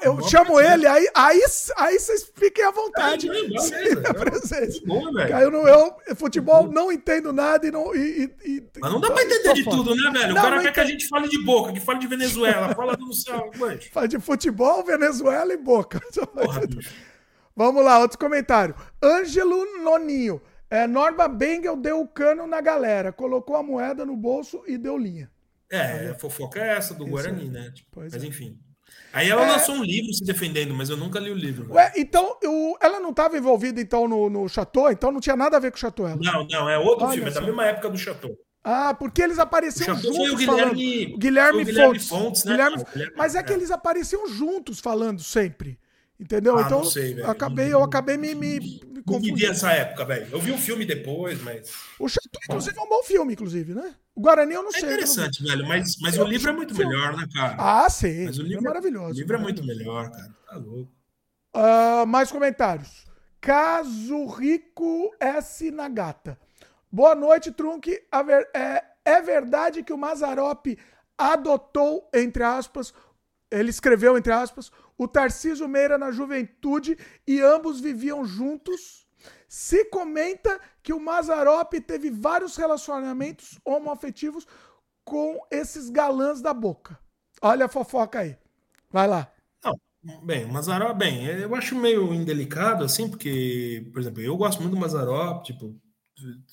Eu chamo ele, aí, aí, aí vocês fiquem à vontade. Sem minha presença. Eu, futebol, não entendo nada e não. E, e, Mas não dá para entender de tudo, né, velho? O cara quer que a gente fale de boca, que fale de Venezuela, fala do céu. Fala de futebol, Venezuela e boca. Porra, Vamos lá, outro comentário. Ângelo Noninho. É, Norma Bengel deu o cano na galera, colocou a moeda no bolso e deu linha. É, a fofoca é essa do Isso Guarani, é. né? Tipo, mas é. enfim. Aí ela é... lançou um livro se defendendo, mas eu nunca li o livro. Ué, então, eu, ela não estava envolvida então no, no Chateau, então não tinha nada a ver com o Chateau. Ela. Não, não, é outro Olha filme, só. é da mesma época do Chateau. Ah, porque eles apareciam juntos foi o Guilherme, falando. Guilherme, o Guilherme Fontes. Fontes né? Guilherme... Guilherme... Mas é que eles apareciam juntos falando sempre. Entendeu? Ah, então, sei, acabei, eu acabei me, me, me confundindo. essa época, velho. Eu vi o um filme depois, mas. O Chateau, inclusive, é um bom filme, inclusive, né? O Guarani eu não é sei. É interessante, velho, mas, mas o livro é muito filme. melhor, né, cara? Ah, sim. Mas o livro é maravilhoso. O livro é muito melhor, cara. Tá louco. Uh, mais comentários. Caso Rico S. Nagata. Boa noite, Trunk. Ver, é, é verdade que o Mazarop adotou, entre aspas, ele escreveu, entre aspas, o Tarcísio Meira na juventude e ambos viviam juntos. Se comenta que o Mazarop teve vários relacionamentos homoafetivos com esses galãs da boca. Olha a fofoca aí. Vai lá. Não, bem, o Mazarop, bem, eu acho meio indelicado, assim, porque, por exemplo, eu gosto muito do Mazarop, tipo,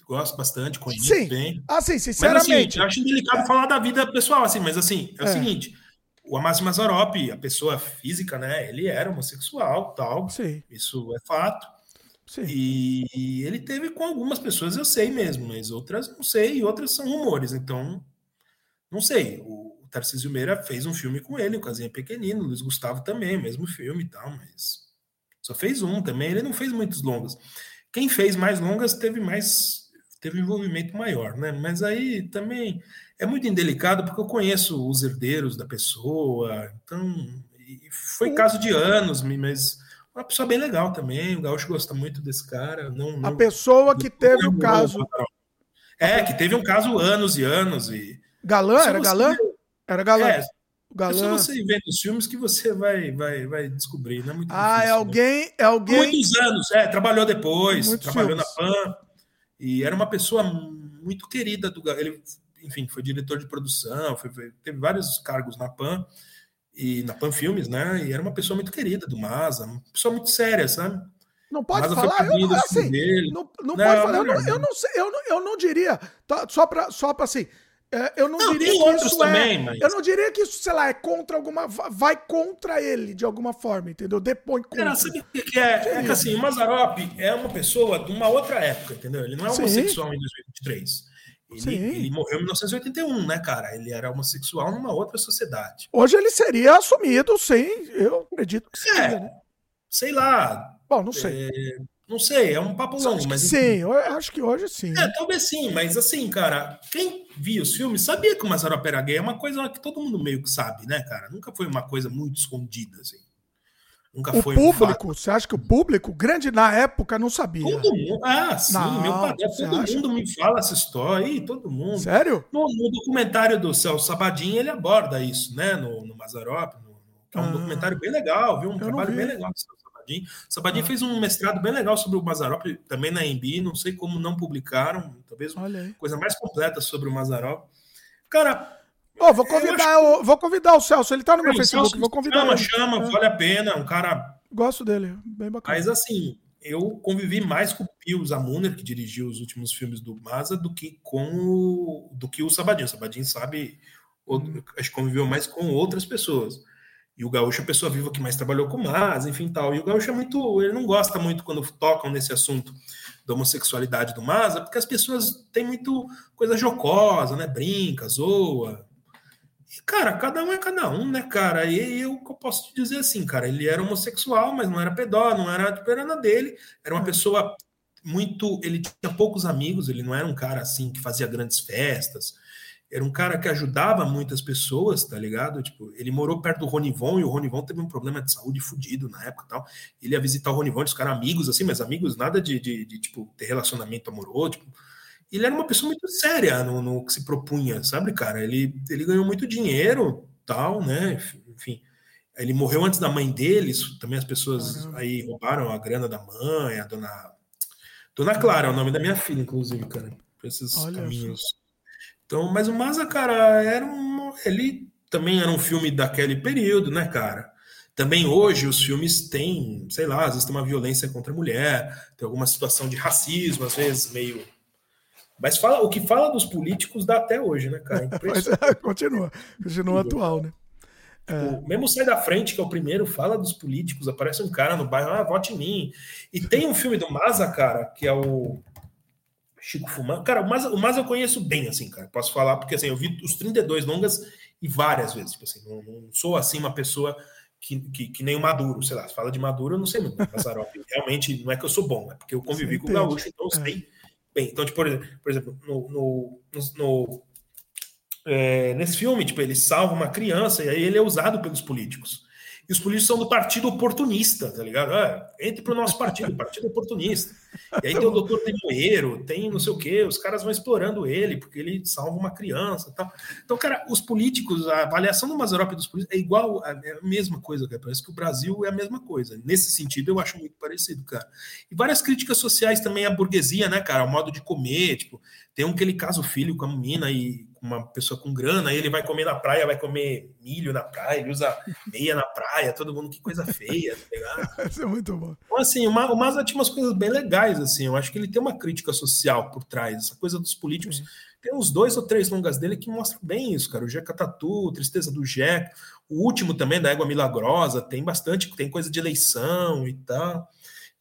gosto bastante, conheço sim. bem. Ah, sim, sinceramente. Mas, assim, eu acho indelicado falar da vida pessoal, assim, mas assim, é, é. o seguinte o Amácio Mazarop, a pessoa física, né? Ele era homossexual, tal. Sim. Isso é fato. Sim. E ele teve com algumas pessoas, eu sei mesmo, mas outras não sei, e outras são rumores. Então, não sei. O, o Tarcísio Meira fez um filme com ele, o Casinha Pequenino, o Luiz Gustavo também, mesmo filme e tal, mas só fez um também. Ele não fez muitos longas. Quem fez mais longas teve mais teve um envolvimento maior, né? Mas aí também é muito indelicado porque eu conheço os herdeiros da pessoa, então foi caso de anos, mas uma pessoa bem legal também. O Gaúcho gosta muito desse cara. Não, não a pessoa que teve o caso. É, que teve um caso anos e anos. e Galã? Era você... galã? Era galã. É, galã. É só você vendo os filmes que você vai, vai, vai descobrir. Não é muito ah, é difícil, é alguém. Né? É alguém... Muitos anos, é, trabalhou depois, Muitos trabalhou filmes. na PAN. E era uma pessoa muito querida do Ele enfim, foi diretor de produção, foi, teve vários cargos na PAN e na PAN Filmes, né? E era uma pessoa muito querida do Maza, uma pessoa muito séria, sabe? Não pode falar, eu, assim, não, não, não, pode falar, eu não, eu não sei, eu não, eu não diria, tá, só para só para assim, eu não, não diria que isso é também, é, mas... eu não diria que isso, sei lá, é contra alguma, vai contra ele de alguma forma, entendeu? Depõe contra. Cara, sabe o que é? É que assim, o Mazarop é uma pessoa de uma outra época, entendeu? Ele não é homossexual em 2023. Ele, ele, morreu em 1981, né, cara? Ele era homossexual numa outra sociedade. Hoje ele seria assumido, sim. Eu acredito que sim. É, né? Sei lá. Bom, não sei. É, não sei, é um papo longo, mas. Sim, eu acho que hoje sim. É, talvez sim, mas assim, cara, quem via os filmes sabia que o Mazarop era gay. É uma coisa que todo mundo meio que sabe, né, cara? Nunca foi uma coisa muito escondida, assim. Nunca o foi público, um você acha que o público, grande na época, não sabia? Todo mundo. Ah, sim, não, meu padrão. Todo acha? mundo me fala essa história aí, todo mundo. Sério? No, no, documentário do Celso Sabadin, ele aborda isso, né? No, no Mazarop, no, que é um ah, documentário bem legal, viu? Um trabalho bem legal do Celso Sabadin. Sabadin ah. fez um mestrado bem legal sobre o Mazarop, também na EMB, não sei como não publicaram, talvez coisa mais completa sobre o Mazarop. Cara, Oh, vou convidar, eu, vou convidar o Celso, ele tá no meu é, Facebook, Celso, vou convidar chama, ele. Chama, é. vale a pena, um cara... Gosto dele, bem bacana. Mas assim, eu convivi mais com o Pio Zamuner, que dirigiu os últimos filmes do Maza, do que com o, do que o Sabadinho. O Sabadinho sabe, hum. acho que conviveu mais com outras pessoas. E o Gaúcho é a pessoa viva que mais trabalhou com Maza, enfim tal. E o Gaúcho é muito, ele não gosta muito quando tocam nesse assunto da homossexualidade do Maza, porque as pessoas têm muito coisa jocosa, né? Brinca, zoa. E, cara, cada um é cada um, né, cara? E eu, posso te dizer assim, cara, ele era homossexual, mas não era pedó, não era, tipo, era na dele. Era uma é. pessoa muito. Ele tinha poucos amigos, ele não era um cara assim que fazia grandes festas. Era um cara que ajudava muitas pessoas, tá ligado? Tipo, ele morou perto do Ronivon e o Ronivon teve um problema de saúde fudido na época e tal. Ele ia visitar o Ronivon, eles ficaram amigos, assim, mas amigos nada de, de, de tipo, ter relacionamento amoroso, tipo, ele era uma pessoa muito séria no, no, que se propunha, sabe, cara? Ele, ele ganhou muito dinheiro, tal, né? Enfim, ele morreu antes da mãe dele, também as pessoas aí roubaram a grana da mãe, a dona. Dona Clara é o nome da minha filha, inclusive, cara, por esses Olha caminhos. Então, mas o Maza, cara, era um. Ele também era um filme daquele período, né, cara? Também hoje os filmes têm, sei lá, às vezes tem uma violência contra a mulher, tem alguma situação de racismo, às vezes meio mas fala, o que fala dos políticos dá até hoje, né, cara? Mas, é, continua, continua atual, né? Tipo, é. Mesmo Sai da Frente, que é o primeiro, fala dos políticos, aparece um cara no bairro, ah, vote em mim. E tem um filme do Maza, cara, que é o Chico Fumando. Cara, o Maza, o Maza eu conheço bem, assim, cara. Posso falar, porque assim, eu vi os 32 longas e várias vezes. Tipo assim, não, não sou assim uma pessoa que, que, que, nem o Maduro, sei lá. Se fala de Maduro, eu não sei muito. Realmente, não é que eu sou bom, é porque eu convivi com o Gaúcho, então eu é. sei bem. Então, tipo, por exemplo, no, no, no é, nesse filme, tipo, ele salva uma criança e aí ele é usado pelos políticos. E os políticos são do partido oportunista, tá ligado? Ah, entre pro nosso partido, partido oportunista. E aí tem o doutor Temoeiro, tem não sei o quê, os caras vão explorando ele, porque ele salva uma criança tal. Então, cara, os políticos, a avaliação do Mazarop dos políticos é igual, é a mesma coisa, cara. Parece que o Brasil é a mesma coisa. Nesse sentido, eu acho muito parecido, cara. E várias críticas sociais também à burguesia, né, cara? O modo de comer, tipo, tem um que ele casa o filho com a menina e uma pessoa com grana, aí ele vai comer na praia, vai comer milho na praia, ele usa meia na praia, todo mundo, que coisa feia, tá ligado? Isso é muito bom. Então, assim, o, o Mazda tinha umas coisas bem legais, assim, eu acho que ele tem uma crítica social por trás, essa coisa dos políticos. Tem uns dois ou três longas dele que mostram bem isso, cara. O Jeca Tatu, Tristeza do Jeca, o último também, da Égua Milagrosa, tem bastante, tem coisa de eleição e tal.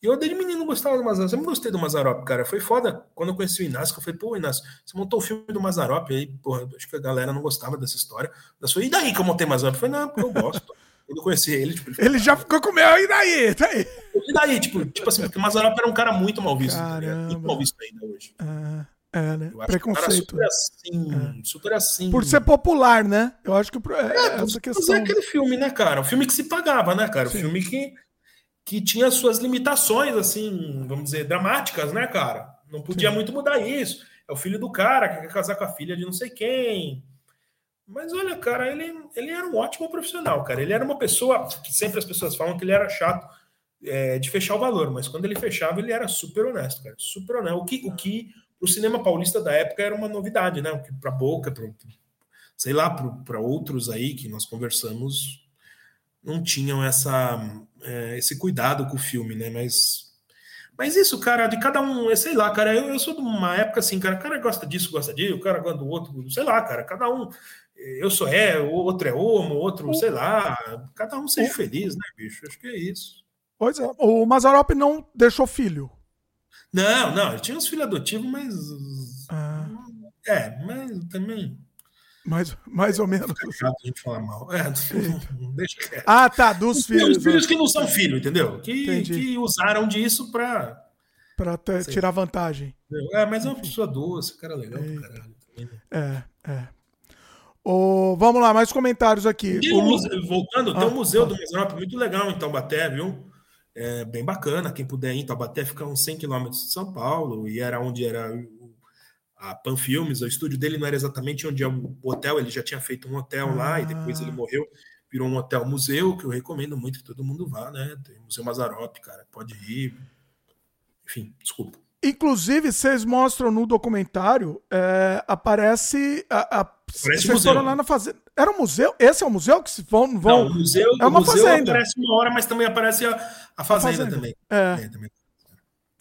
Eu desde menino gostava do Mazarop. Eu sempre gostei do Mazarop, cara. Foi foda quando eu conheci o Inácio, eu falei, pô, Inácio, você montou o filme do Mazarop, aí, porra, acho que a galera não gostava dessa história. Eu falei, e daí que eu montei Mazarop? Eu falei, não, porque eu gosto. Quando eu conheci ele, tipo, ele, ele já ficou com o meu, e daí? daí? E daí, tipo, tipo assim, porque o Mazarop era um cara muito mal visto, tá muito mal visto ainda hoje. Ah. É, né? Preconceito. super assim, é. super assim. Por ser popular, né? Eu acho que é, é, essa questão. é aquele filme, né, cara? O filme que se pagava, né, cara? O filme que que tinha suas limitações, assim, vamos dizer, dramáticas, né, cara? Não podia Sim. muito mudar isso. É o filho do cara que quer casar com a filha de não sei quem. Mas olha, cara, ele, ele era um ótimo profissional, cara. Ele era uma pessoa que sempre as pessoas falam que ele era chato é, de fechar o valor, mas quando ele fechava, ele era super honesto, cara. Super honesto. O que, o que pro cinema paulista da época era uma novidade, né? O que pra boca, pra, sei lá, para outros aí que nós conversamos, não tinham essa é, esse cuidado com o filme, né? Mas, mas isso, cara, de cada um, sei lá, cara, eu, eu sou de uma época assim, cara, o cara gosta disso, gosta disso, o cara gosta do outro, sei lá, cara, cada um. Eu sou é, o outro é homo, outro, sei lá, cada um seja feliz, né, bicho? Acho que é isso. Pois é, o Mazarop não deixou filho. Não, não, ele tinha uns filhos adotivos, mas. Ah. É, mas também. Mais, mais ou menos. É a gente falar mal. É, deixa quieto. Ah, tá, dos filhos. Os filhos que não são filhos, entendeu? Que, que usaram disso para. Para tirar vantagem. É, mas é uma pessoa doce, cara legal pra caralho. Né? É, é. Oh, vamos lá, mais comentários aqui. Um museu, voltando, ah, tem um museu ah. do Mazarop muito legal em Taubaté, viu? É bem bacana. Quem puder ir em Taubaté fica uns 100 quilômetros de São Paulo e era onde era a Panfilmes. O estúdio dele não era exatamente onde é o hotel, ele já tinha feito um hotel ah. lá e depois ele morreu. Virou um hotel museu que eu recomendo muito que todo mundo vá, né? Tem o Museu Mazarop, cara, pode ir. Enfim, desculpa. Inclusive, vocês mostram no documentário, é, aparece. A, a, vocês museu. foram lá na fazenda. Era um museu? Esse é o museu que vão. vão... Não, o museu, é uma museu fazenda. aparece uma hora, mas também aparece a, a, fazenda, a fazenda, também. É. é também.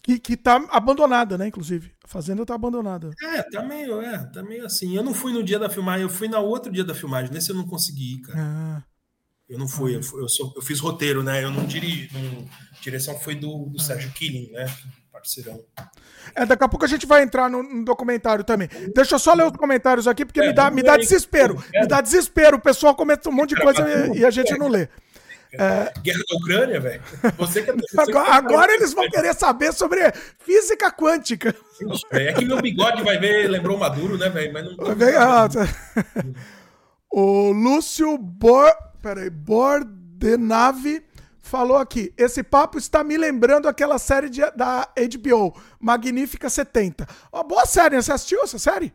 Que, que tá abandonada, né? Inclusive. A fazenda tá abandonada. É, tá meio, é, tá meio assim. Eu não fui no dia da filmagem, eu fui no outro dia da filmagem. Nesse eu não consegui ir, cara. Ah. Eu não fui, ah. eu, fui eu, sou, eu, fiz roteiro, né? Eu não dirigi. Não, a direção foi do, do ah. Sérgio Killing, né? parceirão. É, daqui a pouco a gente vai entrar no, no documentário também. Deixa eu só ler os comentários aqui, porque é, me, dá, me dá desespero. Me dá desespero. O pessoal comenta um monte de coisa e, e a gente não lê. É... Guerra da Ucrânia, velho. Você agora, que agora eles vão querer saber sobre física quântica. É que meu bigode vai ver, lembrou Maduro, né, velho? Mas não. Ah, tá. o Lúcio Bor... Peraí, Bordenave falou aqui: esse papo está me lembrando aquela série de, da HBO, Magnífica 70. Uma boa série, né? Você assistiu essa série?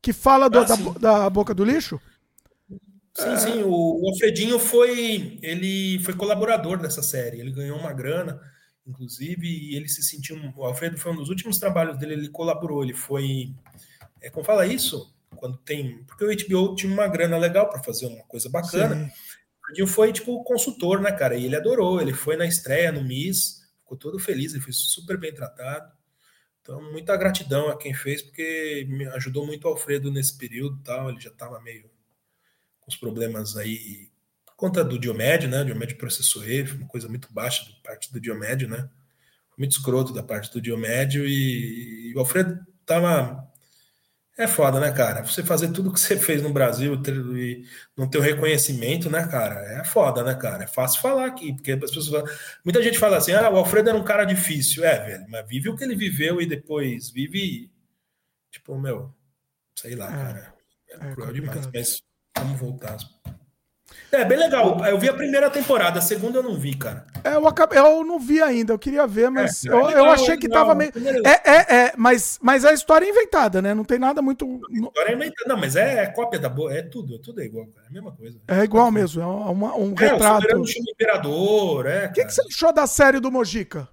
Que fala do, ah, da, da, boca do lixo? Sim, é... sim. O, o Alfredinho foi. Ele foi colaborador dessa série. Ele ganhou uma grana, inclusive, e ele se sentiu. O Alfredo foi um dos últimos trabalhos dele, ele colaborou. Ele foi. É, como fala isso? Quando tem. Porque o HBO tinha uma grana legal para fazer uma coisa bacana. Sim. Dinho foi, tipo, consultor, né, cara? E ele adorou. Ele foi na estreia no Miss, ficou todo feliz, ele foi super bem tratado. Então, muita gratidão a quem fez, porque me ajudou muito o Alfredo nesse período tal. Ele já estava meio os problemas aí por conta do Diomédio, né? O Diomédio processou ele, foi uma coisa muito baixa da parte do Diomédio, né? Foi muito escroto da parte do Diomédio e, e o Alfredo estava é foda, né, cara? Você fazer tudo que você fez no Brasil e não ter o reconhecimento, né, cara? É foda, né, cara? É fácil falar aqui, porque as pessoas falam... Muita gente fala assim, ah, o Alfredo era um cara difícil. É, velho, mas vive o que ele viveu e depois vive, tipo, meu, sei lá, é, cara. É, é cruel demais. Mas vamos voltar. É, bem legal. Eu vi a primeira temporada, a segunda eu não vi, cara. É, eu, acabei, eu não vi ainda, eu queria ver, mas é, eu, eu, achei que tava meio. É, é, é, mas, mas a história é inventada, né? Não tem nada muito. A história é inventada, não, mas é, é cópia da boa, é tudo, é tudo é igual, cara. É a mesma coisa. É igual mesmo, é uma, um é, retrato. O imperador, é. O que, que você achou da série do Mojica?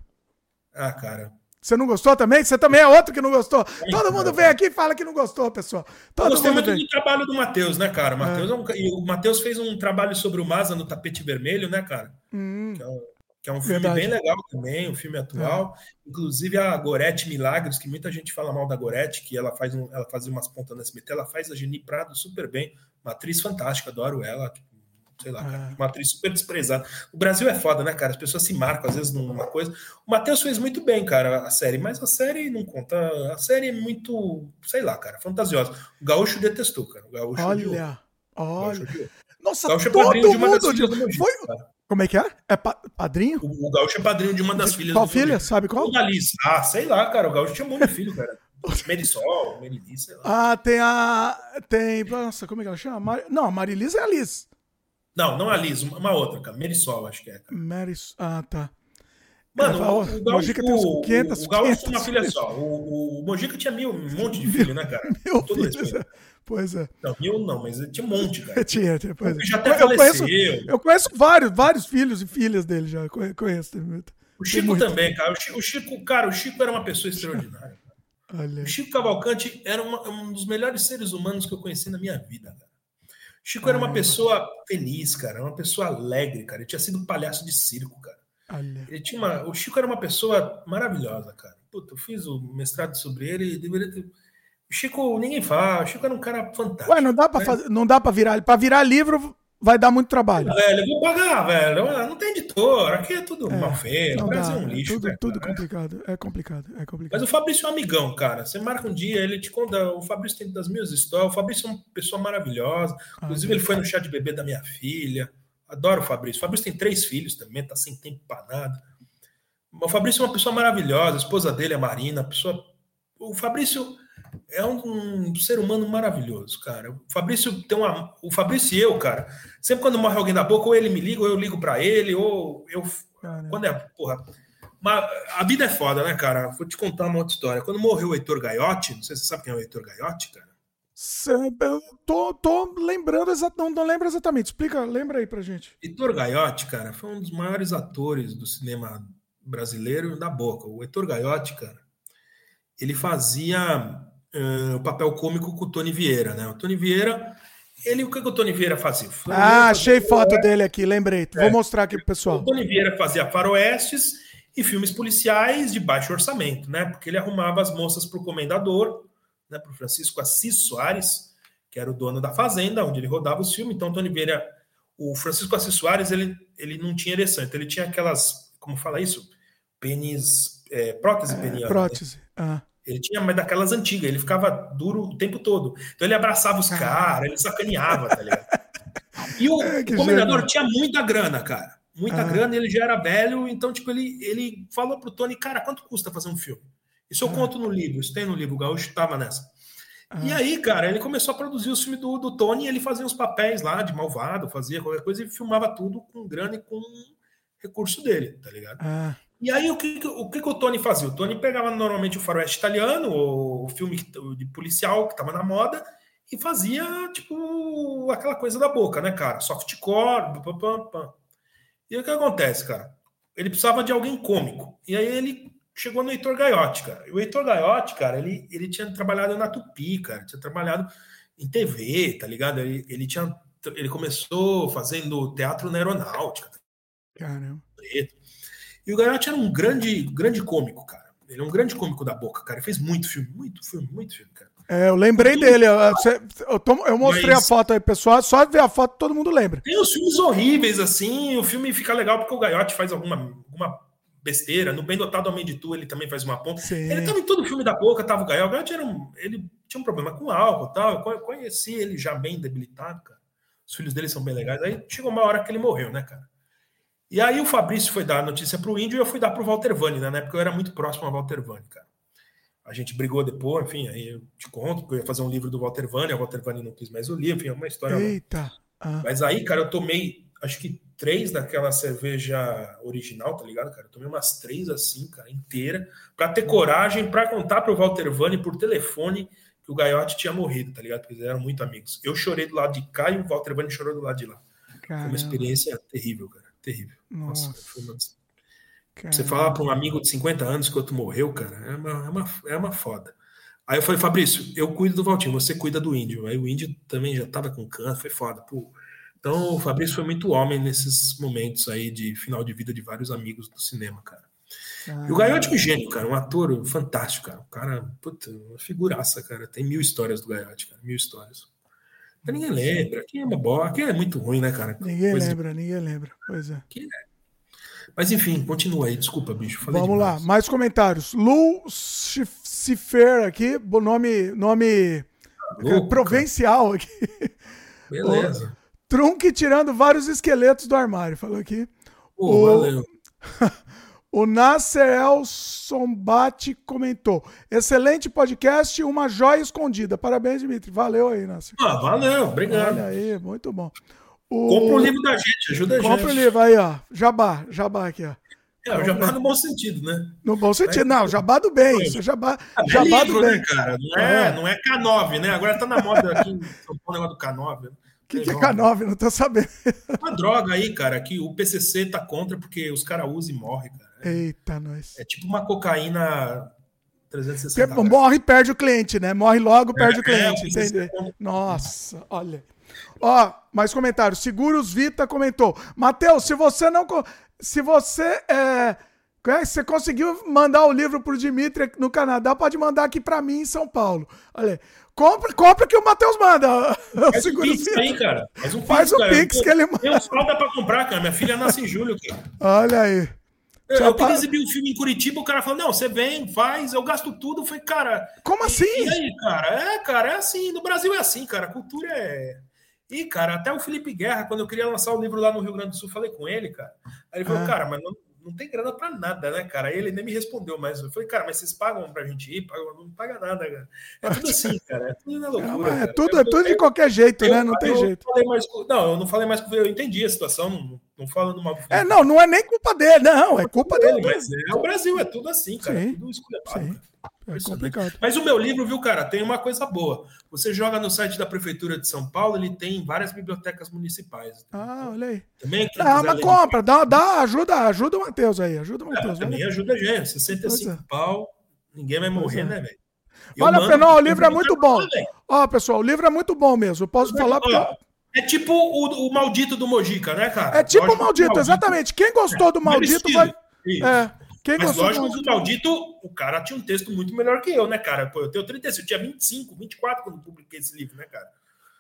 Ah, cara, você não gostou também? Você também é outro que não gostou. Todo mundo vem aqui e fala que não gostou, pessoal. Todo eu gostei muito vem. do trabalho do Matheus, né, cara? O Matheus, é. é um, o Matheus fez um trabalho sobre o Maza no tapete vermelho, né, cara? Hum. Que, é um, que, é um, filme Verdade. bem legal também, um filme atual. É. Inclusive a Gorete Milagres, que muita gente fala mal da Gorete, que ela faz um, ela fazia umas pontas no SBT, ela faz a Geni Prado super bem. Uma atriz fantástica, adoro ela sei lá, cara, é. uma atriz super desprezada. O Brasil é foda, né, cara? As pessoas se marcam às vezes numa coisa. O Matheus fez muito bem, cara, a série, mas a série não conta. A série é muito, sei lá, cara, fantasiosa. O Gaúcho detestou, cara. O Gaúcho olha, odiou. olha. Nossa, o Gaúcho é todo de uma das filhas do Mogi, Foi... Como é que é? É pa padrinho? O, o Gaúcho é padrinho de uma das filhas qual filha? Sabe qual? Da Liz. Ah, sei lá, cara. O Gaúcho tinha um monte de filho, cara. Merisol, sei lá. Ah, tem a. Tem. Nossa, como é que ela chama? Mar... Não, a Marilis é a Liz. Não, não a Liz, uma outra, cara. Merisol, acho que é. Cara. Ah, tá. Mano, é, o, o, o Mojica tem uns 500, o, o Gaúcho tem uma filha só. O, o, Mojica tinha mil, um monte de filho, né, cara? Mil filhos, é. Pois é. Não, mil não, mas tinha um monte, cara. tinha, tinha, pois é. Já até eu faleceu. Conheço, eu conheço vários, vários filhos e filhas dele já. Conheço. O Chico também, cara. O Chico, cara, o Chico era uma pessoa extraordinária. O Chico Cavalcante era uma, um dos melhores seres humanos que eu conheci na minha vida, cara. Chico era uma pessoa feliz, cara, uma pessoa alegre, cara. Ele tinha sido palhaço de circo, cara. Olha. Ele tinha uma... O Chico era uma pessoa maravilhosa, cara. Puta, eu fiz o mestrado sobre ele e deveria ter. O Chico, ninguém fala, o Chico era um cara fantástico. Ué, não dá pra, né? fazer, não dá pra virar. Pra virar livro, vai dar muito trabalho. Velho, eu vou pagar, velho. Não tem editor, aqui é tudo é, mal feito. O Brasil é um lixo. Tudo, tudo complicado. É complicado, é complicado. Mas o Fabrício é um amigão, cara. Você marca um dia, ele te conta. O Fabrício tem das minhas histórias. O Fabrício é uma pessoa maravilhosa. Ah, Inclusive, ah, ele foi no chá de bebê da minha filha. Adoro o Fabrício. O Fabrício tem três filhos também, tá sem tempo para nada. O Fabrício é uma pessoa maravilhosa. A esposa dele é Marina. Pessoa... O Fabrício é um, um, ser humano maravilhoso, cara. O Fabrício tem uma. O Fabrício e eu, cara, sempre quando morre alguém da boca, ou ele me liga, ou eu ligo para ele, ou eu. Caramba. Quando é. Porra. Mas a vida é foda, né, cara? Vou te contar uma outra história. Quando morreu o Heitor Gaiotti, não sei se você sabe quem é o Heitor Gaiotti, cara. Eu tô, tô lembrando não, não lembro exatamente. Explica, lembra aí pra gente. Heitor Gaiotti, cara, foi um dos maiores atores do cinema brasileiro da boca. O Heitor Gaiotti, cara, ele fazia uh, o papel cômico com o Tony Vieira, né? O Tony Vieira, ele, o que, que o Tony Vieira fazia? ah, achei foto dele aqui, lembrei. É, Vou mostrar aqui pro pessoal. O Tony Vieira fazia faroestes e filmes policiais de baixo orçamento, né? Porque ele arrumava as moças pro comendador, né? Pro Francisco Assis Soares, que era o dono da fazenda, onde ele rodava os filmes. Então, o Tony Vieira, o Francisco Assis Soares, ele, ele não tinha ereção, então ele tinha aquelas, como fala isso? Pênis, é, prótese é, peniana. Né? Prótese, né? ah. Ele tinha mas daquelas antigas, ele ficava duro o tempo todo. Então ele abraçava os caras, ele sacaneava, tá ligado? E o, é, o comendador tinha muita grana, cara. Muita ah. grana, ele já era velho, então, tipo, ele, ele falou pro Tony, cara, quanto custa fazer um filme? Isso eu ah. conto no livro, isso tem no livro, o Gaúcho tava nessa. Ah. E aí, cara, ele começou a produzir os filmes do, do Tony, ele fazia uns papéis lá de malvado, fazia qualquer coisa e filmava tudo com grana e com recurso dele, tá ligado? Ah. E aí, o que, o que, o Tony fazia? O Tony pegava normalmente o faroeste italiano, o filme de policial que estava na moda, e fazia, tipo, aquela coisa da boca, né, cara? Softcore, pam, pam, pam. E o que acontece, cara? Ele precisava de alguém cômico. E aí ele chegou no Heitor Gaiotti, cara. E o Heitor Gaiotti, cara, ele, ele tinha trabalhado na Tupi, cara. Tinha trabalhado em TV, tá ligado? Ele, ele tinha... Ele começou fazendo teatro na aeronáutica. Caramba. E o Gaiotti era um grande, grande cômico, cara. Ele é um grande cômico da boca, cara. Ele fez muito filme, muito filme, muito filme, cara. É, eu lembrei dele. Eu, eu, eu mostrei Mas... a foto aí, pessoal. Só ver a foto todo mundo lembra. Tem os filmes horríveis, assim. O filme fica legal porque o Gaiotti faz alguma, alguma besteira. No Bem Dotado Homem de Tu, ele também faz uma ponta. Sim. Ele tava em todo filme da boca, tava o Gaiotti. O Gaiotti era um, ele tinha um problema com álcool e tal. Eu conheci ele já bem debilitado, cara. Os filhos dele são bem legais. Aí chegou uma hora que ele morreu, né, cara? E aí o Fabrício foi dar a notícia para o Índio e eu fui dar para o Walter Vani, né? Na época eu era muito próximo ao Walter Vani, cara. A gente brigou depois, enfim, aí eu te conto, porque eu ia fazer um livro do Walter Vani, o Walter Vani não quis mais o livro, enfim, é uma história. Eita! Ah. Mas aí, cara, eu tomei, acho que três daquela cerveja original, tá ligado, cara? Eu tomei umas três assim, cara, inteira, para ter coragem para contar para o Walter Vani por telefone que o Gaiotti tinha morrido, tá ligado? Porque eles eram muito amigos. Eu chorei do lado de cá e o Walter Vani chorou do lado de lá. Caramba. Foi uma experiência terrível, cara terrível. Nossa, Nossa foi uma... Você falar para um amigo de 50 anos que outro morreu, cara, é uma, é uma, é uma foda. Aí eu falei, Fabrício, eu cuido do Valtinho, você cuida do índio. Aí o índio também já estava com câncer, foi foda. Pô. Então o Fabrício foi muito homem nesses momentos aí de final de vida de vários amigos do cinema, cara. Ah, e o Gaiotti é um gênio, cara, um ator fantástico, cara. Um cara, puta, uma figuraça, cara. Tem mil histórias do Gaiotti, cara, mil histórias. Mas ninguém lembra. Aqui é uma boa. Aqui é muito ruim, né, cara? Ninguém Coisa lembra, de... ninguém lembra. Pois é. é. Mas enfim, continua aí. Desculpa, bicho. Vamos demais. lá, mais comentários. Lu Cifer aqui, nome, nome Louco, provincial aqui. Beleza. Trunk tirando vários esqueletos do armário, falou aqui. Pô, o... valeu. O Nasser Sombate comentou: excelente podcast, uma joia escondida. Parabéns, Dimitri. Valeu aí, Nasser. Ah, valeu, obrigado. Olha aí, muito bom. O... Compra o livro da gente, ajuda a gente. Compra o livro aí, ó. Jabá, jabá aqui, ó. É, o jabá no bom sentido, né? No bom sentido, não, jabá do bem. Isso jabá, ah, é jabá livro, do bem. Né, cara? Não é, é, não é K9, né? Agora tá na moda aqui o negócio do K9. O que, que é K9? Não tô sabendo. Uma droga aí, cara, que o PCC tá contra porque os caras usam e morrem, cara. Eita, nós. É tipo uma cocaína 360. Porque morre e perde o cliente, né? Morre logo, perde é, o cliente. É, entendeu? Nossa, olha. Ó, mais comentário. Seguros Vita comentou. Matheus, se você não. Se você. É, é, você conseguiu mandar o livro pro Dimitri no Canadá, pode mandar aqui para mim em São Paulo. Olha, compra, compra que o Matheus manda. Faz um pix aí, cara. Faz um Faz pix, um pix que ele manda. Tem um fralda pra comprar, cara. Minha filha nasce em julho, cara. Olha aí. Eu, eu queria exibir um filme em Curitiba, o cara falou: não, você vem, faz, eu gasto tudo. Eu falei, cara. Como assim? E aí, cara? É, cara, é assim. No Brasil é assim, cara. A cultura é. E, cara, até o Felipe Guerra, quando eu queria lançar o livro lá no Rio Grande do Sul, falei com ele, cara. Aí ele falou, ah. cara, mas não, não tem grana para nada, né, cara? Ele nem me respondeu, mas eu falei, cara, mas vocês pagam pra gente ir? Não paga nada, cara. É tudo assim, cara. É tudo na loucura. É, é tudo, é tudo de qualquer jeito, eu, né? Não tem jeito. Mais, não, eu não falei mais com eu entendi a situação, não, não falo numa. É, não, não é nem culpa dele, não, é culpa dele. Mas é o Brasil, é tudo assim, cara. Sim, é tudo esculhambado. É complicado. Mas o meu livro, viu, cara, tem uma coisa boa. Você joga no site da Prefeitura de São Paulo, ele tem várias bibliotecas municipais. Ah, olha aí. Também ah, mas compra, dá, dá, ajuda, ajuda o Matheus aí, ajuda o Matheus. É, também ajuda a gente, 65 é. pau, ninguém vai morrer, é. né, velho? Olha, Fenol, o livro é muito bom. Ó, pessoal, o livro é muito bom mesmo. Eu posso falar porque... É tipo o, o maldito do Mojica, né, cara? É tipo o maldito, maldito, exatamente. Quem gostou do maldito vai. É. Quem Mas lógico o Maldito, o cara tinha um texto muito melhor que eu, né, cara? Pô, eu tenho 35, eu tinha 25, 24 quando publiquei esse livro, né, cara?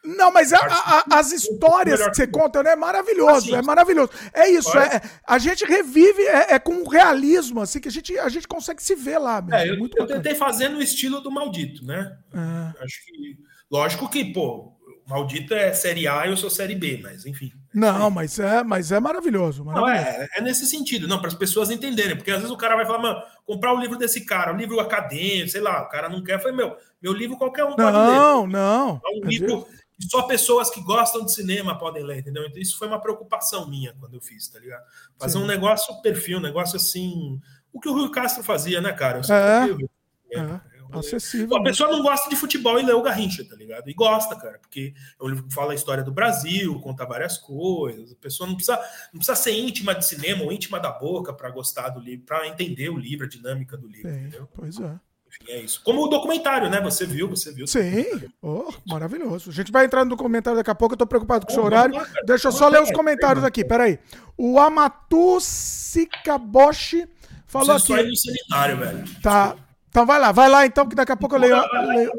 Não, mas a, a, as histórias que você conta né, é maravilhoso, assim, é maravilhoso. É isso, é, a gente revive é, é, com um realismo, assim, que a gente, a gente consegue se ver lá. Mesmo. É, eu, eu tentei fazer no estilo do Maldito, né? É. Acho que, lógico que, pô, Maldito é série A e eu sou série B, mas enfim. Não, mas é, mas é maravilhoso. maravilhoso. Não, é, é nesse sentido, não, para as pessoas entenderem, porque às vezes o cara vai falar, mano, comprar o livro desse cara, um livro acadêmico, sei lá, o cara não quer, falei, meu, meu livro qualquer um pode não, ler. Não, não. É um livro que só pessoas que gostam de cinema podem ler, entendeu? Então isso foi uma preocupação minha quando eu fiz, tá ligado? Fazer Sim. um negócio perfil, um negócio assim, o que o Rui Castro fazia, né, cara? Eu é. é. Acessível. A pessoa não gosta de futebol e lê o Garrincha, tá ligado? E gosta, cara, porque é um livro que fala a história do Brasil, conta várias coisas. A pessoa não precisa, não precisa ser íntima de cinema ou íntima da boca para gostar do livro, para entender o livro, a dinâmica do livro, Sim, entendeu? Pois é. Enfim, é isso. Como o documentário, né? Você viu, você viu. Sim, oh, maravilhoso. A gente vai entrar no documentário daqui a pouco, eu tô preocupado com o seu horário. Deixa eu só ler os comentários aqui, peraí. O Amatu Sikaboshi falou aqui. Só no sanitário, velho. Tá. Então vai lá, vai lá então, que daqui a pouco eu leio. leio...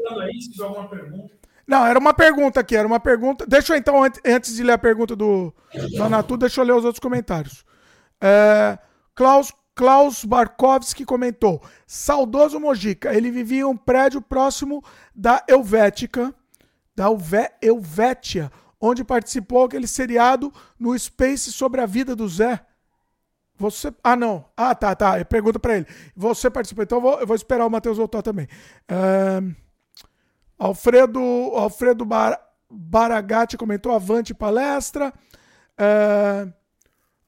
Não, era uma pergunta aqui, era uma pergunta. Deixa eu então, antes de ler a pergunta do, do Anatu, deixa eu ler os outros comentários. É, Klaus, Klaus Barkovski comentou: Saudoso Mojica, ele vivia em um prédio próximo da Helvética, da Helvétia, onde participou aquele seriado no Space sobre a vida do Zé. Você. Ah, não. Ah, tá, tá. Pergunta para ele. Você participou. Então eu vou, eu vou esperar o Matheus voltar também. Alfredo, Alfredo Bar, Baragatti comentou avante palestra.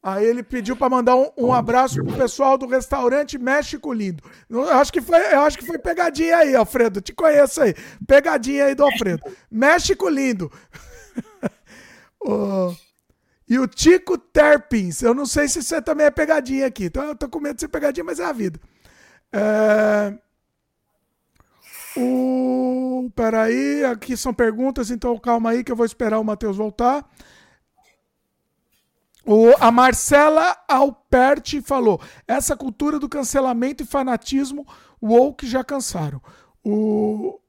Aí ele pediu para mandar um, um abraço pro pessoal do restaurante México Lindo. Eu acho que foi, eu acho que foi pegadinha aí, Alfredo. Te conheço aí. Pegadinha aí do Alfredo. México Lindo. uh, E o Tico Terpins. Eu não sei se isso também é pegadinha aqui. Então eu tô com medo de ser pegadinha, mas é a vida. É... O... Peraí, aqui são perguntas, então calma aí que eu vou esperar o Matheus voltar. O, a Marcela Alperti falou: essa cultura do cancelamento e fanatismo, woke já cansaram. O,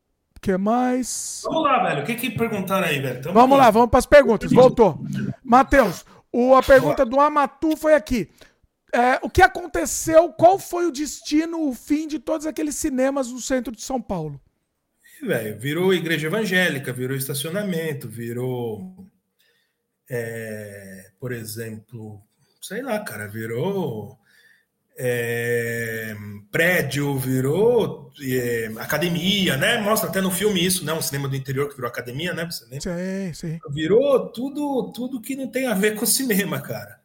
que mais? Vamos lá, velho. O que, que perguntaram aí, velho? Tamo vamos aqui. lá, vamos para as perguntas. Voltou. Matheus, a pergunta do Amatu foi aqui. É, o que aconteceu? Qual foi o destino, o fim de todos aqueles cinemas no centro de São Paulo? Velho, virou igreja evangélica, virou estacionamento, virou, é, por exemplo, sei lá, cara, virou é, prédio, virou é, academia, né? Mostra até no filme isso, né? Um cinema do interior que virou academia, né? Você lembra? Sim, sim. Virou tudo, tudo que não tem a ver com cinema, cara.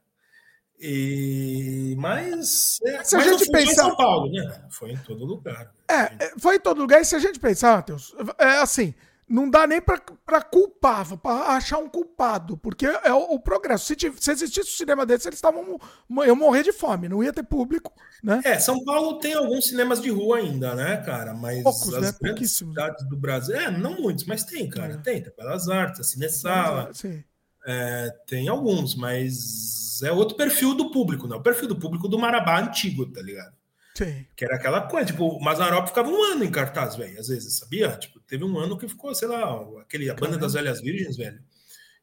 E, mas, é, se a gente pensar... em São Paulo, né? Foi em todo lugar. É, é, foi em todo lugar. E se a gente pensar, Matheus, é assim, não dá nem para culpar, para achar um culpado, porque é o, o progresso. Se, se, existisse um cinema desse, eles estavam. Eu morrer de fome, não ia ter público, né? É, São Paulo tem alguns cinemas de rua ainda, né, cara? Mas Poucos, as né? grandes cidades do Brasil. É, não muitos, mas tem, cara. É. Tem, tem Belas Artes, a Cinesala. Sim. É, tem alguns, mas é outro perfil do público, né? O perfil do público do Marabá antigo, tá ligado? Sim. Que era aquela coisa, tipo, o Mazarop ficava um ano em cartaz, velho, às vezes, sabia? Tipo, teve um ano que ficou, sei lá, aquele, a banda das velhas virgens, velho.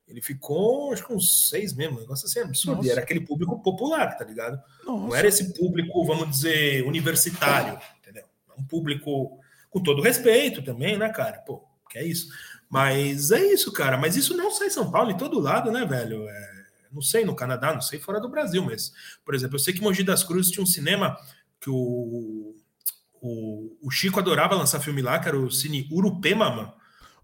Ele ficou, acho que uns seis mesmo, um negócio assim, absurdo. E era aquele público popular, tá ligado? Nossa. Não era esse público, vamos dizer, universitário, entendeu? É um público com todo respeito também, né, cara? Pô, que é isso. Mas é isso, cara. Mas isso não sai em São Paulo, em todo lado, né, velho? É Não sei no Canadá, não sei fora do Brasil, mas, por exemplo, eu sei que Mogi das Cruzes tinha um cinema que o, o, o Chico adorava lançar filme lá, que era o Cine Urupema, mano.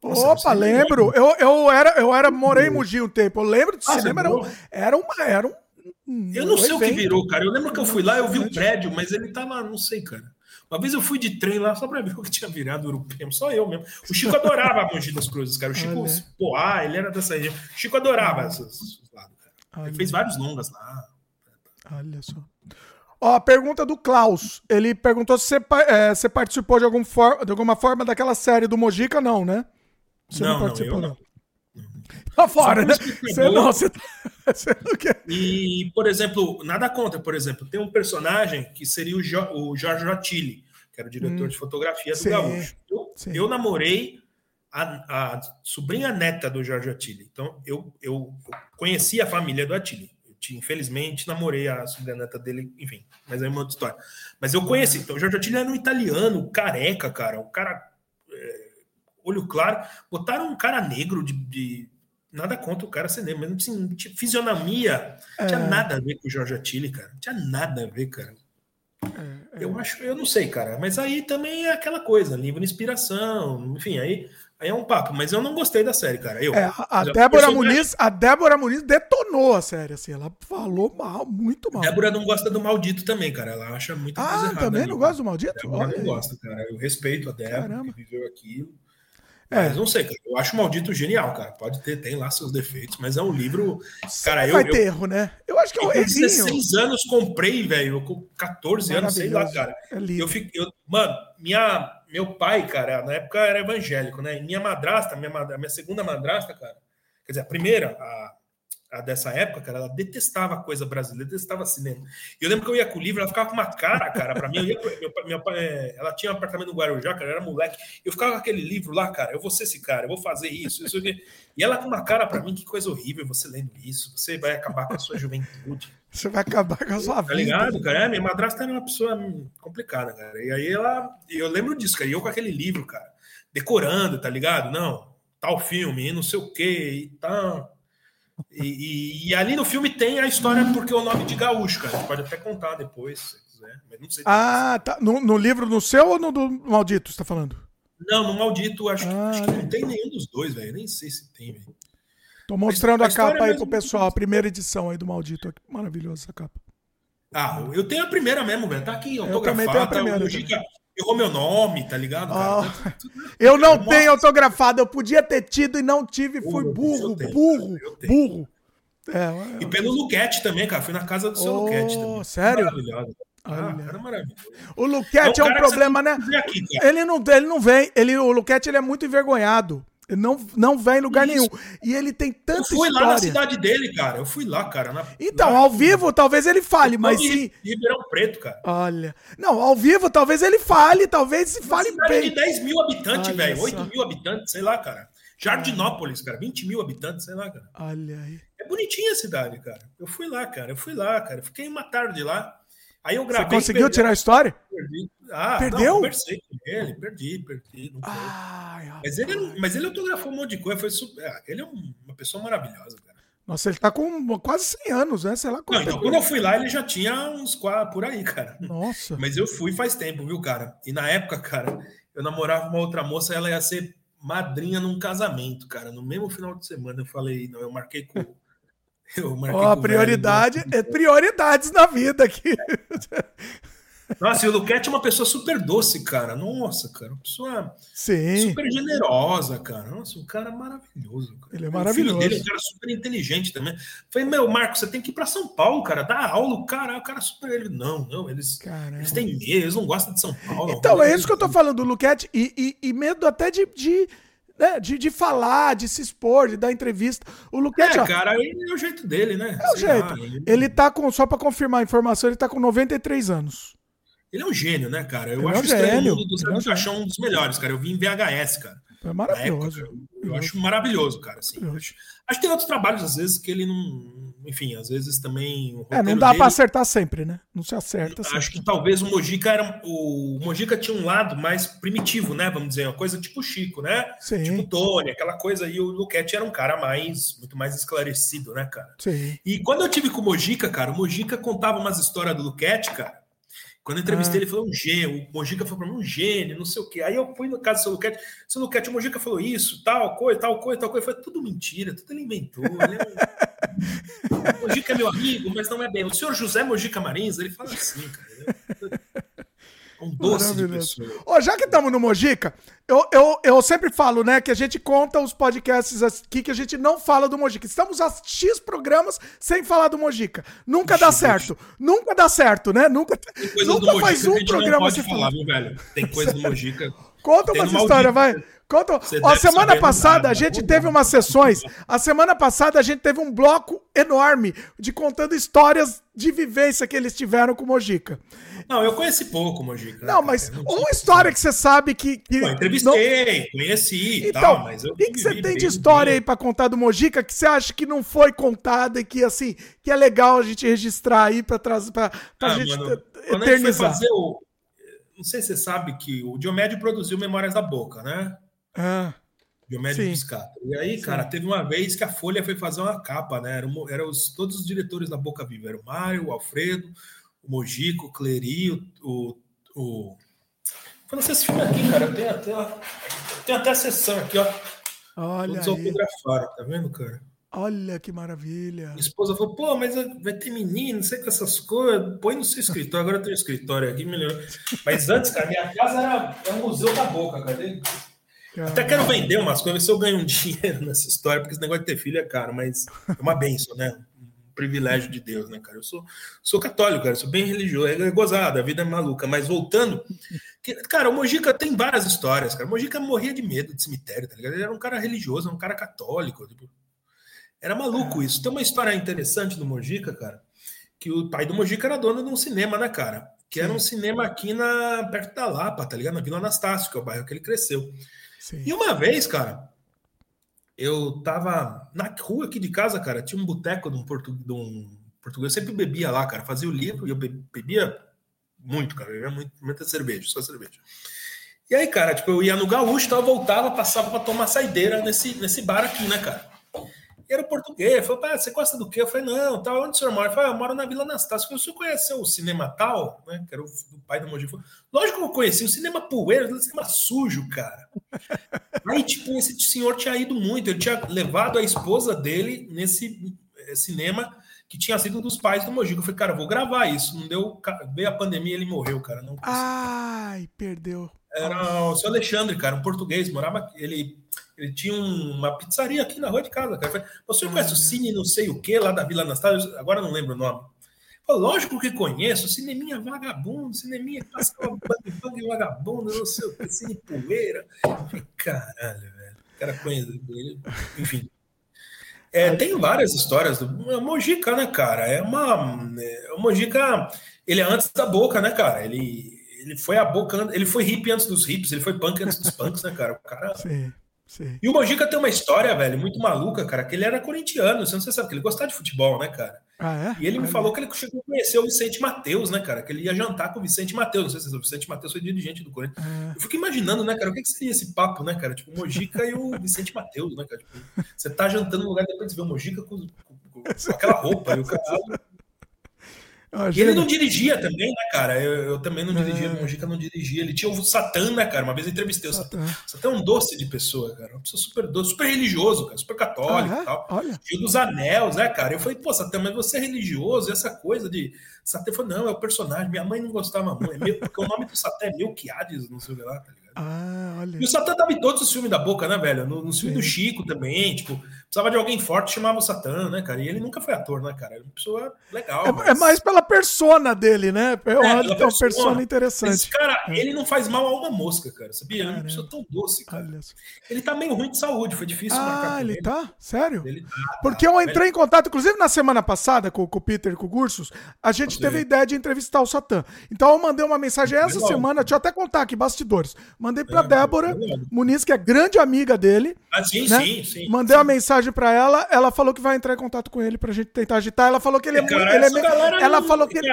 Nossa, Opa, lembro. Eu, eu era, eu era, morei em Mogi um tempo. Eu lembro do ah, cinema, era, um, era uma, era um. eu não sei evento. o que virou, cara. Eu lembro que eu fui lá, eu vi o prédio, mas ele tava, não sei, cara. Uma vez eu fui de trem lá só para ver o que tinha virado europeu, só eu mesmo. O Chico adorava Mogi das Cruzes, cara. O Chico, Olha. pô, ah, ele era dessa região. O Chico adorava esses lados, cara. Ele fez vários longas lá. Olha só. Ó, a pergunta do Klaus. Ele perguntou se você, é, você participou de, algum for, de alguma forma daquela série do Mojica, não, né? Você não, não participou, não. não. Tá fora, né? Você não, você, tá- você não quer. E, por exemplo, nada contra, por exemplo, tem um personagem que seria o, jo, o Jorge Rotilli, que era o diretor hum, de fotografia do sim, Gaúcho. Eu, eu namorei a, a, sobrinha neta do Jorge Attili. Então, eu, eu, eu conheci a família do Attili. Infelizmente, namorei a sobrinha neta dele, enfim, mas é uma outra história. Mas eu conheci. Então, o Jorge Attili era um italiano, careca, cara. Um cara. É, olho claro. Botaram um cara negro de, de nada contra o cara ser negro, mas assim, fisionomia é. tinha nada a ver com o Jorge Attili, cara. Tinha nada a ver, cara. É, é. Eu acho, eu não sei, cara. Mas aí também é aquela coisa, livro de inspiração, enfim, aí, aí é um papo. Mas eu não gostei da série, cara. Eu, é, a, Débora Muniz, a Débora Muniz detonou a série, assim, ela falou mal, muito mal. A Débora não gosta do maldito também, cara. Ela acha muito ah, coisa errada. Ah, também não gosta do maldito? A Débora não gosta, cara. Eu respeito a Débora Caramba. que viveu aquilo. É. Mas não sei, cara. Eu acho o Maldito genial, cara. Pode ter, tem lá seus defeitos, mas é um livro. Cara, eu. Vai ter erro, né? Eu acho que é um erro. 16 anos comprei, velho. Com 14 anos, sei lá, cara. É eu fico, eu, mano, minha, meu pai, cara, na época era evangélico, né? minha madrasta, minha, minha segunda madrasta, cara. Quer dizer, a primeira, a dessa época, cara, ela detestava coisa brasileira, detestava cinema. E eu lembro que eu ia com o livro, ela ficava com uma cara, cara, para mim. Eu ia, meu, é, ela tinha um apartamento no Guarujá, cara, era moleque. Eu ficava com aquele livro lá, cara, eu vou ser esse cara, eu vou fazer isso, isso aqui. E ela com uma cara para mim, que coisa horrível você lendo isso. Você vai acabar com a sua juventude. Você vai acabar com a sua vida. Tá ligado, cara? É, minha madrasta era uma pessoa complicada, cara. E aí ela. Eu lembro disso, cara. E eu com aquele livro, cara, decorando, tá ligado? Não, tal filme, não sei o quê e tal. E, e, e, ali no filme tem a história porque o nome de gaúcho, cara. Você pode até contar depois, se quiser. Mas não sei. Ah, tá. No, no, livro no seu ou no do Maldito, você tá falando? Não, no Maldito, acho, ah, acho que não tem nenhum dos dois, velho. Nem sei se tem, velho. Tô mostrando a, a capa aí pro pessoal, a primeira edição aí do Maldito. Maravilhosa essa capa. Ah, eu tenho a primeira mesmo, velho. Tá aqui, autografada. Eu também tenho a primeira. O errou meu nome, tá ligado? Oh, eu não Nossa. tenho autografado, eu podia ter tido e não tive, fui burro, tenho, burro, burro. É, e pelo Luquete também, cara, fui na casa do seu oh, Luquete também. Sério? Maravilhoso. Ah, cara maravilhoso. O Luquete é, um, é um problema, né? Aqui, ele, não, ele não vem, ele, o Luquete ele é muito envergonhado. Não, não vai em lugar Isso. nenhum. E ele tem tanta Eu fui história. lá na cidade dele, cara. Eu fui lá, cara. Na, então, ao vivo, talvez ele fale, mas sim. Ribeirão Preto, cara. Olha. Não, ao vivo, talvez ele fale, talvez se fale bem. de 10 mil habitantes, velho. 8 mil habitantes, sei lá, cara. Jardinópolis, cara. 20 mil habitantes, sei lá, cara. Olha aí. É bonitinha a cidade, cara. Eu fui lá, cara. Eu fui lá, cara. fiquei uma tarde lá. Aí eu gravei. Você conseguiu tirar a história? Perdi. Ah, Perdeu? Não, conversei com ele, perdi, perdi. Ai, mas, ele, mas ele autografou um monte de coisa. Foi super, ah, ele é uma pessoa maravilhosa, cara. Nossa, ele tá com quase 100 anos, né? Sei lá Não, então, quando eu fui lá, ele já tinha uns quatro por aí, cara. Nossa. Mas eu fui faz tempo, viu, cara? E na época, cara, eu namorava uma outra moça, ela ia ser madrinha num casamento, cara. No mesmo final de semana eu falei, não, eu marquei com Ó, prioridade, velho, é prioridades na vida aqui. Nossa, e o Luquete é uma pessoa super doce, cara. Nossa, cara, uma pessoa Sim. super generosa, cara. Nossa, um cara maravilhoso. Cara. Ele é maravilhoso. O filho dele é um cara super inteligente também. Falei, meu, Marco, você tem que ir para São Paulo, cara, dar aula. O cara, o cara super. Ele, não, não, eles, eles têm medo, eles não gostam de São Paulo. Então, é isso que eu tô falando do Luquete e, e, e medo até de, de né, de, de falar, de se expor, de dar entrevista. O Luquete. É, cara, é o jeito dele, né? É o Sei jeito. Lá, ele... ele tá com, só para confirmar a informação, ele tá com 93 anos. Ele é um gênio, né, cara? Eu ele acho é um gênio. o do é Caixão um dos melhores, cara. Eu vi em VHS, cara. É maravilhoso. Época, eu, eu acho maravilhoso, cara. Assim, acho, acho, que tem outros trabalhos, às vezes, que ele não, enfim, às vezes também. é, não dá dele, para acertar sempre, né? Não se acerta. Acho que talvez o Mojica era. O Mojica tinha um lado mais primitivo, né? Vamos dizer, uma coisa tipo Chico, né? Sim. Tipo Tony, aquela coisa. E o Luquete era um cara mais, muito mais esclarecido, né, cara? Sim. E quando eu tive com o Mojica, cara, o Mojica contava umas histórias do Luquete, cara. Quando eu entrevistei ah. ele, falou um gênio. O Mojica falou para mim, um gênio, não sei o quê. Aí eu fui no caso do seu Luquete. Seu Luquete, o Mojica falou isso, tal coisa, tal coisa, tal coisa. Foi tudo mentira, tudo ele inventou. Né? Mojica é meu amigo, mas não é bem. O senhor José Mojica Marins, ele fala assim, cara. Um doce de pessoa. Oh, já que estamos no Mojica, eu, eu, eu sempre falo, né, que a gente conta os podcasts aqui que a gente não fala do Mojica. Estamos a X programas sem falar do Mojica. Nunca dá certo. Nunca dá certo, né? Nunca, nunca faz um programa sem falar, viu, velho? Tem coisa do Mojica. Conta uma história, vai. Conta. Ó, semana passada a gente teve umas sessões. A semana passada a gente teve um bloco enorme de contando histórias de vivência que eles tiveram com o Mojica. Não, eu conheci pouco o Mojica. Não, mas não uma história que você sabe que. que Pô, entrevistei, não... conheci então, tal, mas eu. O que, que você tem de história aí para contar do Mojica que você acha que não foi contada e que, assim, que é legal a gente registrar aí para trazer. Pra, pra ah, gente mano, eternizar. O... Não sei se você sabe que o Diomédio produziu Memórias da Boca, né? Ah. Diomédio Piscato. E aí, Sim. cara, teve uma vez que a Folha foi fazer uma capa, né? Eram, eram os, todos os diretores da Boca Viva. Era o Mário, o Alfredo, o Mojico, o Cleri, o. o, o... Lançar esse filme aqui, cara. Eu tenho até, até a sessão aqui, ó. Olha. Todos autografaram, tá vendo, cara? Olha que maravilha. Minha esposa falou, pô, mas vai ter menino, não sei com essas coisas. Põe no seu escritório. Agora eu tenho escritório aqui, melhor. Mas antes, cara, minha casa era, era um museu da boca, cadê? Até quero vender umas coisas, se eu ganho um dinheiro nessa história, porque esse negócio de ter filho é caro, mas é uma benção, né? Um privilégio de Deus, né, cara? Eu sou, sou católico, cara, sou bem religioso, é gozado, a vida é maluca. Mas voltando, que, cara, o Mojica tem várias histórias, cara. O Mojica morria de medo de cemitério, tá ligado? Ele era um cara religioso, um cara católico. Tipo, era maluco isso. Tem uma história interessante do Mojica, cara, que o pai do Mojica era dono de um cinema, né, cara? Que era um cinema aqui na, perto da Lapa, tá ligado? Na Vila Anastácio, que é o bairro que ele cresceu. Sim. E uma vez, cara, eu tava na rua aqui de casa, cara, tinha um boteco de um, portu, de um português, eu sempre bebia lá, cara, fazia o livro e eu bebia muito, cara, bebia muito, muita cerveja, só cerveja. E aí, cara, tipo, eu ia no gaúcho, eu voltava, passava para tomar saideira nesse, nesse bar aqui, né, cara? Era português. Falou, ah, você gosta do quê? Eu falei, não, tá, onde o senhor mora? Eu falei, ah, eu moro na Vila Anastácio. Falei, o senhor conheceu o cinema tal, né? Que era o do pai do Mogi. Falei, Lógico que eu conheci, o cinema poeira, o cinema sujo, cara. Aí, tipo, esse senhor tinha ido muito, ele tinha levado a esposa dele nesse eh, cinema que tinha sido dos pais do Mogi. Eu falei, cara, eu vou gravar isso. Não deu. Veio a pandemia ele morreu, cara. Não Ai, perdeu. Era o seu Alexandre, cara, um português, morava. Ele ele tinha uma pizzaria aqui na rua de casa, cara. Falei, Você conhece o. Cine não sei o que lá da Vila Anastácio? Agora não lembro o nome. Falei, Lógico que conheço, cineminha vagabundo, cineminha passava bang bang vagabundo, não sei o que, cine poeira. Falei, Caralho, velho. O cara conhece ele. Enfim. É, tem várias histórias do é Mojica, né, cara? É uma. É, o Mojica, ele é antes da boca, né, cara? Ele, ele foi a boca, ele foi hippie antes dos hippies, ele foi punk antes dos punks, né, cara? O cara. Sim. Sim. E o Mojica tem uma história, velho, muito maluca, cara, que ele era corintiano, você não sabe que ele gostava de futebol, né, cara? Ah, é? E ele me falou que ele chegou a conhecer o Vicente Mateus, né, cara? Que ele ia jantar com o Vicente Mateus. Não sei se o Vicente Mateus foi dirigente do Corinthians. É. Eu fico imaginando, né, cara, o que, que seria esse papo, né, cara? Tipo, o Mojica e o Vicente Mateus, né, cara? Tipo, você tá jantando no lugar depois de ver o Mojica com, com, com aquela roupa e o cara. E ele não dirigia também, né, cara? Eu, eu também não dirigia, é. o Mojica não dirigia. Ele tinha o Satã, né, cara? Uma vez eu entrevistei o Satã. Satã é um doce de pessoa, cara. Uma pessoa super doce, super religioso, cara, super católico ah, e tal. Olha. Fio dos anéis, né, cara? Eu falei, pô, Satã, mas você é religioso? E essa coisa de. Satã falou, não, é o personagem. Minha mãe não gostava muito. É porque o nome do Satã é Melquiades, não sei o que lá, tá ligado? Ah, olha. E o Satã tava em todos os filmes da boca, né, velho? No, no filme do Chico também, tipo, precisava de alguém forte, chamava o Satã, né, cara? E ele nunca foi ator, né, cara? Ele é uma pessoa legal. É, mas... é mais pela persona dele, né? É, uma persona. persona interessante. Esse cara, é. ele não faz mal a uma mosca, cara, sabia? Ele é uma pessoa tão doce, cara. Ele tá meio ruim de saúde, foi difícil ah, marcar ele. ele tá? Sério? Ele tá, Porque tá, eu entrei velho. em contato, inclusive na semana passada, com, com o Peter e com o Gursos, a gente gente teve a ideia de entrevistar o Satã. Então eu mandei uma mensagem essa Legal. semana, deixa eu até contar aqui, bastidores. Mandei pra é, Débora Muniz, que é grande amiga dele. Ah, sim, né? sim, sim. Mandei sim. uma mensagem pra ela, ela falou que vai entrar em contato com ele pra gente tentar agitar. Ela falou que ele é, muito. Ele é, ela falou que ele,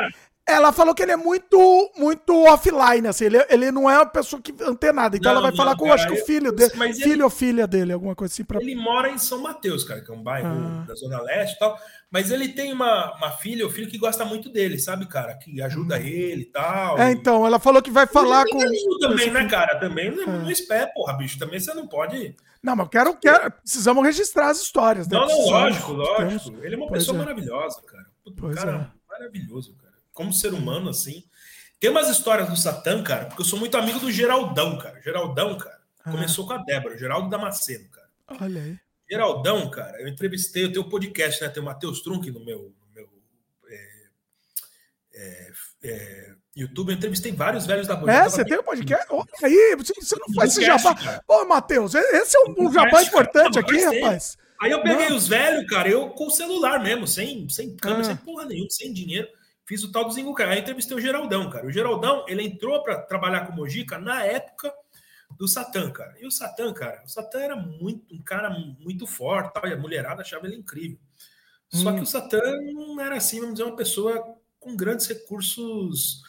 ela falou que ele é muito, muito offline, assim. Ele, ele não é uma pessoa que antenada. Então não, ela vai não, falar com, cara, acho que o filho dele. Filho ele, ou filha dele, alguma coisa assim. Pra... Ele mora em São Mateus, cara, que é um bairro ah. da Zona Leste e tal. Mas ele tem uma, uma filha ou filho que gosta muito dele, sabe, cara? Que ajuda hum. ele e tal. É, então, ela falou que vai falar com. Também, né, cara? Também não, é. não espera, porra, bicho. Também você não pode. Não, mas quero, quero. Precisamos registrar as histórias. Né? Não, não, lógico, lógico. Ele é uma pois pessoa é. maravilhosa, cara. Puta, cara é. maravilhoso, cara como ser humano, assim. Tem umas histórias do Satã, cara, porque eu sou muito amigo do Geraldão, cara. Geraldão, cara, ah. começou com a Débora, Geraldo Damasceno, cara. Olha aí. Geraldão, cara, eu entrevistei, eu tenho podcast, né? Tem o Matheus Trunk no meu, no meu é, é, é, YouTube, eu entrevistei vários velhos da banda. É, você tem um podcast? Olha aí, você não faz esse jabá. Ô, Matheus, esse é um, um jabá importante cara. aqui, rapaz. Aí eu peguei não. os velhos, cara, eu com o celular mesmo, sem, sem câmera, ah. sem porra nenhuma, sem dinheiro. Fiz o tal do Zingo Aí entrevistei o Geraldão, cara. O Geraldão, ele entrou para trabalhar com o Mojica na época do Satã, cara. E o Satã, cara, o Satã era muito um cara muito forte, tal, e a mulherada achava ele incrível. Só hum. que o Satã não era assim, vamos dizer, uma pessoa com grandes recursos,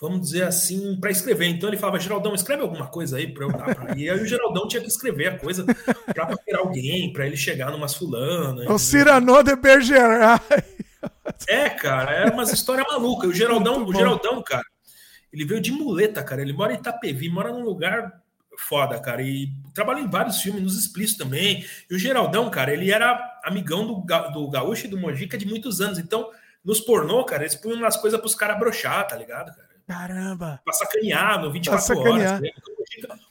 vamos dizer assim, para escrever. Então ele falava, Geraldão, escreve alguma coisa aí para eu dar pra... E aí o Geraldão tinha que escrever a coisa para paquerar alguém, para ele chegar numas fulanas. O Cyrano de Bergerac. É, cara, é umas histórias malucas. O Geraldão, o Geraldão, cara, ele veio de muleta, cara. Ele mora em Itapevi, mora num lugar foda, cara. E trabalha em vários filmes, nos explícitos também. E o Geraldão, cara, ele era amigão do, do Gaúcho e do Mojica de muitos anos. Então, nos pornô, cara, eles punham umas coisas pros caras brochar, tá ligado, cara? Caramba! Pra sacanear no 24 pra sacanear. horas. Né?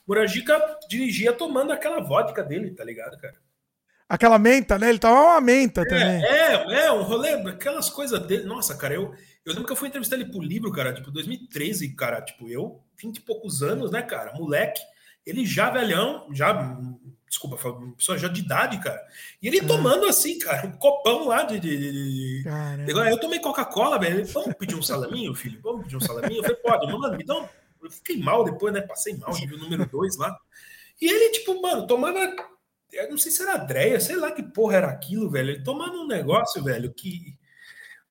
O Mojica dirigia tomando aquela vodka dele, tá ligado, cara? Aquela menta, né? Ele tava uma menta é, também. É, é, um rolê, aquelas coisas dele. Nossa, cara, eu, eu lembro que eu fui entrevistar ele pro livro, cara, tipo, 2013, cara, tipo, eu, 20 e poucos anos, né, cara, moleque, ele já velhão, já, desculpa, pessoa já de idade, cara, e ele é. tomando assim, cara, um copão lá de. de, de... Eu tomei Coca-Cola, velho. Vamos pedir um salaminho, filho? Vamos pedir um salaminho? Eu falei, pode, mano, me dá um. Eu fiquei mal depois, né? Passei mal, nível número 2 lá. E ele, tipo, mano, tomando eu não sei se era Adreia, sei lá que porra era aquilo, velho. Ele tomando um negócio, velho, que.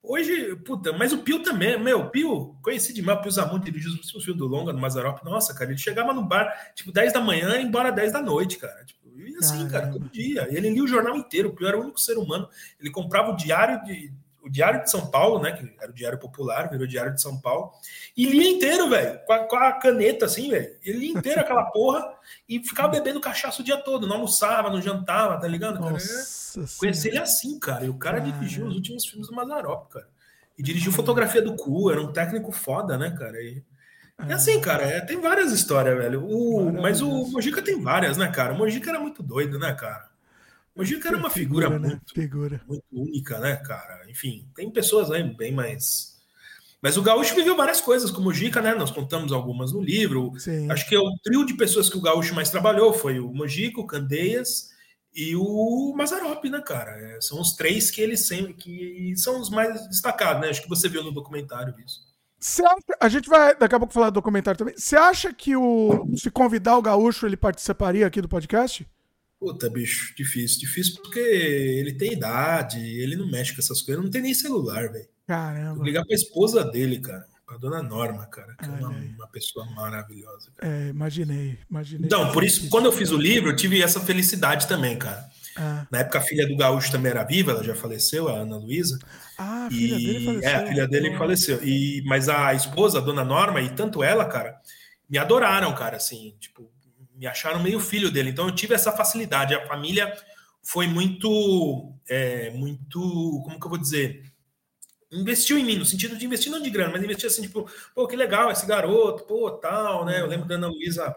Hoje, puta, mas o Pio também, meu, o Pio, conheci demais, o Pio Zamon dirigiu o filme do Longa no Mazarop. Nossa, cara, ele chegava no bar, tipo, 10 da manhã e embora 10 da noite, cara. Tipo, e assim, Caramba. cara, todo dia. Ele lia o jornal inteiro, o Pio era o único ser humano. Ele comprava o diário de, o Diário de São Paulo, né? Que era o Diário Popular, virou Diário de São Paulo, e lia inteiro, velho, com, com, a caneta assim, velho. Ele lia inteiro aquela porra e ficava bebendo cachaça o dia todo, não almoçava, não jantava, tá ligado? Cara? Conheci ele assim, cara. E o cara dirigiu os últimos filmes do Mazarop, cara. E dirigiu fotografia do cu, era um técnico foda, né, cara? E, e assim, cara, é, tem várias histórias, velho. O, mas o Mojica tem várias, né, cara? O Mojica era muito doido, né, cara? O Mojica era uma figura, figura né? muito, figura. muito única, né, cara? Enfim, tem pessoas aí bem mais. Mas o Gaúcho viveu várias coisas, como o Mojica, né? Nós contamos algumas no livro. Sim. Acho que é o trio de pessoas que o Gaúcho mais trabalhou foi o Mojica, o Candeias e o Mazarop, né, cara? É, são os três que eles sempre que são os mais destacados, né? Acho que você viu no documentário isso. Acha, a gente vai daqui a pouco falar do documentário também. Você acha que o se convidar o Gaúcho ele participaria aqui do podcast? Puta, bicho, difícil. Difícil porque ele tem idade, ele não mexe com essas coisas, não tem nem celular, velho. Caramba. Vou ligar pra esposa dele, cara. Pra dona Norma, cara, que é uma, uma, pessoa maravilhosa. Cara. É, imaginei, imaginei. Então, por isso, quando eu fiz o livro, eu tive essa felicidade também, cara. Ah. Na época, a filha do Gaúcho também era viva, ela já faleceu, a Ana Luísa. Ah, a filha e... dele faleceu. É, a filha dele faleceu. E... Mas a esposa, a dona Norma, e tanto ela, cara, me adoraram, cara, assim, tipo, me acharam meio filho dele. Então eu tive essa facilidade. A família foi muito, é, muito, como que eu vou dizer? Investiu em mim, no sentido de investir não de grana, mas investiu assim, tipo, pô, que legal esse garoto, pô, tal, né? Eu lembro da Ana Luísa,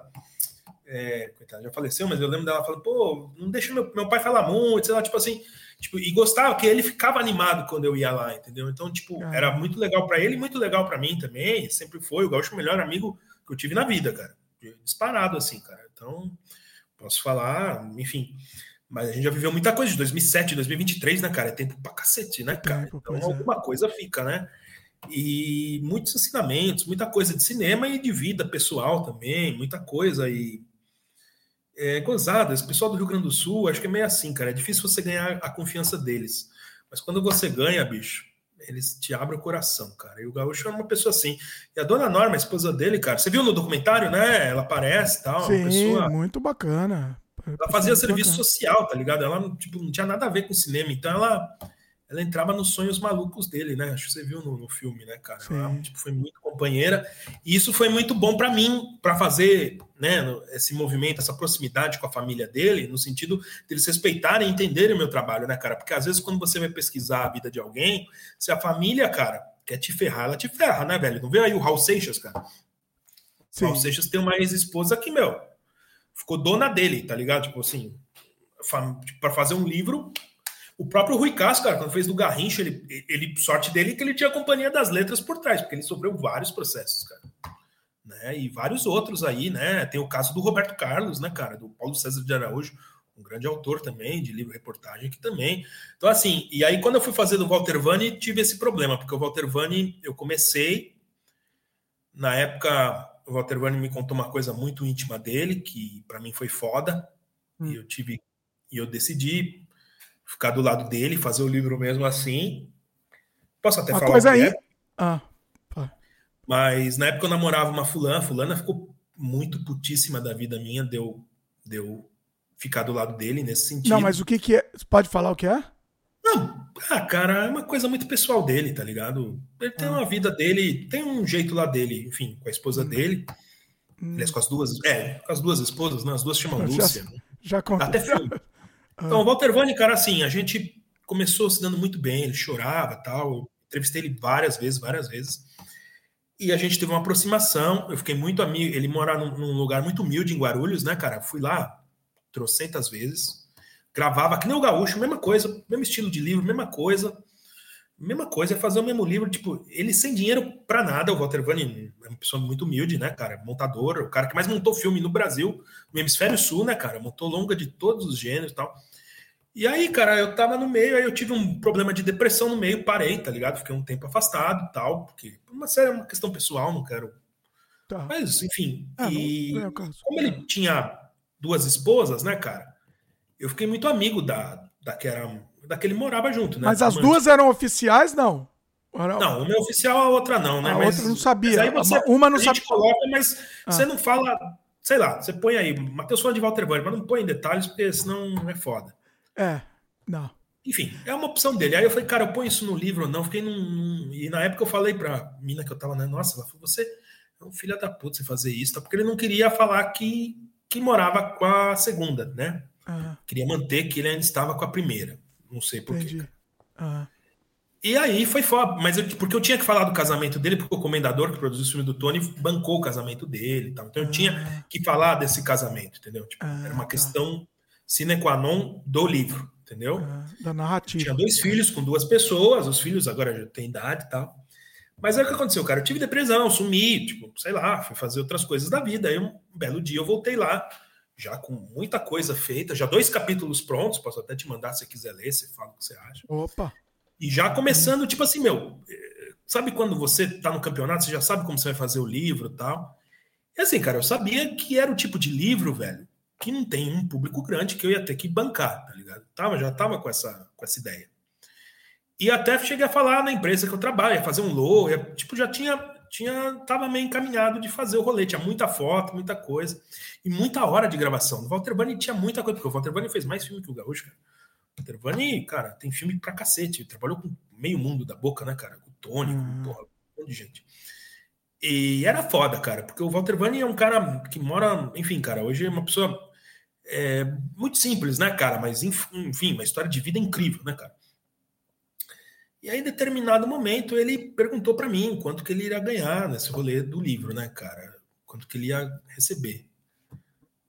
é, coitada, já faleceu, mas eu lembro dela falando, pô, não deixa meu, meu pai falar muito, sei lá, tipo assim, tipo, e gostava que ele ficava animado quando eu ia lá, entendeu? Então, tipo, ah. era muito legal para ele, muito legal para mim também, sempre foi o gaúcho melhor amigo que eu tive na vida, cara. Disparado assim, cara. Então, posso falar, enfim. Mas a gente já viveu muita coisa de 2007, 2023, né, cara? É tempo pra cacete, né, cara? Tempo, então é. alguma é. coisa fica, né? E muitos ensinamentos, muita coisa de cinema e de vida pessoal também, muita coisa. E é, gozada. Esse pessoal do Rio Grande do Sul, acho que é meio assim, cara. É difícil você ganhar a confiança deles. Mas quando você ganha, bicho, eles te abrem o coração, cara. E o Gaúcho é uma pessoa assim. E a dona Norma, a esposa dele, cara, você viu no documentário, né? Ela aparece e tal. Sim, pessoa... muito bacana. Ela fazia serviço bacana. social, tá ligado? Ela tipo, não tinha nada a ver com cinema. Então ela ela entrava nos sonhos malucos dele, né? Acho que você viu no, no filme, né, cara? Ela, tipo, foi muito companheira. E isso foi muito bom para mim, para fazer né, esse movimento, essa proximidade com a família dele, no sentido deles respeitarem e entenderem o meu trabalho, né, cara? Porque às vezes quando você vai pesquisar a vida de alguém, se a família, cara, quer te ferrar, ela te ferra, né, velho? Não vê aí o Raul Seixas, cara? Sim. O Raul Seixas tem uma ex-esposa que, meu, ficou dona dele, tá ligado? Tipo assim, para fazer um livro o próprio Rui Castro, cara, quando fez do Garrincha, ele, ele, sorte dele é que ele tinha a companhia das letras por trás, porque ele sofreu vários processos, cara. Né? E vários outros aí, né? Tem o caso do Roberto Carlos, né, cara, do Paulo César de Araújo, um grande autor também, de livro reportagem aqui também. Então, assim, e aí quando eu fui fazer do Walter Vani, tive esse problema, porque o Walter Vani, eu comecei, na época, o Walter Vani me contou uma coisa muito íntima dele, que para mim foi foda, hum. e eu tive, e eu decidi ficar do lado dele, fazer o livro mesmo assim. Posso até uma falar coisa aí. É. Ah, pá. Mas na época eu namorava uma fulana, a fulana ficou muito putíssima da vida minha, deu, deu ficar do lado dele nesse sentido. Não, mas o que que é? Você pode falar o que é? Não, ah, cara, é uma coisa muito pessoal dele, tá ligado? Ele tem ah. uma vida dele, tem um jeito lá dele, enfim, com a esposa hum. dele. Hum. Aliás, com as duas, é, com as duas esposas, né? As duas chamam Lúcia. Já, já aconteceu. Até filme. Então, o Walter Vani, cara, assim, a gente começou se dando muito bem, ele chorava tal. Entrevistei ele várias vezes, várias vezes. E a gente teve uma aproximação. Eu fiquei muito amigo. Ele mora num, num lugar muito humilde em Guarulhos, né, cara? Fui lá trocentas vezes. Gravava que nem o Gaúcho, mesma coisa, mesmo estilo de livro, mesma coisa. Mesma coisa, é fazer o mesmo livro, tipo, ele sem dinheiro para nada, o Walter Vani é uma pessoa muito humilde, né, cara, montador, o cara que mais montou filme no Brasil, no hemisfério sul, né, cara, montou longa de todos os gêneros e tal. E aí, cara, eu tava no meio, aí eu tive um problema de depressão no meio, parei, tá ligado? Fiquei um tempo afastado e tal, porque uma série é uma questão pessoal, não quero. Tá. Mas, enfim. Ah, e não, como ele tinha duas esposas, né, cara? Eu fiquei muito amigo da, da que era, da que ele morava junto, né? Mas as duas eram oficiais, não? Não, uma é oficial, a outra não, né? A mas, outra não sabia. Aí você, uma não sabia. coloca, mas ah. você não fala, sei lá, você põe aí, Matheus fala de Walter Vani, mas não põe em detalhes, porque senão é foda. É, não. Enfim, é uma opção dele. Aí eu falei, cara, eu ponho isso no livro ou não? Fiquei num, num, E na época eu falei pra mina que eu tava, né? Nossa, ela falou, você é um filho da puta você fazer isso, tá? porque ele não queria falar que, que morava com a segunda, né? Ah. Queria manter que ele ainda estava com a primeira. Não sei porquê. Ah. E aí foi foda, mas eu, porque eu tinha que falar do casamento dele, porque o comendador que produziu o filme do Tony bancou o casamento dele tal. Então eu tinha ah. que falar desse casamento, entendeu? Tipo, ah, era uma tá. questão sine qua non do livro, entendeu? Ah, da narrativa. Tinha dois filhos com duas pessoas, os filhos agora já têm idade e tal. Mas aí o que aconteceu, cara? Eu tive depressão, sumi, tipo, sei lá, fui fazer outras coisas da vida. Aí um belo dia eu voltei lá, já com muita coisa feita, já dois capítulos prontos, posso até te mandar se você quiser ler, você fala o que você acha. Opa! E já começando, tipo assim, meu, eh, sabe quando você tá no campeonato, você já sabe como você vai fazer o livro e tal. E assim, cara, eu sabia que era o tipo de livro, velho, que não tem um público grande que eu ia ter que bancar, tá ligado? Tava, já tava com essa, com essa ideia. E até cheguei a falar na empresa que eu trabalho, ia fazer um logo, ia, tipo, já tinha, tinha, tava meio encaminhado de fazer o rolê, tinha muita foto, muita coisa, e muita hora de gravação. O Walter Bunny tinha muita coisa, porque o Walter Bunny fez mais filme que o Gaúcho, cara. O Walter Bunny, cara, tem filme pra cacete, trabalhou com meio mundo da boca, né, cara? Com o Tony, uhum. com porra, um monte de gente. E era foda, cara, porque o Walter Bunny é um cara que mora, enfim, cara, hoje é uma pessoa é, muito simples, né, cara? Mas, enfim, uma história de vida incrível, né, cara? E aí, em determinado momento, ele perguntou para mim quanto que ele iria ganhar nesse rolê do livro, né, cara? Quanto que ele ia receber.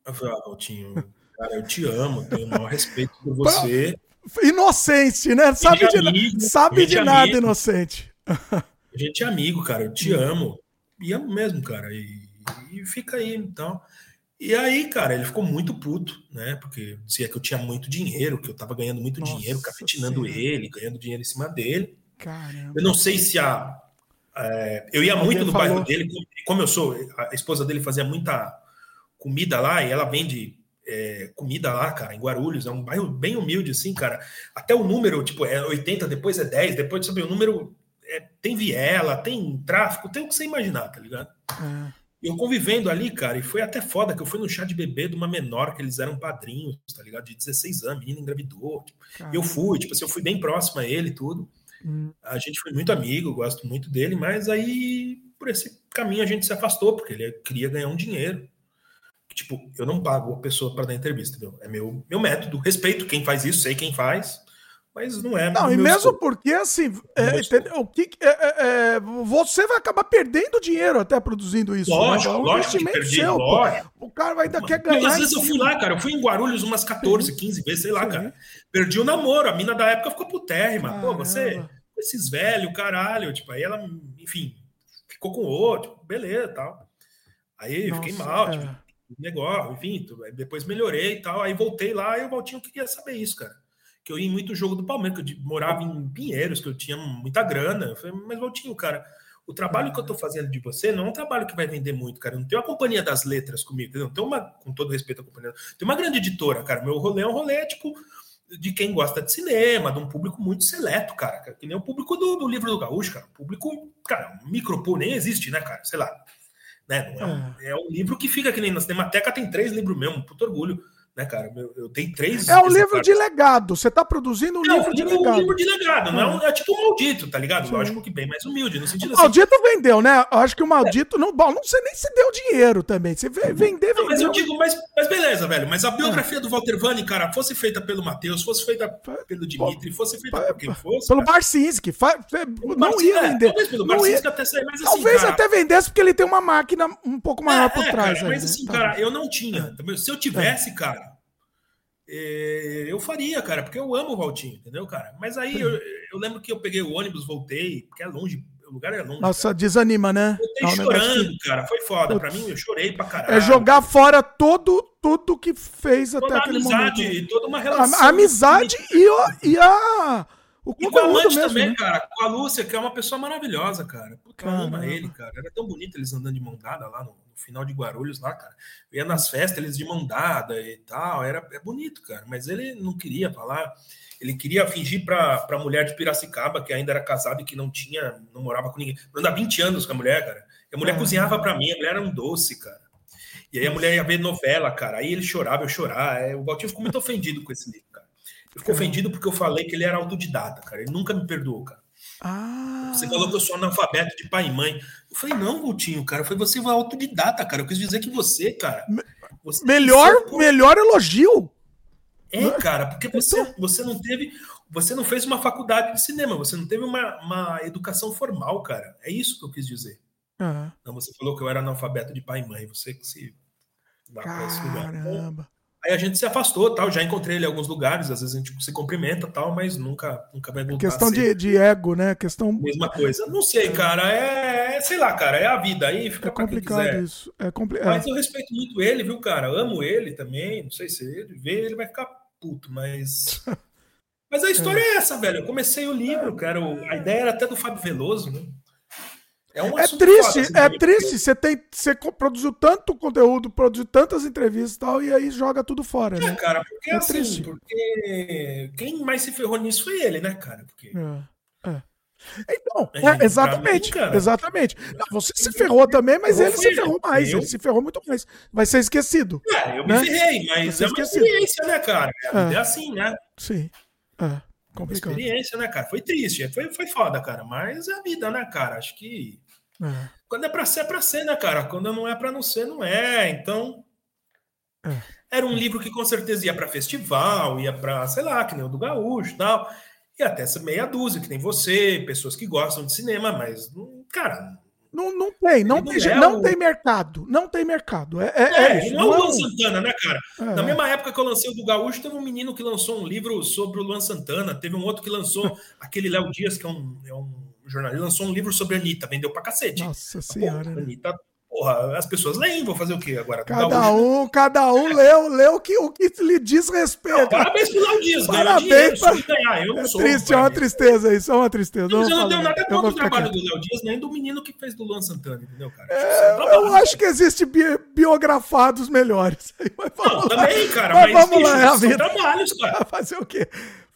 Eu falei, ah, Valtinho, cara, eu te amo, tenho o maior respeito por você. Inocente, né? Sabe de, amigo, sabe de nada, amigo. inocente. A gente é amigo, cara, eu te amo. E amo mesmo, cara. E, e fica aí, então. E aí, cara, ele ficou muito puto, né? Porque dizia que eu tinha muito dinheiro, que eu tava ganhando muito Nossa dinheiro, cafetinando ele, ganhando dinheiro em cima dele. Caramba. Eu não sei se a, É, eu ia muito no falou. bairro dele, como eu sou, a esposa dele fazia muita comida lá e ela vende é, comida lá, cara, em Guarulhos, é um bairro bem humilde, assim, cara. Até o número, tipo, é 80, depois é 10, depois, sabe, o número é, tem viela, tem tráfico, tem o que você imaginar, tá ligado? É. Eu convivendo ali, cara, e foi até foda que eu fui no chá de bebê de uma menor, que eles eram padrinhos, tá ligado? De 16 anos, menina engravidou. Tipo, eu fui, tipo assim, eu fui bem próximo a ele e tudo. Hum. A gente foi muito amigo, gosto muito dele, mas aí por esse caminho a gente se afastou, porque ele queria ganhar um dinheiro. Tipo, eu não pago a pessoa para dar entrevista, entendeu? É meu, meu método, respeito quem faz isso, sei quem faz, mas não é. Não, e mesmo porque, assim, é, o que, é, é, é, você vai acabar perdendo dinheiro até produzindo isso. Lógico, né? lógico que perdi, seu, lógico. O cara vai ainda quer ganhar. Mas, às vezes eu fui lá, cara, eu fui em Guarulhos umas 14, 15 vezes, sei lá, Sim. cara. Perdi o namoro, a mina da época ficou putérrima. Pô, você, esses velhos, caralho, tipo, aí ela, enfim, ficou com outro, beleza tal. Aí Nossa, fiquei mal, tipo, negócio, enfim, depois melhorei e tal. Aí voltei lá e o Valtinho queria saber isso, cara que eu ia em muito jogo do Palmeiras, que eu morava em Pinheiros, que eu tinha muita grana. Eu falei, mas Valtinho, cara, o trabalho que eu tô fazendo de você não é um trabalho que vai vender muito, cara. Eu não tem uma companhia das letras comigo, não tem uma, com todo respeito à companhia, tem uma grande editora, cara. Meu rolê é um rolê, tipo, de quem gosta de cinema, de um público muito seleto, cara. Que nem o público do, do livro do Gaúcho, cara. público, cara, micropô nem existe, né, cara? Sei lá. Né? É, um, é. é um livro que fica que nem na Cinemateca tem três livros mesmo, puto orgulho né, cara? Eu, eu tenho três. É um livro de legado. Você está produzindo um é, livro, de legado. É um livro de legado, não é, um, é tipo um maldito, tá ligado? Sim. Lógico que bem mais humilde, no sentido o assim. maldito vendeu, né? Eu acho que o maldito. É. Não, bom, não sei nem se deu dinheiro também. Você vender, vendeu. Mas eu digo, mas, mas beleza, velho. Mas a biografia é. do Walter Vani, cara, fosse feita pelo Matheus, fosse feita pelo Dimitri, fosse feita por quem fosse. Pelo Barcinski. Não ia vender. Talvez pelo Barcinski até sair, mas assim. Talvez até vendesse, porque ele tem uma máquina um pouco maior por trás. Mas assim, né? cara, eu não tinha. Se eu tivesse, cara é, eu faria, cara, porque eu amo o Valtinho, entendeu, cara? Mas aí eu, eu, lembro que eu peguei o ônibus, voltei, porque é longe, o lugar é longe. Nossa, cara. desanima, né? Eu chorando, que... cara, foi foda. Putz. Pra mim, eu chorei pra caralho. É jogar fora todo, tudo que fez toda até aquele amizade, momento. Toda uma relação. A, amizade e, e a o e com a mesmo, também, né? cara. Com a Lúcia, que é uma pessoa maravilhosa, cara. Puta, eu amo ele, cara. Era tão bonito eles andando de mão dada lá no, final de Guarulhos, lá, cara. Eu ia nas festas, eles de mão dada e tal. Era, é bonito, cara. Mas ele não queria falar. Ele queria fingir pra, pra mulher de Piracicaba, que ainda era casada e que não tinha, não morava com ninguém. Eu andava 20 anos com a mulher, cara. E a mulher ah. cozinhava pra mim, a mulher era um doce, cara. E aí a mulher ia ver novela, cara. Aí ele chorava, eu chorava. É, o Valtinho ficou muito ofendido com esse livro, cara. Ele ficou ofendido porque eu falei que ele era autodidata, cara. Ele nunca me perdoou, cara. Ah. Você falou que eu sou analfabeto de pai e mãe. Eu falei, não, Coutinho, cara. Foi você foi autodidata, cara. Eu quis dizer que você, cara. Você melhor, melhor elogio. É, cara, porque você, então... você não teve. Você não fez uma faculdade de cinema, você não teve uma, uma educação formal, cara. É isso que eu quis dizer. Uhum. Não, você falou que eu era analfabeto de pai e mãe. Você que se. Caramba. Aí a gente se afastou, tal. Já encontrei ele em alguns lugares, às vezes a gente se cumprimenta, tal, mas nunca, nunca vai voltar. Questão de, de ego, né? Questão. Mesma coisa. Não sei, é. cara. É, é, sei lá, cara. É a vida aí, fica é complicado isso. É complicado. Mas eu respeito muito ele, viu, cara? Amo ele também. Não sei se ele vê, ele vai ficar puto, mas. mas a história é. é essa, velho. Eu comecei o livro, cara. A ideia era até do Fábio Veloso, né? É, um é triste, foda, assim, é triste. Você tem, você produziu tanto conteúdo, produziu tantas entrevistas e tal, e aí joga tudo fora, é, né? cara, porque é assim, triste. porque quem mais se ferrou nisso foi ele, né, cara? Porque... É, é. Então, é, exatamente, mim, exatamente. Não, você se ferrou também, mas ele se ferrou mais, eu... ele se ferrou muito mais. Vai ser esquecido. É, eu me né? ferrei, mas é uma esquecido. experiência, né, cara? É, é assim, né? Sim. É. Complicado. experiência, né, cara? Foi triste, foi, foi foda, cara. Mas é a vida, né, cara? Acho que é. quando é pra ser, é pra ser, né, cara? Quando não é pra não ser, não é. Então. É. Era um livro que com certeza ia para festival, ia para, sei lá, que nem o do Gaúcho e tal. E até essa meia dúzia, que tem você, pessoas que gostam de cinema, mas, cara, não, não tem, não, tem, não, é não o... tem mercado. Não tem mercado. É, é, é, é não é o Luan Santana, né, cara? É. Na mesma época que eu lancei o do Gaúcho, teve um menino que lançou um livro sobre o Luan Santana, teve um outro que lançou, aquele Léo Dias, que é um, é um jornalista, lançou um livro sobre a Anitta, vendeu pra cacete. Nossa senhora. Pô, Anitta, porra, as pessoas leem, vou fazer o quê agora? Cada um, cada um leu, leu o que, o que lhe diz respeito. Não, parabéns pro Léo Dias, parabéns pra... ganhar, eu não é sou. Triste, é uma tristeza isso, é uma tristeza. Não, mas eu não tenho nada contra o trabalho do Léo Dias, nem do menino que fez do Luan Santana, entendeu, cara? É, tipo, eu acho que existe bi biografados melhores. Mas não, lá. também, cara, mas, mas vamos lá, é a vida. trabalhos, cara. Fazer o quê?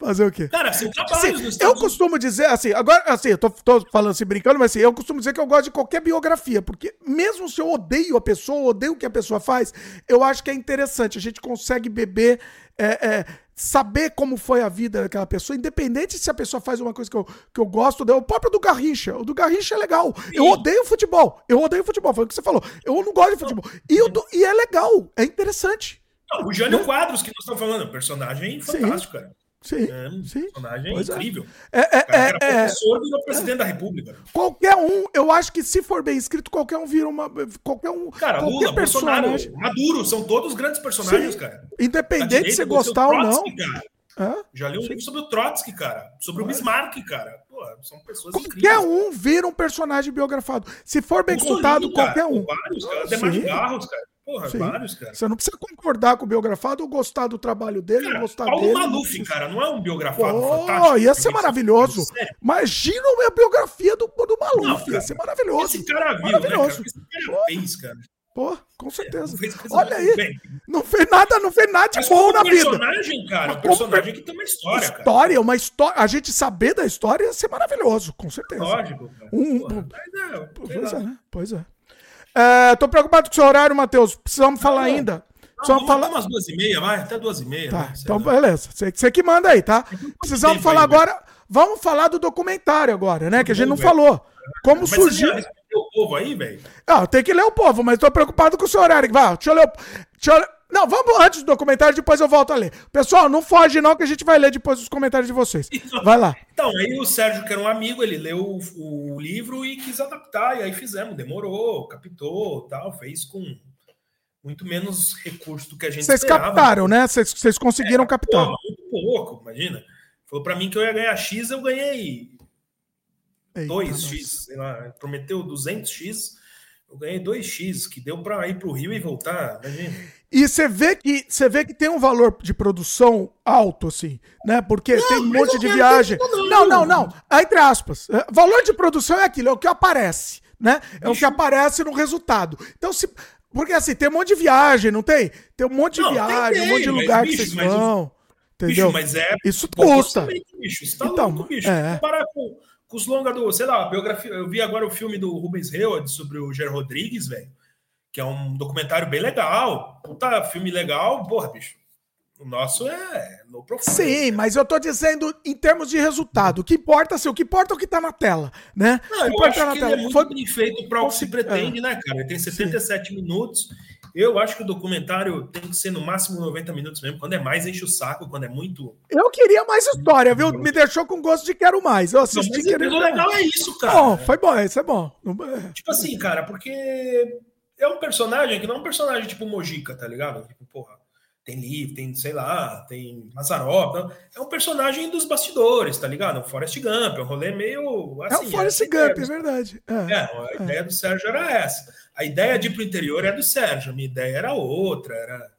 Fazer o quê? Cara, são trabalhos assim, Eu costumo dizer, assim, agora, assim, eu tô, tô, falando assim, brincando, mas assim, eu costumo dizer que eu gosto de qualquer biografia, porque mesmo se eu odeio a pessoa, odeio o que a pessoa faz, eu acho que é interessante. A gente consegue beber, é, é, saber como foi a vida daquela pessoa, independente se a pessoa faz uma coisa que eu, que eu gosto, o próprio do Garrincha. O do Garrincha é legal. Sim. Eu odeio futebol. Eu odeio futebol, foi o que você falou. Eu não gosto de futebol. E, do, e é legal, é interessante. Não, o Jânio Quadros, que nós estamos falando, personagem fantástico, Sim. cara. Sim, é um sim. personagem pois é. incrível. É, é, é, era é. professor é, e presidente da República. Qualquer um, eu acho que se for bem escrito, qualquer um vira uma. Qualquer um. Cara, qualquer Lula, personagem. Maduro, são todos grandes personagens, sim. cara. Independente de você gostar ou não. Cara. Já li um livro sobre o Trotsky, cara. Sobre o Bismarck, cara. Pô, são pessoas Qualquer incríveis. um vira um personagem biografado. Se for bem contado, qualquer um. Vários, cara. Até mais Garros, cara. Porra, Sim. vários, cara. Você não precisa concordar com o biografado ou gostar do trabalho dele, cara, gostar Paulo dele. Maluf, cara, não é um biografado oh, fantástico. Ia ser maravilhoso. Imagina a biografia do, do Maluf, não, cara, ia ser maravilhoso. Esse cara viu, maravilhoso. né, cara? Esse cara fez, cara. Pô, com certeza. É, Olha aí, bem. não fez nada, não fez nada de Mas bom na vida. personagem, cara, um personagem que tem uma história, cara. História, uma história, a gente saber da história ia ser maravilhoso, com certeza. Lógico, cara. Um, Porra, mas é, pois é, pois é. É, tô preocupado com o seu horário, Matheus. Precisamos falar não, ainda. Precisamos falar umas duas e meia, vai, até duas e meia. Tá, né? então beleza. Você, você que manda aí, tá? Precisamos falar aí, agora. Né? Vamos falar do documentário agora, né? Que a gente não falou. Como mas surgiu. Você o povo aí, velho? Ah, tem que ler o povo, mas tô preocupado com o seu horário. Vai, deixa eu ler. Deixa eu. Não, vamos antes do documentário, depois eu volto a ler. Pessoal, não foge não, que a gente vai ler depois os comentários de vocês. Vai lá. Então, aí o Sérgio, que era um amigo, ele leu o, o livro e quis adaptar, e aí fizemos, demorou, captou, tal, fez com muito menos recurso do que a gente Vocês captaram, né? Vocês conseguiram é, captar. Pô, muito pouco, imagina. Falou para mim que eu ia ganhar X, eu ganhei 2X, sei lá, prometeu 200X, eu ganhei 2x, que deu para ir para o Rio e voltar, imagina. E você vê que você vê que tem um valor de produção alto, assim, né? Porque não, tem um monte de viagem. Não, não, não. Entre aspas. É, valor de produção é aquilo, é o que aparece, né? É Bicho. o que aparece no resultado. Então, se. Porque assim, tem um monte de viagem, não tem? Tem um monte de não, viagem, tem, um monte de lugar bicho, que vocês vão. Entendeu? Bicho, mas é. Isso custa. Bicho, você tá então, louco, bicho. É. Comparar com com os longa do, sei lá, biografia. Eu vi agora o filme do Rubens Heward sobre o Ger Rodrigues, velho, que é um documentário bem legal. Puta, filme legal, porra, bicho. O nosso é no profundo. Sim, né? mas eu tô dizendo em termos de resultado. O que importa, assim, o que importa é o que tá na tela, né? Não, eu acho que ele é muito Foi... bem feito para o que se pretende, é. né, cara? Ele tem 77 Sim. minutos eu acho que o documentário tem que ser no máximo 90 minutos mesmo. Quando é mais, enche o saco. Quando é muito. Eu queria mais história, viu? Me deixou com gosto de quero mais. Eu assisti não, mas o legal é isso, cara. Bom, foi bom, isso é bom. Tipo assim, cara, porque é um personagem que não é um personagem tipo Mojica, tá ligado? Tipo, porra, tem livro, tem, sei lá, tem Mazarop. É um personagem dos bastidores, tá ligado? O Forrest Gump, é um rolê meio. Assim, é o Forrest Gump, é verdade. É, é a é. ideia do Sérgio era essa. A ideia de ir pro interior é do Sérgio, a minha ideia era outra, era.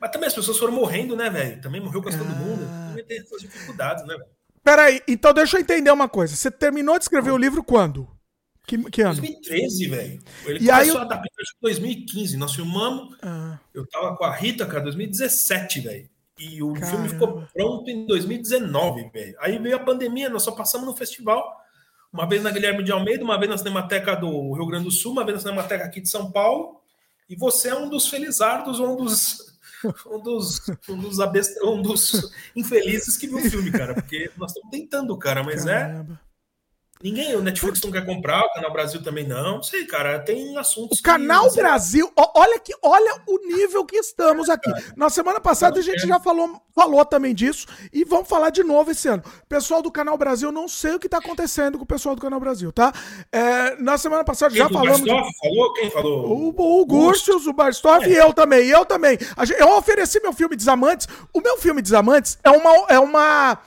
Mas também as pessoas foram morrendo, né, velho? Também morreu quase todo mundo. Ah. Também tem essas dificuldades, né, velho? Peraí, então deixa eu entender uma coisa. Você terminou de escrever o livro quando? Que, que ano? 2013, velho. Ele e começou aí, a dar em 2015. Nós filmamos. Ah. Eu tava com a Rita, cara, 2017, velho. E o Caramba. filme ficou pronto em 2019, velho. Aí veio a pandemia, nós só passamos no festival. Uma vez na Guilherme de Almeida, uma vez na Cinemateca do Rio Grande do Sul, uma vez na Cinemateca aqui de São Paulo. E você é um dos felizardos, um dos um dos, um dos, abest... um dos infelizes que viu o filme, cara. Porque nós estamos tentando, cara, mas é Caramba. é. Ninguém, o Netflix não quer comprar, o Canal Brasil também não. Não sei, cara, tem assuntos. O Canal que... Brasil, olha que, olha o nível que estamos aqui. Na semana passada a gente já falou, falou também disso e vamos falar de novo esse ano. Pessoal do Canal Brasil, não sei o que está acontecendo com o pessoal do Canal Brasil, tá? É, na semana passada já falamos. O Barstorff falou? Quem falou? O, o o Barstorff é. e eu também. E eu também. Eu ofereci meu filme Desamantes. O meu filme Desamantes é uma. É uma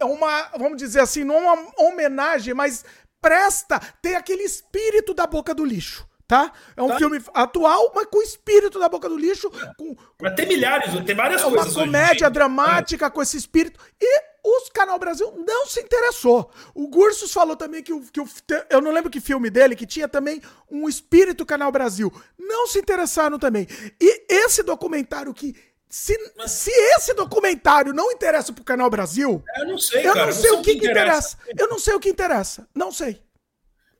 é uma, vamos dizer assim, não é uma homenagem, mas presta, tem aquele espírito da boca do lixo tá? É um tá. filme atual, mas com o espírito da boca do lixo. Com, mas tem milhares, tem várias é coisas. Uma comédia dramática é. com esse espírito. E os Canal Brasil não se interessou. O Gursus falou também que o, que o. Eu não lembro que filme dele, que tinha também um espírito Canal Brasil. Não se interessaram também. E esse documentário que. Se, Mas... se esse documentário não interessa pro Canal Brasil. Eu não sei, eu cara. Não sei o que, que interessa. interessa. Eu não sei o que interessa. Não sei.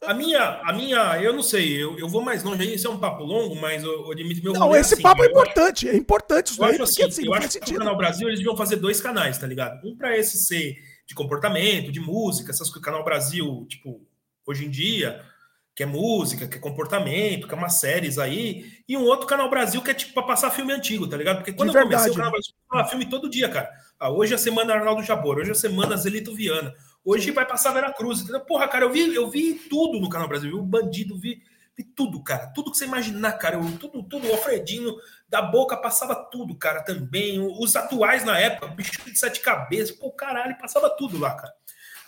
A minha, a minha, eu não sei, eu, eu vou mais longe aí, isso é um papo longo, mas o, Dimitri meu Não, esse assim, papo é importante, acho, é importante isso eu acho assim, assim, eu acho que no Canal Brasil eles deviam fazer dois canais, tá ligado? Um para esse ser de comportamento, de música, essas coisas, Canal Brasil, tipo, hoje em dia, que é música, que é comportamento, que é umas séries aí, e um outro Canal Brasil que é tipo para passar filme antigo, tá ligado? Porque quando eu comecei o Canal Brasil, eu filme todo dia, cara. Ah, hoje é a semana Arnaldo Jabor, hoje é a semana Zelito Viana. Hoje vai passar Veracruz, entendeu? Porra, cara, eu vi, eu vi tudo no Canal Brasil, vi o Bandido, vi, vi tudo, cara. Tudo que você imaginar, cara. Eu, tudo, tudo. O Alfredinho da boca passava tudo, cara, também. Os atuais na época, bicho de sete cabeças, pô, caralho, passava tudo lá, cara.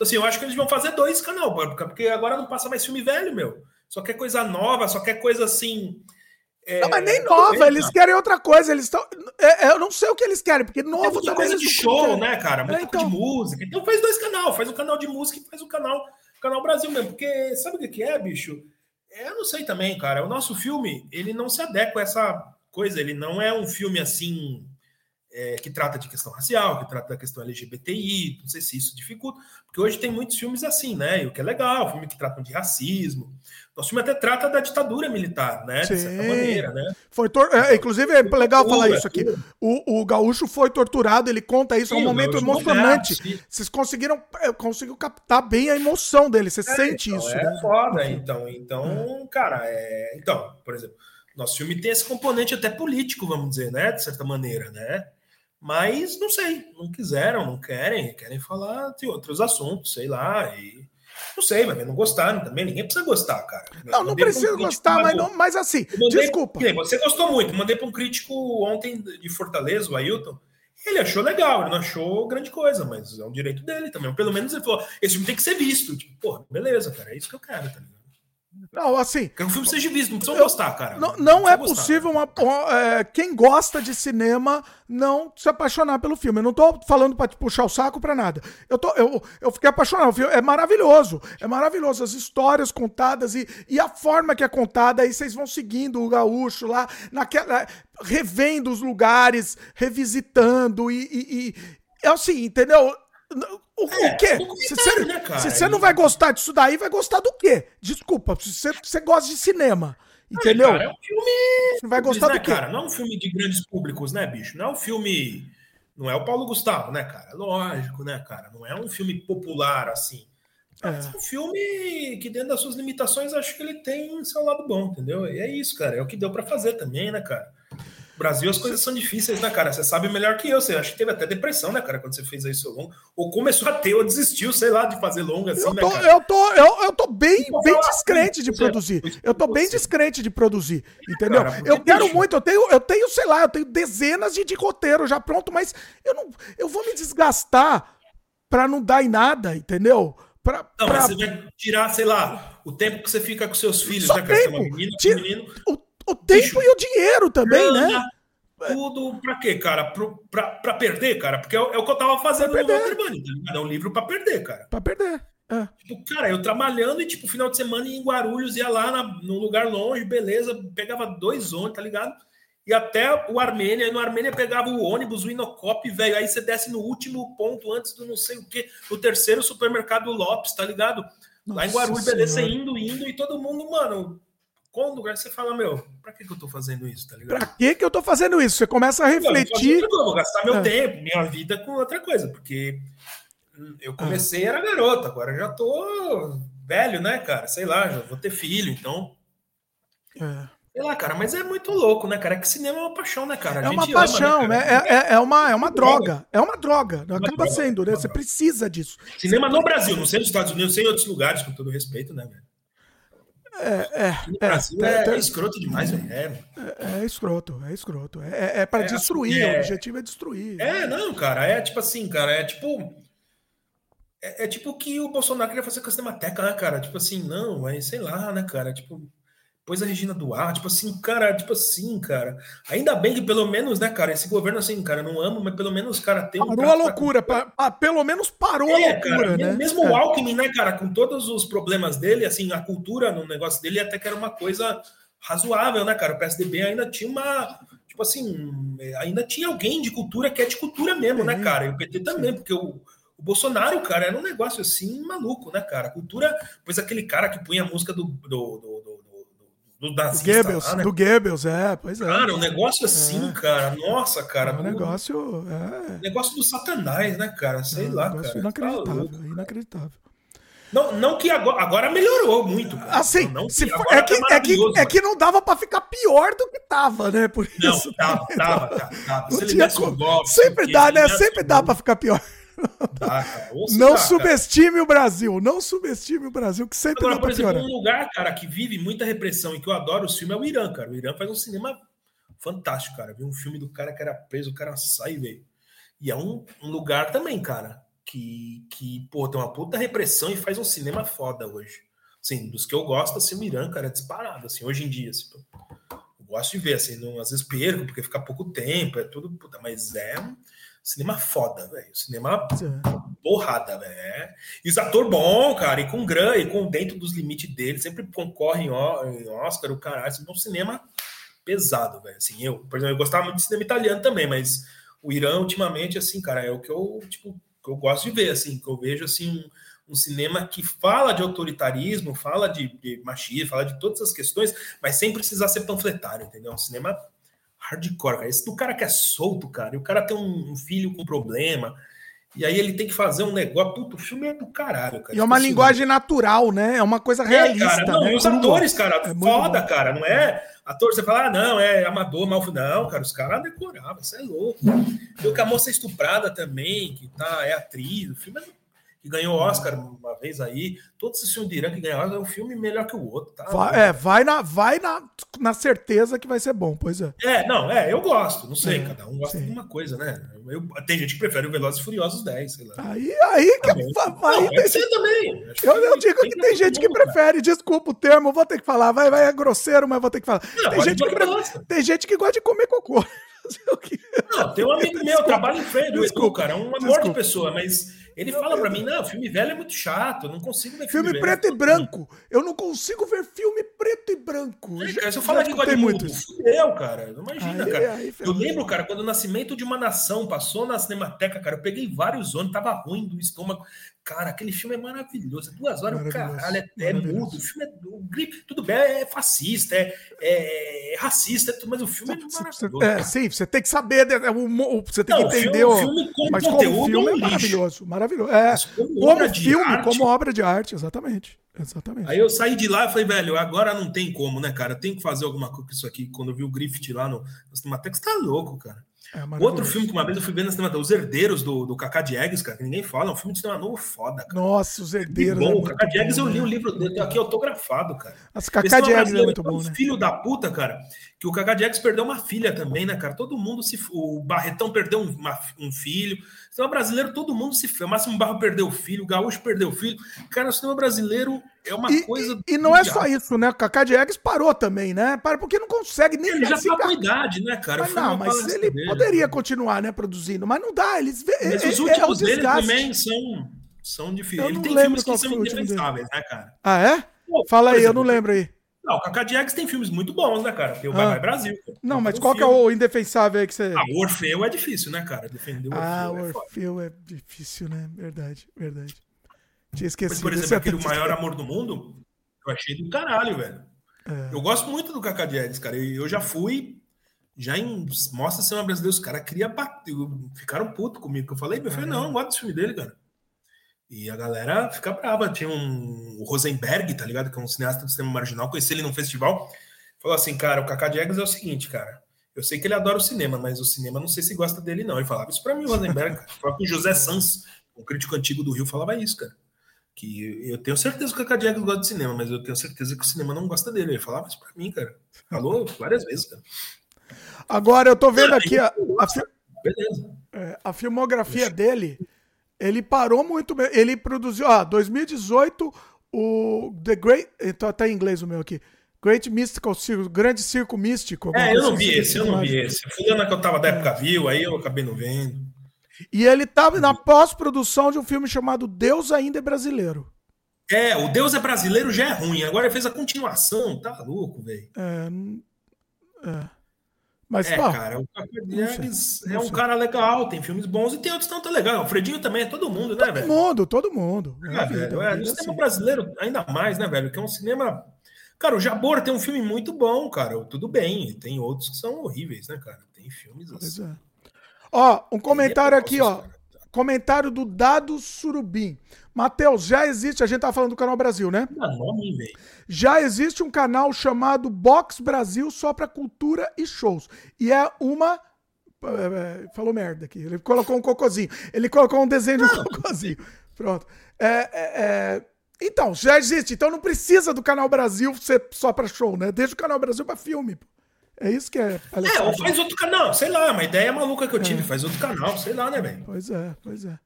Então, assim, eu acho que eles vão fazer dois canal, porque agora não passa mais filme velho, meu. Só quer coisa nova, só quer coisa assim. É, não, mas nem nova, eles querem outra coisa. Eles estão. É, é, eu não sei o que eles querem, porque novo é também. Coisa de show, né, cara? Muito é, então... de música. Então faz dois canal, faz um canal de música e faz o um canal, canal Brasil mesmo. Porque sabe o que é, bicho? É, eu não sei também, cara. O nosso filme, ele não se adequa a essa coisa. Ele não é um filme assim. É, que trata de questão racial, que trata da questão LGBTI, não sei se isso dificulta, porque hoje tem muitos filmes assim, né? E o que é legal, filme que tratam de racismo, nosso filme até trata da ditadura militar, né? Sim. De certa maneira, né? Foi tor é, inclusive é legal falar isso aqui. O, o gaúcho foi torturado, ele conta isso, Sim, é um momento emocionante. Vocês conseguiram, é, conseguiu captar bem a emoção dele, você é, sente então, isso. É né? foda, então. Então, cara, é... então, por exemplo, nosso filme tem esse componente até político, vamos dizer, né? De certa maneira, né? Mas não sei, não quiseram, não querem, querem falar de outros assuntos, sei lá, e não sei, mas não gostaram também. Ninguém precisa gostar, cara. Não, não precisa gostar, mas, não, mas assim, mandei, desculpa. Você gostou muito. Mandei para um crítico ontem de Fortaleza, o Ailton. Ele achou legal, ele não achou grande coisa, mas é um direito dele também. Pelo menos ele falou: esse filme tem que ser visto. Tipo, porra, beleza, cara, é isso que eu quero, ligado? Não, assim. Que o filme seja visto, não precisa gostar, cara. Não, não, é possível uma. É, quem gosta de cinema não se apaixonar pelo filme. Eu não tô falando pra te puxar o saco pra nada. Eu, tô, eu, eu fiquei apaixonado. O filme é maravilhoso. É maravilhoso. As histórias contadas e, e a forma que é contada. Aí vocês vão seguindo o gaúcho lá, naquela, revendo os lugares, revisitando e, e, e é assim, entendeu? O, é, o quê? Se você, né, se você não vai gostar disso daí, vai gostar do quê? Desculpa, se você, você gosta de cinema. Entendeu? Cara, é um filme. Você vai gostar né, do quê? Cara, não é um filme de grandes públicos, né, bicho? Não é um filme. Não é o Paulo Gustavo, né, cara? Lógico, né, cara? Não é um filme popular assim. É. é um filme que, dentro das suas limitações, acho que ele tem seu lado bom, entendeu? E é isso, cara. É o que deu para fazer também, né, cara? Brasil as coisas são difíceis, né, cara? Você sabe melhor que eu. Você acha que teve até depressão, né, cara, quando você fez aí seu longo. Ou começou a ter, ou desistiu, sei lá, de fazer longa assim, eu né, tô, né, Eu tô, eu, eu tô bem, bem descrente de produzir. Eu tô bem descrente de produzir, entendeu? Eu quero muito, eu tenho, eu tenho, sei lá, eu tenho dezenas de, de roteiro já pronto, mas eu não, eu vou me desgastar pra não dar em nada, entendeu? Pra, não, pra... mas você vai tirar, sei lá, o tempo que você fica com seus filhos, Só né, cara? Tempo. Você é uma menina, Tira... menino. O o tempo Bicho, e o dinheiro também, né? Tudo pra quê, cara? Pro, pra, pra perder, cara? Porque é, é o que eu tava fazendo no Walter tá É um livro pra perder, cara. Pra perder. É. Tipo, cara, eu trabalhando e, tipo, final de semana em Guarulhos, ia lá na, num lugar longe, beleza, pegava dois ônibus, tá ligado? E até o Armênia, e no Armênia pegava o ônibus, o Inocop, velho, aí você desce no último ponto antes do não sei o quê, no terceiro supermercado Lopes, tá ligado? Nossa lá em Guarulhos, beleza, indo, indo, e todo mundo, mano, quando você fala, meu, pra que, que eu tô fazendo isso, tá ligado? Pra que, que eu tô fazendo isso? Você começa a refletir. Eu vou, vou gastar meu é. tempo, minha vida com outra coisa, porque eu comecei, era garoto, agora já tô velho, né, cara? Sei lá, já vou ter filho, então. É. Sei lá, cara, mas é muito louco, né, cara? É que cinema é uma paixão, né, cara? A é uma paixão, ama, né? É, é, é, uma, é uma droga. É uma droga. Acaba droga, sendo, né? Você precisa disso. Cinema no Brasil, não sei nos Estados Unidos, sei em outros lugares, com todo respeito, né, velho? É, é, é, é, é, escroto demais, velho. É, é, é, escroto, é escroto. É, é, é para destruir, o objetivo é destruir. É, não, cara, é tipo assim, cara, é tipo. É, tipo que o Bolsonaro queria fazer com a Cinemateca, né, cara? Tipo assim, não, mas sei lá, né, cara? Tipo, Pôs a Regina Duarte, tipo assim, cara, tipo assim, cara. Ainda bem que pelo menos, né, cara, esse governo, assim, cara, não amo, mas pelo menos, cara, tem um. Parou a loucura, pra... Pa, pelo menos parou é, a loucura, cara, né? Mesmo é. o Alckmin, né, cara, com todos os problemas dele, assim, a cultura no negócio dele até que era uma coisa razoável, né, cara? O PSDB ainda tinha uma. Tipo assim, ainda tinha alguém de cultura que é de cultura mesmo, né, cara? E o PT também, porque o o Bolsonaro, cara, era um negócio assim maluco, né, cara? Cultura, pois aquele cara que punha a música do, do, do, do do nazista Goebbels, lá, né? Do Goebbels, é, pois é. Cara, um negócio assim, é. cara, nossa, cara. É um negócio, é. Negócio do satanás, né, cara? Sei é, lá, um cara. Inacreditável, tá inacreditável. Não, não que agora, agora melhorou muito. Cara. Assim, não, for, é, que, tá é, que, é que não dava pra ficar pior do que tava, né? Por isso. Não, tava, tava, tava. tava. Golpe, sempre dá, né? Sempre dá pra ficar pior. Tá, não subestime o Brasil, não subestime o Brasil, que sempre Agora, por exemplo, um lugar, cara, que vive muita repressão e que eu adoro o filme é o Irã, cara. O Irã faz um cinema fantástico, cara. Vi um filme do cara que era preso, o cara sai, velho. E é um, um, lugar também, cara, que, que, pô, tem uma puta repressão e faz um cinema foda hoje. Assim, dos que eu gosto, assim, o Irã, cara, é disparado, assim, hoje em dia, assim, eu gosto de ver, assim, não, às vezes perco, porque fica pouco tempo, é tudo, puta, mas é Cinema foda, velho. Cinema porrada, velho. É. E os atores bom, cara, e com grana, e com dentro dos limites dele, sempre concorrem em Oscar, o caralho. Assim, um cinema pesado, velho. Assim, eu, por exemplo, eu gostava muito de cinema italiano também, mas o Irã, ultimamente, assim, cara, é o que eu, tipo, que eu gosto de ver, assim, que eu vejo, assim, um, um cinema que fala de autoritarismo, fala de, de machismo, fala de todas essas questões, mas sem precisar ser panfletário, entendeu? Um cinema hardcore, cara. Esse do cara que é solto, cara, e o cara tem um, filho com problema, e aí ele tem que fazer um negócio. Puta, o filme é do caralho, cara. E é uma linguagem natural, né? É uma coisa realista. É, cara, não, né? os atores, cara, é foda, bom. cara. Não é ator, você fala, ah, não, é amador, mal. Não, cara, os caras decoravam, isso é louco. Viu que a moça é estuprada também, que tá, é atriz, o filme é que ganhou Oscar uma vez aí. Todos esses filmes de Irã que ganharam Oscar é um filme melhor que o outro, tá? Vai, é, vai, na, vai na, na certeza que vai ser bom, pois é. É, não, é, eu gosto, não sei, é, cada um gosta sim. de uma coisa, né? Eu, tem gente que prefere o Velozes e Furiosos 10, sei lá. Aí, aí que também. vai. Não, tem, ser também. Eu, eu digo tem que, tem gente que prefere, desculpa o termo, vou ter que falar, vai, vai, é grosseiro, mas vou ter que falar. Não, tem, gente que prefere, tem gente que gosta de comer cocô. Não, tem um amigo meu, trabalha em frente, o Edu, cara, um amor de pessoa, mas ele fala para mim, não, filme velho é muito chato, eu não consigo ver filme, filme preto e branco. Eu não consigo ver filme preto e branco. É, cara, se eu falar de Godmundo, fudeu, cara. Imagina, aí, cara. Aí, eu lembro, cara, quando o Nascimento de uma Nação passou na Cinemateca, cara, eu peguei vários ônibus, tava ruim do estômago. Cara, aquele filme é maravilhoso. Duas horas, o caralho, é, é mudo. O filme é. O tudo bem, é fascista, é, é, é racista, é mas o filme é maravilhoso. É, sim, você tem que saber, né, você tem não, que entender. O filme, o filme mas como filme é, é maravilhoso, maravilhoso. É, como, como filme, arte, como obra de arte, exatamente. Exatamente. Aí eu saí de lá e falei, velho, agora não tem como, né, cara? Tem que fazer alguma coisa com isso aqui. Quando eu vi o Griffith lá no, no Cinematex, tá louco, cara. É Outro filme que uma vez eu fui ver na cinema, Os Herdeiros do, do Kaká Diegues, cara, que ninguém fala, é um filme de cinema novo foda, cara. Nossa, Os Herdeiros. bom, é o Kaká Diegues eu li o livro dele, aqui autografado, cara. As Kaká Diegues é muito bom, né? Filho da puta, cara, que o Kaká Diegues perdeu uma filha também, né, cara? Todo mundo se. O Barretão perdeu um, uma, um filho. O cinema brasileiro, todo mundo se. O Máximo Barro perdeu o filho, o Gaúcho perdeu o filho. Cara, o cinema brasileiro é uma e, coisa. E, e não é só isso, né? O Kaká Diegues parou também, né? Para porque não consegue nem. Ele já tá com idade, né, cara? Mas não, mas ele dele, poderia né? continuar, né, produzindo, mas não dá. Eles mas é, os últimos é, é dele também são, são difíceis. Ele tem filmes que são indefensáveis, né, cara? Ah, é? Pô, Fala aí, exemplo, eu não lembro aí. Não, o Kaká Diegues tem filmes muito bons, né, cara? Tem o ah. Bye Bye Brasil. Cara. Não, mas qual filme. que é o indefensável aí que você. Ah, o Orfeu é difícil, né, cara? Defender o Orfeu. Ah, o Orfeu é, é, difícil, né? Verdade, verdade. Tinha esquecido. Mas, por exemplo, aquele Maior Amor do Mundo, eu achei do caralho, velho. É. Eu gosto muito do Kaká Diegues, cara. Eu já fui. Já em Mostra Cinema Brasileiro, os caras queriam bater. Ficaram putos comigo. Eu falei, eu falei, não, não gosto do filme dele, cara. E a galera fica brava. Tinha um o Rosenberg, tá ligado? Que é um cineasta do cinema marginal. Conheci ele num festival. Falou assim, cara, o Kaká Diegues é o seguinte, cara. Eu sei que ele adora o cinema, mas o cinema não sei se gosta dele, não. Ele falava isso pra mim, o Rosenberg. o próprio José Sans, um crítico antigo do Rio, falava isso, cara. Que eu tenho certeza que o Diegues gosta de cinema, mas eu tenho certeza que o cinema não gosta dele. Ele falava isso pra mim, cara. Falou várias vezes, cara. Agora, eu tô vendo aqui a, a, é, a filmografia dele ele parou muito bem. Ele produziu, ó, 2018, o The Great. Então, tá em inglês o meu aqui. Great Mystical Circle, Grande Circo Místico. É, eu não vi assim, esse, eu não vi esse. Fulana que eu tava da época viu, aí eu acabei não vendo. E ele tava na pós-produção de um filme chamado Deus Ainda é Brasileiro. É, o Deus é brasileiro já é ruim. Agora ele fez a continuação, tá louco, velho. É, é. Mas, É, pá, cara, o sei, é um cara legal, tem filmes bons e tem outros não tão legal. O Fredinho também é todo mundo, né, todo velho? mundo, todo mundo. É É, velho, é, vida no é cinema assim. brasileiro, ainda mais, né, velho? Que é um cinema. Cara, o Jabor tem um filme muito bom, cara. Tudo bem. Tem outros que são horríveis, né, cara? Tem filmes Pois assim. é. Ó, um comentário Tem aqui, ó. Comentário do Dado Surubim. Matheus, já existe, a gente tava falando do Canal Brasil, né? Nome, velho. Já existe um canal chamado Box Brasil só pra cultura e shows. E é uma. é, é, Falou merda aqui. Ele colocou um cocôzinho. Ele colocou um desenho de um cocôzinho. Pronto. É, é, é, Então, já existe. Então não precisa do Canal Brasil ser só pra show, né? Deixa o Canal Brasil pra filme. pô. É isso que é. É, ou palhaçada. faz outro canal, sei lá, uma ideia maluca que eu tive, faz outro canal, sei lá, né, velho? Pois é, pois é.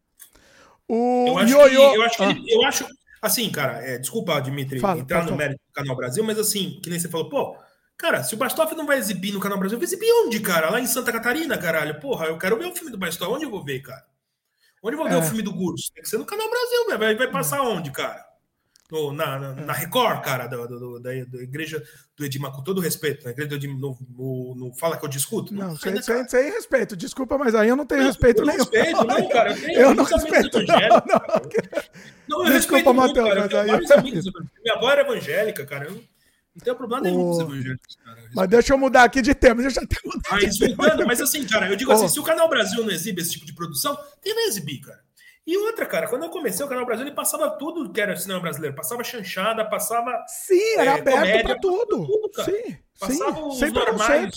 O Eu acho, Ioiô- que, eu acho Ah, ele- eu acho, assim, cara, é, desculpa, Dimitri, Fala, entrar no mérito do Canal Brasil, mas assim, que nem você falou, pô, cara, se o Bastoff não vai exibir no Canal Brasil, vai exibir onde, cara? Lá em Santa Catarina, caralho. Porra, eu quero ver o filme do Bastoff, onde eu vou ver, cara? Onde eu vou ver É. o filme do Gurso? Tem que ser no Canal Brasil, velho. Vai, vai passar onde, cara? No- na, na, na Record, cara, do, do- da, da igreja do Edimar, com todo respeito, na igreja do Edimar, no, no- no Fala que eu discuto? Não, vai, sem, né, sem, sem respeito. Desculpa, mas aí eu não tenho respeito eu nenhum. respeito, não, cara. Eu, tenho Eu não respeito, não, não. Não, eu Desculpa, respeito Matheus. Eu mas aí- amigos. Minha avó era evangélica, cara. Eu não tenho problema nenhum com os evangélicos, cara. Eu Mas deixa eu mudar aqui de tema. Deixa eu até mudar Mas, de mas assim, cara, eu digo Ô. assim, se o Canal Brasil não exibe esse tipo de produção, quem vai exibir, cara? E outra, cara, quando eu comecei o Canal Brasil, ele passava tudo que era cinema brasileiro. Passava chanchada, passava, Sim, era É, aberto comédia, pra tudo. tudo, cara. sim, passava sim. os Sem normais.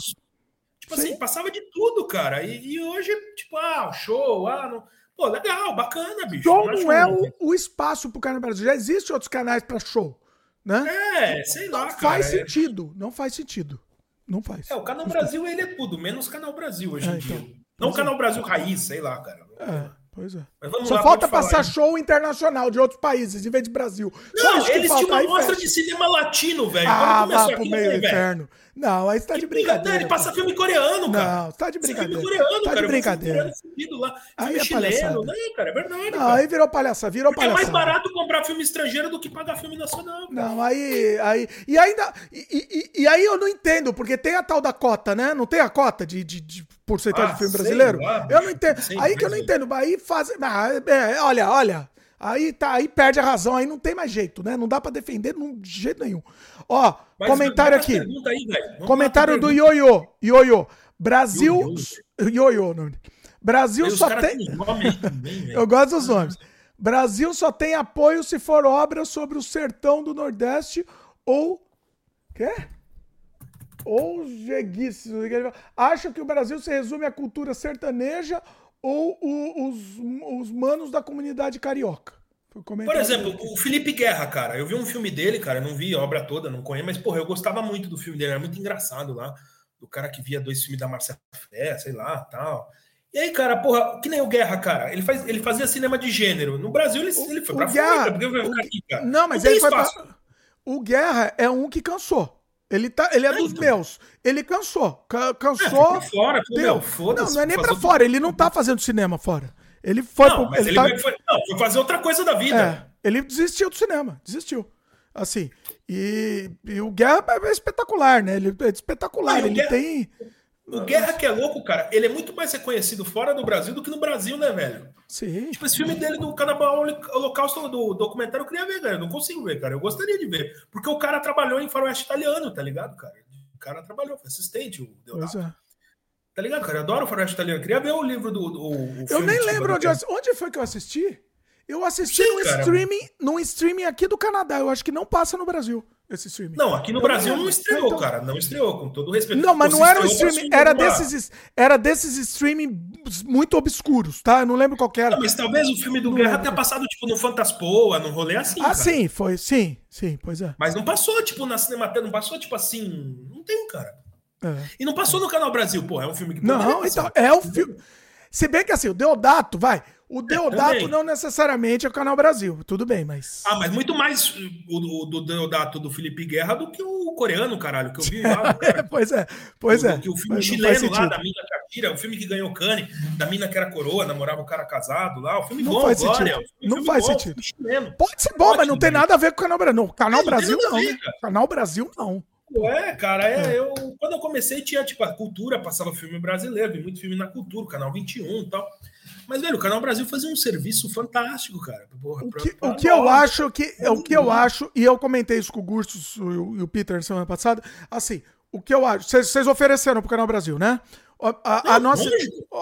Tipo Sim. assim, passava de tudo, cara. E, e hoje, tipo, ah, o show, ah, não... Pô, legal, bacana, bicho. Show não é ruim. o, o espaço pro Canal Brasil. Já existem outros canais pra show, né? É, sei lá, não cara. faz é- sentido. Não faz sentido. Não faz. É, o Canal Brasil, ele é tudo, menos Canal Brasil hoje É, em então. dia. Não o Canal Brasil raiz, sei lá, cara. É, pois é. Só lá, falta falar passar aí. show internacional de outros países, em vez de Brasil. Não, eles tinham uma mostra de cinema latino, velho. Ah, vá pro meio do falei, velho, inferno. Não, aí você tá de que brincadeira, brincadeira. ele passa filme coreano, cara. Não, você tá de brincadeira. Filme coreano, tá cara. de filme brincadeira. fudido lá. Aí Filme é chileno, palhaçada. né, cara? É verdade, Não, cara. aí virou palhaçada, virou Porque é mais palhaçada. barato comprar filme estrangeiro do que pagar filme nacional. cara. Não, aí, aí. E ainda. E, e- e aí eu não entendo, porque tem a tal da cota, né? Não tem a cota de, de, de porcentagem Ah, de filme brasileiro? lá, eu não entendo. aí que eu não eu- entendo. Aí faz. Ah, é, olha, olha. Aí tá, aí perde a razão, aí não tem mais jeito, né? Não dá pra defender de jeito nenhum. Ó, Mas comentário aqui. aí, Comentário do. Ioiô. Ioiô. Brasil. Ioiô. Não. Brasil Aí só tem. nome velho. Eu gosto dos nomes. Brasil só tem apoio se for obra sobre o sertão do Nordeste ou. Quê? Ou jeguice. Acho que o Brasil se resume à cultura sertaneja ou o- os, os manos da comunidade carioca. O Por exemplo, o Felipe Guerra, cara, eu vi um filme dele, cara, eu não vi a obra toda, não conheço, mas, porra, eu gostava muito do filme dele, era muito engraçado lá, do cara que via dois filmes da Marcela Fé, sei lá, tal. E aí, cara, porra, que nem o Guerra, cara, ele, faz, ele fazia cinema de gênero. No Brasil, ele, ele foi o pra Guerra- fora, porque vai o ficar aqui, cara. Não, mas tem ele foi pra... O Guerra é um que cansou. Ele, tá, ele é É, dos então. meus. Ele cansou. Ca- É, Cansou. pra fora, pô, meu, Não, foda-se. não é nem pra fora. Ele não tá fazendo cinema fora. Ele foi Não, pro. Ele ele, tá- foi, não, foi fazer outra coisa da vida. É, ele desistiu do cinema, desistiu. Assim, e, e o Guerra é espetacular, né? Ele é espetacular, Ah, ele Guerra- tem... O Guerra que é louco, cara, ele é muito mais reconhecido fora do Brasil do que no Brasil, né, velho? Sim, Tipo, esse filme dele do Canabal Holocausto do documentário eu queria ver, cara. Eu não consigo ver, cara. Eu gostaria de ver. Porque o cara trabalhou em faroeste italiano, tá ligado, cara? O cara trabalhou, foi assistente, o pois Deodato. é. Tá ligado, cara? Eu adoro faroeste italiano. Eu queria ver o livro do. do- o Eu nem lembro onde, eu onde foi que eu assisti. Eu assisti Sim, num cara. streaming, num streaming aqui do Canadá. Eu acho que não passa no Brasil, esse streaming. Não, aqui no Eu Brasil não estreou, Então- cara. Não estreou, com todo respeito. Não, mas não era um streaming, era desses, era desses streaming muito obscuros, tá? Eu não lembro qual que era. Não, mas talvez o filme do Não Guerra lembro. tenha passado, tipo, no Fantaspoa, num rolê assim. Ah, cara. sim, foi, sim, sim, pois é. Mas não passou, tipo, na Cinemateca, não passou, tipo assim. Não tem, cara. É. E não passou no Canal Brasil, pô. É um filme que Não, passar. então, é o filme. Se bem que assim, o Deodato, vai. O Deodato não necessariamente é o Canal Brasil, tudo bem, mas. Ah, mas muito mais o, o do Deodato do Felipe Guerra do que o coreano, caralho, que eu vi lá. pois é, pois é. Que o filme chileno lá, da Mina Catira, o filme que ganhou Cane, da Mina que era coroa, namorava o cara casado lá. O filme não bom, faz Glória, sentido. Não faz bom, sentido. Pode ser bom, mas não tem nada a ver com o Canal Brasil. Não, Canal é, Brasil não. Ver, né? Canal Brasil não. É, cara, é, é, eu quando eu comecei tinha tipo a cultura, passava filme brasileiro, vi muito filme na cultura, canal 21 e tal. Mas velho, o Canal Brasil fazia um serviço fantástico, cara. Porra, o que, pra, o que eu acho que o que eu acho e eu comentei isso com o Gustos e o, o Peter semana passada, assim, o que eu acho, vocês ofereceram pro Canal Brasil, né? A, a, nossa,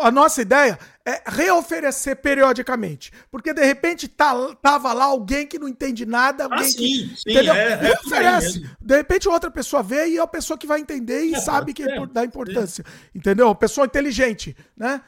a nossa ideia é reoferecer periodicamente. Porque de repente tá, tava lá alguém que não entende nada. Ah, alguém ah, sim, que, sim, entendeu? É, é Reoferece. de repente outra pessoa vê e é a pessoa que vai entender e é, sabe que é, dá importância. Entendeu? Pessoa inteligente, né?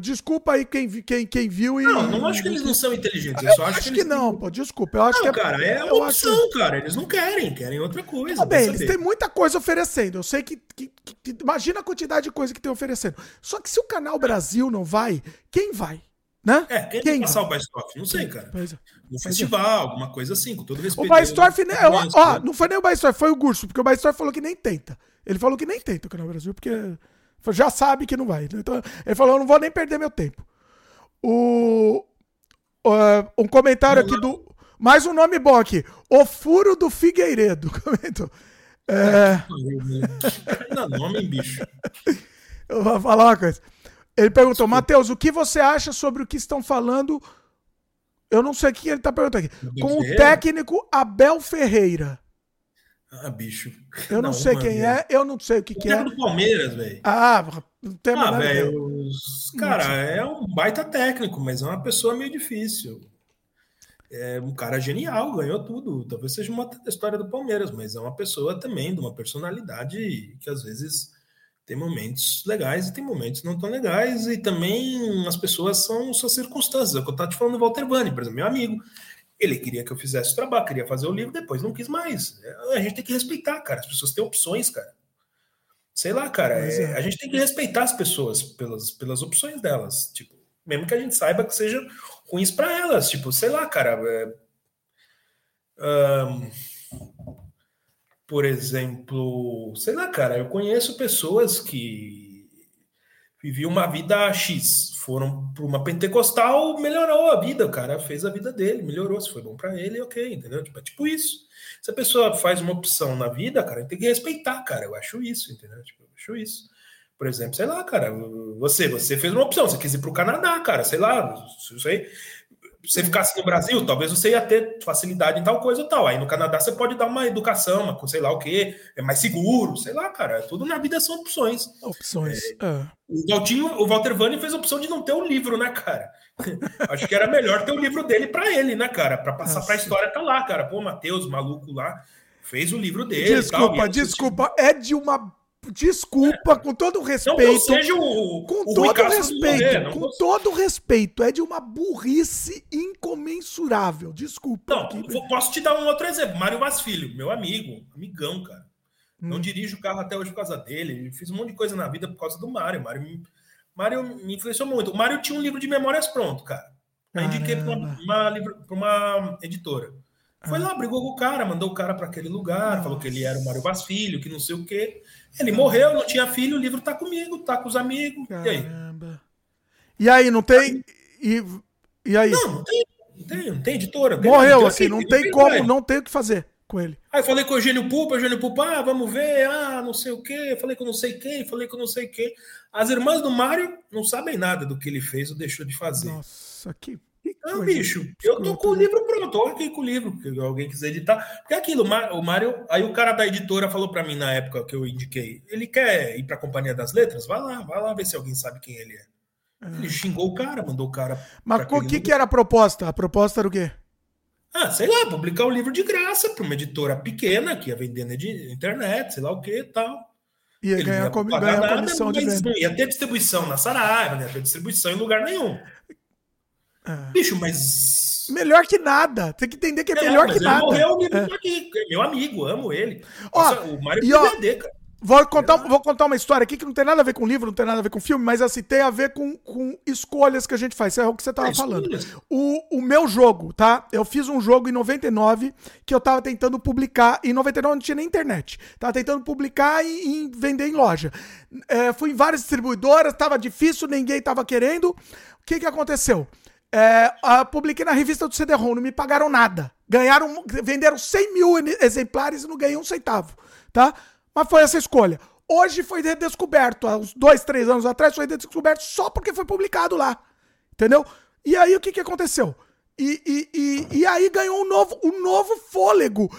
Desculpa aí quem, quem, quem viu e. Não, não acho que eles não são inteligentes. Eu, eu acho, acho que, que não, têm... pô. Desculpa. Eu acho não, que é, cara, é uma opção, acho... cara. Eles não querem, querem outra coisa. Tá bem, eles têm muita coisa oferecendo. Eu sei que, que, que, Imagina a quantidade de coisa que tem oferecendo. Só que se o canal Brasil não vai, quem vai? Né? É, quem, quem passar o Baistorf? Não sei, cara. Pois é. No festival, é. alguma coisa assim, com todo respeito. O Baistorf, né? Ó, não foi nem o Baistorf, foi o Gurso, porque o Baistorf falou que nem tenta. Ele falou que nem tenta o canal Brasil, porque já sabe que não vai. Então, ele falou: eu não vou nem perder meu tempo. O, uh, um comentário aqui do. Mais um nome bom aqui. O Furo do Figueiredo. Comentou. É... Não, nome, bicho. Eu vou falar uma coisa. Ele perguntou, Matheus, o que você acha sobre o que estão falando? Eu não sei o que ele está perguntando aqui. Com o técnico Abel Ferreira. Ah, bicho. Eu não, não sei quem é, eu não sei o que, o que é. do Palmeiras, velho. Ah, não tem ah, velho. Cara, é um baita técnico, mas é uma pessoa meio difícil. É um cara genial, ganhou tudo. Talvez seja uma história do Palmeiras, mas é uma pessoa também de uma personalidade que às vezes tem momentos legais e tem momentos não tão legais, e também as pessoas são suas circunstâncias. É o que eu tava te falando do Walter Vani, por exemplo, meu amigo. Ele queria que eu fizesse o trabalho, queria fazer o livro, depois não quis mais. A gente tem que respeitar, cara. As pessoas têm opções, cara. Sei lá, cara. É, é. A gente tem que respeitar as pessoas pelas, pelas opções delas. Tipo, mesmo que a gente saiba que sejam ruins para elas. Tipo, sei lá, cara. É, um, por exemplo, sei lá, cara, eu conheço pessoas que viviam uma vida X, foram para uma pentecostal, melhorou a vida, o cara fez a vida dele, melhorou, se foi bom para ele, ok, entendeu? Tipo, é tipo isso. Se a pessoa faz uma opção na vida, cara, tem que respeitar, cara. Eu acho isso, entendeu? Tipo, eu acho isso. Por exemplo, sei lá, cara, você, você fez uma opção, você quis ir para o Canadá, cara, sei lá, aí você ficasse no Brasil, talvez você ia ter facilidade em tal coisa ou tal. Aí no Canadá você pode dar uma educação, uma, sei lá o quê, é mais seguro, sei lá, cara. Tudo na vida são opções. Opções. É, é. O, Valtinho, o Walter Vani fez a opção de não ter o um livro, né, cara? Acho que era melhor ter o livro dele para ele, né, cara? Para passar para a história tá lá, cara. Pô, Matheus, maluco lá, fez o livro dele. Desculpa, tal, desculpa. É de uma Desculpa, com todo respeito. Não seja o, com o todo respeito, com todo respeito, é de uma burrice incomensurável. Desculpa. Não, aqui. posso te dar um outro exemplo. Mário Vaz Filho, meu amigo, amigão, cara. Hum. Não dirijo o carro até hoje por causa dele. Fiz um monte de coisa na vida por causa do Mário. Mário me, Mário me influenciou muito. O Mário tinha um livro de memórias pronto, cara. Eu indiquei para uma, uma, uma editora. Foi lá, brigou com o cara, mandou o cara para aquele lugar, Nossa. falou que ele era o Mário Vaz Filho, que não sei o quê. Ele morreu, não tinha filho, o livro tá comigo, tá com os amigos. Caramba. E aí? E aí, não tem. E, e aí? Não, não tem, não tem, não tem editora. Morreu, tem, assim, não tem como, não tem o que fazer com ele. Aí falei com o Eugênio Pupa, Eugênio Pupa, ah, vamos ver, ah, não sei o quê, falei com não sei quem, falei com não sei quem. As irmãs do Mário não sabem nada do que ele fez ou deixou de fazer. Nossa, que não, bicho, eu tô com o livro pronto, tô aqui com o livro, se alguém quiser editar. Porque é aquilo, o Mário, aí o cara da editora falou para mim na época que eu indiquei, ele quer ir pra Companhia das Letras? Vai lá, vai lá ver se alguém sabe quem ele é. Ele xingou o cara, mandou o cara. Mas o que, que era a proposta? A proposta era o quê? Ah, sei lá, publicar o um livro de graça para uma editora pequena que ia vender na internet, sei lá o que tal. Ia ganhar, ia ganhar nada, comissão de venda. Não ia ter distribuição na Saraiva, não ia ter distribuição em lugar nenhum. É. Bicho, mas. Melhor que nada. Tem que entender que é, é melhor que nada. Morreu, é. aqui. Meu amigo, amo ele. Nossa, ó, o Mário e, ó, cara. Vou contar, vou contar uma história aqui que não tem nada a ver com livro, não tem nada a ver com filme, mas assim, tem a ver com, com escolhas que a gente faz. Isso é o que você tava é, falando. O, o meu jogo, tá? Eu fiz um jogo em 99 que eu tava tentando publicar. Em 99 não tinha nem internet. Tava tentando publicar e, e vender em loja. É, fui em várias distribuidoras, tava difícil, ninguém tava querendo. O que que aconteceu? É, publiquei na revista do CD-ROM, não me pagaram nada. Ganharam, venderam 100 mil exemplares e não ganhei um centavo, tá? Mas foi essa escolha. Hoje foi redescoberto, há uns dois, três anos atrás, foi redescoberto só porque foi publicado lá. Entendeu? E aí o que, que aconteceu? E, e, e, e aí ganhou um novo, um novo fôlego.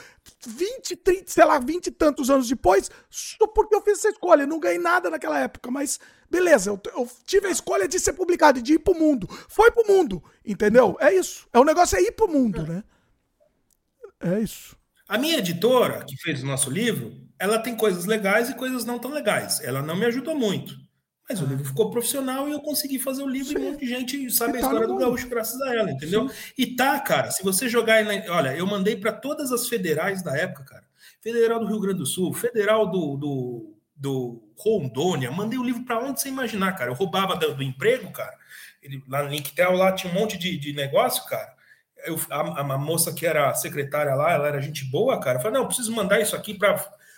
20, 30, sei lá, 20 e tantos anos depois, só porque eu fiz essa escolha. não ganhei nada naquela época, mas beleza, eu, eu, tive a escolha de ser publicado, de ir pro mundo. Foi pro mundo, entendeu? É isso. É o negócio é ir pro mundo, né? É isso. A minha editora, que fez o nosso livro, ela tem coisas legais e coisas não tão legais. Ela não me ajudou muito. Mas o livro ficou profissional e eu consegui fazer o livro Sim. e um monte de gente sabe e a tá história do gaúcho graças a ela, entendeu? Sim. E tá, cara, se você jogar. Olha, eu mandei para todas as federais da época, cara. Federal do Rio Grande do Sul, Federal do, do, do Rondônia, mandei o livro para onde você imaginar, cara. Eu roubava do, do emprego, cara. Ele, lá no Linktel, lá tinha um monte de, de negócio, cara. Eu, a, a, moça que era secretária lá, ela era gente boa, cara. Eu falei, não, eu preciso mandar isso aqui para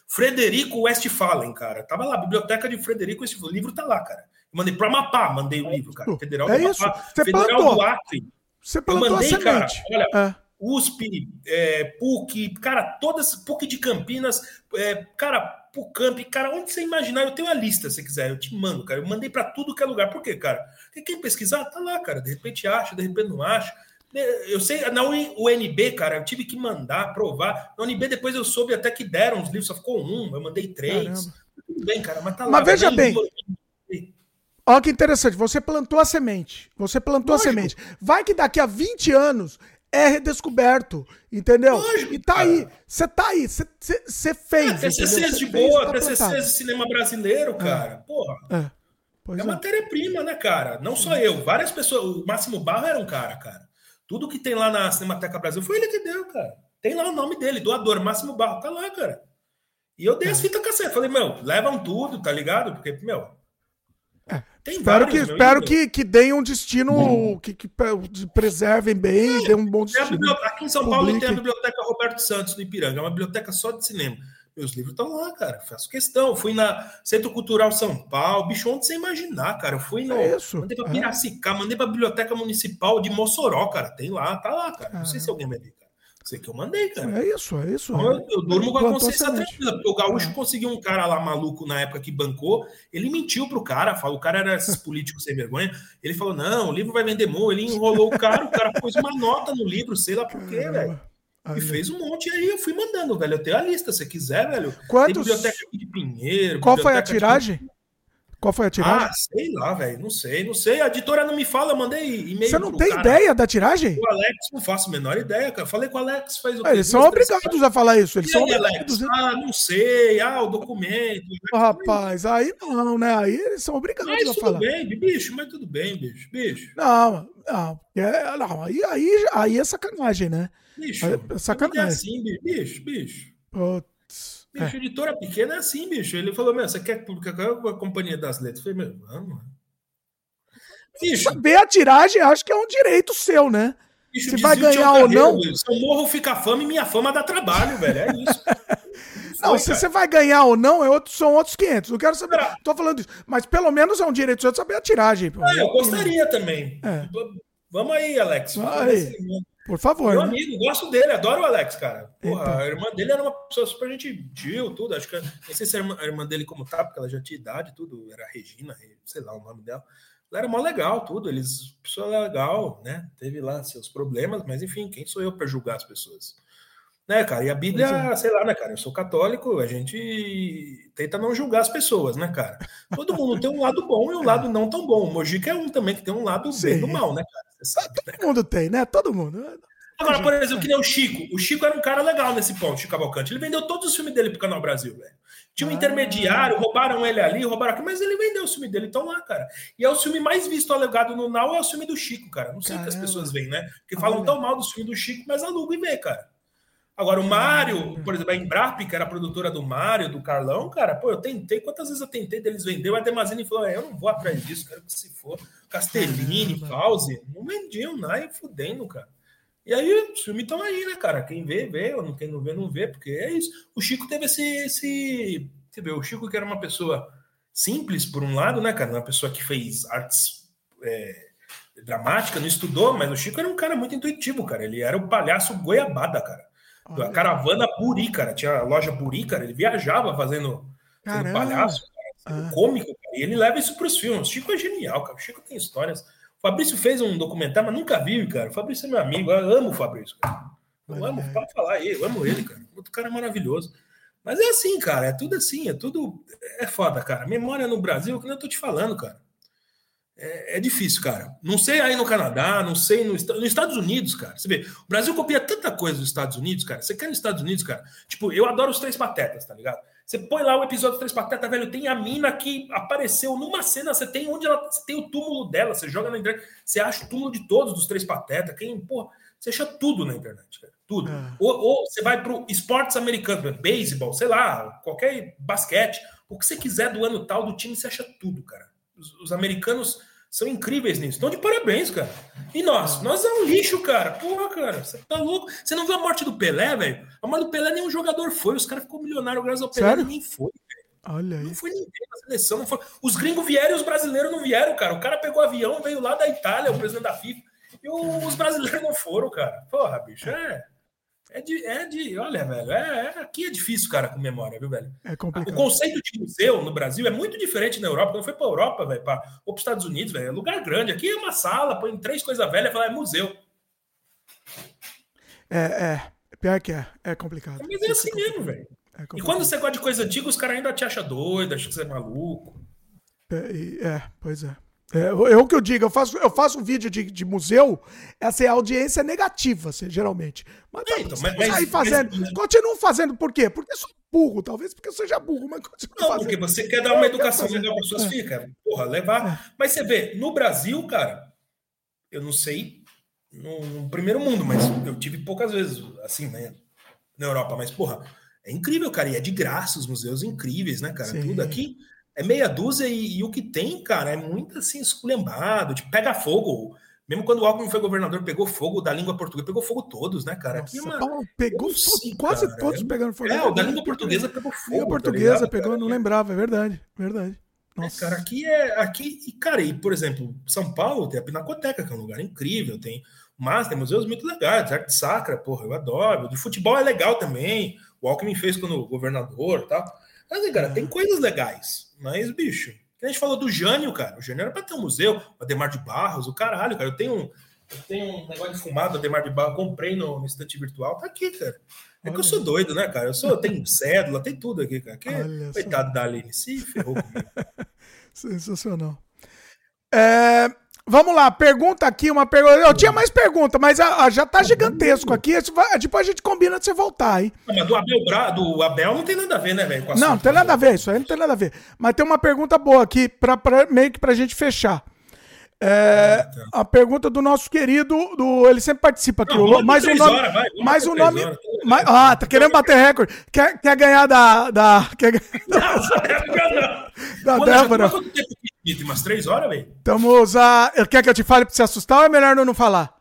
Frederico Westphalen, cara. Tava lá, Biblioteca de Frederico Westphalen. O livro tá lá, cara. Eu mandei para Amapá, mandei o livro, cara. Federal é do isso. Amapá, Você Federal plantou. do Acre. Você plantou eu mandei, cara, olha, é. USP, é, PUC, cara, todas, PUC de Campinas, é, cara, PUCamp, cara, onde você imaginar, eu tenho a lista, se quiser, eu te mando, cara. Eu mandei para tudo que é lugar. Por quê, cara? Porque quem pesquisar, tá lá, cara. De repente acha, de repente não acha. Eu sei, na UNB, cara, eu tive que mandar, provar. Na UNB, depois eu soube até que deram os livros, só ficou um, eu mandei três. Caramba. Tudo bem, cara, mas tá lá. Mas veja bem. Olha que interessante, você plantou a semente. Você plantou Lógico. a semente. Vai que daqui a 20 anos é redescoberto, entendeu? Lógico, e tá cara. aí, você tá aí, você fez. É, TCCs de boa, tá TCCs de cinema brasileiro, cara. É. Porra. É, é, é. matéria-prima, né, cara? Não só eu, várias pessoas. O Máximo Barro era um cara, cara. Tudo que tem lá na Cinemateca Brasil foi ele que deu, cara. Tem lá o nome dele, doador, Máximo Barro, tá lá, cara. E eu dei as é. fitas cassete. Falei, meu, levam tudo, tá ligado? Porque, meu. É, espero que, espero que, que deem um destino, hum. que, que preservem bem, é, dê um bom destino. Aqui em São Paulo Publique. tem a Biblioteca Roberto Santos, no Ipiranga. É uma biblioteca só de cinema. Meus livros estão lá, cara. Faço questão. Fui na Centro Cultural São Paulo, bicho, onde você imaginar, cara. Eu fui no. É isso. Mandei pra é. Piracicá, é. mandei pra Biblioteca Municipal de Mossoró, cara. Tem lá, tá lá, cara. Não sei se alguém vai ver, cara. Sei que eu mandei, cara. É isso, é isso. Então, eu, eu durmo com a consciência tranquila, porque o Gaúcho é. conseguiu um cara lá maluco na época que bancou. Ele mentiu pro cara, falou, o cara era esses políticos sem vergonha. Ele falou: não, o livro vai vender muito. Ele enrolou o cara, o cara pôs uma nota no livro, sei lá por quê, velho. E fez um monte e aí eu fui mandando, velho. Eu tenho a lista, se quiser, velho. Quantos... Tem biblioteca de Pinheiro. Qual foi a tiragem? De... Qual foi a tiragem? Ah, sei lá, velho. Não sei, não sei. A editora não me fala, eu mandei e-mail. Você não tem cara. ideia da tiragem? O Alex, não faço a menor ideia, cara. Falei com o Alex, faz o é, Eles são obrigados a falar isso. Eles e são aí, obrigados. Alex? Ah, não sei. Ah, o documento. Oh, rapaz, aí não, né? Aí eles são obrigados mas, a falar. Tudo bem, bicho, mas tudo bem, bicho. Bicho. Não, não. É, não aí, aí, aí é sacanagem, né? Bicho, é sacanagem. É assim, bicho, bicho. Putz. Bicho, é. editora pequena é assim, bicho. Ele falou, meu, você quer publicar a Companhia das Letras? Eu falei, meu, vamos. Bicho. Saber a tiragem, acho que é um direito seu, né? Bicho, Se vai ganhar ou não. Se eu morro, fica fama e minha fama dá trabalho, velho. É isso. Não, Foi, se cara. você vai ganhar ou não, é outro, são outros 500. Não quero saber. É. Tô falando isso. Mas pelo menos é um direito seu de saber a tiragem. É, eu gostaria também. É. Vamos aí, Alex. Vamos aí. Por favor. Meu né? amigo, gosto dele, adoro o Alex, cara. Porra, a irmã dele era uma pessoa super gentil, tudo. Acho que não sei se a irmã, a irmã dele como tá, porque ela já tinha idade, tudo. Era Regina, sei lá o nome dela. Ela era mó legal, tudo. Eles, pessoa legal, né? Teve lá seus problemas, mas enfim, quem sou eu para julgar as pessoas? Né, cara? E a Bíblia, é. sei lá, né, cara? Eu sou católico, a gente tenta não julgar as pessoas, né, cara? Todo mundo tem um lado bom e um lado não tão bom. O Mojica é um também que tem um lado Sim. bem do mal, né, cara? Você sabe, Todo né? mundo tem, né? Todo mundo. Agora, por exemplo, que nem o Chico. O Chico era um cara legal nesse ponto, Chico Cavalcante. Ele vendeu todos os filmes dele pro Canal Brasil, velho. Tinha um ah. intermediário, roubaram ele ali, roubaram aqui, mas ele vendeu o filme dele, então lá, cara. E é o filme mais visto alegado no Now, é o filme do Chico, cara. Não sei o que as pessoas veem, né? Porque falam tão mal do filme do Chico, mas alugam e vê, cara. Agora, o Mário, por exemplo, a Embrap, que era a produtora do Mário, do Carlão, cara, pô, eu tentei, quantas vezes eu tentei deles vender? A Demazini falou: é, eu não vou atrás disso, quero que se for. Castellini, Pause, não vendiam nada, fudendo, cara. E aí, os filmes estão aí, né, cara? Quem vê, vê, quem não vê, não vê, porque é isso. O Chico teve esse. esse você vê, o Chico, que era uma pessoa simples, por um lado, né, cara? Uma pessoa que fez artes é, dramática, não estudou, mas o Chico era um cara muito intuitivo, cara. Ele era o palhaço goiabada, cara. Olha. A caravana Buri, cara. Tinha a loja Buri, cara. Ele viajava fazendo, fazendo palhaço, cara, ah. cômico, cara, E ele leva isso para os filmes. O Chico é genial, cara. O Chico tem histórias. O Fabrício fez um documentário, mas nunca vi, cara. O Fabrício é meu amo. Eu amo o Fabrício, cara. Eu amo, pode falar eu amo ele, cara. Outro cara maravilhoso. Mas é assim, cara. É tudo assim, é tudo. É foda, cara. Memória no Brasil, que eu tô te falando, cara. É, é, difícil, cara. Não sei aí no Canadá, não sei no, nos Estados Unidos, cara. Você vê, o Brasil copia tanta coisa dos Estados Unidos, cara. Você quer nos Estados Unidos, cara? Tipo, eu adoro os Três Patetas, tá ligado? Você põe lá o episódio dos Três Patetas, velho, tem a mina que apareceu numa cena, você tem onde ela tem o túmulo dela, você joga na internet, você acha o túmulo de todos dos Três Patetas, quem, porra, você acha tudo na internet, cara. Tudo. É. Ou, ou, você vai pro esportes americanos, beisebol, sei lá, qualquer basquete, o que você quiser do ano tal do time, você acha tudo, cara. os, os americanos são incríveis nisso. Então, de parabéns, cara. E nós? Nós é um lixo, cara. Porra, cara. Você tá louco? Você não viu a morte do Pelé, velho? A morte do Pelé nenhum jogador foi. Os caras ficou milionário graças ao Pelé. Nem foi, velho. Olha aí. Não foi ninguém na seleção. Não foi. Os gringos vieram e os brasileiros não vieram, cara. O cara pegou avião, veio lá da Itália, o presidente da FIFA. E os brasileiros não foram, cara. Porra, bicho. É. É de, é de, olha, velho, é, é, aqui é difícil, cara, com memória, viu, velho? É complicado. O conceito de museu no Brasil é muito diferente na Europa. Quando foi para Europa, velho, para ou para Estados Unidos, velho, é lugar grande. Aqui é uma sala, põe três coisas velhas e fala é museu. É, é, pior que é, é complicado. Mas é assim mesmo, velho. É e quando você gosta de coisa antiga, os caras ainda te acham doido, acham que você é maluco. É, é pois é. É, é, o que eu digo, eu faço, eu faço um vídeo de, de museu, essa é a audiência negativa, assim, geralmente. Mas, tá, então, mas, mas fazendo, mas, continuam fazendo por quê? Porque sou burro, talvez porque eu seja burro, mas continuo Não, fazendo. porque você quer dar uma educação legal para suas é. filhas, porra, levar. É. Mas você vê, no Brasil, cara, eu não sei no, no, primeiro mundo, mas eu tive poucas vezes, assim, né, na Europa, mas, porra, é incrível, cara, e é de graça os museus incríveis, né, cara? Sim. Tudo aqui é meia dúzia e, e, o que tem, cara, é muito assim, esculhambado, tipo, pega fogo. Mesmo quando o Alckmin foi governador, pegou fogo da língua portuguesa, pegou fogo todos, né, cara? Nossa, Aqui é uma... pegou fogo, quase cara, todos é... pegando fogo. É, o da língua portuguesa pegou fogo. Língua tá portuguesa tá pegou, cara? não lembrava, é verdade, verdade. É, Nossa. É, cara, aqui é. Aqui, e, cara, e, por exemplo, São Paulo tem a Pinacoteca, que é um lugar incrível, tem. Mas tem museus muito legais, arte sacra, porra, eu adoro. De futebol é legal também. O Alckmin fez quando governador e tal. Mas, cara, é. tem coisas legais. Mas, bicho, a gente falou do Jânio, cara. O Jânio era para ter um museu, o Ademar de Barros, o caralho, cara. Eu tenho um, eu tenho um negócio de fumado, Ademar de Barros, comprei no, no estante virtual, tá aqui, cara. É Olha. que eu sou doido, né, cara? Eu sou, eu tenho cédula, tem tudo aqui, cara. Que, coitado da Aline, se ferrou comigo. Sensacional. É, Vamos lá, pergunta aqui, uma pergunta. Eu tinha mais pergunta, mas a, a, já tá gigantesco aqui. Vai, depois a gente combina de você voltar. Não, mas do Abel, do Abel não tem nada a ver, né, velho? Não, não tem nada a ver, isso aí não tem nada a ver. Mas tem uma pergunta boa aqui, pra, pra meio que pra gente fechar. É, ah, tá. A pergunta do nosso querido, do, ele sempre participa aqui. Não, mais um nome. Horas, vai, mais um nome. Horas, mais, ah, tá querendo bater recorde. Quer, quer ganhar da. da quer ganhar da, da Débora. Quanto tempo tem umas três horas, velho. Estamos a. Quer que eu te fale pra você assustar ou é melhor não falar?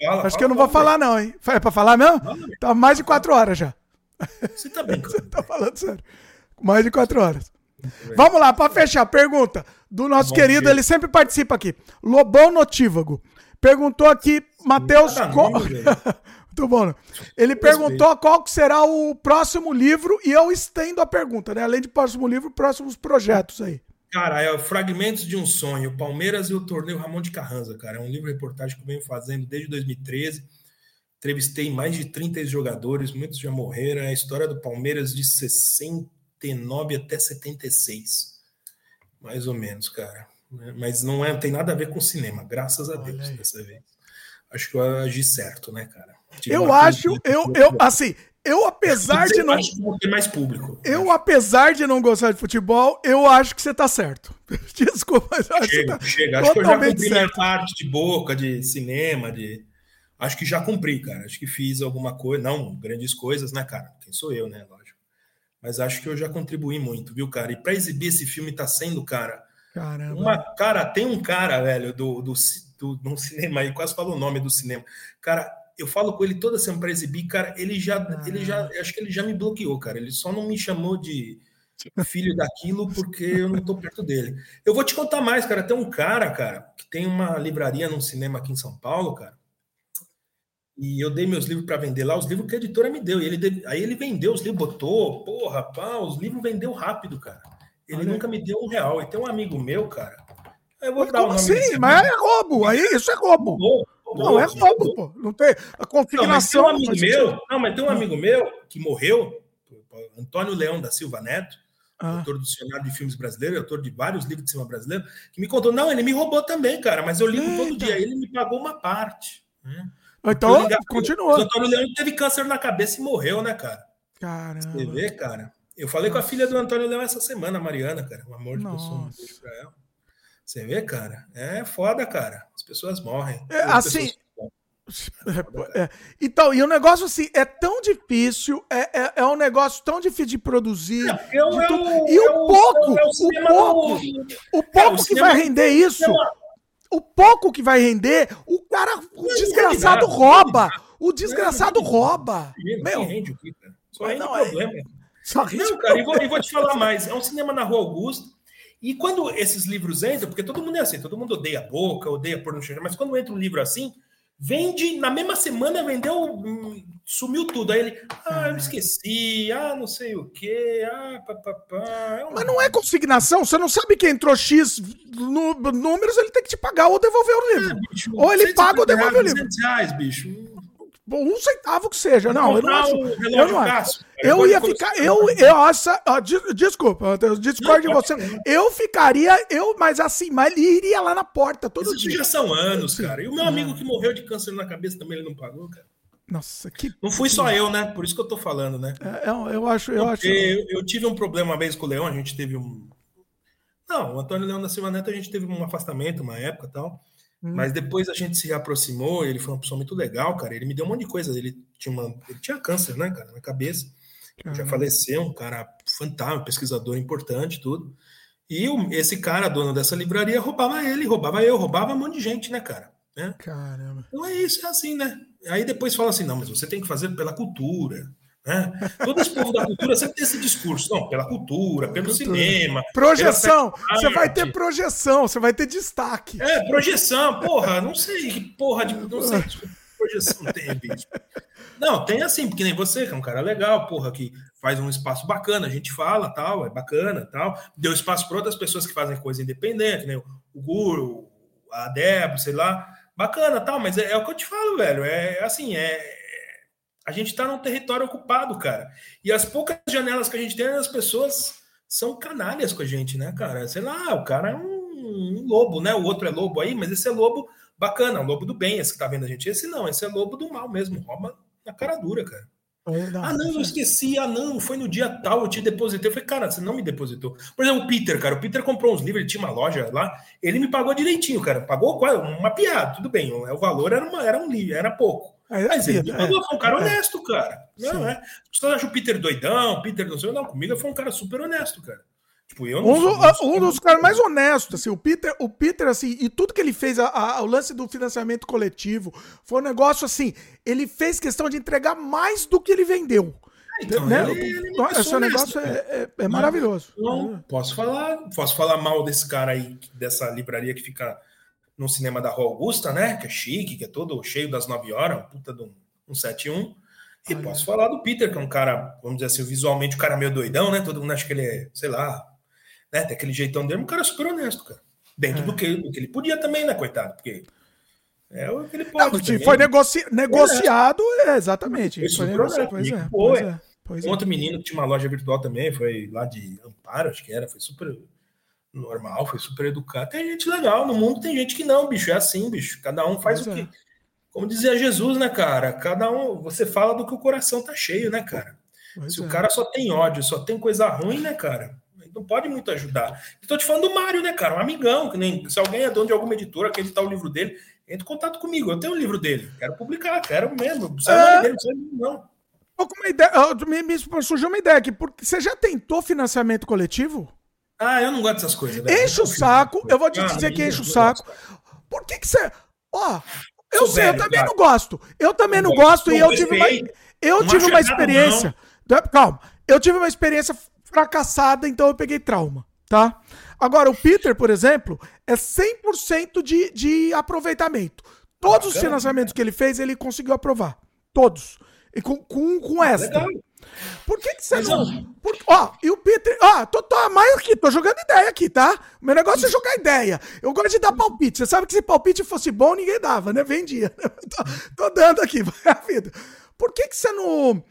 Fala, Acho fala, que eu não vou falar, não, hein? É pra falar mesmo? Fala, tá mais de quatro horas já. Você tá bem, Você tá falando sério. Mais de quatro horas. Vamos lá, para fechar, pergunta do nosso Bom querido, dia. ele sempre participa aqui. Lobão Notívago. Perguntou aqui, Matheus. Tá. Muito bom. Né? Ele perguntou qual será o próximo livro e eu estendo a pergunta, né? Além de próximo livro, próximos projetos aí. Cara, é o Fragmentos de um Sonho, Palmeiras e o Torneio Ramon de Carranza, cara. É um livro-reportagem que eu venho fazendo desde 2013. Entrevistei mais de 30 jogadores, muitos já morreram. É a história do Palmeiras de 69 até 76. Mais ou menos, cara. Mas não é, tem nada a ver com cinema, graças a Deus, dessa vez. Acho que eu agi certo, né, cara? Tive eu acho, eu, eu, assim, eu, apesar de não. Acho ter mais público. Eu, apesar de não gostar de futebol, eu acho que você tá certo. Desculpa, mas eu acho chega, que tá chega. Acho que eu já cumpri minha parte de boca, de cinema, de. acho que já cumpri, cara. Acho que fiz alguma coisa, não grandes coisas, né, cara? Quem sou eu, né? Lógico. Mas acho que eu já contribuí muito, viu, cara? E para exibir esse filme tá sendo, cara. Caramba. Uma, cara, tem um cara, velho, do, do, do, do cinema aí, quase falou o nome do cinema. Cara, eu falo com ele toda semana para exibir, cara, ele já, ah. ele já, acho que ele já me bloqueou, cara. Ele só não me chamou de filho daquilo porque eu não tô perto dele. Eu vou te contar mais, cara. Tem um cara, cara, que tem uma livraria num cinema aqui em São Paulo, cara. E eu dei meus livros para vender lá, os livros que a editora me deu. E ele, aí ele vendeu os livros, botou, porra, pá, os livros vendeu rápido, cara. Ele Olha. nunca me deu um real. E tem um amigo meu, cara. Eu vou mas dar o nome assim? Mas é roubo, aí isso é roubo. Não, é roubo, pô. Não tem a configuração. Não, mas tem um amigo meu, não, mas tem um amigo meu que morreu, Antônio Leão da Silva Neto, ah. autor do Dicionário de Filmes Brasileiros, autor de vários livros de cinema brasileiro, que me contou: não, ele me roubou também, cara, mas eu ligo todo dia. Ele me pagou uma parte. Né? Então, continua. O Antônio Leão teve câncer na cabeça e morreu, né, cara? Caramba. Você vê, cara? Eu falei com a filha do Antônio Leão essa semana, Mariana, cara. Um amor de pessoa, um beijo pra ela. Você vê, cara? É foda, cara. As pessoas morrem. É, assim. Pessoas... É, então, e o negócio assim, é tão difícil, é, é, é um negócio tão difícil de produzir. É, eu, de eu, e o pouco, o pouco, o pouco que vai render isso, o pouco que vai render, o cara, o desgraçado rouba. O desgraçado rouba. Meu, rende o que, cara? Só rende não, problema. Só rende não, cara, e vou, vou te falar mais. É um cinema na Rua Augusta. E quando esses livros entram, porque todo mundo é assim, todo mundo odeia a boca, odeia por no mas quando entra um livro assim, vende, na mesma semana vendeu, sumiu tudo. Aí ele, ah, eu esqueci, ah, não sei o quê, ah, papapá. É Mas não é consignação, você não sabe que entrou X no, números, ele tem que te pagar ou devolver o livro. É, bicho, ou ele paga ou devolve o livro. Reais, bicho um centavo que seja. Não, eu não acho. Eu, não acho. eu ia ficar. Eu, eu acho. desculpa, eu discordo de você. Eu ficaria, eu, mas assim, mas ele iria lá na porta todo Isso dia. já são anos, cara. E o meu amigo que morreu de câncer na cabeça também ele não pagou, cara. Nossa, que. Não fui só eu, né? Por isso que eu tô falando, né? É, eu, eu acho. Eu, acho... Eu, eu, tive um problema uma vez com o Leão, a gente teve um. Não, o Antônio Leão da Silva Neto, a gente teve um afastamento uma época e tal. Hum. Mas depois a gente se aproximou, ele foi uma pessoa muito legal, cara. Ele me deu um monte de coisa. Ele tinha, uma, ele tinha câncer, né, cara, na cabeça. Uhum. Já faleceu, um cara fantástico, pesquisador importante, tudo. E o, esse cara, dono dessa livraria, roubava ele, roubava eu, roubava um monte de gente, né, cara? Né? Caramba. Então é isso, é assim, né? Aí depois fala assim: não, mas você tem que fazer pela cultura, né? Todo esse povo da cultura sempre tem esse discurso, não, pela cultura, pelo cultura. cinema. Projeção, você vai ter projeção, você vai ter destaque. É, projeção, porra, não sei que porra de. Não sei que projeção tem, bicho. Não, tem assim, porque nem você, que é um cara legal, porra, que faz um espaço bacana, a gente fala, tal, é bacana, tal. Deu espaço para outras pessoas que fazem coisa independente, né? O Guru, a Débora, sei lá. Bacana, tal, mas é, é o que eu te falo, velho. É assim, é, a gente está num território ocupado, cara. E as poucas janelas que a gente tem, as pessoas são canalhas com a gente, né, cara? Sei lá, o cara é um, um lobo, né? O outro é lobo aí, mas esse é lobo bacana, um lobo do bem, esse que tá vendo a gente. Esse não, esse é lobo do mal mesmo, rouba na cara dura, cara. Não, ah, não, eu esqueci. Ah, não, foi no dia tal, eu te depositei. Eu falei, cara, você não me depositou. Por exemplo, o Peter, cara, o Peter comprou uns livros, ele tinha uma loja lá, ele me pagou direitinho, cara. Pagou uma piada, tudo bem. O valor era, uma, era um livro, era pouco. Mas ele é, foi um cara é, honesto, cara. Não, é. Você acha o Peter doidão, Peter não sei, não, comigo foi um cara super honesto, cara. Tipo, eu não um, sou, um dos caras mais honestos, assim, o Peter, o Peter, assim, e tudo que ele fez, a, a, o lance do financiamento coletivo, foi um negócio assim, ele fez questão de entregar mais do que ele vendeu. Ah, então, né? ele, ele Esse honesto, negócio é, é, é maravilhoso. Não, posso falar, posso falar mal desse cara aí, dessa livraria que fica no cinema da Rua Augusta, né? Que é chique, que é todo cheio das 9 horas, um puta de um, um 71. E Olha. posso falar do Peter, que é um cara, vamos dizer assim, visualmente o um cara meio doidão, né? Todo mundo acha que ele é, sei lá, né? Tem aquele jeitão dele, um cara super honesto, cara. Dentro é. do, que, do que ele podia também, né, coitado? Porque é o que ele pode. Não, foi negoci negociado, é, exatamente. Foi, foi negociado, pois é, pois é, pois é. Outro menino que tinha uma loja virtual também, foi lá de Amparo, acho que era, foi super normal, foi super educado. Tem gente legal no mundo, tem gente que não, bicho. É assim, bicho. Cada um faz pois o é. que. Como dizia Jesus, né, cara? Cada um. Você fala do que o coração tá cheio, né, cara? Pois Se é. o cara só tem ódio, só tem coisa ruim, né, cara? não pode muito ajudar. Estou te falando do Mário, né, cara? Um amigão, que nem se alguém é dono de alguma editora, quer editar o livro dele, entre em contato comigo. Eu tenho o um livro dele, quero publicar, quero mesmo. Não é... dele, não uma ideia, me, me surgiu uma ideia aqui, porque você já tentou financiamento coletivo? Ah, eu não gosto dessas coisas. Velho. Enche o saco, eu vou te dizer que enche o saco. Por que que você... Ó, eu Sou sei, velho, eu também cara. não gosto. Eu também não, não gosto e eu tive uma, eu tive uma experiência... Calma, eu tive uma experiência fracassada, então eu peguei trauma, tá? Agora, o Peter, por exemplo, é 100% de, de aproveitamento. Todos os financiamentos que ele fez, ele conseguiu aprovar. Todos. E com, com, com extra. Legal. Por que, que você Mas, não. Por... Ó, e o Peter. Ó, tô, tô mais aqui, tô jogando ideia aqui, tá? O meu negócio é jogar ideia. Eu gosto de dar palpite. Você sabe que se palpite fosse bom, ninguém dava, né? Vendia. tô, tô dando aqui, vai a vida. Por que, que você não.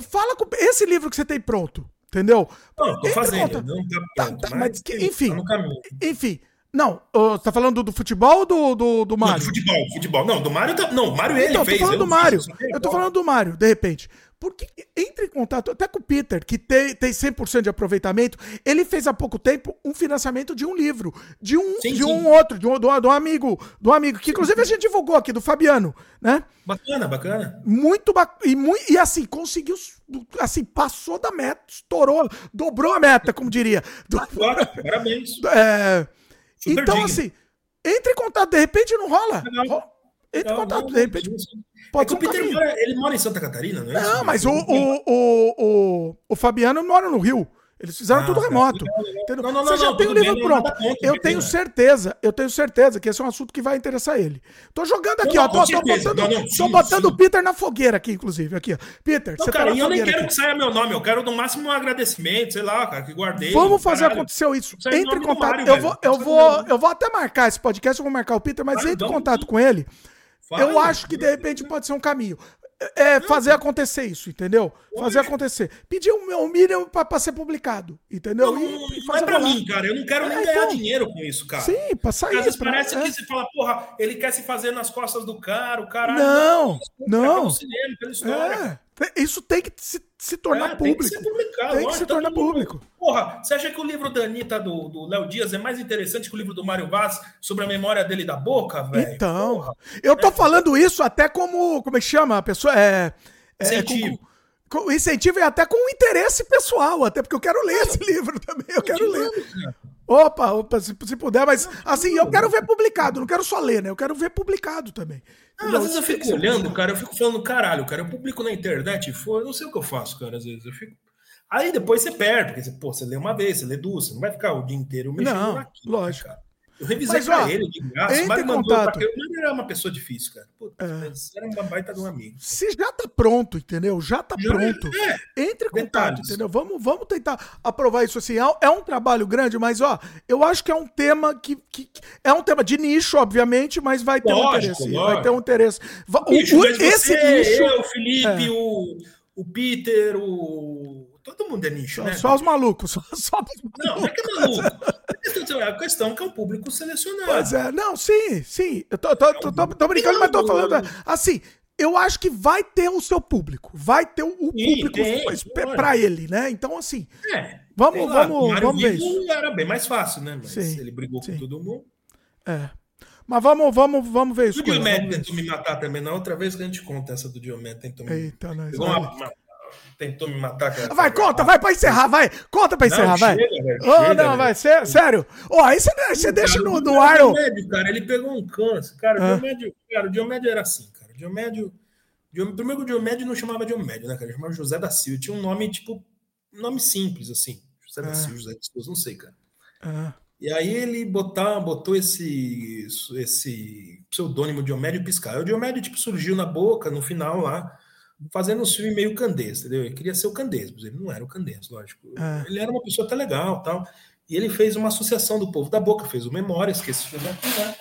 Fala com. Esse livro que você tem pronto, entendeu? Não, tô fazendo. Não tá pronto, tá, tá, mas, mas, enfim. Tá enfim. Não, você tá falando do, futebol ou do, do, do Mário? Não, do futebol, futebol. Não, do Mário tá. Não, o Mário ele então, fez. Eu tô falando do Mário. Eu tô falando do Mário, de repente. Porque entre em contato até com o Peter, que tem, tem 100% de aproveitamento. Ele fez há pouco tempo um financiamento de um livro, de um, sim, de sim. um outro, de um, de um amigo, do amigo, que inclusive a gente divulgou aqui, do Fabiano, né? Bacana, bacana. Muito bacana. E, muito, e assim, conseguiu, assim, passou da meta, estourou, dobrou a meta, como diria. Do, Agora, parabéns. É, então, digno. assim, entre em contato, de repente não rola. Entre em contato, não, de repente. Pode é o Peter mora, ele mora em Santa Catarina, não é? Não, mas o, o, o, o, Fabiano mora no Rio. Eles fizeram ah, tudo remoto. Não, não, não, Você já tem o livro pronto. Conta, eu tenho certeza, eu tenho certeza que esse é um assunto que vai interessar ele. Tô jogando aqui, ó. Tô, botando, tô botando o Peter na fogueira aqui, inclusive. Aqui, ó. Peter, você tá cara, tá eu nem quero que saia meu nome, eu quero no máximo um agradecimento, sei lá, cara, que guardei. Vamos fazer acontecer isso. Entre em contato. Eu, vou, eu, vou, eu vou até marcar esse podcast, eu vou marcar o Peter, mas entre em contato com ele. Eu acho que de repente pode ser um caminho. É fazer acontecer isso, entendeu? Fazer acontecer. Pedir o meu mínimo pra, ser publicado, entendeu? Não, e não é pra mim, cara. Eu não quero é, nem ganhar então, dinheiro com isso, cara. Sim, pra sair. Às vezes parece é. que você fala, porra, ele quer se fazer nas costas do cara, o cara. Não, não. não. Pelo cinema, pela história. É. Isso tem que se, se tornar é, público. Tem que ser publicado. Tem que se tornar público. Porra, você acha que o livro da Anitta, do Léo Dias, é mais interessante que o livro do Mário Vaz sobre a memória dele da boca, velho? Então, Porra. eu tô é, falando isso até como, como é que chama? A pessoa é... é incentivo. Com, com, incentivo e até com interesse pessoal, até porque eu quero ler esse livro também, eu quero ler. Opa, opa, se, se puder, mas assim, eu quero ver publicado, não quero só ler, né? Eu quero ver publicado também. Às vezes eu fico olhando, cara, eu fico falando, caralho, cara, eu publico na internet, for, eu não sei o que eu faço, cara, às vezes eu fico. Aí depois você perde, porque você, pô, você lê uma vez, você lê duas, você não vai ficar o dia inteiro mexendo não, naquilo, né, lógico. Cara. Eu revisei Mas, pra ó, ele de graça. Mário mandou pra O Mário era uma pessoa difícil, cara. Puta, é. era uma baita de um amigo. Se já tá pronto, entendeu? Já tá já pronto. É. Entre em contato, entendeu? Vamos, vamos tentar aprovar isso assim. É, é, um trabalho grande, mas, ó, eu acho que é um tema que. que, é um tema de nicho, obviamente, mas vai ter lógico, um interesse. Lógico. Vai ter um interesse. O, o, esse você, nicho. Eu, o Felipe, é. o, o Peter, o Todo mundo é nicho, só, né? Só os malucos. Só, só os malucos. Não, não é que é maluco. A questão é que é um público selecionado. Pois é, não, sim, sim. Eu tô, tô, tô, tô, tô brincando, mas tô falando. Assim, eu acho que vai ter o seu público. Vai ter o, público para ele, né? Então, assim. É, vamos, lá, vamos, vamos ver isso. Era bem mais fácil, né? Mas sim, ele brigou sim. com todo mundo. É. Mas vamos, vamos, vamos ver isso. O Diomedes tentou me matar também. Na outra vez que a gente conta essa do Diomedes tentou me Eita, nós. Pegou uma, uma, tentou me matar. Cara. Vai, conta, vai pra encerrar, vai. Conta pra encerrar, não, vai. Chega, oh, chega, não, vai, cê, sério. Oh, aí você você deixa no, no ar. O Diomédio, cara, ele pegou um câncer. Cara, ah. o Diomédio, cara, o Diomédio era assim, cara. O Diomédio. Primeiro que o Diomédio não chamava Diomédio, né, cara? Ele chamava José da Silva. Tinha um nome, tipo, nome simples, assim. José da ah. Silva, José da Silva, não sei, cara. Ah. E aí ele botar, botou esse, esse pseudônimo Diomédio Piscar. O Diomédio, tipo, surgiu na boca, no final lá fazendo um filme meio candês, entendeu? Ele queria ser o candês, mas ele não era o candês, lógico. É. Ele era uma pessoa até legal tal. E ele fez uma associação do povo da boca, fez o Memórias, que esse filme aqui, né?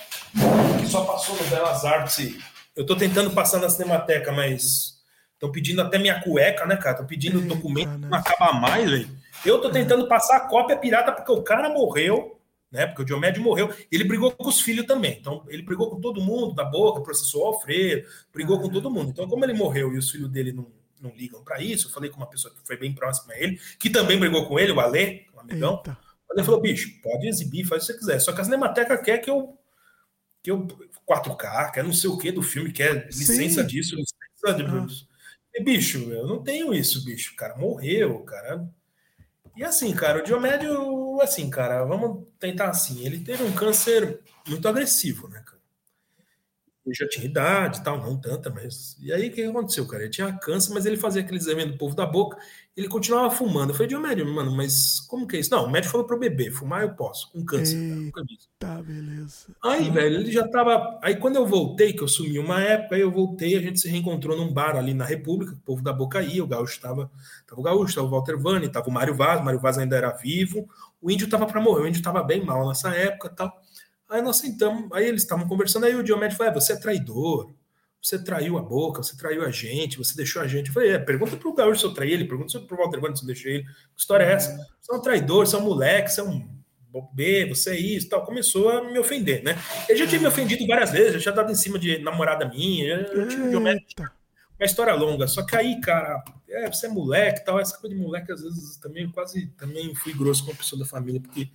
Que só passou no Belas Artes. Eu tô tentando passar na Cinemateca, mas estão pedindo até minha cueca, né, cara? Estão pedindo Ei, documento, cara. não acaba mais, velho. Eu tô tentando passar a cópia pirata porque o cara morreu né? Porque o Diomédio morreu. Ele brigou com os filhos também. Então, ele brigou com todo mundo da boca, processou o Alfredo, brigou com todo mundo. Então, como ele morreu e os filhos dele não, não ligam para isso, eu falei com uma pessoa que foi bem próxima a ele, que também brigou com ele, o Alê, um amigão. Eita. Ele falou, bicho, pode exibir, faz o que você quiser. Só que a Cinemateca quer que eu. Que eu 4K, quer não sei o que do filme, quer licença Sim. disso, licença de. Ah. E, bicho, eu não tenho isso, bicho. O cara morreu, cara. E assim, cara, o Diomédio, assim, cara, vamos tentar assim. Ele teve um câncer muito agressivo, né, cara? ele já tinha idade e tal, não tanta, mas. E aí o que aconteceu, cara? Ele tinha câncer, mas ele fazia aquele exame do povo da boca, ele continuava fumando. Eu falei, Diomédio, mano, mas como que é isso? Não, o médico falou para beber, fumar eu posso, com câncer. Tá, beleza. Aí, ah. velho, ele já tava. Aí quando eu voltei, que eu sumi uma época, aí eu voltei, a gente se reencontrou num bar ali na República, o povo da boca ia, o Gaúcho tava. Tava o Gaúcho, tava o Walter Vani, tava o Mário Vaz, o Mário Vaz ainda era vivo, o índio tava para morrer, o índio tava bem mal nessa época tal. Aí nós sentamos, aí eles estavam conversando, aí o Diomédio falou: é, você é traidor, você traiu a boca, você traiu a gente, você deixou a gente. Eu falei, é, pergunta pro Gaúcho se eu traí ele, pergunta pro Walter Bando se eu deixei ele. Que história é essa? Você é um traidor, você é um moleque, você é um B, você é isso tal. Começou a me ofender, né? Ele já tinha me ofendido várias vezes, já tinha dado em cima de namorada minha, eu tinha Diomédio. Uma história longa, só que aí, cara, é, você é moleque tal, essa coisa de moleque, às vezes também quase também fui grosso com a pessoa da família, porque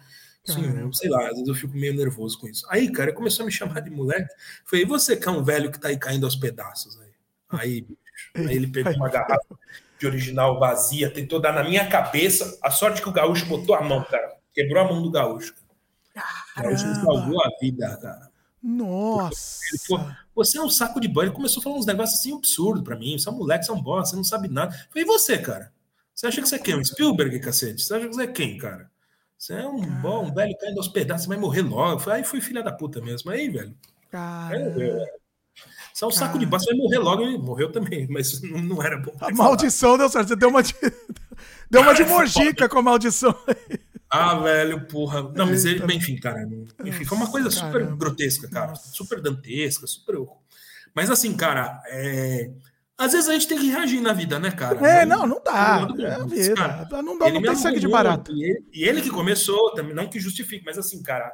Sim, eu, sei lá, às vezes eu fico meio nervoso com isso. Aí, cara, começou a me chamar de moleque. Falei, e você que é um velho que tá aí caindo aos pedaços aí? Aí, aí ele pegou uma garrafa de original vazia, tentou dar na minha cabeça. A sorte que o gaúcho botou a mão, cara. Quebrou a mão do gaúcho. O gaúcho me salvou a vida, cara. Nossa! Falou, você é um saco de banho. Ele começou a falar uns negócios assim absurdos pra mim. Você é um moleque, você é um bosta, você não sabe nada. Falei, e você, cara? Você acha que você é quem? Um Spielberg, cacete? Você acha que você é quem, cara? Você é um Cara. bom, velho caindo aos pedaços, você vai morrer logo. Aí fui filha da puta mesmo. Aí, velho. Cara. Você é um saco de bosta, vai morrer logo. Morreu também, mas não, não era bom. A maldição deu certo. Você deu uma de, deu uma de mojica com a maldição. Ah, velho, porra. Não, mas ele, enfim, cara. Enfim, foi uma coisa super Caramba. grotesca, cara. Super dantesca, super. Mas assim, cara, é às vezes a gente tem que reagir na vida, né, cara? É, não, não dá. É a vida. Cara, não dá, não tem sangue de barato. E ele, e ele, que começou, também, não que justifique, mas assim, cara,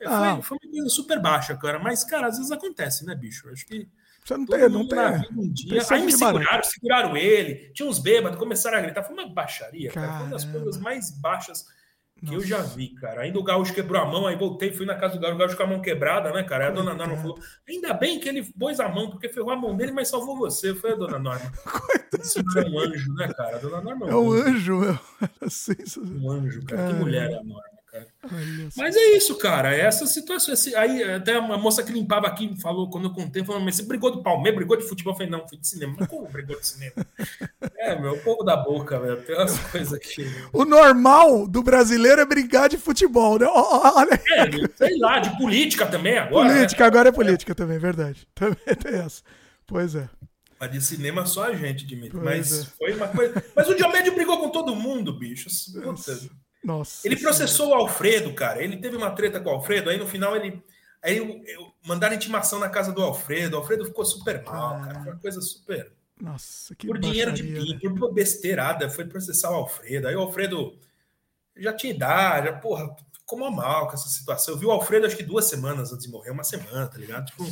é, foi, foi, uma coisa super baixa, cara. Mas, cara, às vezes acontece, né, bicho? Acho que. Você não tem, não tem. Um dia, aí me seguraram, seguraram ele, tinha uns bêbados, começaram a gritar. Foi uma baixaria, cara. Foi uma das coisas mais baixas que Nossa. eu já vi, cara. Ainda o Gaúcho quebrou a mão, aí voltei, fui na casa do Gaúcho, o Gaúcho com a mão quebrada, né, cara? Aí a dona Norma falou: ainda bem que ele pôs a mão, porque ferrou a mão dele, mas salvou você. Foi a dona Norma. Isso é um anjo, né, cara? A dona Norma é um anjo, meu. Assim, um anjo, cara. Que mulher é a Norma cara. Mas é isso, cara. É essa situação. Esse, aí até a moça que limpava aqui falou, quando eu contei, falou, mas você brigou do Palmeiras, brigou de futebol? Eu falei, não, fui de cinema. Mas como brigou de cinema? é, meu, o povo da boca, velho. Tem umas coisas aqui. O normal do brasileiro é brigar de futebol, né? Olha. É, sei lá, de política também agora. Né? Política, né? agora é política também, verdade. Também tem essa. Pois é. Mas de cinema só a gente, Dimitri. Mas é. foi uma coisa. Mas o Diomédio brigou com todo mundo, bicho. Puta. Nossa. Ele processou o Alfredo, cara. Ele teve uma treta com o Alfredo, aí no final ele. Aí eu, eu, mandaram intimação na casa do Alfredo. O Alfredo ficou super mal, ah. cara. Foi uma coisa super. Nossa, que Por dinheiro de PIN, né? por besteirada, foi processar o Alfredo. Aí o Alfredo já tinha idade, já, porra, ficou mal com essa situação. Eu vi o Alfredo acho que duas semanas antes de morrer, uma semana, tá ligado? Tipo,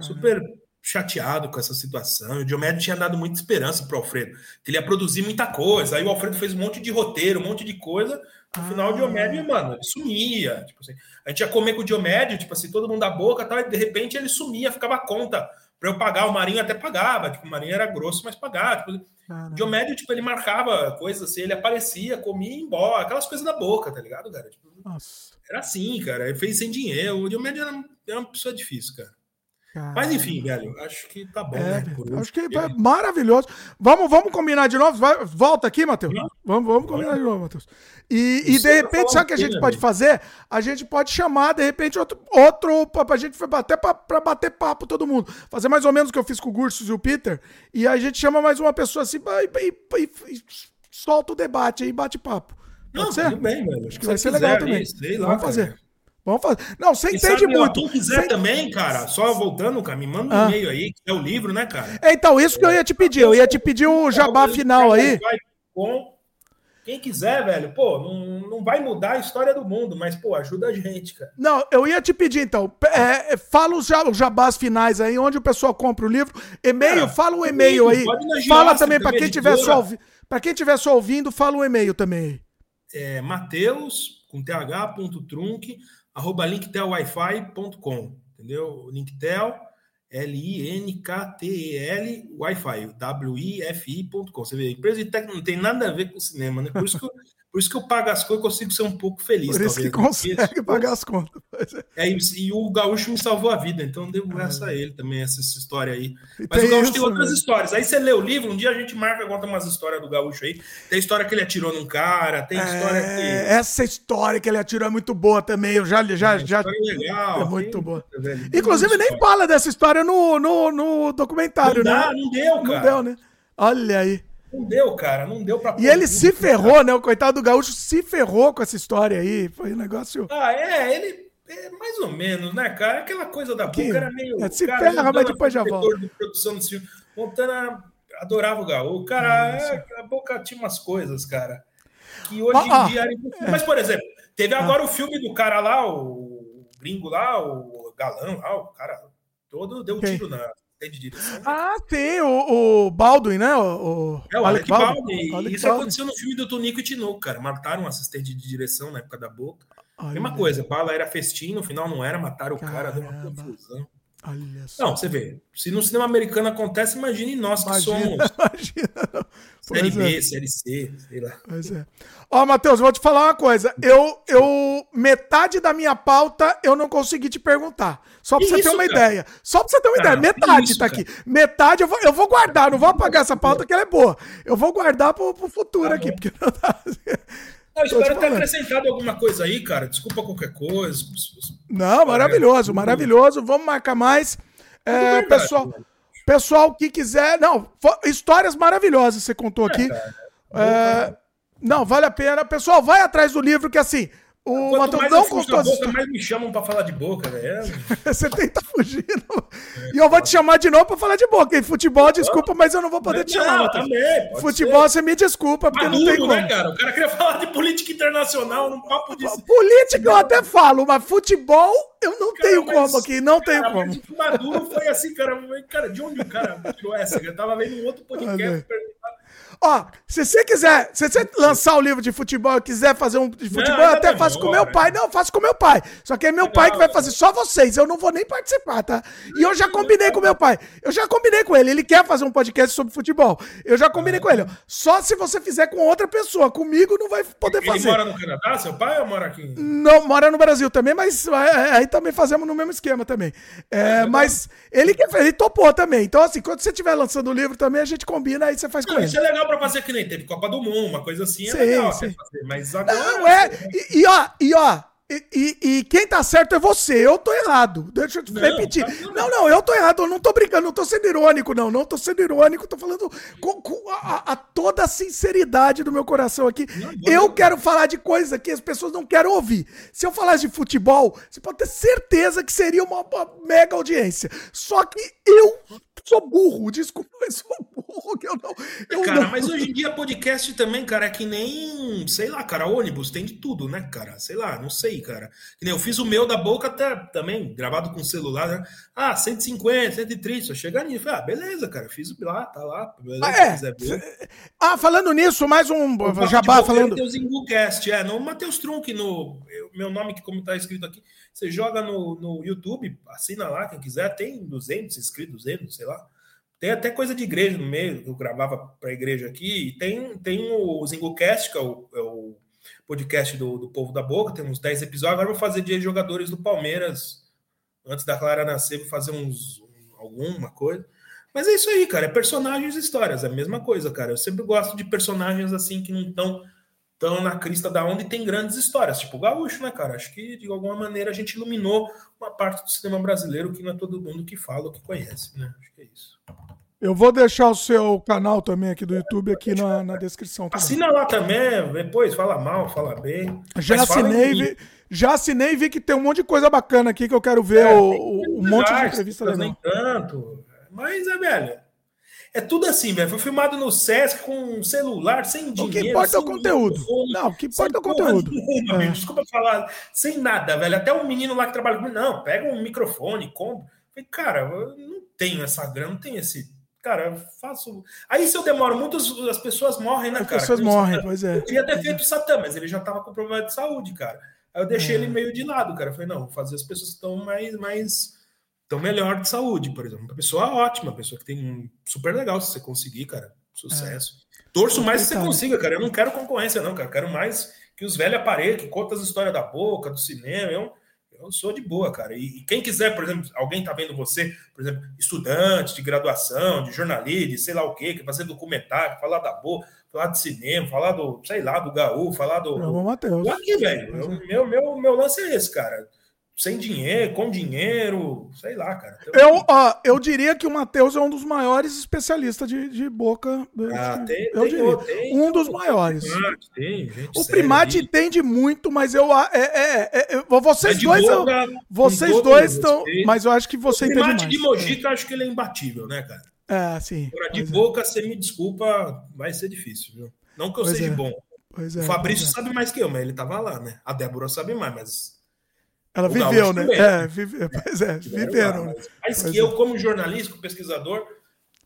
super chateado com essa situação. O Diomédio tinha dado muita esperança para o Alfredo, que ele ia produzir muita coisa. Aí o Alfredo fez um monte de roteiro, um monte de coisa. No ah. final, o Diomédio, mano, ele sumia. Tipo assim, a gente ia comer com o Diomédio, tipo assim, todo mundo da boca tal, e de repente ele sumia, ficava a conta para eu pagar. O Marinho até pagava, tipo, o Marinho era grosso, mas pagava. Tipo, o Diomédio, tipo, ele marcava coisas assim, ele aparecia, comia e ia embora, aquelas coisas da boca, tá ligado, cara? Tipo, era assim, cara, ele fez sem dinheiro. O Diomédio era, era uma pessoa difícil, cara. Caramba. Mas enfim, velho, acho que tá bom, é, né? acho que é maravilhoso. Vamos, vamos combinar de novo? Vai, volta aqui, Matheus. Vamos, vamos combinar de novo, Matheus. E, e de repente, sabe o que a gente pode fazer? A gente pode chamar, de repente, outro, outro pra gente bater pra, pra bater papo todo mundo. Fazer mais ou menos o que eu fiz com o Gursus e o Peter. E a gente chama mais uma pessoa assim e, e, e, solta o debate aí, bate papo. Pode Não, ser? tudo bem, velho. Acho que vai ser legal também. Lá, Vamos fazer. Vamos fazer. Não, você entende sabe, muito. Quem quiser também, cara, só voltando, cara, me manda um ah. e-mail aí, que é o livro, né, cara? É, então, isso que eu ia te pedir. Eu ia te pedir o jabá final aí. Com quem quiser, velho, pô, não, não vai mudar a história do mundo, mas, pô, ajuda a gente, cara. Não, eu ia te pedir, então, é, é fala os, jabás finais aí, onde o pessoal compra o livro. E-mail, fala o e-mail aí. Fala também, para quem, tiver só, quem tiver só ouvindo, fala o e-mail também. É, Mateus com th.trunk, arroba linktelwifi.com, entendeu? Linktel, L-I-N-K-T-E-L, Wi-Fi, W-I-F-I.com. Você vê, empresa de técnica não tem nada a ver com cinema, né? Por isso que por isso que eu pago as coisas e consigo ser um pouco feliz. Por isso talvez, que né? consegue né? pagar as contas. É, e, e, o Gaúcho me salvou a vida, então devo é. essa a ele também, essa, essa história aí. Mas o Gaúcho isso, tem outras né? histórias. Aí você lê o livro, um dia a gente marca, conta umas histórias do Gaúcho aí. Tem história que ele atirou num cara, tem história é, que. Essa história que ele atirou é muito boa também. Eu já. já, é, já... legal. É muito boa. Velho, Inclusive, nem fala dessa história no, no, no documentário, não né? Dá, não deu, cara. Não deu, né? Olha aí. Não deu, cara, não deu pra. E ele se ferrou, cara. né? O coitado do Gaúcho se ferrou com essa história aí. Foi um negócio. Ah, é, ele. É mais ou menos, né, cara? Aquela coisa da boca era meio. É, se cara, ferra, mas depois já volta. De produção desse filme. Montana adorava o Gaúcho. Cara, é, a boca tinha umas coisas, cara. Que hoje ah, em dia. É. Mas, por exemplo, teve agora ah. o filme do cara lá, o gringo lá, o galão lá, o cara todo deu um tiro na de direção. Ah, tem, o, o Baldwin, né? O, o é, o Alec, Alec Baldwin. Baldwin. Isso Baldwin. aconteceu no filme do Tonico e Tinoco, cara. Mataram um assistente de direção na época da boca. Olha Mesma coisa, bala era festim, no final não era, mataram Caramba. o cara, deu uma confusão. Olha só. Não, você vê. Se no cinema americano acontece, imagine nós que imagina, somos. Imagina. Série B, é. Série C, sei lá. Pois é. Ó, Matheus, vou te falar uma coisa. Eu, eu, metade da minha pauta eu não consegui te perguntar. Só pra que você isso, ter uma cara? ideia. Só pra você ter uma cara, ideia. Metade isso, tá aqui. Cara? Metade eu vou, eu vou guardar, não vou apagar essa pauta que ela é boa. Eu vou guardar pro, pro futuro tá aqui, porque não dá. Eu espero ter acrescentado alguma coisa aí, cara. Desculpa qualquer coisa. Não, maravilhoso, maravilhoso. Vamos marcar mais. É, verdade, pessoal, pessoal que quiser. Não, histórias maravilhosas você contou é, aqui. É, não, vale a pena. Pessoal, vai atrás do livro que assim. O Matheus não contou boca, mais me chamam para falar de boca, velho. Você tenta fugir. É, e eu vou te chamar de novo para falar de boca. E futebol, desculpa, mas eu não vou poder te chamar. Não, também, futebol, ser. você me desculpa, porque Maduro, não tem como. Né, cara? O cara queria falar de política internacional num papo de. Política eu até falo, mas futebol eu não cara, tenho como aqui, não cara, tenho como. Maduro foi assim, cara. Cara, de onde o cara tirou essa? Eu tava vendo um outro podcast. Ó, se você quiser, se você lançar o livro de futebol e quiser fazer um de futebol, não, eu até faço com meu pai. Não, faço com meu pai. Só que é meu pai que vai fazer só vocês. Eu não vou nem participar, tá? E eu já combinei com meu pai. Eu já combinei com ele. Ele quer fazer um podcast sobre futebol. Eu já combinei com ele. Só se você fizer com outra pessoa. Comigo não vai poder fazer. Ele mora no Canadá, seu pai, ou mora aqui? Não, mora no Brasil também, mas é, é, aí também fazemos no mesmo esquema também. É, mas ele quer, ele topou também. Então, assim, quando você estiver lançando o livro também, a gente combina, aí você faz com ele. Isso é legal pra fazer que nem teve Copa do Mundo, uma coisa assim, é sim, legal sim. fazer, mas agora... Não, é, e, e ó, e ó, e, e, e, quem tá certo é você, eu tô errado. Deixa eu te não, repetir. Tá não, não, eu tô errado, eu não tô brincando, não tô sendo irônico, não. Não tô sendo irônico, tô falando com, com a, a, toda a sinceridade do meu coração aqui. Não, eu não. quero falar de coisas que as pessoas não querem ouvir. Se eu falasse de futebol, você pode ter certeza que seria uma, uma mega audiência. Só que eu sou burro, desculpa, mas sou burro que eu não. Eu cara, não... mas hoje em dia podcast também, cara, é que nem, sei lá, cara, ônibus tem de tudo, né, cara? Sei lá, não sei, cara. Que nem eu fiz o meu da boca até, também, gravado com celular, né? Ah, 150, 130, só chegar nisso. Ah, beleza, cara, fiz lá, tá lá. Beleza, ah, é. ah, falando nisso, mais um o jabá falando. Matheus Ingucast, é, no Matheus Trunk, no meu nome, que como tá escrito aqui, você joga no, no YouTube, assina lá, quem quiser, tem 200 inscritos, 200, sei lá. Tem até coisa de igreja no meio, que eu gravava para a igreja aqui. E tem, tem o Zinglecast, que é o, é o podcast do, do Povo da Boca, tem uns 10 episódios. Agora vou fazer de jogadores do Palmeiras. Antes da Clara nascer, vou fazer uns alguma coisa. Mas é isso aí, cara. É personagens e histórias. É a mesma coisa, cara. Eu sempre gosto de personagens assim que não estão estão na crista da onda e tem grandes histórias, tipo o Gaúcho, né, cara? Acho que de alguma maneira a gente iluminou uma parte do cinema brasileiro que não é todo mundo que fala ou que conhece, né? Acho que é isso. Eu vou deixar o seu canal também aqui do YouTube aqui na, na descrição. Também. Assina lá também, depois fala mal, fala bem. Já assinei, vi, já assinei e vi que tem um monte de coisa bacana aqui que eu quero ver é, o, um monte de entrevista legal. Nem tanto, mas é velho. É tudo assim, velho. Foi filmado no Sesc com um celular, sem dinheiro. O que importa é o conteúdo. Não, o que importa é o conteúdo. Nenhuma, é. Desculpa falar, sem nada, velho. Até um menino lá que trabalha comigo, não, pega um microfone, compra. Falei, cara, eu não tenho essa grana, não tenho esse cara, eu faço. Aí se eu demoro muito, as pessoas morrem, né, As cara? pessoas morrem, pois é. Eu queria ter feito o Satã, mas ele já tava com problema de saúde, cara. Aí eu deixei É. ele meio de lado, cara. Eu falei, não, vou fazer as pessoas que estão mais, mais estão melhor de saúde, por exemplo. Uma pessoa ótima, uma pessoa que tem um super legal se você conseguir, cara. Sucesso. Torço mais que você É. Consiga, cara. Eu não quero concorrência, não, cara. Eu quero mais que os velhos aparelhos, que contam as histórias da boca, do cinema. Eu, eu sou de boa, cara. E, e quem quiser, por exemplo, alguém tá vendo você, por exemplo, estudante de graduação, de jornalismo, de sei lá o quê, que fazer documentário, falar da boa, falar de cinema, falar do, sei lá, do Gaú, falar do. Ramon Matheus. Tô aqui, velho. Eu- meu, meu, meu lance é esse, cara. Sem dinheiro, com dinheiro, sei lá, cara. Eu, ó, eu diria que o Matheus é um dos maiores especialistas de, de boca. Ah, tem, eu tem, diria. tem, um dos maiores. Tem, O primate aí. entende muito, mas eu. É, é, é, é, vocês de dois. eu- boca, com vocês dois estão. Mas eu acho que você o entende primate mais. de Mojica, eu acho que ele é imbatível, né, cara? É, sim. Agora, de é, boca, você me desculpa, vai ser difícil, viu? Não que eu Pois seja é, bom. é, o Fabrício é. sabe mais que eu, mas ele tava lá, né? A Débora sabe mais, mas. Ela o viveu, né? É, vive, pois é, viveram. né? Mas, que é. eu, como jornalista, pesquisador,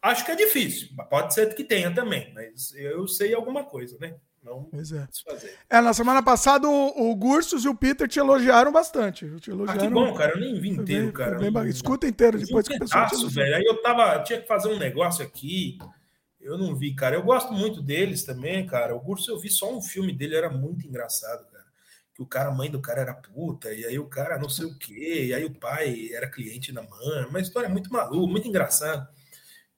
acho que é difícil. Pode ser que tenha também, mas eu sei alguma coisa, né? Não Pois é. É, na semana passada o, o Gursus e o Peter te elogiaram bastante. Te Ah, elogiaram. que bom, cara. Eu nem vi inteiro, bem- cara. bem Não-. Escuta inteiro depois um que o pessoal te velho. Aí eu tava, tinha que fazer um negócio aqui. Eu não vi, cara. Eu gosto muito deles também, cara. O Curso eu vi só um filme dele, era muito engraçado, cara. Que o cara, a mãe do cara era puta, e aí o cara não sei o quê, e aí o pai era cliente da mãe. Uma história muito maluca, muito engraçada.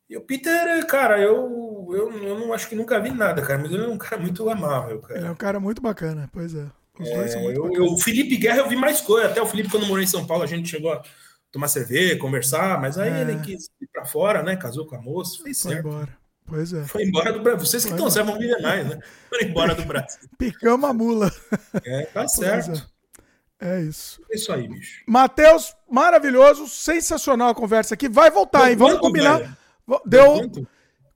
E o Peter, cara, eu, eu, eu não acho que nunca vi nada, cara, mas ele é um cara muito amável, cara. Ele é um cara muito bacana, pois é. Os dois são É, muito eu, eu- o Felipe Guerra eu vi mais coisa. Até o Felipe, quando morou em São Paulo, a gente chegou a tomar cerveja, conversar, mas aí É. ele quis ir pra fora, né? Casou com a moça, fez Foi certo. embora. Pois é. Foi embora do Brasil. Vocês que Foi estão certos vão viver mais, né? Foram embora do Brasil. Picamos a mula. É, tá Pois certo. É isso. É isso aí, bicho. Matheus, maravilhoso, sensacional a conversa aqui. Vai voltar, hein? Deu Vamos quanto, combinar. velho? Deu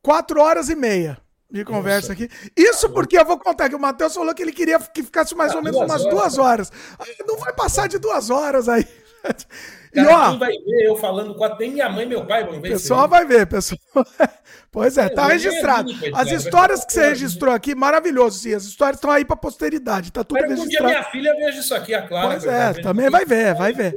quatro horas e meia de conversa aqui. Isso porque eu vou contar que o Matheus falou que ele queria que ficasse mais Ah, ou menos duas umas horas. duas horas. Aí Não vai passar de duas horas aí. E Cara, ó, quem vai ver eu falando com a... Nem minha mãe e meu pai vão ver pessoal vai ver, pessoal. Pois é, tá É, registrado. é, coitado, As histórias que você registrou aqui, maravilhoso, sim. As histórias estão aí pra posteridade, tá tudo Espero que um dia registrado. minha filha veja isso aqui, a Clara. Pois é, também vai ver, vai ver.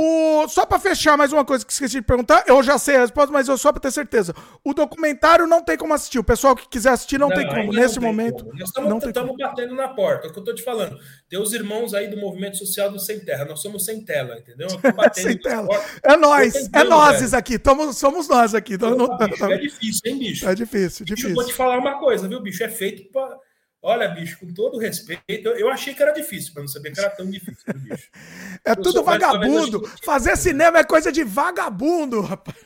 O, só pra fechar, mais uma coisa que esqueci de perguntar, eu já sei a resposta, mas eu só pra ter certeza. O documentário não tem como assistir. O pessoal que quiser assistir não, tem como. Nesse não tem momento, como. Nós não estamos batendo na porta, é o que eu tô te falando. Tem os irmãos aí do movimento social do Sem Terra. Nós somos sem tela, entendeu? Sem tela. portas. É nós, é nós aqui. Somos nós aqui. Não- Bicho, é difícil, hein, bicho? é difícil, Bicho, eu vou te difícil. falar uma coisa, viu, bicho? É feito pra. Olha, bicho, com todo respeito, eu, achei que era difícil, mas não sabia que era tão difícil, viu, bicho. É eu tudo vagabundo. Fazer cinema é coisa de vagabundo, rapaz.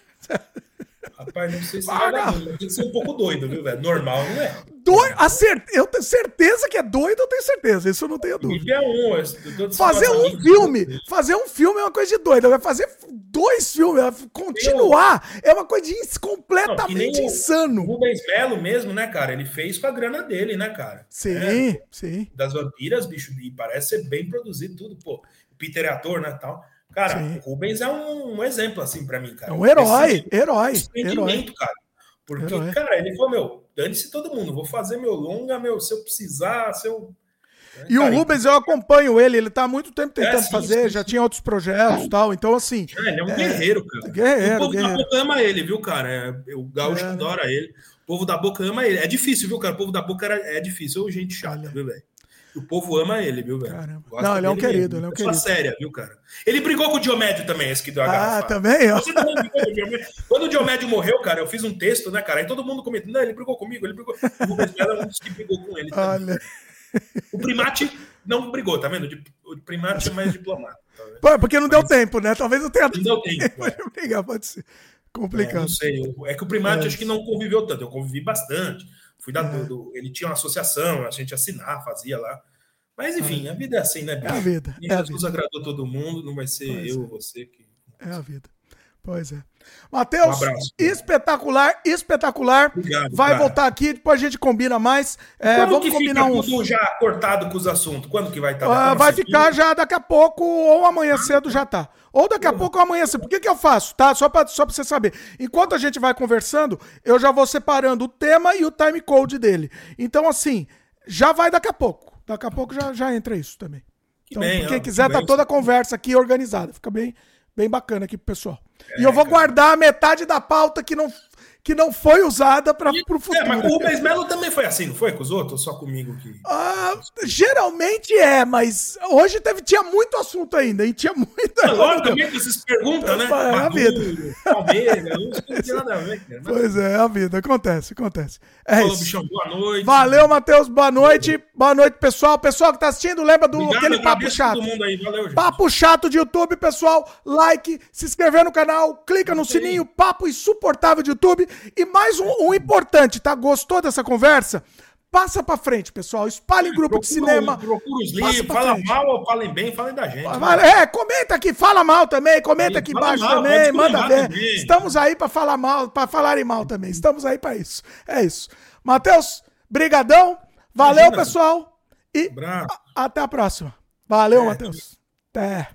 Rapaz, não sei se é mas tem que ser um pouco doido, viu, velho? Normal, não é? Doido, a cer- eu tenho certeza que é doido, eu tenho certeza, isso eu não tenho dúvida. É um. eu tô de Fazer um filme, fazer um filme é uma coisa de doido. Vai fazer dois filmes, vai continuar é uma coisa de ins- Não, completamente o- O insano. Rubens Melo mesmo, né, cara? Ele fez com a grana dele, né, cara? Sim, É, sim. das vampiras, bicho, e parece ser bem produzido tudo, pô. O Peter é ator, né, tal. Cara, Sim. o Rubens é um, um exemplo, assim, pra mim, cara. É um herói, Esse herói, herói. cara. Porque, Herói. cara, ele falou, meu, dane-se todo mundo, vou fazer meu longa, meu, se eu precisar, se eu... E o Cara, Rubens, eu acompanho ele, ele tá há muito tempo tentando É, sim, fazer, já tinha outros projetos e tal. Então, assim, Ele é um guerreiro, cara. guerreiro, o povo guerreiro. da boca ama ele, viu, cara? É, o gaúcho É. adora ele. O povo da boca ama ele. É difícil, viu, cara? O povo da boca é difícil. Ô, gente chata, Olha. viu, velho? O povo ama ele, viu, velho? Caramba. Gosta Não, ele é um querido, mesmo. ele é um Pessoa querido. séria, viu, cara? Ele brigou com o Diomédio também, esse que deu a ah, garrafa. também, ó. Você também brigou com o Diomédio? Quando o Diomédio morreu, cara, eu fiz um texto, né, cara? Aí todo mundo comentou, não, ele brigou comigo, ele brigou. O Rubens Melo é um dos que brigou com ele. também. Olha. O Primate não brigou, tá vendo? O Primate é mais diplomata. Tá? Pô, Porque não deu tempo, né? Talvez não tenha Não deu tempo, é. brigar, pode ser. É, Complicado. não sei. É que o primate É. acho que não conviveu tanto. Eu convivi bastante. Fui da, É. do- ele tinha uma associação, a gente assinar, fazia lá. Mas enfim, a vida é assim, né, É a vida, Nem é Jesus agradou todo mundo, não vai ser eu é. ou você que. É a vida. Pois é. Matheus, um espetacular, espetacular. Obrigado, Vai cara. voltar aqui, depois a gente combina mais. É, vamos que combinar um... tudo já cortado com os assuntos? Quando que vai estar? Tá? Uh, vai ficar já daqui a pouco, ou amanhã cedo já tá. Ou daqui a pouco ou amanhã cedo. Por que, que eu faço, tá? Só pra, só pra você saber. Enquanto a gente vai conversando, eu já vou separando o tema e o time code dele. Então, assim, já vai daqui a pouco. Daqui a pouco já, já entra isso também. Então, bem, quem quiser, tá toda a conversa aqui organizada. Fica bem, bem bacana aqui pro pessoal. É, e eu vou cara. guardar metade da pauta que não, que não foi usada para o futuro. É, mas o Rubens Melo também foi assim, não foi com os outros? Só comigo que. Ah, geralmente é, mas hoje teve, tinha muito assunto ainda, e tinha muita. Agora também que vocês perguntam, né? É a vida. Palmeiras, não tem nada a ver, cara. Pois é, é, a vida, acontece, acontece. É Falou, isso. bichão, boa noite. Valeu, Matheus, boa noite. Boa noite, pessoal. Pessoal que tá assistindo, lembra do Obrigado, aquele papo chato. Aí, valeu, papo chato de YouTube, pessoal. Like, se inscrever no canal, clica no sininho, papo insuportável de YouTube. E mais um, um importante, tá? Gostou dessa conversa? Passa pra frente, pessoal. Espalhe em grupo procura, de cinema. Procura os livros, fala frente. mal ou falem bem, falem da gente. É, comenta aqui, fala mal também, comenta aqui embaixo mal, também, manda ver. Também. Estamos aí para falar mal, para falarem mal também. Estamos aí para isso. É isso. Matheus, brigadão. Valeu, Imagina. pessoal. E a, até a próxima. Valeu, é. Matheus. Até.